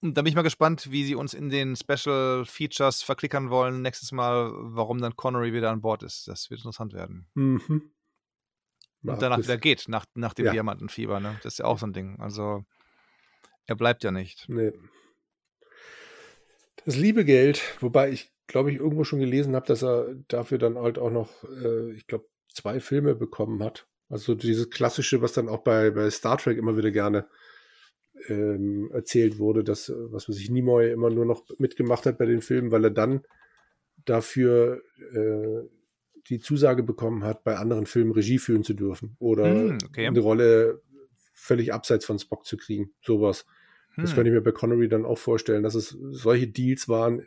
Und da bin ich mal gespannt, wie sie uns in den Special Features verklickern wollen. Nächstes Mal, warum dann Connery wieder an Bord ist. Das wird interessant werden. Mhm. Ja, Und danach wieder geht, nach, nach dem Ja. Diamantenfieber. Ne? Das ist ja auch so ein Ding. Also, er bleibt ja nicht. Nee. Das liebe Geld, wobei ich glaube ich irgendwo schon gelesen habe, dass er dafür dann halt auch noch, äh, ich glaube, zwei Filme bekommen hat. Also dieses klassische, was dann auch bei, bei Star Trek immer wieder gerne ähm, erzählt wurde, dass, äh, was weiß ich, Nimoy immer nur noch mitgemacht hat bei den Filmen, weil er dann dafür äh, die Zusage bekommen hat, bei anderen Filmen Regie führen zu dürfen oder Hm, okay. eine Rolle völlig abseits von Spock zu kriegen. Sowas. Das Hm. könnte ich mir bei Connery dann auch vorstellen, dass es solche Deals waren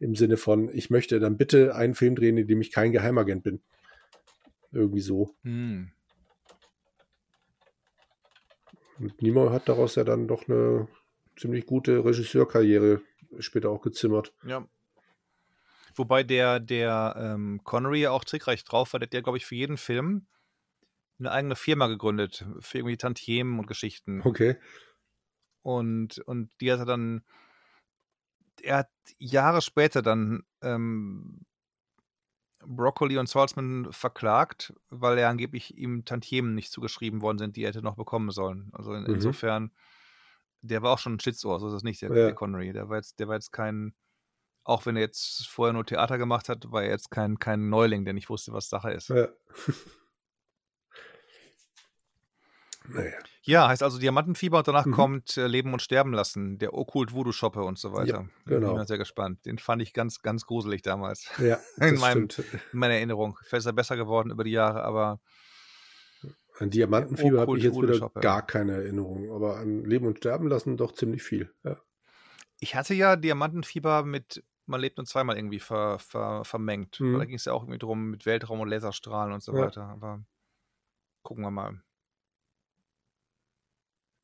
im Sinne von, ich möchte dann bitte einen Film drehen, in dem ich kein Geheimagent bin. Irgendwie so. Hm. Und Nimoy hat daraus ja dann doch eine ziemlich gute Regisseurkarriere später auch gezimmert. Ja. Wobei der, der ähm, Connery ja auch trickreich drauf war, der hat ja, glaube ich, für jeden Film eine eigene Firma gegründet, für irgendwie Tantiemen und Geschichten. Okay. Und, und die hat er dann, er hat Jahre später dann ähm, Broccoli und Salzman verklagt, weil er angeblich ihm Tantiemen nicht zugeschrieben worden sind, die er hätte noch bekommen sollen. Also in, Mhm. insofern, der war auch schon ein Schlitzohr, so ist das nicht, der, Ja. der Connery. Der war jetzt, der war jetzt kein, auch wenn er jetzt vorher nur Theater gemacht hat, war er jetzt kein, kein Neuling, der nicht wusste, was Sache ist. Ja. naja. Ja, heißt also Diamantenfieber und danach Mhm. kommt äh, Leben und Sterben lassen, der Okkult Voodoo Shoppe und so weiter. Bin genau. ich mal sehr gespannt. Den fand ich ganz, ganz gruselig damals. Ja, In das meinem- stimmt. In meiner Erinnerung. Vielleicht ist er besser geworden über die Jahre, aber An Diamantenfieber habe ich jetzt wieder ja. gar keine Erinnerung, aber an Leben und Sterben lassen doch ziemlich viel. Ja. ich hatte ja Diamantenfieber mit Man lebt nur zweimal irgendwie ver, ver, vermengt. Mhm. Da ging es ja auch irgendwie drum mit Weltraum und Laserstrahlen und so Ja. weiter. Aber gucken wir mal.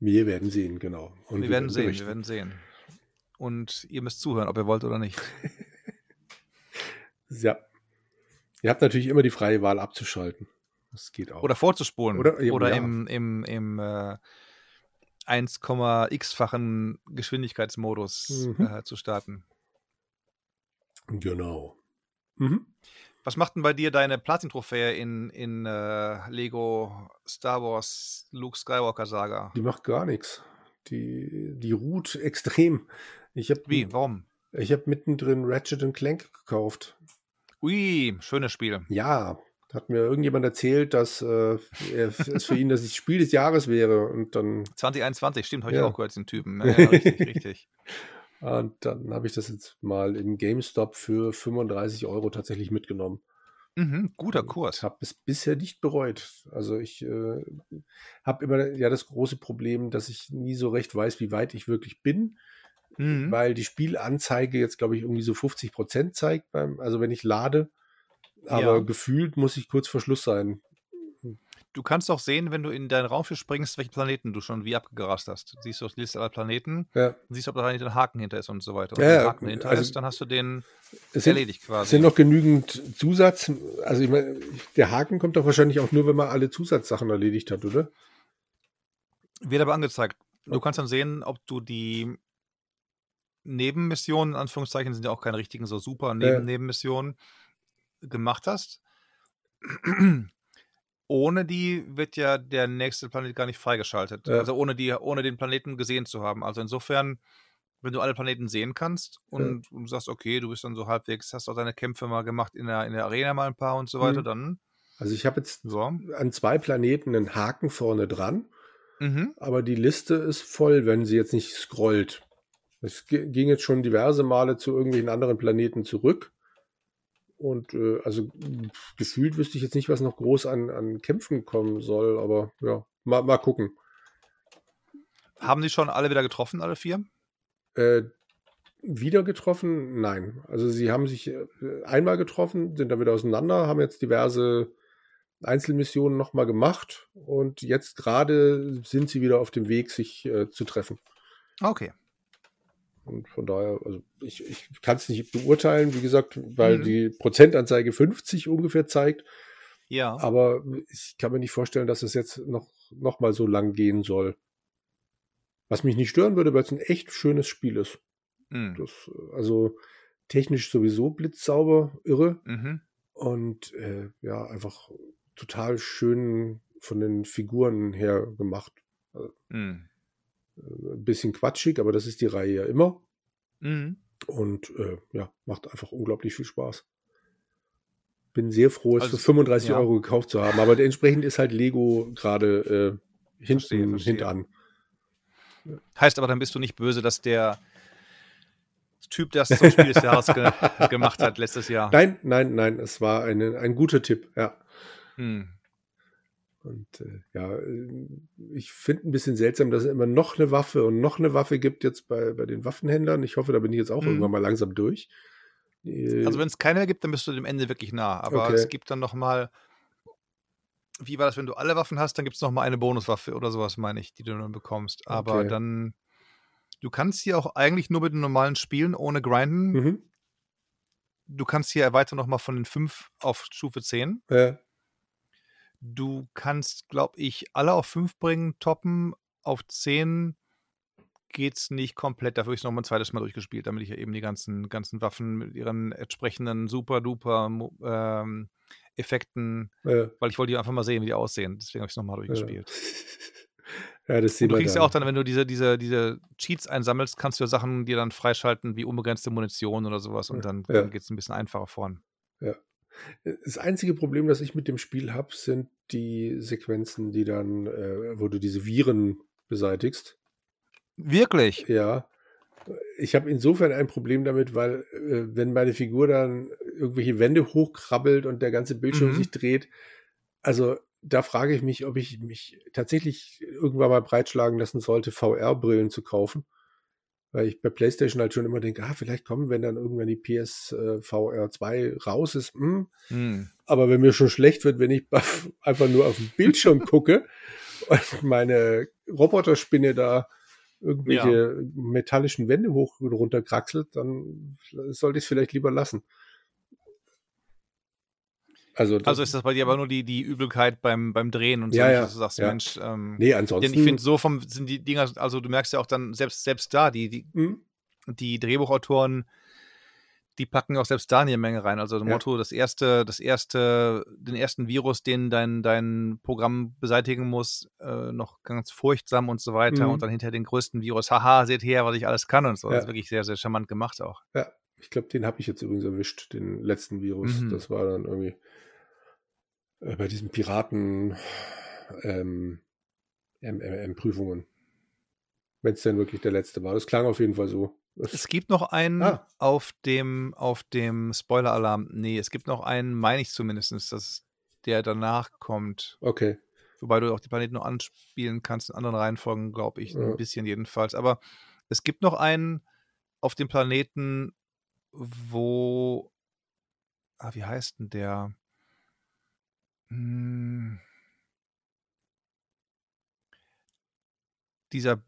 Wir werden sehen, genau. Und wir werden sehen, berichten. wir werden sehen. Und ihr müsst zuhören, ob ihr wollt oder nicht. Ja. Ihr habt natürlich immer die freie Wahl abzuschalten. Das geht auch. Oder vorzuspulen. Oder, Oder ja. im, im, im äh, 1,x-fachen Geschwindigkeitsmodus Mhm. äh, zu starten. Genau. Mhm. Was macht denn bei dir deine Platin-Trophäe in, in äh, Lego Star Wars Luke Skywalker Saga? Die macht gar nichts. Die, die ruht extrem. Ich habe Wie? Warum? ich hab mittendrin Ratchet Clank gekauft. Ui, schönes Spiel. Ja, hat mir irgendjemand erzählt, dass äh, es für ihn das Spiel des Jahres wäre. Und dann, 2021, stimmt, habe ich Ja. auch gehört, den Typen. Ja, ja, richtig, richtig. Und dann habe ich das jetzt mal im GameStop für 35 Euro tatsächlich mitgenommen. Mhm, guter Ich Kurs. habe es bisher nicht bereut. Also ich äh, habe immer ja das große Problem, dass ich nie so recht weiß, wie weit ich wirklich bin, Mhm. weil die Spielanzeige jetzt, glaube ich, irgendwie so 50 Prozent zeigt, beim, also wenn ich lade. Aber Ja. gefühlt muss ich kurz vor Schluss sein. Du kannst auch sehen, wenn du in dein Raumschiff springst, welche Planeten du schon wie abgerast hast. Siehst du die Liste aller Planeten, Ja. siehst du, ob da ein Haken hinter ist und so weiter. Und Ja, wenn Haken hinter also- ist, dann hast du den Es sind, erledigt es quasi. sind noch genügend Zusatz. Also ich meine, der Haken kommt doch wahrscheinlich auch nur, wenn man alle Zusatzsachen erledigt hat, oder? Wird aber angezeigt. Du kannst dann sehen, ob du die Nebenmissionen, in Anführungszeichen, sind ja auch keine richtigen so super Neben. Nebenmissionen, gemacht hast. Ohne die wird ja der nächste Planet gar nicht freigeschaltet. Ja. Also ohne die, ohne den Planeten gesehen zu haben. Also insofern, wenn du alle Planeten sehen kannst und du sagst, okay, du bist dann so halbwegs, hast auch deine Kämpfe mal gemacht in der, in der Arena mal ein paar und so weiter, Mhm. dann Also ich habe jetzt so. an zwei Planeten einen Haken vorne dran, Mhm. aber die Liste ist voll, wenn sie jetzt nicht scrollt. Es ging jetzt schon diverse Male zu irgendwelchen anderen Planeten zurück. Und äh, also gefühlt wüsste ich jetzt nicht, was noch groß an, an Kämpfen kommen soll, aber ja, mal, mal gucken. Haben die schon alle wieder getroffen, alle vier? Äh, wieder getroffen? Nein. Also sie haben sich äh, einmal getroffen, sind dann wieder auseinander, haben jetzt diverse Einzelmissionen nochmal gemacht und jetzt gerade sind sie wieder auf dem Weg, sich äh, zu treffen. Okay. Und von daher, also ich, ich kann es nicht beurteilen, wie gesagt, weil Mhm. die Prozentanzeige 50 ungefähr zeigt, Ja. aber ich kann mir nicht vorstellen, dass es jetzt noch, noch mal so lang gehen soll. Was mich nicht stören würde, weil es ein echt schönes Spiel ist. Mhm. Das, also technisch sowieso blitzsauber, irre. Mhm. Und äh, ja, einfach total schön von den Figuren her gemacht. Mhm. Ein bisschen quatschig, aber das ist die Reihe ja immer. Mhm. Und äh, ja, macht einfach unglaublich viel Spaß. Bin sehr froh, es Also, für 35 ja. Euro gekauft zu haben. Aber entsprechend ist halt Lego gerade äh, hinten, Verstehe, verstehe. hintan. Heißt aber, dann bist du nicht böse, dass der Typ das zum Spiel des Jahres ge gemacht hat letztes Jahr. Nein, nein, nein, es war eine, ein guter Tipp, ja. Hm. Und äh, ja, äh, ich finde ein bisschen seltsam, dass es immer noch eine Waffe und noch eine Waffe gibt jetzt bei, bei den Waffenhändlern. Ich hoffe, da bin ich jetzt auch Mhm. irgendwann mal langsam durch. Äh, Also wenn es keine mehr gibt, dann bist du dem Ende wirklich nah. Aber Okay. es gibt dann noch mal, wie war das, wenn du alle Waffen hast, dann gibt es noch mal eine Bonuswaffe oder sowas, meine ich, die du dann bekommst. Aber Okay. dann, du kannst hier auch eigentlich nur mit den normalen Spielen ohne Grinden. mhm. Du kannst hier erweitern noch mal von den 5 auf Stufe 10. äh, Du kannst, glaube ich, alle auf 5 bringen, toppen. Auf 10 geht's nicht komplett. Dafür habe ich es noch mal ein zweites Mal durchgespielt, damit ich ja eben die ganzen, ganzen Waffen mit ihren entsprechenden super-duper ähm, Effekten, äh, weil ich wollte die einfach mal sehen, wie die aussehen. Deswegen habe ich es nochmal durchgespielt. ja, das Und sehen du kriegst ja auch dann, wenn du diese, diese, diese Cheats einsammelst, kannst du ja Sachen dir dann freischalten, wie unbegrenzte Munition oder sowas. Und dann, Ja. dann geht es ein bisschen einfacher voran. Das einzige Problem, das ich mit dem Spiel habe, sind die Sequenzen, die dann, äh, wo du diese Viren beseitigst. Wirklich? Ja. Ich habe insofern ein Problem damit, weil äh, wenn meine Figur dann irgendwelche Wände hochkrabbelt und der ganze Bildschirm Mhm. sich dreht, also da frage ich mich, ob ich mich tatsächlich irgendwann mal breitschlagen lassen sollte, VR-Brillen zu kaufen. Weil ich bei PlayStation halt schon immer denke, ah, vielleicht kommen, wenn dann irgendwann die PS äh, VR 2 raus ist. Hm. Hm. Aber wenn mir schon schlecht wird, wenn ich einfach nur auf den Bildschirm gucke und meine Roboterspinne da irgendwelche metallischen Wände hoch und runter kraxelt, dann sollte ich es vielleicht lieber lassen. Also, also ist das bei dir aber nur die, die Übelkeit beim, beim Drehen und so, Ja, ja, dass du sagst, ja. Mensch, ähm, nee, ansonsten. denn ich finde, so vom sind die Dinger, also du merkst ja auch dann, selbst, selbst da, die, die, Hm? die Drehbuchautoren, die packen auch selbst da eine Menge rein. Also das Ja. Motto, das erste, das erste, den ersten Virus, den dein, dein Programm beseitigen muss, äh, noch ganz furchtsam und so weiter. Mhm. Und dann hinterher den größten Virus, haha, seht her, was ich alles kann und so. Ja. Das ist wirklich sehr, sehr charmant gemacht auch. Ja, ich glaube, den habe ich jetzt übrigens erwischt, den letzten Virus. Mhm. Das war dann irgendwie äh, bei diesen Piraten ähm, MMM-Prüfungen. Wenn es denn wirklich der letzte war. Das klang auf jeden Fall so. Es gibt noch einen Ah. auf dem, auf dem Spoiler-Alarm. Nee, es gibt noch einen, meine ich zumindest, dass der danach kommt. Okay. Wobei du auch die Planeten noch anspielen kannst in anderen Reihenfolgen, glaube ich, Ja. ein bisschen jedenfalls. Aber es gibt noch einen auf dem Planeten, wo. Ah, wie heißt denn der? Hm. Dieser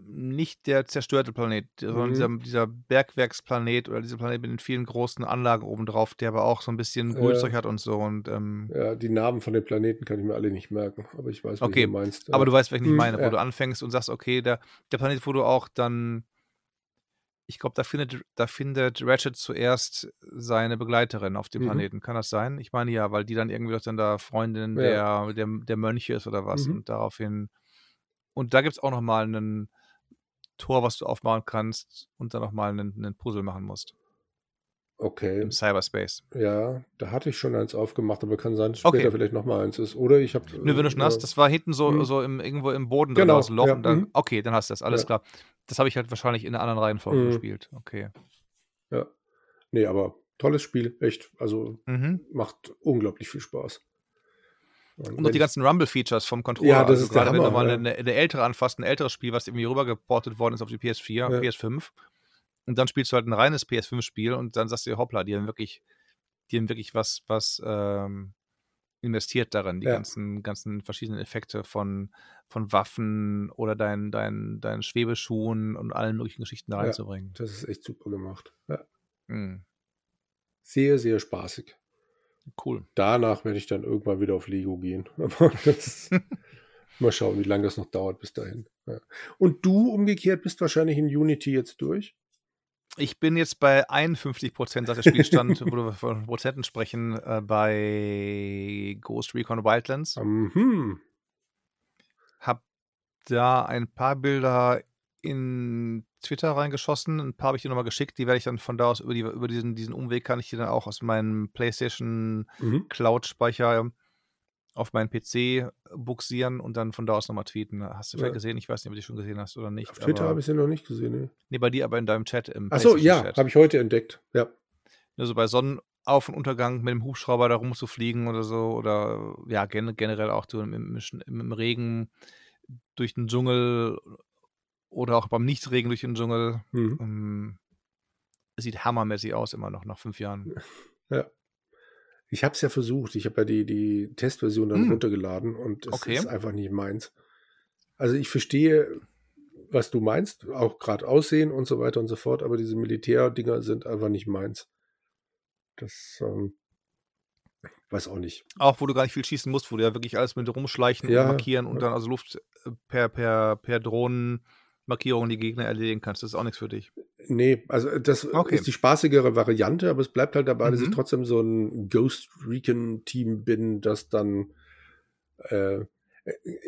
nicht der zerstörte Planet, sondern Mhm. dieser, dieser Bergwerksplanet oder dieser Planet mit den vielen großen Anlagen obendrauf, der aber auch so ein bisschen. Grünzeug hat und so. Und ähm, Ja, die Namen von den Planeten kann ich mir alle nicht merken, aber ich weiß, was Okay, du meinst. Aber du weißt, welchen ich Hm, meine, wo ja. du anfängst und sagst, okay, der, der Planet, wo du auch dann, ich glaube, da findet, da findet Ratchet zuerst seine Begleiterin auf dem Mhm. Planeten. Kann das sein? Ich meine ja, weil die dann irgendwie doch dann da Freundin Ja. der, der, der Mönche ist oder was Mhm. und daraufhin. Und da gibt es auch nochmal einen Tor, was du aufmachen kannst und dann nochmal einen, einen Puzzle machen musst Okay, im Cyberspace. ja, da hatte ich schon eins aufgemacht, aber kann sein, dass später Okay. vielleicht nochmal eins ist. Oder ich habe. Nö, wenn du schon hast, das war hinten so, Mhm. so im, irgendwo im Boden drin, Genau, da ist ein Loch ja, und dann, mhm. okay, dann hast du das, alles Ja. klar. Das habe ich halt wahrscheinlich in einer anderen Reihenfolge Mhm. gespielt. Okay. Ja. Nee, aber tolles Spiel, echt. Also Mhm. macht unglaublich viel Spaß. Und noch die ganzen Rumble-Features vom Controller. Ja, das also ist der gerade wenn du Hammer, mal ja. eine, eine ältere anfasst, ein älteres Spiel, was irgendwie rübergeportet worden ist auf die PS4, Ja. PS5. Und dann spielst du halt ein reines PS5-Spiel und dann sagst du dir, hoppla, die haben wirklich, die haben wirklich was, was ähm, investiert darin, die Ja. ganzen, ganzen verschiedenen Effekte von, von Waffen oder deinen dein, dein Schwebeschuhen und allen möglichen Geschichten da Ja. reinzubringen. Das ist echt super gemacht. Ja. Mhm. Sehr, sehr spaßig. Cool. Danach werde ich dann irgendwann wieder auf Lego gehen. Aber das, mal schauen, wie lange das noch dauert bis dahin. Ja. Und du umgekehrt bist wahrscheinlich in Unity jetzt durch? Ich bin jetzt bei 51 Prozent, sagt der Spielstand, wo wir von Prozenten sprechen, äh, bei Ghost Recon Wildlands. Mhm. Hab da ein paar Bilder in Twitter reingeschossen, ein paar habe ich dir nochmal geschickt, die werde ich dann von da aus über, die, über diesen, diesen Umweg kann ich dir dann auch aus meinem PlayStation Mhm. Cloud-Speicher auf meinen PC buxieren und dann von da aus nochmal tweeten. Hast du vielleicht Ja. gesehen? Ich weiß nicht, ob du die schon gesehen hast oder nicht. Auf Twitter habe ich sie noch nicht gesehen. Ne? Nee, bei dir aber in deinem Chat im Achso, ja, habe ich heute entdeckt. Ja. Also bei Sonnenauf- und Untergang mit dem Hubschrauber da rumzufliegen oder so. Oder ja, gen generell auch so im, im, Regen durch den Dschungel oder auch beim Nichtregen durch den Dschungel. Mhm. Ähm, es sieht hammermäßig aus, immer noch nach fünf Jahren. ja. Ich habe es ja versucht. Ich habe ja die, die Testversion dann Hm. runtergeladen und es Okay. ist einfach nicht meins. Also ich verstehe, was du meinst, auch gerade Aussehen und so weiter und so fort, aber diese Militärdinger sind einfach nicht meins. Das ähm, weiß auch nicht. Auch wo du gar nicht viel schießen musst, wo du ja wirklich alles mit rumschleichen Ja, und markieren und ja. dann also Luft äh, per, per, per Drohnenmarkierung die Gegner erledigen kannst. Das ist auch nichts für dich. Nee, also das Okay. ist die spaßigere Variante, aber es bleibt halt dabei, dass ich Mhm. trotzdem so ein Ghost Recon-Team bin, das dann äh,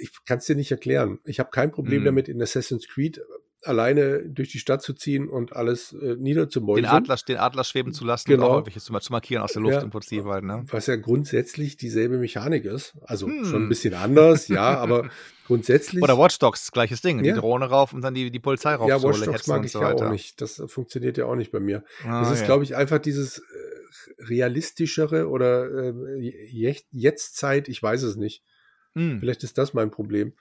ich kann es dir nicht erklären. Ich habe kein Problem Mhm. damit, in Assassin's Creed alleine durch die Stadt zu ziehen und alles äh, Den niederzumäuseln. Adler, den Adler schweben zu lassen Genau. und auch irgendwelches zu, zu markieren aus der Luft Ja. im Prinzip halt, ne? Was ja grundsätzlich dieselbe Mechanik ist. Also Hm. schon ein bisschen anders, ja, aber grundsätzlich. Oder Watch Dogs, gleiches Ding. Ja. Die Drohne rauf und dann die, die Polizei rauf. ja, Watch Dogs mag ich so ja auch nicht. Das funktioniert ja auch nicht bei mir. Ah, Das ist, ja. glaube ich, einfach dieses äh, realistischere oder äh, Je- Jetztzeit, ich weiß es nicht. Hm. Vielleicht ist das mein Problem.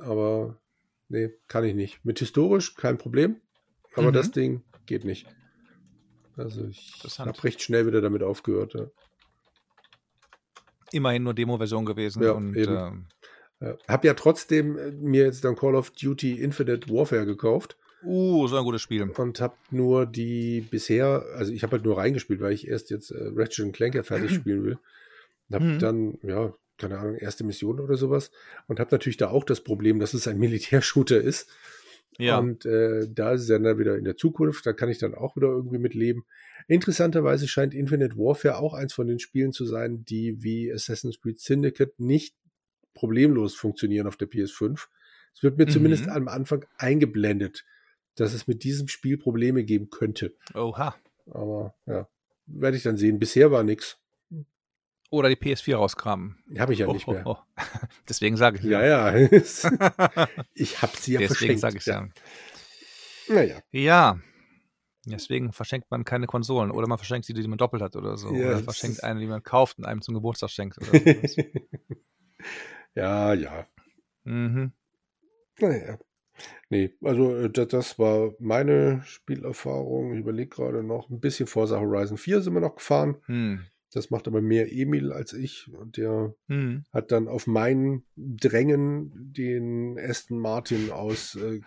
Aber nee, kann ich nicht. Mit historisch kein Problem, aber Mhm. das Ding geht nicht. Also ich habe recht schnell wieder damit aufgehört. Ja. Immerhin nur Demo-Version gewesen. Ja, und eben. Ja. Hab ja trotzdem äh, mir jetzt dann Call of Duty Infinite Warfare gekauft uh, so ein gutes Spiel. und habe nur die bisher, also ich habe halt nur reingespielt, weil ich erst jetzt äh, Ratchet Clank ja fertig spielen will. Hab mhm. dann, ja, keine Ahnung, erste Mission oder sowas. Und habe natürlich da auch das Problem, dass es ein Militärshooter ist. Ja. Und äh, da ist es dann wieder in der Zukunft, da kann ich dann auch wieder irgendwie mitleben. Interessanterweise scheint Infinite Warfare auch eins von den Spielen zu sein, die wie Assassin's Creed Syndicate nicht problemlos funktionieren auf der PS5. Es wird mir mhm. zumindest am Anfang eingeblendet, dass es mit diesem Spiel Probleme geben könnte. Oha. Aber ja, werde ich dann sehen. Bisher war nichts. Oder die PS4 rauskramen. Habe ich ja oh, nicht mehr. Oh, oh. Deswegen sage ich ja. Ja, ja. ich habe sie ja Deswegen sage ich ja. ja. Naja. Ja. Deswegen verschenkt man keine Konsolen. Oder man verschenkt sie, die man doppelt hat oder so. Ja, oder verschenkt eine, die man kauft und einem zum Geburtstag schenkt. ja, ja. Mhm. Naja. Nee, also äh, das, das war meine Spielerfahrung. Ich überlege gerade noch ein bisschen Forza Horizon 4 sind wir noch gefahren. Hm. Das macht aber mehr Emil als ich. Und der hm. hat dann auf mein Drängen den Aston Martin aus, äh,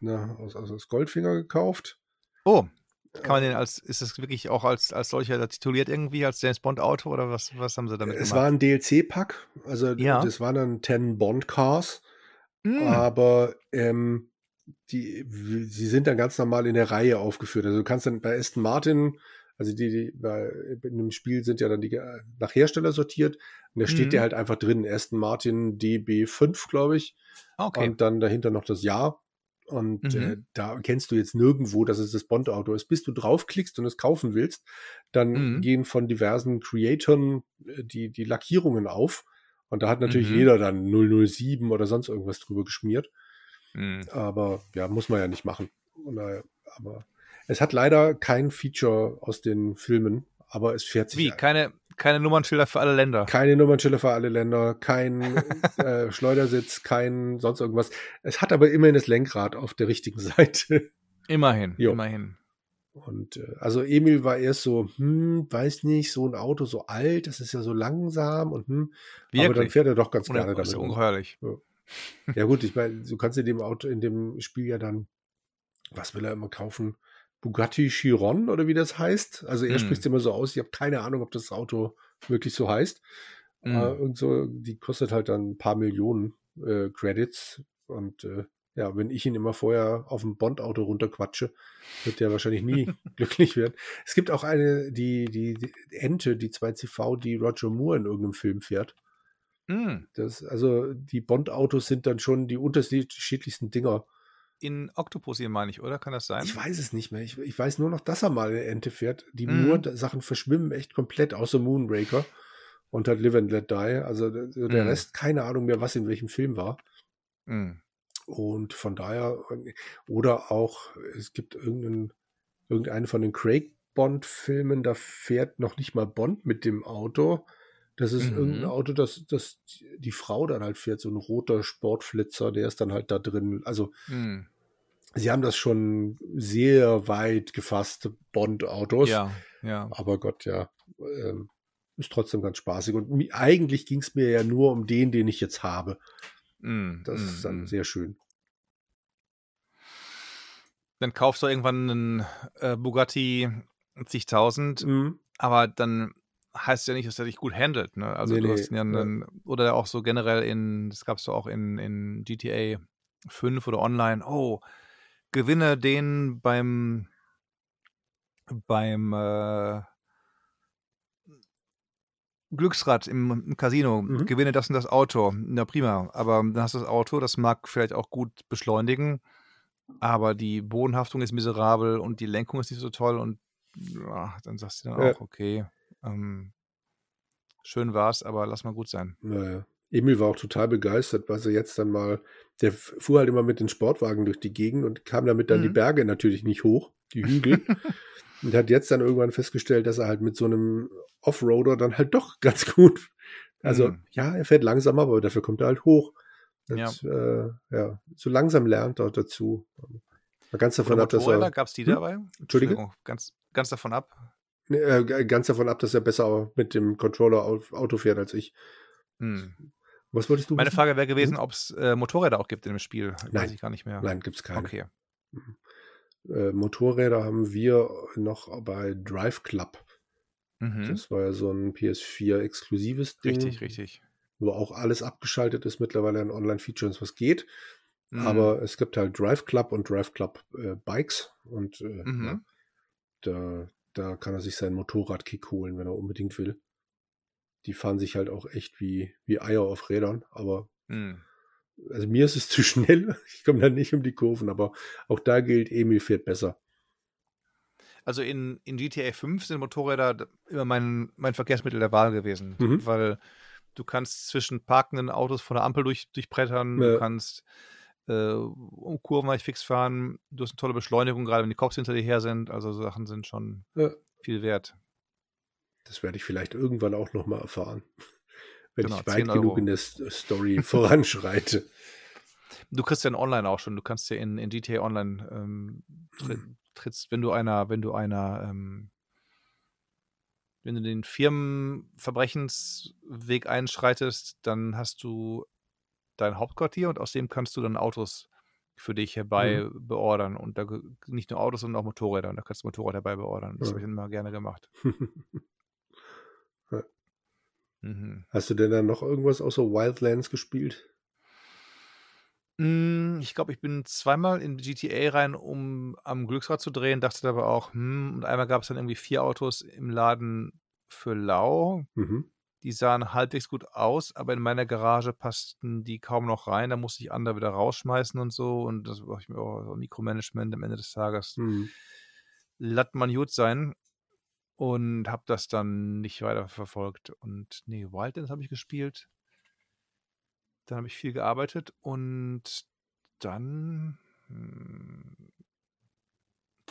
na, aus, aus Goldfinger gekauft. Oh, kann man den als, ist das wirklich auch als, als solcher tituliert irgendwie, als James Bond Auto oder was, was haben sie damit es gemacht? Es war ein DLC-Pack, also ja. das waren dann 10 Bond Cars, mm. aber ähm, die, sie sind dann ganz normal in der Reihe aufgeführt. Also du kannst dann bei Aston Martin also die, die bei, in dem Spiel sind ja dann die äh, nach Hersteller sortiert. Und da steht mhm. der halt einfach drin, Aston Martin DB5, glaube ich. Okay. Und dann dahinter noch das Jahr. Und mhm. äh, da kennst du jetzt nirgendwo, dass es das Bond-Auto ist. Bis du draufklickst und es kaufen willst, dann mhm. gehen von diversen Creatoren äh, die, die Lackierungen auf. Und da hat natürlich mhm. jeder dann 007 oder sonst irgendwas drüber geschmiert. Mhm. Aber ja, muss man ja nicht machen. Äh, aber es hat leider kein Feature aus den Filmen, aber es fährt sich. Wie? Keine, keine Nummernschilder für alle Länder? Keine Nummernschilder für alle Länder, kein äh, Schleudersitz, kein sonst irgendwas. Es hat aber immerhin das Lenkrad auf der richtigen Seite. Immerhin, jo. immerhin. Und äh, also Emil war erst so, hm, weiß nicht, so ein Auto so alt, das ist ja so langsam und hm, Wirklich? aber dann fährt er doch ganz gerne damit. Das ist ungeheuerlich. Ja. ja gut, ich meine, du kannst in dem Auto, in dem Spiel ja dann, was will er immer kaufen? Bugatti Chiron oder wie das heißt. Also er hm. spricht es immer so aus. Ich habe keine Ahnung, ob das Auto wirklich so heißt. Hm. Äh, und so, die kostet halt dann ein paar Millionen äh, Credits. Und äh, ja, wenn ich ihn immer vorher auf ein Bond-Auto runterquatsche, wird der wahrscheinlich nie glücklich werden. Es gibt auch eine, die, die, die Ente, die 2CV, die Roger Moore in irgendeinem Film fährt. Mm. Das, also die Bond-Autos sind dann schon die unterschiedlichsten Dinger in Octopussy, meine ich, oder? Kann das sein? Ich weiß es nicht mehr. Ich, ich weiß nur noch, dass er mal eine Ente fährt. Die mhm. Moore-Sachen verschwimmen echt komplett, außer Moonbreaker und hat Live and Let Die. Also der mhm. Rest, keine Ahnung mehr, was in welchem Film war. Mhm. Und von daher, oder auch, es gibt irgendeinen, irgendeinen von den Craig Bond-Filmen, da fährt noch nicht mal Bond mit dem Auto. Das ist mhm. irgendein Auto, das, das die Frau dann halt fährt, so ein roter Sportflitzer, der ist dann halt da drin. Also mhm. sie haben das schon sehr weit gefasst, Bond-Autos. Ja, ja. Aber Gott, ja. Ähm, ist trotzdem ganz spaßig. Und eigentlich ging es mir ja nur um den, den ich jetzt habe. Mhm. Das ist dann mhm. sehr schön. Dann kaufst du irgendwann einen äh, Bugatti zigtausend, mhm. aber dann heißt ja nicht, dass er dich gut handelt. Ne? Also nee, du hast ja einen, oder auch so generell in, das gab es auch in, in GTA 5 oder online, oh, gewinne den beim beim äh, Glücksrad im, im Casino, mhm. gewinne das und das Auto. Na prima, aber dann hast du das Auto, das mag vielleicht auch gut beschleunigen, aber die Bodenhaftung ist miserabel und die Lenkung ist nicht so toll und ja, dann sagst du dann ja. auch, okay, ähm, schön war's, aber lass mal gut sein. Naja. Emil war auch total begeistert, was er jetzt dann mal, der fuhr halt immer mit den Sportwagen durch die Gegend und kam damit dann mhm. die Berge natürlich nicht hoch, die Hügel. und hat jetzt dann irgendwann festgestellt, dass er halt mit so einem Offroader dann halt doch ganz gut, also mhm. ja, er fährt langsamer, aber dafür kommt er halt hoch. Und, ja. Äh, ja, so langsam lernt er dazu. Mal ganz davon Oder ab, dass er. Gab es die hm? dabei? Entschuldigung. Ganz, ganz davon ab. Äh, ganz davon ab, dass er besser mit dem Controller Auto fährt als ich. Hm. Was wolltest du? Meine wissen? Frage wäre gewesen, hm? ob es äh, Motorräder auch gibt in dem Spiel. Nein. Weiß ich gar nicht mehr. Nein, gibt es keine. Okay. Äh, Motorräder haben wir noch bei Drive Club. Mhm. Das war ja so ein PS4-exklusives Ding. Richtig, richtig. Wo auch alles abgeschaltet ist, mittlerweile ein Online-Feature, was geht. Mhm. Aber es gibt halt Drive Club und Drive Club äh, Bikes und äh, mhm. ja, da, da kann er sich seinen Motorradkick holen, wenn er unbedingt will. Die fahren sich halt auch echt wie, wie Eier auf Rädern, aber mhm. also mir ist es zu schnell. Ich komme da nicht um die Kurven, aber auch da gilt, Emil fährt besser. Also in, in GTA 5 sind Motorräder immer mein, mein Verkehrsmittel der Wahl gewesen, mhm. weil du kannst zwischen parkenden Autos von der Ampel durch, durchbrettern, ja. du kannst äh, um Kurven fix fahren. Du hast eine tolle Beschleunigung, gerade wenn die Cops hinter dir her sind. Also so Sachen sind schon ja. viel wert. Das werde ich vielleicht irgendwann auch nochmal erfahren, wenn genau, ich weit genug in der Story voranschreite. Du kriegst ja in Online auch schon, du kannst ja in, in GTA Online ähm, hm. trittst, wenn du einer, wenn du einer, ähm, wenn du den Firmenverbrechensweg einschreitest, dann hast du dein Hauptquartier und aus dem kannst du dann Autos für dich herbei mhm. beordern. Und da nicht nur Autos, sondern auch Motorräder. Und da kannst du Motorrad herbei beordern. Das ja. habe ich immer gerne gemacht. ja. mhm. Hast du denn dann noch irgendwas außer Wildlands gespielt? Hm, ich glaube, ich bin zweimal in GTA rein, um am Glücksrad zu drehen, dachte aber auch, hm, und einmal gab es dann irgendwie vier Autos im Laden für Lau. Mhm. Die sahen halbwegs gut aus, aber in meiner Garage passten die kaum noch rein. Da musste ich andere wieder rausschmeißen und so. Und das war ich mir auch so Mikromanagement am Ende des Tages. Mhm. Latt man gut sein. Und habe das dann nicht weiter verfolgt. Und nee, Wildlands habe ich gespielt. Dann habe ich viel gearbeitet und dann hm,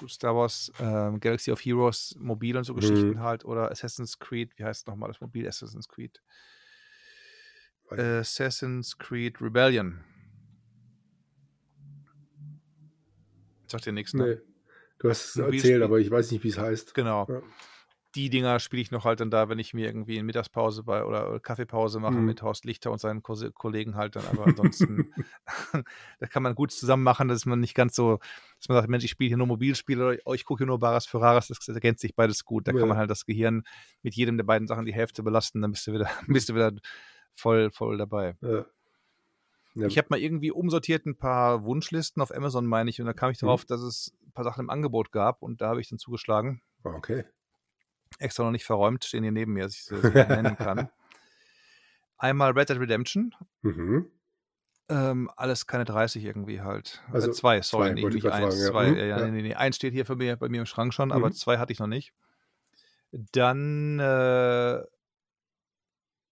Star Wars ähm, Galaxy of Heroes Mobil und so Geschichten mhm. halt oder Assassin's Creed, wie heißt nochmal das Mobil Assassin's Creed? Assassin's Creed Rebellion. Sagt dir nichts, ne? Nee. Du hast es erzählt, aber ich weiß nicht, wie es heißt. Genau. Ja die Dinger spiele ich noch halt dann da, wenn ich mir irgendwie in Mittagspause bei oder, oder Kaffeepause mache mhm. mit Horst Lichter und seinen Ko Kollegen halt dann. Aber ansonsten, da kann man gut zusammen machen, dass man nicht ganz so, dass man sagt, Mensch, ich spiele hier nur Mobilspiele oder oh, ich gucke hier nur Baras für Raras, das ergänzt sich beides gut. Da ja. kann man halt das Gehirn mit jedem der beiden Sachen die Hälfte belasten, dann bist du wieder, bist du wieder voll, voll dabei. Ja. Ja. Ich habe mal irgendwie umsortiert ein paar Wunschlisten auf Amazon, meine ich, und da kam ich darauf, mhm. dass es ein paar Sachen im Angebot gab und da habe ich dann zugeschlagen. Ah, okay extra noch nicht verräumt, stehen hier neben mir, dass ich sie nennen kann. Einmal Red Dead Redemption. Mhm. Ähm, alles keine 30 irgendwie halt. Äh, also äh, zwei, sorry, zwei, nicht, nicht eins. Fragen, zwei, ja. ja, ja. Nee, nee, eins steht hier für mir, bei mir im Schrank schon, mhm. aber zwei hatte ich noch nicht. Dann äh,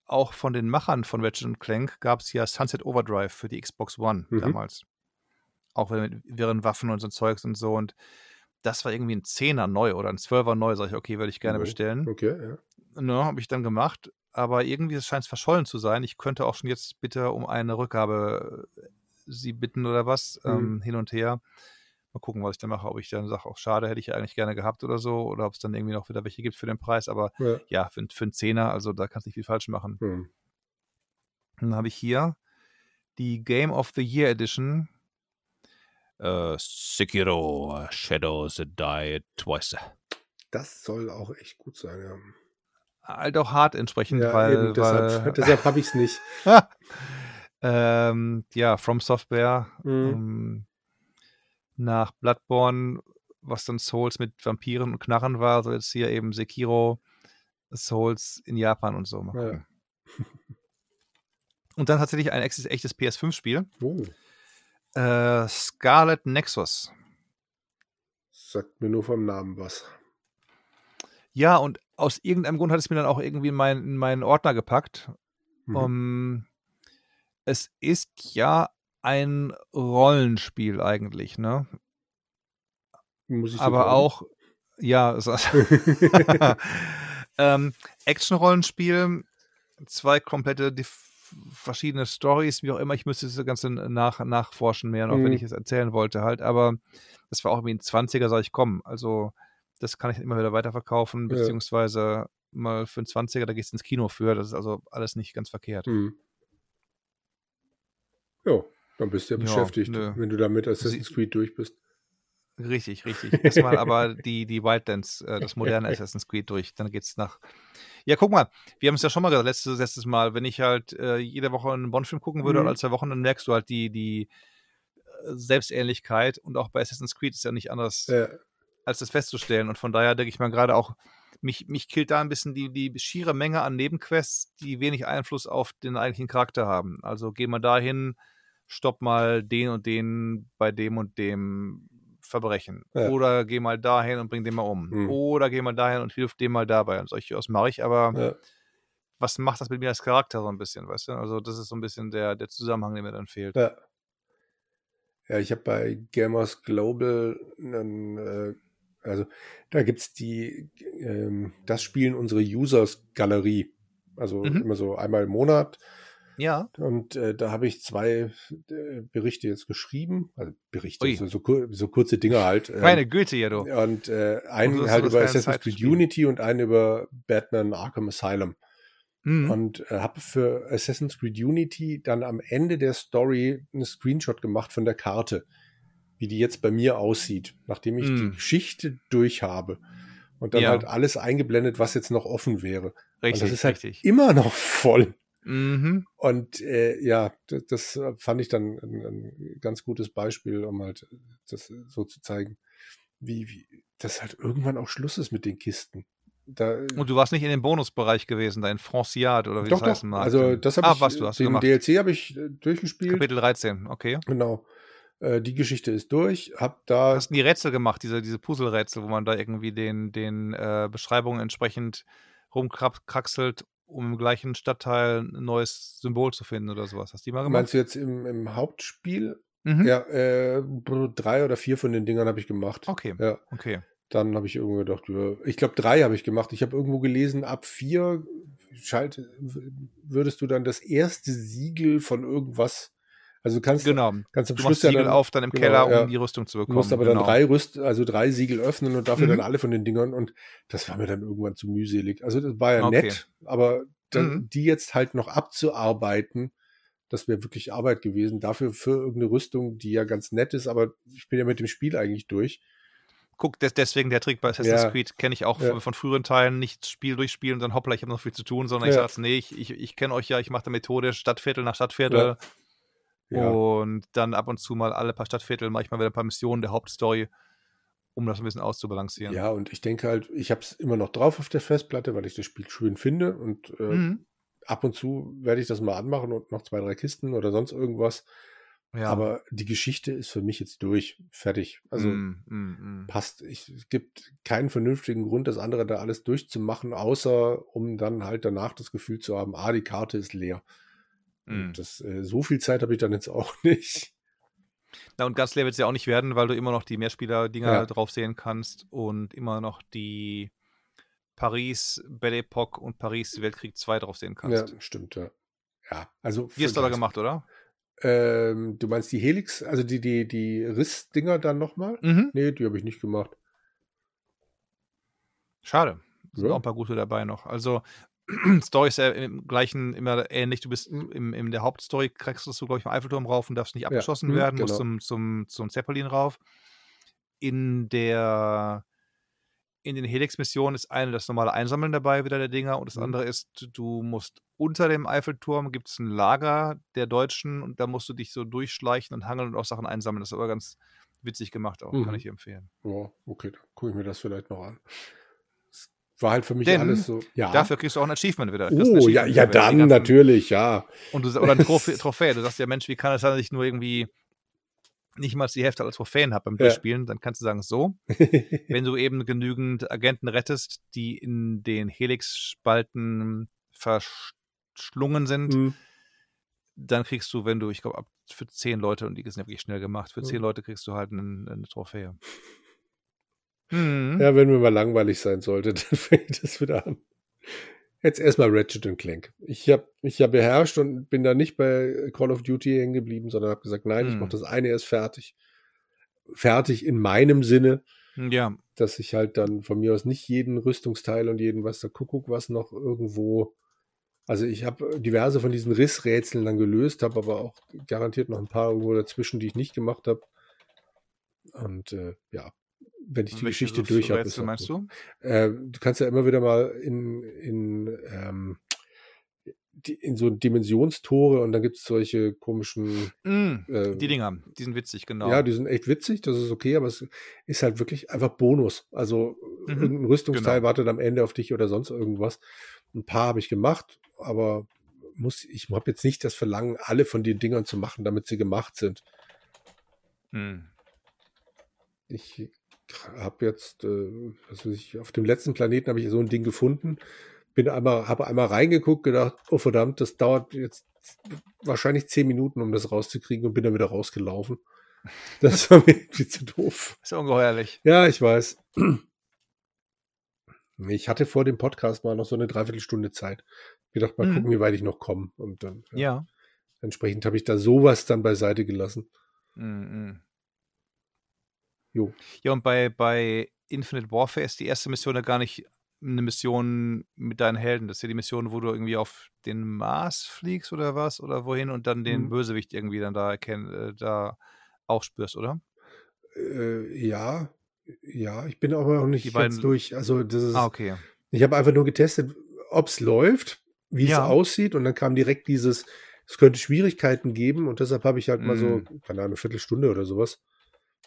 auch von den Machern von Ratchet Clank gab es ja Sunset Overdrive für die Xbox One mhm. damals. Auch mit wirren Waffen und so Zeugs und so. Und das war irgendwie ein Zehner neu oder ein Zwölfer neu. Sag ich, okay, würde ich gerne bestellen. Okay, ja. Ne, habe ich dann gemacht. Aber irgendwie scheint es verschollen zu sein. Ich könnte auch schon jetzt bitte um eine Rückgabe äh, sie bitten oder was, mhm. ähm, hin und her. Mal gucken, was ich dann mache. Ob ich dann sage, auch schade, hätte ich ja eigentlich gerne gehabt oder so. Oder ob es dann irgendwie noch wieder welche gibt für den Preis. Aber ja, ja für, für einen Zehner, also da kannst du nicht viel falsch machen. Mhm. Dann habe ich hier die Game of the Year Edition Uh, Sekiro Shadows Die Twice. Das soll auch echt gut sein, ja. Halt auch hart entsprechend, ja, weil. Eben, deshalb, weil, deshalb habe ich es nicht. ähm, ja, From Software. Mhm. Ähm, nach Bloodborne, was dann Souls mit Vampiren und Knarren war, so jetzt hier eben Sekiro, Souls in Japan und so. Ja. und dann tatsächlich ein echtes PS5-Spiel. Oh. Äh, Scarlet Nexus. Sagt mir nur vom Namen was. Ja, und aus irgendeinem Grund hat es mir dann auch irgendwie in, mein, in meinen Ordner gepackt. Mhm. Um, es ist ja ein Rollenspiel eigentlich, ne? Muss ich so Aber auch, ja, ähm, Action-Rollenspiel, zwei komplette verschiedene Stories, wie auch immer. Ich müsste das Ganze nach, nachforschen mehr, noch mhm. wenn ich es erzählen wollte halt. Aber das war auch irgendwie ein 20er, sag ich, komm. Also das kann ich immer wieder weiterverkaufen, beziehungsweise mal für einen 20er, da gehst du ins Kino für. Das ist also alles nicht ganz verkehrt. Mhm. Ja, dann bist du ja beschäftigt, nö. wenn du damit Assassin's Creed durch bist. Richtig, richtig. Erstmal aber die, die Wildlands, äh, das moderne Assassin's Creed durch. Dann geht's nach. Ja, guck mal, wir haben es ja schon mal gesagt, letztes, letztes Mal, wenn ich halt äh, jede Woche einen Bond-Film gucken würde mhm. oder alle zwei Wochen, dann merkst du halt die, die äh, Selbstähnlichkeit und auch bei Assassin's Creed ist ja nicht anders, ja. als das festzustellen. Und von daher denke ich mal gerade auch, mich, mich killt da ein bisschen die, die schiere Menge an Nebenquests, die wenig Einfluss auf den eigentlichen Charakter haben. Also geh mal dahin, stopp mal den und den bei dem und dem Verbrechen. Ja. Oder geh mal dahin und bring den mal um. Mhm. Oder geh mal dahin und hilf dem mal dabei. Und solche was mache ich, aber ja. was macht das mit mir als Charakter so ein bisschen, weißt du? Also, das ist so ein bisschen der, der Zusammenhang, der mir dann fehlt. Ja. Ja, ich habe bei Gamers Global einen, äh, also da gibt es die, ähm, das Spielen unsere Users-Galerie. Also mhm. immer so einmal im Monat ja. Und äh, da habe ich zwei äh, Berichte jetzt geschrieben. Also Berichte, so, so, so, kurze Dinge halt. Ähm, Meine Güte, ja du. Und äh, einen halt über Assassin's Creed Unity und einen über Batman Arkham Asylum. Mhm. Und äh, habe für Assassin's Creed Unity dann am Ende der Story einen Screenshot gemacht von der Karte, wie die jetzt bei mir aussieht, nachdem ich mhm. die Geschichte durch habe. Und dann ja. halt alles eingeblendet, was jetzt noch offen wäre. Richtig, und das ist halt richtig. immer noch voll. Mhm. Und äh, ja, das, das, fand ich dann ein, ein, ganz gutes Beispiel, um halt das so zu zeigen, wie, wie das halt irgendwann auch Schluss ist mit den Kisten. Da, und du warst nicht in dem Bonusbereich gewesen, da in Franciade oder wie doch, das heißen mag. Also das habe ah, ich, was, du hast den DLC habe ich äh, durchgespielt. Kapitel 13, okay. Genau. Äh, die Geschichte ist durch. Hab da. Hast du die Rätsel gemacht, diese, diese Puzzle-Rätsel, wo man da irgendwie den, den äh, Beschreibungen entsprechend rumkraxelt um im gleichen Stadtteil ein neues Symbol zu finden oder sowas. Hast du die mal gemacht? Meinst du jetzt im, im Hauptspiel? Mhm. Ja, äh, drei oder vier von den Dingern habe ich gemacht. Okay. Ja. Okay. Dann habe ich irgendwo gedacht, ich glaube, drei habe ich gemacht. Ich habe irgendwo gelesen, ab vier schalt, würdest du dann das erste Siegel von irgendwas also du kannst, genau. kannst am du Schluss ja dann, auf dann im genau, Keller, um ja. die Rüstung zu bekommen. Du musst aber genau. dann drei Rüst, also drei Siegel öffnen und dafür mhm. dann alle von den Dingern und das war mir dann irgendwann zu mühselig. Also das war ja okay. nett, aber dann, mhm. die jetzt halt noch abzuarbeiten, das wäre wirklich Arbeit gewesen. Dafür für irgendeine Rüstung, die ja ganz nett ist, aber ich bin ja mit dem Spiel eigentlich durch. Guck, des, deswegen der Trick bei Assassin's ja. Creed kenne ich auch ja. von, von, früheren Teilen, nicht Spiel durchspielen und dann hoppla, ich habe noch viel zu tun, sondern ja. ich sage, nee, ich, ich, ich kenne euch ja, ich mache da methodisch Stadtviertel nach Stadtviertel. Ja. Und dann ab und zu mal alle paar Stadtviertel, manchmal wieder ein paar Missionen der Hauptstory, um das ein bisschen auszubalancieren. Ja, und ich denke halt, ich habe es immer noch drauf auf der Festplatte, weil ich das Spiel schön finde. Und äh, mhm. ab und zu werde ich das mal anmachen und noch zwei, drei Kisten oder sonst irgendwas. Ja. Aber die Geschichte ist für mich jetzt durch, fertig. Also mm, mm, mm. passt. Ich, es gibt keinen vernünftigen Grund, das andere da alles durchzumachen, außer um dann halt danach das Gefühl zu haben, ah, die Karte ist leer. Mhm. Das, äh, so viel Zeit habe ich dann jetzt auch nicht. Na, und ganz leer wird es ja auch nicht werden, weil du immer noch die Mehrspieler-Dinger ja. drauf sehen kannst und immer noch die Paris, Belle Epoque und Paris Weltkrieg 2 drauf sehen kannst. Ja, stimmt, ja. Ja, also. Die hast du aber gemacht, oder? Ähm, du meinst die Helix, also die, die, die Riss-Dinger dann nochmal? Mhm. Nee, die habe ich nicht gemacht. Schade. Sind auch ein paar gute dabei noch. Also, Story ist ja im gleichen immer ähnlich. Du bist im, in der Hauptstory, kriegst du, glaube ich, im Eiffelturm rauf und darfst nicht abgeschossen ja, mhm, werden, genau. musst zum, zum, zum Zeppelin rauf. In der in den Helix-Missionen ist eine das normale Einsammeln dabei, wieder der Dinger, und das mhm. andere ist, du musst unter dem Eiffelturm gibt es ein Lager der Deutschen und da musst du dich so durchschleichen und hangeln und auch Sachen einsammeln. Das ist aber ganz witzig gemacht auch, mhm. kann ich empfehlen. Ja, okay, dann gucke ich mir das vielleicht noch an war halt für mich Denn alles so. Ja. Dafür kriegst du auch ein Achievement wieder. Oh, ja, ja, dann ganzen, natürlich, ja. Und du, oder ein Trophäe, Trophäe. Du sagst ja, Mensch, wie kann es sein, dass ich nur irgendwie nicht mal die Hälfte als Trophäen habe beim Durchspielen? Ja. Dann kannst du sagen, so. wenn du eben genügend Agenten rettest, die in den Helix-Spalten verschlungen sind, mhm. dann kriegst du, wenn du, ich glaube, für zehn Leute, und die sind ja wirklich schnell gemacht, für zehn mhm. Leute kriegst du halt eine, eine Trophäe. Mhm. Ja, wenn mir mal langweilig sein sollte, dann fängt ich das wieder an. Jetzt erstmal Ratchet Clank. Ich habe mich ja beherrscht und bin da nicht bei Call of Duty hängen geblieben, sondern habe gesagt, nein, mhm. ich mache das eine erst fertig. Fertig in meinem Sinne. Ja. Dass ich halt dann von mir aus nicht jeden Rüstungsteil und jeden was der Kuckuck was noch irgendwo. Also ich habe diverse von diesen Rissrätseln dann gelöst, habe aber auch garantiert noch ein paar irgendwo dazwischen, die ich nicht gemacht habe. Und äh, ja, wenn ich die Geschichte so durch habe. Meinst du? Äh, du kannst ja immer wieder mal in, in, ähm, die, in so Dimensionstore und dann gibt es solche komischen. Mm, äh, die Dinger, die sind witzig, genau. Ja, die sind echt witzig, das ist okay, aber es ist halt wirklich einfach Bonus. Also Mhm, irgendein Rüstungsteil genau. wartet am Ende auf dich oder sonst irgendwas. Ein paar habe ich gemacht, aber muss, ich habe jetzt nicht das Verlangen, alle von den Dingern zu machen, damit sie gemacht sind. Mm. Ich habe jetzt, äh, also ich, auf dem letzten Planeten habe ich so ein Ding gefunden, bin einmal, habe einmal reingeguckt, gedacht, oh verdammt, das dauert jetzt wahrscheinlich zehn Minuten, um das rauszukriegen und bin dann wieder rausgelaufen. Das war mir irgendwie zu doof. Ist ungeheuerlich. Ja, ich weiß. Ich hatte vor dem Podcast mal noch so eine Dreiviertelstunde Zeit. Gedacht, mal Mhm. gucken, wie weit ich noch komme. Und dann, ja, Ja. entsprechend habe ich da sowas dann beiseite gelassen. Mm, mm. Jo. Ja, und bei, bei Infinite Warfare ist die erste Mission ja gar nicht eine Mission mit deinen Helden. Das ist ja die Mission, wo du irgendwie auf den Mars fliegst oder was oder wohin und dann den Mhm. Bösewicht irgendwie dann da erkennen, äh, da auch spürst, oder? Äh, ja, ja, ich bin aber noch nicht Die beiden- durch. Also das ist, Ah, okay. ich habe einfach nur getestet, ob es läuft, wie es Ja. aussieht und dann kam direkt dieses, es könnte Schwierigkeiten geben und deshalb habe ich halt mal so, Mhm. keine Ahnung, eine Viertelstunde oder sowas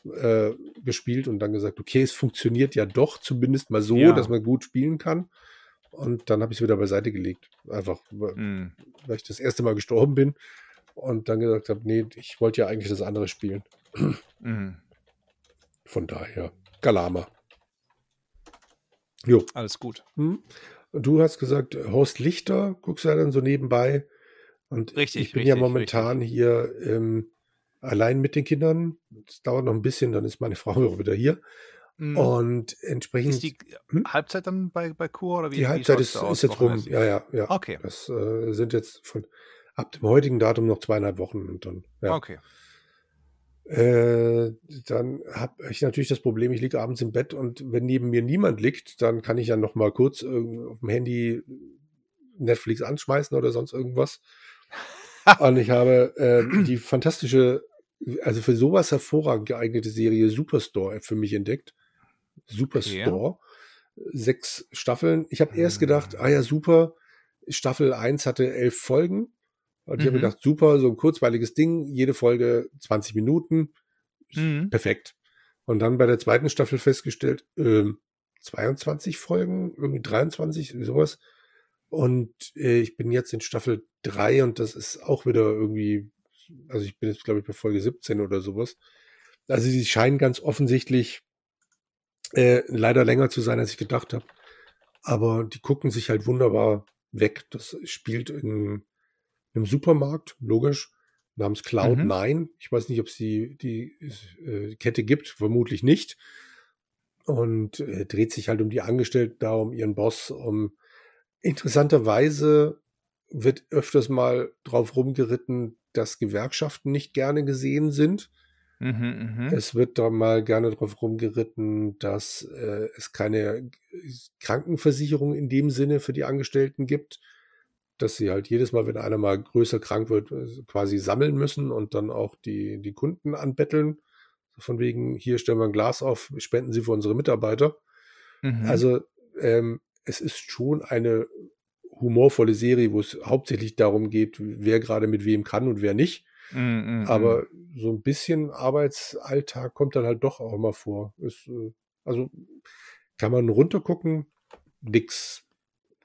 äh, gespielt und dann gesagt, okay, es funktioniert ja doch zumindest mal so, Ja. dass man gut spielen kann. Und dann habe ich es wieder beiseite gelegt. Einfach, weil Mm. weil ich das erste Mal gestorben bin und dann gesagt habe, nee, ich wollte ja eigentlich das andere spielen. Mm. Von daher, Galama. Jo. Alles gut. Hm? Und du hast gesagt, Horst Lichter guckst du ja dann so nebenbei. Und Richtig, ich bin ja richtig, momentan hier ähm, allein mit den Kindern. Es dauert noch ein bisschen, dann ist meine Frau auch wieder hier. Mm. Und entsprechend, Ist die Hm? Halbzeit dann bei, bei Kur oder wie? die wie Halbzeit schaut's ist, ist jetzt rum. Ja, ja, ja. Okay. Das äh, sind jetzt von ab dem heutigen Datum noch zweieinhalb Wochen und dann, ja. Okay. Äh, dann habe ich natürlich das Problem, ich liege abends im Bett und wenn neben mir niemand liegt, dann kann ich ja noch mal kurz irgend- auf dem Handy Netflix anschmeißen oder sonst irgendwas. und ich habe äh, die fantastische, also für sowas hervorragend geeignete Serie Superstore für mich entdeckt. Superstore. Sechs Staffeln. Ich habe erst gedacht, ah ja, super. Staffel 1 hatte elf Folgen. Und ich habe Mhm. gedacht, super, so ein kurzweiliges Ding, jede Folge 20 Minuten, Mhm. perfekt. Und dann bei der zweiten Staffel festgestellt, ähm, 22 Folgen, irgendwie 23, sowas. Und äh, ich bin jetzt in Staffel 3 und das ist auch wieder irgendwie, also ich bin jetzt, glaube ich, bei Folge 17 oder sowas. Also sie scheinen ganz offensichtlich äh, leider länger zu sein, als ich gedacht habe. Aber die gucken sich halt wunderbar weg. Das spielt in einem Supermarkt, logisch, namens Cloud9. Ich weiß nicht, ob es die, die äh, Kette gibt, vermutlich nicht. Und äh, dreht sich halt um die Angestellten da, um ihren Boss, um interessanterweise wird öfters mal drauf rumgeritten, dass Gewerkschaften nicht gerne gesehen sind. Mhm, mhm. Es wird da mal gerne drauf rumgeritten, dass äh, es keine Krankenversicherung in dem Sinne für die Angestellten gibt, dass sie halt jedes Mal, wenn einer mal größer krank wird, quasi sammeln müssen und dann auch die, die Kunden anbetteln. Von wegen, hier stellen wir ein Glas auf, spenden Sie für unsere Mitarbeiter. Mhm. Also ähm, es ist schon eine humorvolle Serie, wo es hauptsächlich darum geht, wer gerade mit wem kann und wer nicht. Mhm, mhm, Aber so ein bisschen Arbeitsalltag kommt dann halt doch auch mal vor. Ist, äh, also kann man runtergucken, nix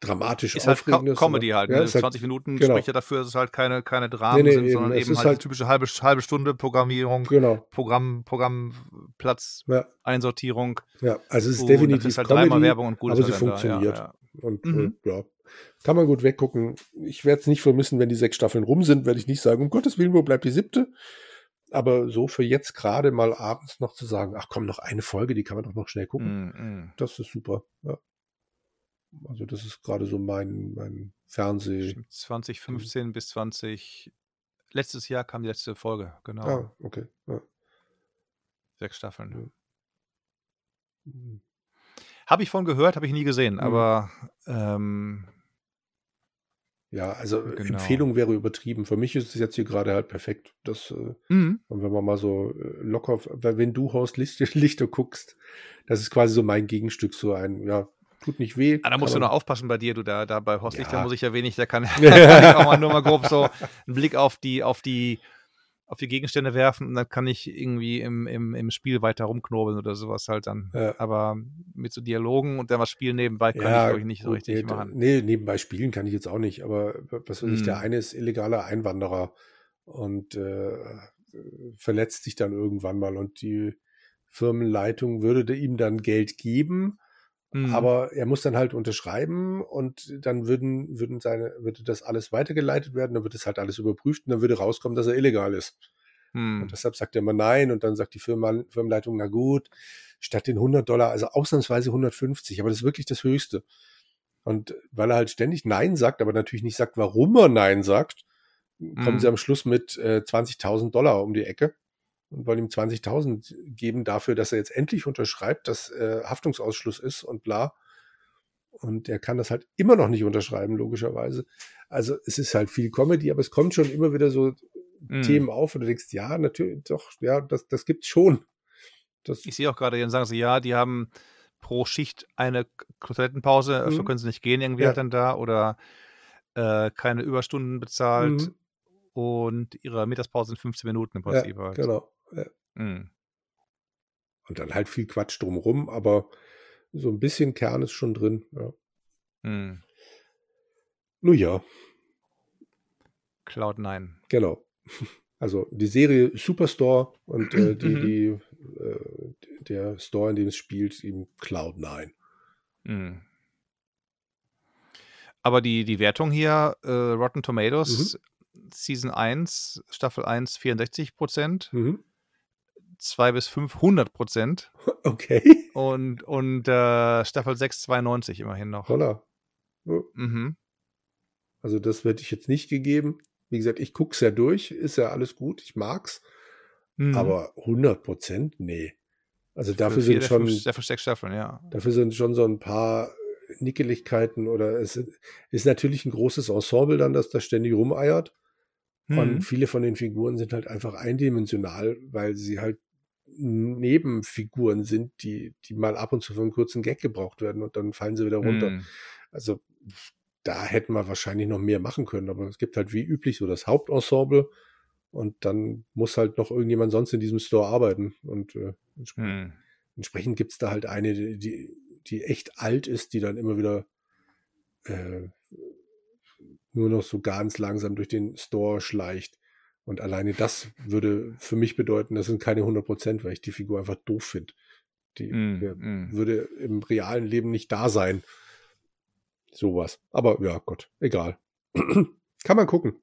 dramatisch ist halt. Comedy aber- halt. Ja, Ne? ist halt, 20 Minuten genau. spricht ja dafür, dass es halt keine, keine Dramen Nee, nee, sind, eben. sondern eben ist halt, halt- typische halbe, halbe Stunde Programmierung, genau. Programm, Programmplatz, Ja, Einsortierung. ja, also es ist und dann definitiv kriegst halt Comedy, Werbung und gut aber ist sie halt funktioniert. Ja, Und Mhm. äh, ja, kann man gut weggucken. Ich werde es nicht vermissen, wenn die sechs Staffeln rum sind, werde ich nicht sagen, um Gottes Willen, wo bleibt die siebte? Aber so für jetzt gerade mal abends noch zu sagen, ach komm, noch eine Folge, die kann man doch noch schnell ja. gucken. Mhm, mhm. Das ist super. Ja. Also das ist gerade so mein, mein Fernseh. Stimmt, 2015 bis 20. Letztes Jahr kam die letzte Folge, genau. Ah, okay. Ja. Sechs Staffeln. Mhm. Habe ich von gehört, habe ich nie gesehen, Mhm. aber ähm, Ja, also genau. Empfehlung wäre übertrieben. Für mich ist es jetzt hier gerade halt perfekt. Das, äh, mhm. und wenn man mal so äh, locker, wenn du Horst Lichter, Lichter guckst, das ist quasi so mein Gegenstück, so ein, ja, tut nicht weh. Ah, da musst du noch aufpassen bei dir, du da, da bei Horst ja. Lichter muss ich ja wenig, da kann, kann ich auch mal nur mal grob so einen Blick auf die, auf die, auf die Gegenstände werfen und dann kann ich irgendwie im, im, im Spiel weiter rumknobeln oder sowas halt dann. Ja. Aber mit so Dialogen und dann was spielen nebenbei kann ja, ich, glaube ich, nicht so gut, richtig nee, machen. Nee, nebenbei spielen kann ich jetzt auch nicht, aber was weiß ich, hm. der eine ist illegaler Einwanderer und äh, verletzt sich dann irgendwann mal und die Firmenleitung würde ihm dann Geld geben, Mhm. Aber er muss dann halt unterschreiben und dann würden, würden seine, würde das alles weitergeleitet werden, dann wird es halt alles überprüft und dann würde rauskommen, dass er illegal ist. Mhm. Und deshalb sagt er immer nein und dann sagt die Firma, Firmenleitung, na gut, statt den 100 Dollar, also ausnahmsweise 150, aber das ist wirklich das Höchste. Und weil er halt ständig Nein sagt, aber natürlich nicht sagt, warum er Nein sagt, kommen mhm. sie am Schluss mit äh, 20.000 Dollar um die Ecke und wollen ihm 20.000 geben dafür, dass er jetzt endlich unterschreibt, dass äh, Haftungsausschluss ist und bla. Und er kann das halt immer noch nicht unterschreiben, logischerweise. Also es ist halt viel Comedy, aber es kommt schon immer wieder so mm. Themen auf, und du denkst, ja, natürlich, doch, ja, das, das gibt's schon. Das ich sehe auch gerade, dann sagen sie, ja, die haben pro Schicht eine Toilettenpause, öfter mhm. können sie nicht gehen, irgendwie ja. halt dann da, oder äh, keine Überstunden bezahlt. Mhm. Und ihre Mittagspause sind 15 Minuten im Prinzip ja, halt. Genau. Ja. Mhm. Und dann halt viel Quatsch drumrum, aber so ein bisschen Kern ist schon drin. Ja. Mhm. Nun ja. Cloud 9. Genau. Also die Serie Superstore und äh, die, mhm. die, äh, der Store, in dem es spielt, eben Cloud 9. Mhm. Aber die, die Wertung hier, äh, Rotten Tomatoes, mhm. Season 1, Staffel 1, 64 Prozent. Mhm. 2 bis 500 Prozent. Okay. Und, und äh, Staffel 6 92 immerhin noch. Holla. Mhm. Also das hätte ich jetzt nicht gegeben. Wie gesagt, ich gucke es ja durch, ist ja alles gut, ich mag's. Mhm. Aber 100 Prozent, nee. Also dafür sind schon der Staffeln, ja. Dafür sind schon so ein paar Nickeligkeiten oder es ist natürlich ein großes Ensemble dann, das da ständig rumeiert. Mhm. Und viele von den Figuren sind halt einfach eindimensional, weil sie halt Nebenfiguren sind, die, die mal ab und zu für einen kurzen Gag gebraucht werden und dann fallen sie wieder runter. Mm. Also da hätten wir wahrscheinlich noch mehr machen können, aber es gibt halt wie üblich so das Hauptensemble und dann muss halt noch irgendjemand sonst in diesem Store arbeiten und äh, entsp mm. entsprechend gibt's da halt eine, die, die echt alt ist, die dann immer wieder äh, nur noch so ganz langsam durch den Store schleicht. Und alleine das würde für mich bedeuten, das sind keine 100 Prozent, weil ich die Figur einfach doof finde. Die mm, mm. würde im realen Leben nicht da sein. Sowas. Aber ja, Gott, egal. Kann man gucken.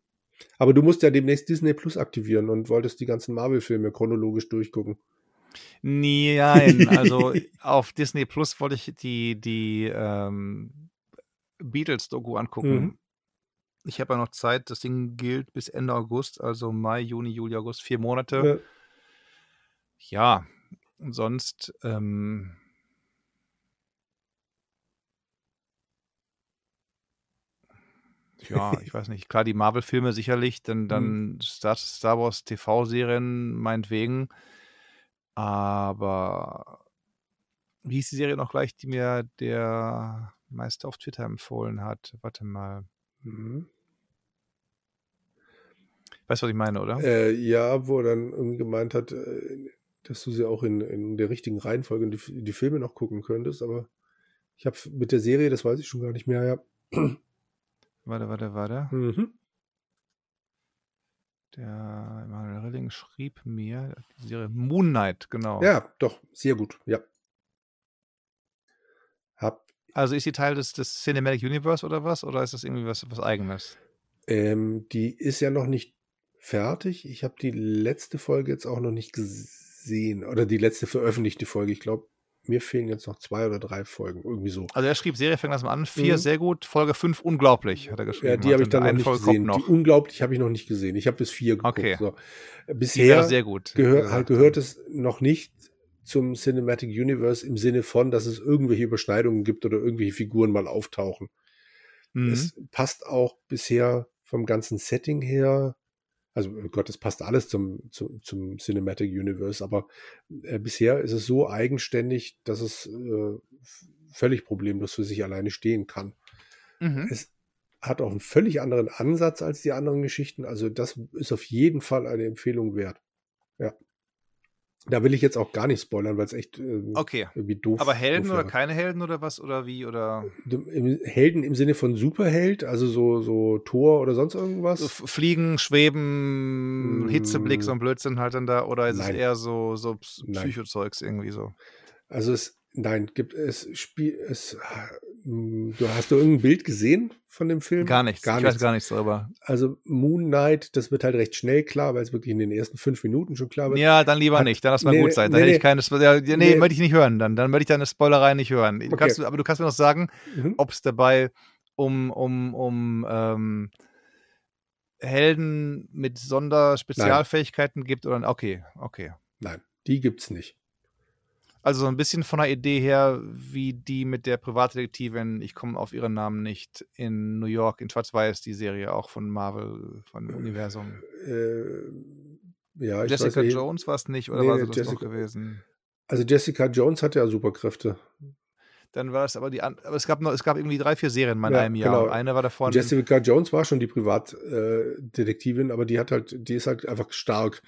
Aber du musst ja demnächst Disney Plus aktivieren und wolltest die ganzen Marvel-Filme chronologisch durchgucken. Nein, also auf Disney Plus wollte ich die, die ähm, Beatles-Doku angucken. Mhm. Ich habe ja noch Zeit, das Ding gilt bis Ende August, also Mai, Juni, Juli, August, vier Monate. Ja, ja sonst ähm, ja, ich weiß nicht. Klar, die Marvel-Filme sicherlich, dann, dann mhm. Star, Star Wars TV-Serien meinetwegen. Aber wie hieß die Serie noch gleich, die mir der Meister auf Twitter empfohlen hat? Warte mal. Mhm. Weißt du, was ich meine, oder? Äh, ja, wo er dann irgendwie gemeint hat, äh, dass du sie auch in, in der richtigen Reihenfolge die, die Filme noch gucken könntest, aber ich habe mit der Serie, das weiß ich schon gar nicht mehr, ja. Warte, warte, warte. Mhm. Der Emanuel Rilling schrieb mir die Serie Moon Knight, genau. Ja, doch, sehr gut, ja. Also ist sie Teil des, des Cinematic Universe oder was? Oder ist das irgendwie was, was Eigenes? Ähm, die ist ja noch nicht fertig. Ich habe die letzte Folge jetzt auch noch nicht gesehen. Oder die letzte veröffentlichte Folge. Ich glaube, mir fehlen jetzt noch zwei oder drei Folgen. Irgendwie so. Also er schrieb, Serie fängt langsam an. Vier, mhm. sehr gut. Folge fünf, unglaublich, hat er geschrieben. Ja, die habe ich dann noch nicht Folge gesehen. Noch. Die unglaublich habe ich noch nicht gesehen. Ich habe bis vier geguckt. Okay. So. Bisher sehr gut. Gehör, gehört es noch nicht zum Cinematic Universe im Sinne von, dass es irgendwelche Überschneidungen gibt oder irgendwelche Figuren mal auftauchen. Mhm. Es passt auch bisher vom ganzen Setting her. Also oh Gott, es passt alles zum, zum, zum Cinematic Universe, aber äh, bisher ist es so eigenständig, dass es äh, völlig problemlos für sich alleine stehen kann. Mhm. Es hat auch einen völlig anderen Ansatz als die anderen Geschichten. Also das ist auf jeden Fall eine Empfehlung wert. Ja. Da will ich jetzt auch gar nicht spoilern, weil es echt äh, okay. irgendwie doof ist. Aber Helden oder keine Helden oder was oder wie oder Helden im Sinne von Superheld, also so so Tor oder sonst irgendwas? Fliegen, Schweben, mm. Hitzeblick, so ein Blödsinn halt dann da oder ist Nein. es eher so so Psychozeugs irgendwie so? Also es Nein, gibt es Spiel es hm, du hast du irgendein Bild gesehen von dem Film? Gar nichts. Gar ich nichts. weiß gar nichts darüber. Also Moon Knight, das wird halt recht schnell klar, weil es wirklich in den ersten fünf Minuten schon klar wird. Ja, dann lieber Hat, nicht. Dann lass mal nee, gut sein. Dann nee, hätte ich keine. Ja, nee, nee, möchte ich nicht hören. Dann, dann möchte ich deine Spoilerei nicht hören. Okay. Kannst, aber du kannst mir noch sagen, mhm. ob es dabei um um um ähm, Helden mit Sonderspezialfähigkeiten gibt oder okay, okay. Nein, die gibt's nicht. Also so ein bisschen von der Idee her, wie die mit der Privatdetektivin, ich komme auf ihren Namen nicht, in New York, in Schwarz-Weiß, die Serie auch von Marvel, von dem Universum. Äh, ja, Jessica weiß, Jones war es nicht, oder nee, war sie das Jessica, gewesen? Also Jessica Jones hat ja Superkräfte. Dann war das aber die, aber es gab noch, es gab irgendwie drei, vier Serien in ja, einem Jahr. Genau. Eine war davon. Jessica Jones war schon die Privatdetektivin, aber die hat halt, die ist halt einfach stark.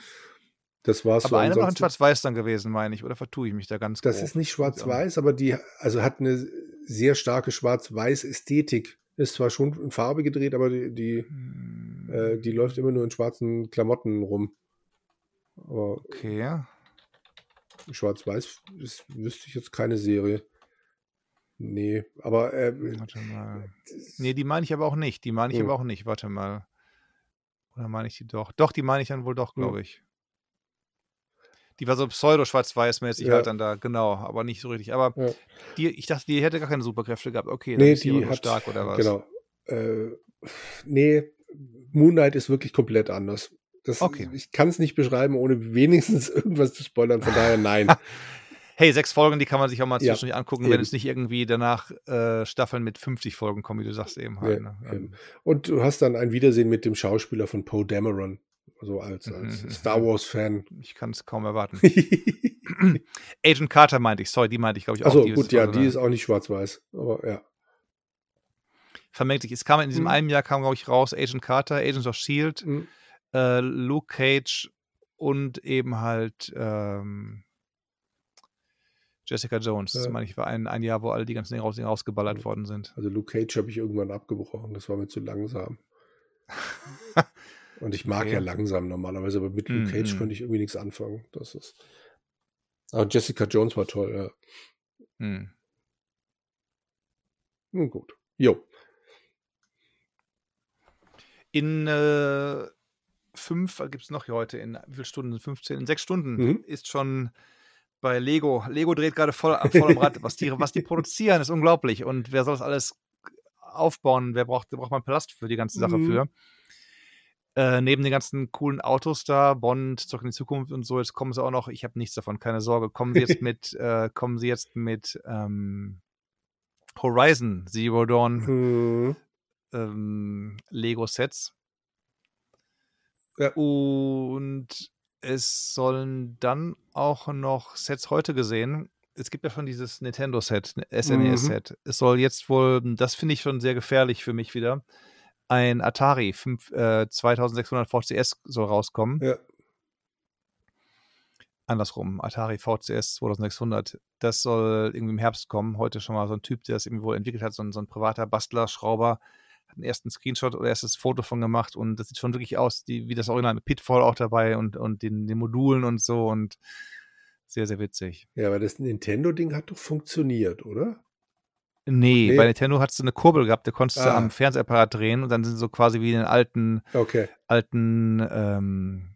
Das war so. Aber eine war in Schwarz-Weiß dann gewesen, meine ich, oder vertue ich mich da ganz Das grob? ist nicht Schwarz-Weiß, aber die, also hat eine sehr starke Schwarz-Weiß-Ästhetik. Ist zwar schon in Farbe gedreht, aber die, die, hm. äh, die läuft immer nur in schwarzen Klamotten rum. Aber okay. Schwarz-Weiß wüsste ich jetzt keine Serie. Nee, aber. Äh, warte mal. Nee, die meine ich aber auch nicht. Die meine ich hm. aber auch nicht. Warte mal. Oder meine ich die doch? Doch, die meine ich dann wohl doch, glaube hm. ich. Die war so pseudo-schwarz-weiß-mäßig ja. halt dann da, genau, aber nicht so richtig. Aber ja. die, ich dachte, die hätte gar keine Superkräfte gehabt. Okay, nee, die, die hat, stark oder was? Genau. Äh, nee, Moonlight ist wirklich komplett anders. Das, okay. Ich kann es nicht beschreiben, ohne wenigstens irgendwas zu spoilern. Von daher nein. hey, sechs Folgen, die kann man sich auch mal zwischendurch ja, angucken, eben. wenn es nicht irgendwie danach äh, Staffeln mit 50 Folgen kommen, wie du sagst eben halt. Ja, ne? Und du hast dann ein Wiedersehen mit dem Schauspieler von Poe Dameron so als, als mhm. Star Wars-Fan. Ich kann es kaum erwarten. Agent Carter meinte ich, sorry, die meinte ich, glaube ich, auch. Also gut, ja, die ist auch nicht schwarz-weiß, aber ja. Vermengt sich. Es kam in diesem mhm. einen Jahr, kam, glaube ich, raus Agent Carter, Agents of S.H.I.E.L.D., mhm. äh, Luke Cage und eben halt ähm, Jessica Jones. Ja. Das meine ich, war ein, ein Jahr, wo alle die ganzen Dinge raus, rausgeballert worden sind. Also Luke Cage habe ich irgendwann abgebrochen, das war mir zu langsam. Und ich mag okay. ja langsam normalerweise, aber mit Luke Cage mm -hmm. könnte ich irgendwie nichts anfangen. Das ist. Aber Jessica Jones war toll, ja. Mm. Nun gut. Jo. In äh, fünf, gibt es noch hier heute, in wie viele Stunden? 15, in sechs Stunden mhm. ist schon bei Lego. Lego dreht gerade voll, voll am Rad. Was die, was die produzieren, ist unglaublich. Und wer soll das alles aufbauen? Wer braucht, braucht man Palast für die ganze Sache mhm. für? Äh, neben den ganzen coolen Autos da, Bond, zurück in die Zukunft und so, jetzt kommen sie auch noch, ich habe nichts davon, keine Sorge, kommen sie jetzt mit, äh, kommen sie jetzt mit ähm, Horizon Zero Dawn mhm. ähm, Lego-Sets. Ja. Und es sollen dann auch noch Sets heute gesehen. Es gibt ja schon dieses Nintendo-Set, SNES-Set. Mhm. Es soll jetzt wohl, das finde ich schon sehr gefährlich für mich wieder, ein Atari 5, äh, 2600 VCS soll rauskommen. Ja. Andersrum, Atari VCS 2600. Das soll irgendwie im Herbst kommen. Heute schon mal so ein Typ, der das irgendwie wohl entwickelt hat, so ein, so ein privater Bastler, Schrauber, hat einen ersten Screenshot oder erstes Foto von gemacht und das sieht schon wirklich aus, die, wie das Original mit Pitfall auch dabei und, und den, den Modulen und so und sehr, sehr witzig. Ja, aber das Nintendo-Ding hat doch funktioniert, oder? Nee, nee, bei Nintendo hattest du eine Kurbel gehabt, da konntest ah. du am Fernsehapparat drehen und dann sind so quasi wie in den alten, okay. alten ähm,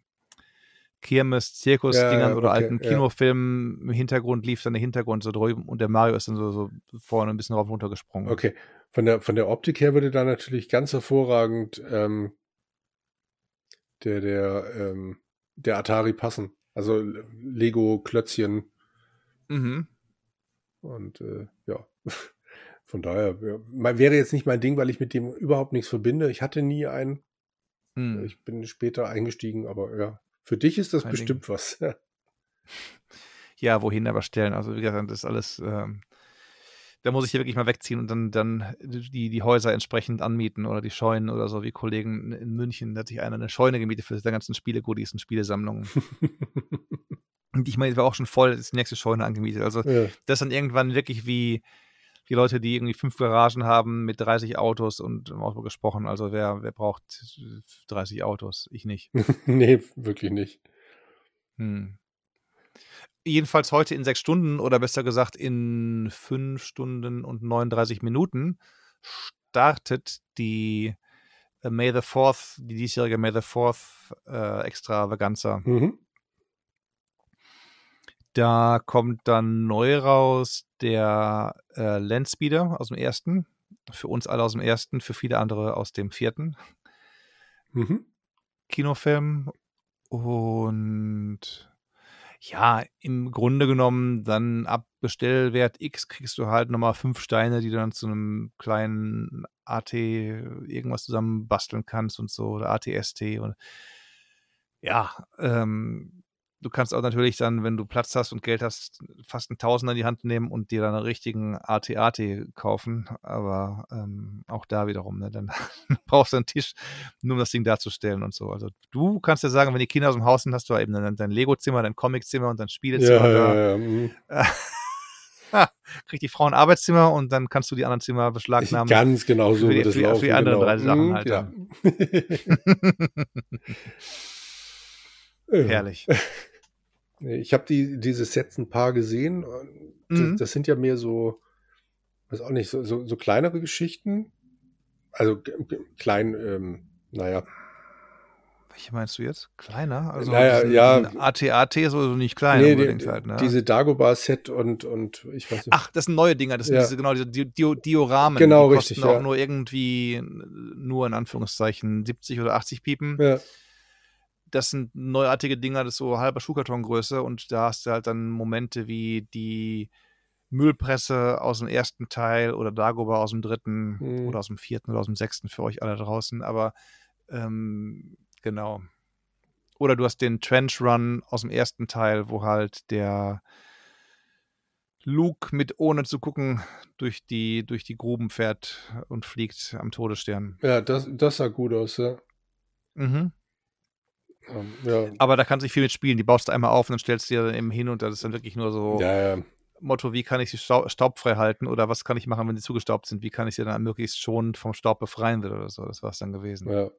Kirmes, Zirkus-Dingern ja, oder okay, alten Kinofilmen. Im Hintergrund lief dann der Hintergrund so drüben und der Mario ist dann so, so vorne ein bisschen rauf runter gesprungen. Okay. Von der, von der Optik her würde da natürlich ganz hervorragend ähm, der, der, ähm, der Atari passen. Also Lego-Klötzchen. Mhm. Und äh, ja. von daher, ja, wäre jetzt nicht mein Ding, weil ich mit dem überhaupt nichts verbinde. Ich hatte nie einen. Hm. Ich bin später eingestiegen, aber ja, für dich ist das mein bestimmt Ding. was. ja, wohin aber stellen? Also, wie gesagt, das ist alles. Ähm, da muss ich hier wirklich mal wegziehen und dann, dann die, die Häuser entsprechend anmieten oder die Scheunen oder so, wie Kollegen in München. Da hat sich einer eine Scheune gemietet für seine ganzen Spiele-Goodies und Spielesammlungen. und ich meine, die war auch schon voll, ist die nächste Scheune angemietet. Also, ja. das dann irgendwann wirklich wie die Leute, die irgendwie fünf Garagen haben mit 30 Autos und im Auto gesprochen. Also, wer, wer braucht 30 Autos? Ich nicht. nee, wirklich nicht. Hm jedenfalls heute in sechs Stunden oder besser gesagt in fünf Stunden und 39 Minuten startet die äh, May the Fourth, die diesjährige May the Fourth äh, Extravaganza. Mhm. Da kommt dann neu raus der äh, Landspeeder aus dem ersten. Für uns alle aus dem ersten, für viele andere aus dem vierten. Mhm. Kinofilm. Und ja, im Grunde genommen dann ab Bestellwert X kriegst du halt nochmal fünf Steine, die du dann zu einem kleinen AT irgendwas zusammen basteln kannst und so, oder ATST und ja, ähm, du kannst auch natürlich dann, wenn du Platz hast und Geld hast, fast einen Tausender in die Hand nehmen und dir dann einen richtigen AT-AT kaufen. Aber ähm, auch da wiederum, ne, dann brauchst du einen Tisch, nur um das Ding darzustellen und so. Also du kannst ja sagen, wenn die Kinder aus dem Haus sind, hast du eben dein, dein Lego-Zimmer, dein Comic-Zimmer und dein Spielezimmer. Ja, da. ja, ja. Mhm. kriegt die Frau ein Arbeitszimmer und dann kannst du die anderen Zimmer beschlagnahmen. Ganz genau so für die, das für, laufen, für die anderen genau. drei Sachen mhm, halt. Ja. Herrlich. Ich habe die, diese Sets ein paar gesehen. Das, mhm. das, sind ja mehr so, weiß auch nicht, so, so, so kleinere Geschichten. Also klein, ähm, naja. Welche meinst du jetzt? Kleiner? Also naja, ja. AT-AT ist also nicht klein nee, die, halt, ne? Diese Dagobah-Set und, und ich weiß nicht. Ach, das sind neue Dinger, das sind ja. diese, genau, diese Dio Dioramen. Genau, die richtig. Kosten auch nur irgendwie, nur in Anführungszeichen, 70 oder 80 Piepen. Ja das sind neuartige Dinger, das ist so halber Schuhkartongröße und da hast du halt dann Momente wie die Müllpresse aus dem ersten Teil oder Dagobah aus dem dritten mhm. oder aus dem vierten oder aus dem sechsten für euch alle draußen, aber ähm, genau. Oder du hast den Trench Run aus dem ersten Teil, wo halt der Luke mit ohne zu gucken durch die, durch die Gruben fährt und fliegt am Todesstern. Ja, das, das sah gut aus, ja. Mhm. Ähm, ja. Aber da kannst du nicht viel mit spielen. Die baust du einmal auf und dann stellst du dir dann eben hin und das ist dann wirklich nur so ja, ja. Motto, wie kann ich sie staubfrei halten oder was kann ich machen, wenn sie zugestaubt sind? Wie kann ich sie dann möglichst schon vom Staub befreien oder so? Das war es dann gewesen. Ja.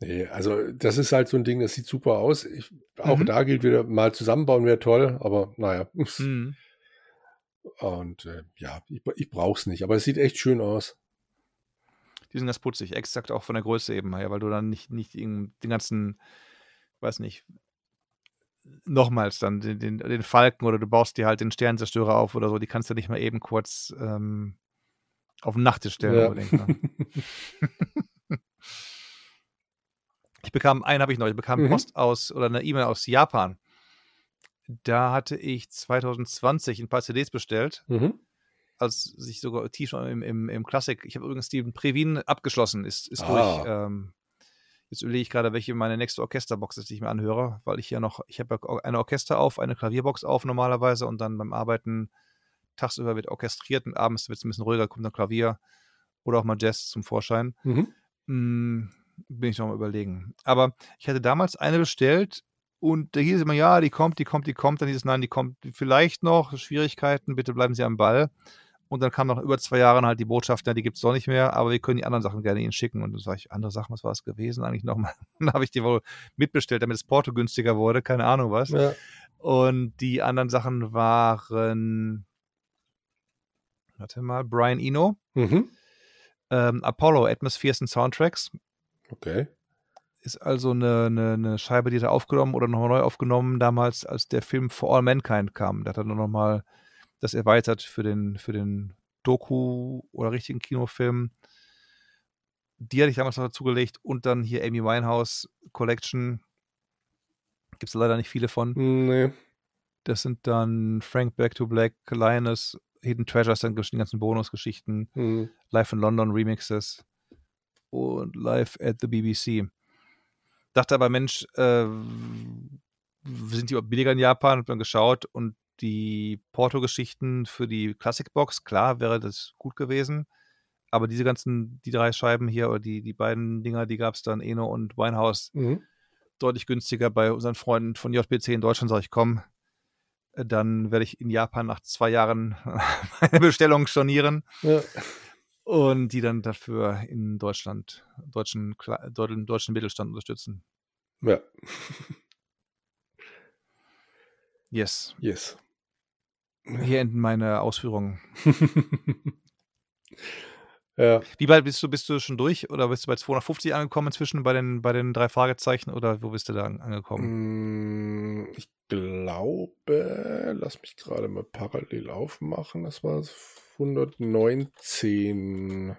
Nee, also das ist halt so ein Ding, das sieht super aus. Ich, auch mhm. da gilt wieder, mal zusammenbauen wäre toll, aber naja. Mhm. Und äh, ja, ich, ich brauche es nicht, aber es sieht echt schön aus. Die sind ganz putzig, exakt auch von der Größe eben her, weil du dann nicht, nicht den ganzen, weiß nicht, nochmals dann den, den, den, Falken oder du baust dir halt den Sternzerstörer auf oder so, die kannst du nicht mal eben kurz ähm, auf den Nachttisch stellen. Ja. Ne? ich bekam, einen habe ich noch, ich bekam mhm. Post aus oder eine E-Mail aus Japan. Da hatte ich 2020 ein paar CDs bestellt. Mhm als sich sogar tief im, im, im Klassik. Ich habe übrigens Steven Previn abgeschlossen, ist, ist ah. durch. Ähm, jetzt überlege ich gerade, welche meine nächste Orchesterbox ist, die ich mir anhöre, weil ich ja noch, ich habe ja eine Orchester auf, eine Klavierbox auf normalerweise und dann beim Arbeiten tagsüber wird orchestriert und abends wird es ein bisschen ruhiger, kommt dann Klavier oder auch mal Jazz zum Vorschein. Mhm. Hm, bin ich noch mal überlegen. Aber ich hatte damals eine bestellt und da hieß es immer, ja, die kommt, die kommt, die kommt. Dann hieß es, nein, die kommt vielleicht noch. Schwierigkeiten, bitte bleiben Sie am Ball. Und dann kam nach über zwei Jahren halt die Botschaft, ja, die gibt es doch nicht mehr, aber wir können die anderen Sachen gerne Ihnen schicken. Und dann sage ich, andere Sachen, was war es gewesen eigentlich nochmal? dann habe ich die wohl mitbestellt, damit das Porto günstiger wurde, keine Ahnung was. Ja. Und die anderen Sachen waren, warte mal, Brian Eno, mhm. ähm, Apollo, Atmospheres and Soundtracks. Okay. Ist also eine, eine, eine Scheibe, die da aufgenommen oder nochmal neu aufgenommen, damals, als der Film For All Mankind kam. Da hat er nur nochmal das erweitert für den, für den Doku oder richtigen Kinofilm. Die hatte ich damals noch dazugelegt und dann hier Amy Winehouse Collection. Gibt es leider nicht viele von. Nee. Das sind dann Frank Back to Black, Lioness Hidden Treasures, dann die ganzen Bonusgeschichten, Mhm. Live in London Remixes und Live at the BBC. Dachte aber, Mensch, äh, sind die billiger in Japan? Hab dann geschaut und die Porto-Geschichten für die Classic Box, klar, wäre das gut gewesen. Aber diese ganzen, die drei Scheiben hier oder die, die beiden Dinger, die gab es dann, Eno und Winehouse, Mhm. deutlich günstiger bei unseren Freunden von JBC in Deutschland. Sag ich, komm, äh, dann werde ich in Japan nach zwei Jahren meine Bestellung stornieren Ja. und die dann dafür in Deutschland, deutschen, deutschen Mittelstand unterstützen. ja. Yes. Yes. Hier enden meine Ausführungen. Ja. Wie weit bist du? Bist du schon durch oder bist du bei 250 angekommen inzwischen bei den, bei den drei Fragezeichen oder wo bist du da an- angekommen? Mm, Ich glaube, lass mich gerade mal parallel aufmachen. Das war 119.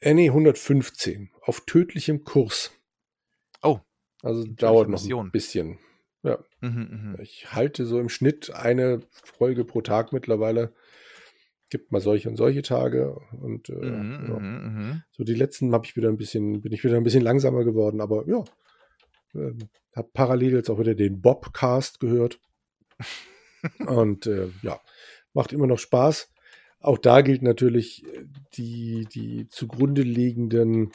Äh, nee, 115. Auf tödlichem Kurs. Oh. Also dauert noch ein bisschen. Ja. Mhm, mhm. Ich halte so im Schnitt eine Folge pro Tag mittlerweile. Gibt mal solche und solche Tage. Und äh, Mhm, ja. mhm, mhm. So die letzten habe ich wieder ein bisschen, bin ich wieder ein bisschen langsamer geworden, aber ja. Ähm, habe parallel jetzt auch wieder den Bobcast gehört. Und äh, ja, macht immer noch Spaß. Auch da gilt natürlich äh, die, die zugrunde liegenden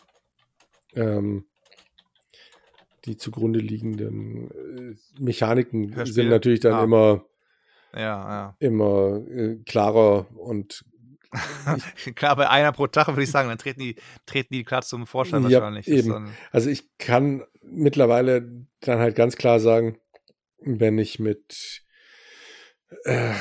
ähm, die zugrunde liegenden äh, Mechaniken Hörspiele? sind natürlich dann Ah. immer, Ja, immer äh, klarer und ja. klar, bei einer pro Tag würde ich sagen, dann treten die, treten die klar zum Vorschein Ja, wahrscheinlich. Eben. Also ich kann mittlerweile dann halt ganz klar sagen, wenn ich mit äh,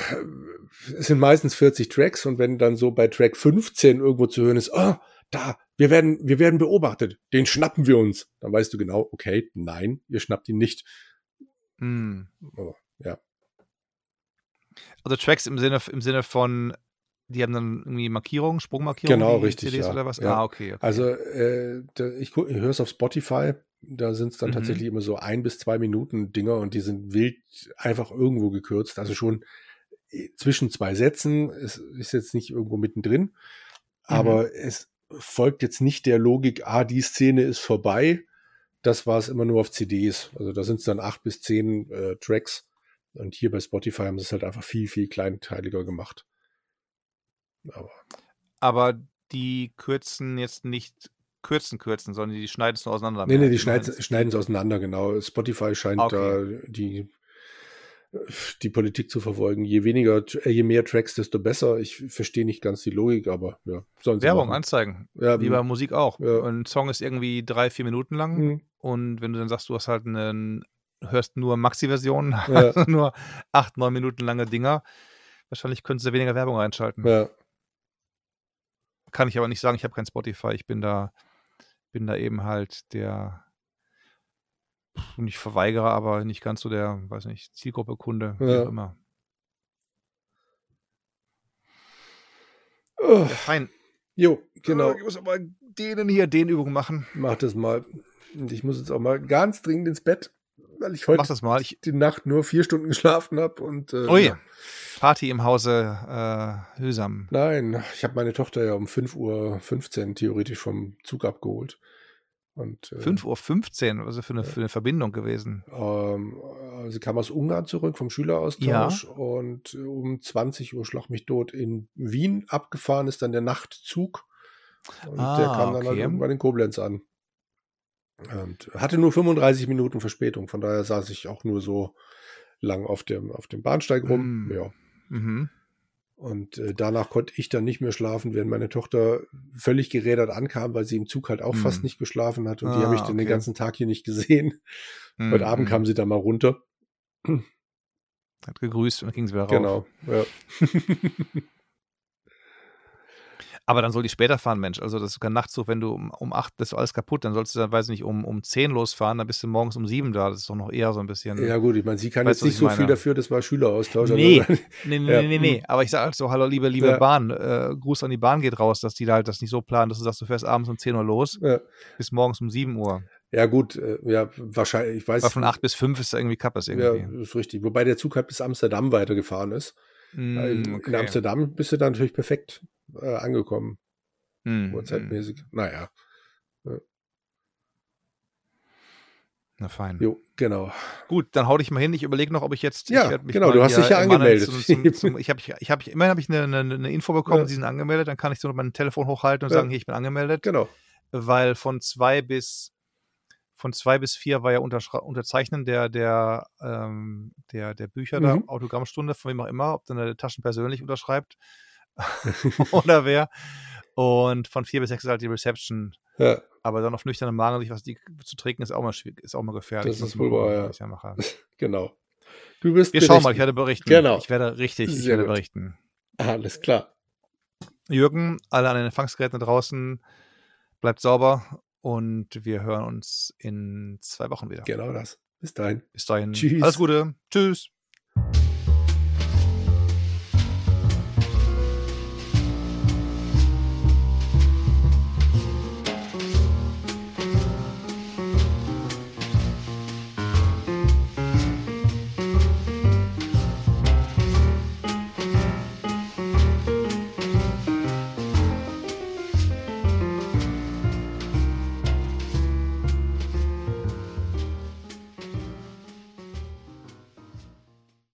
es sind meistens 40 Tracks und wenn dann so bei Track 15 irgendwo zu hören ist, oh, da, wir werden, wir werden beobachtet, den schnappen wir uns. Dann weißt du genau, okay, nein, ihr schnappt ihn nicht. hm. Aber, ja. Also Tracks im Sinne, im Sinne von, die haben dann irgendwie Markierungen, Sprungmarkierungen? Genau, richtig, CDs ja. oder was? Ja. Ah, okay. okay. Also äh, ich, ich höre es auf Spotify, da sind es dann Mhm. tatsächlich immer so ein bis zwei Minuten Dinger und die sind wild einfach irgendwo gekürzt. Also schon äh, zwischen zwei Sätzen, es ist jetzt nicht irgendwo mittendrin, aber es folgt jetzt nicht der Logik, ah, die Szene ist vorbei. Das war es immer nur auf CDs. Also da sind es dann acht bis zehn äh, Tracks. Und hier bei Spotify haben sie es halt einfach viel, viel kleinteiliger gemacht. Aber Aber die kürzen jetzt nicht kürzen, kürzen, sondern die schneiden es nur auseinander. Nee, nee, die schneiden es auseinander, genau. Spotify scheint Okay. da die, die Politik zu verfolgen. Je weniger, äh, je mehr Tracks, desto besser. Ich verstehe nicht ganz die Logik, aber ja, Werbung, machen. Anzeigen. Ja, Wie bei Musik auch. Ja. Ein Song ist irgendwie drei, vier Minuten lang hm, und wenn du dann sagst, du hast halt einen, hörst nur Maxi-Versionen, Ja. also nur acht, neun Minuten lange Dinger, wahrscheinlich könntest du weniger Werbung einschalten. ja, Kann ich aber nicht sagen, ich habe kein Spotify, ich bin da, bin da eben halt der nicht Verweigerer, aber nicht ganz so der, weiß nicht, Zielgruppe Kunde, wie Ja. auch immer. Oh, Ja, fein. jo, genau. Ich muss aber denen hier den Übung machen. Mach das mal. Und ich muss jetzt auch mal ganz dringend ins Bett, weil ich heute. Ich, die Nacht nur vier Stunden geschlafen habe und äh, Ui, ja. Party im Hause äh, Hüsam. Nein, ich habe meine Tochter ja um 5.15 Uhr theoretisch vom Zug abgeholt. Und, äh, 5.15 Uhr, was ist das für eine, für eine Verbindung gewesen? Ähm, äh, sie kam aus Ungarn zurück vom Schüleraustausch und äh, um 20 Uhr schlag mich tot in Wien abgefahren ist dann der Nachtzug und Ah, der kam dann halt okay. irgendwann in Koblenz an. Und hatte nur 35 Minuten Verspätung, von daher saß ich auch nur so lang auf dem, auf dem Bahnsteig rum. Mm. Ja. Mhm. Und äh, danach konnte ich dann nicht mehr schlafen, während meine Tochter völlig gerädert ankam, weil sie im Zug halt auch Mm. fast nicht geschlafen hat. Und die Ah, habe ich dann den okay. ganzen Tag hier nicht gesehen. Heute Abend Mhm. kam sie dann mal runter. Hat gegrüßt und dann ging es wieder rauf. Genau. Ja. Aber dann soll die später fahren, Mensch. Also das ist kein Nachtzug, wenn du um, um 8 ist alles kaputt, dann sollst du dann, weiß ich nicht, um, um 10 losfahren, dann bist du morgens um 7 da. Das ist doch noch eher so ein bisschen. ja, gut, ich meine, sie kann Weißt jetzt nicht so ich viel meine? dafür, das war Schüleraustausch. Nee. Also, Nee, nee, Ja. nee, nee. Aber ich sage halt so, hallo, liebe, liebe Ja. Bahn, äh, Gruß an die Bahn geht raus, dass die da halt das nicht so planen, dass du sagst, du fährst abends um 10 Uhr los, ja. bis morgens um 7 Uhr. ja, gut, äh, ja, wahrscheinlich, ich weiß. Weil von 8 bis 5 ist da irgendwie Kappes ja, irgendwie. ist richtig. Wobei der Zug halt bis Amsterdam weitergefahren ist. Mm, okay. In Amsterdam bist du da natürlich perfekt äh, angekommen. Mm, Uhrzeitmäßig. Mm. Naja. Na fein. Jo, genau. Gut, dann hau dich mal hin. Ich überlege noch, ob ich jetzt. Ja, ich genau, du hast dich ja angemeldet. Zum, zum, zum, ich habe ich hab, immerhin habe ich eine, eine, eine, Info bekommen, ja. sie sind angemeldet, dann kann ich so mein Telefon hochhalten und ja. sagen, hier, ich bin angemeldet. Genau. Weil von zwei bis von zwei bis vier war ja Unterzeichnen der, der, ähm, der, der Bücher mhm. da, Autogrammstunde, von wem auch immer, ob dann der Taschen persönlich unterschreibt oder wer. Und von vier bis sechs ist halt die Reception. Ja. Aber dann auf nüchternen Magen sich was die zu trinken, ist auch mal schwierig, ist auch mal gefährlich. Das ist wohl wahr, ja. ja genau. Du bist Wir schauen mal, ich werde berichten. Genau. Ich werde richtig, Sehr ich werde gut. berichten. Alles klar. Jürgen, alle an den Empfangsgeräten draußen, bleibt sauber und wir hören uns in zwei Wochen wieder. Genau das. Bis dahin. Bis dahin. Tschüss. Alles Gute. Tschüss.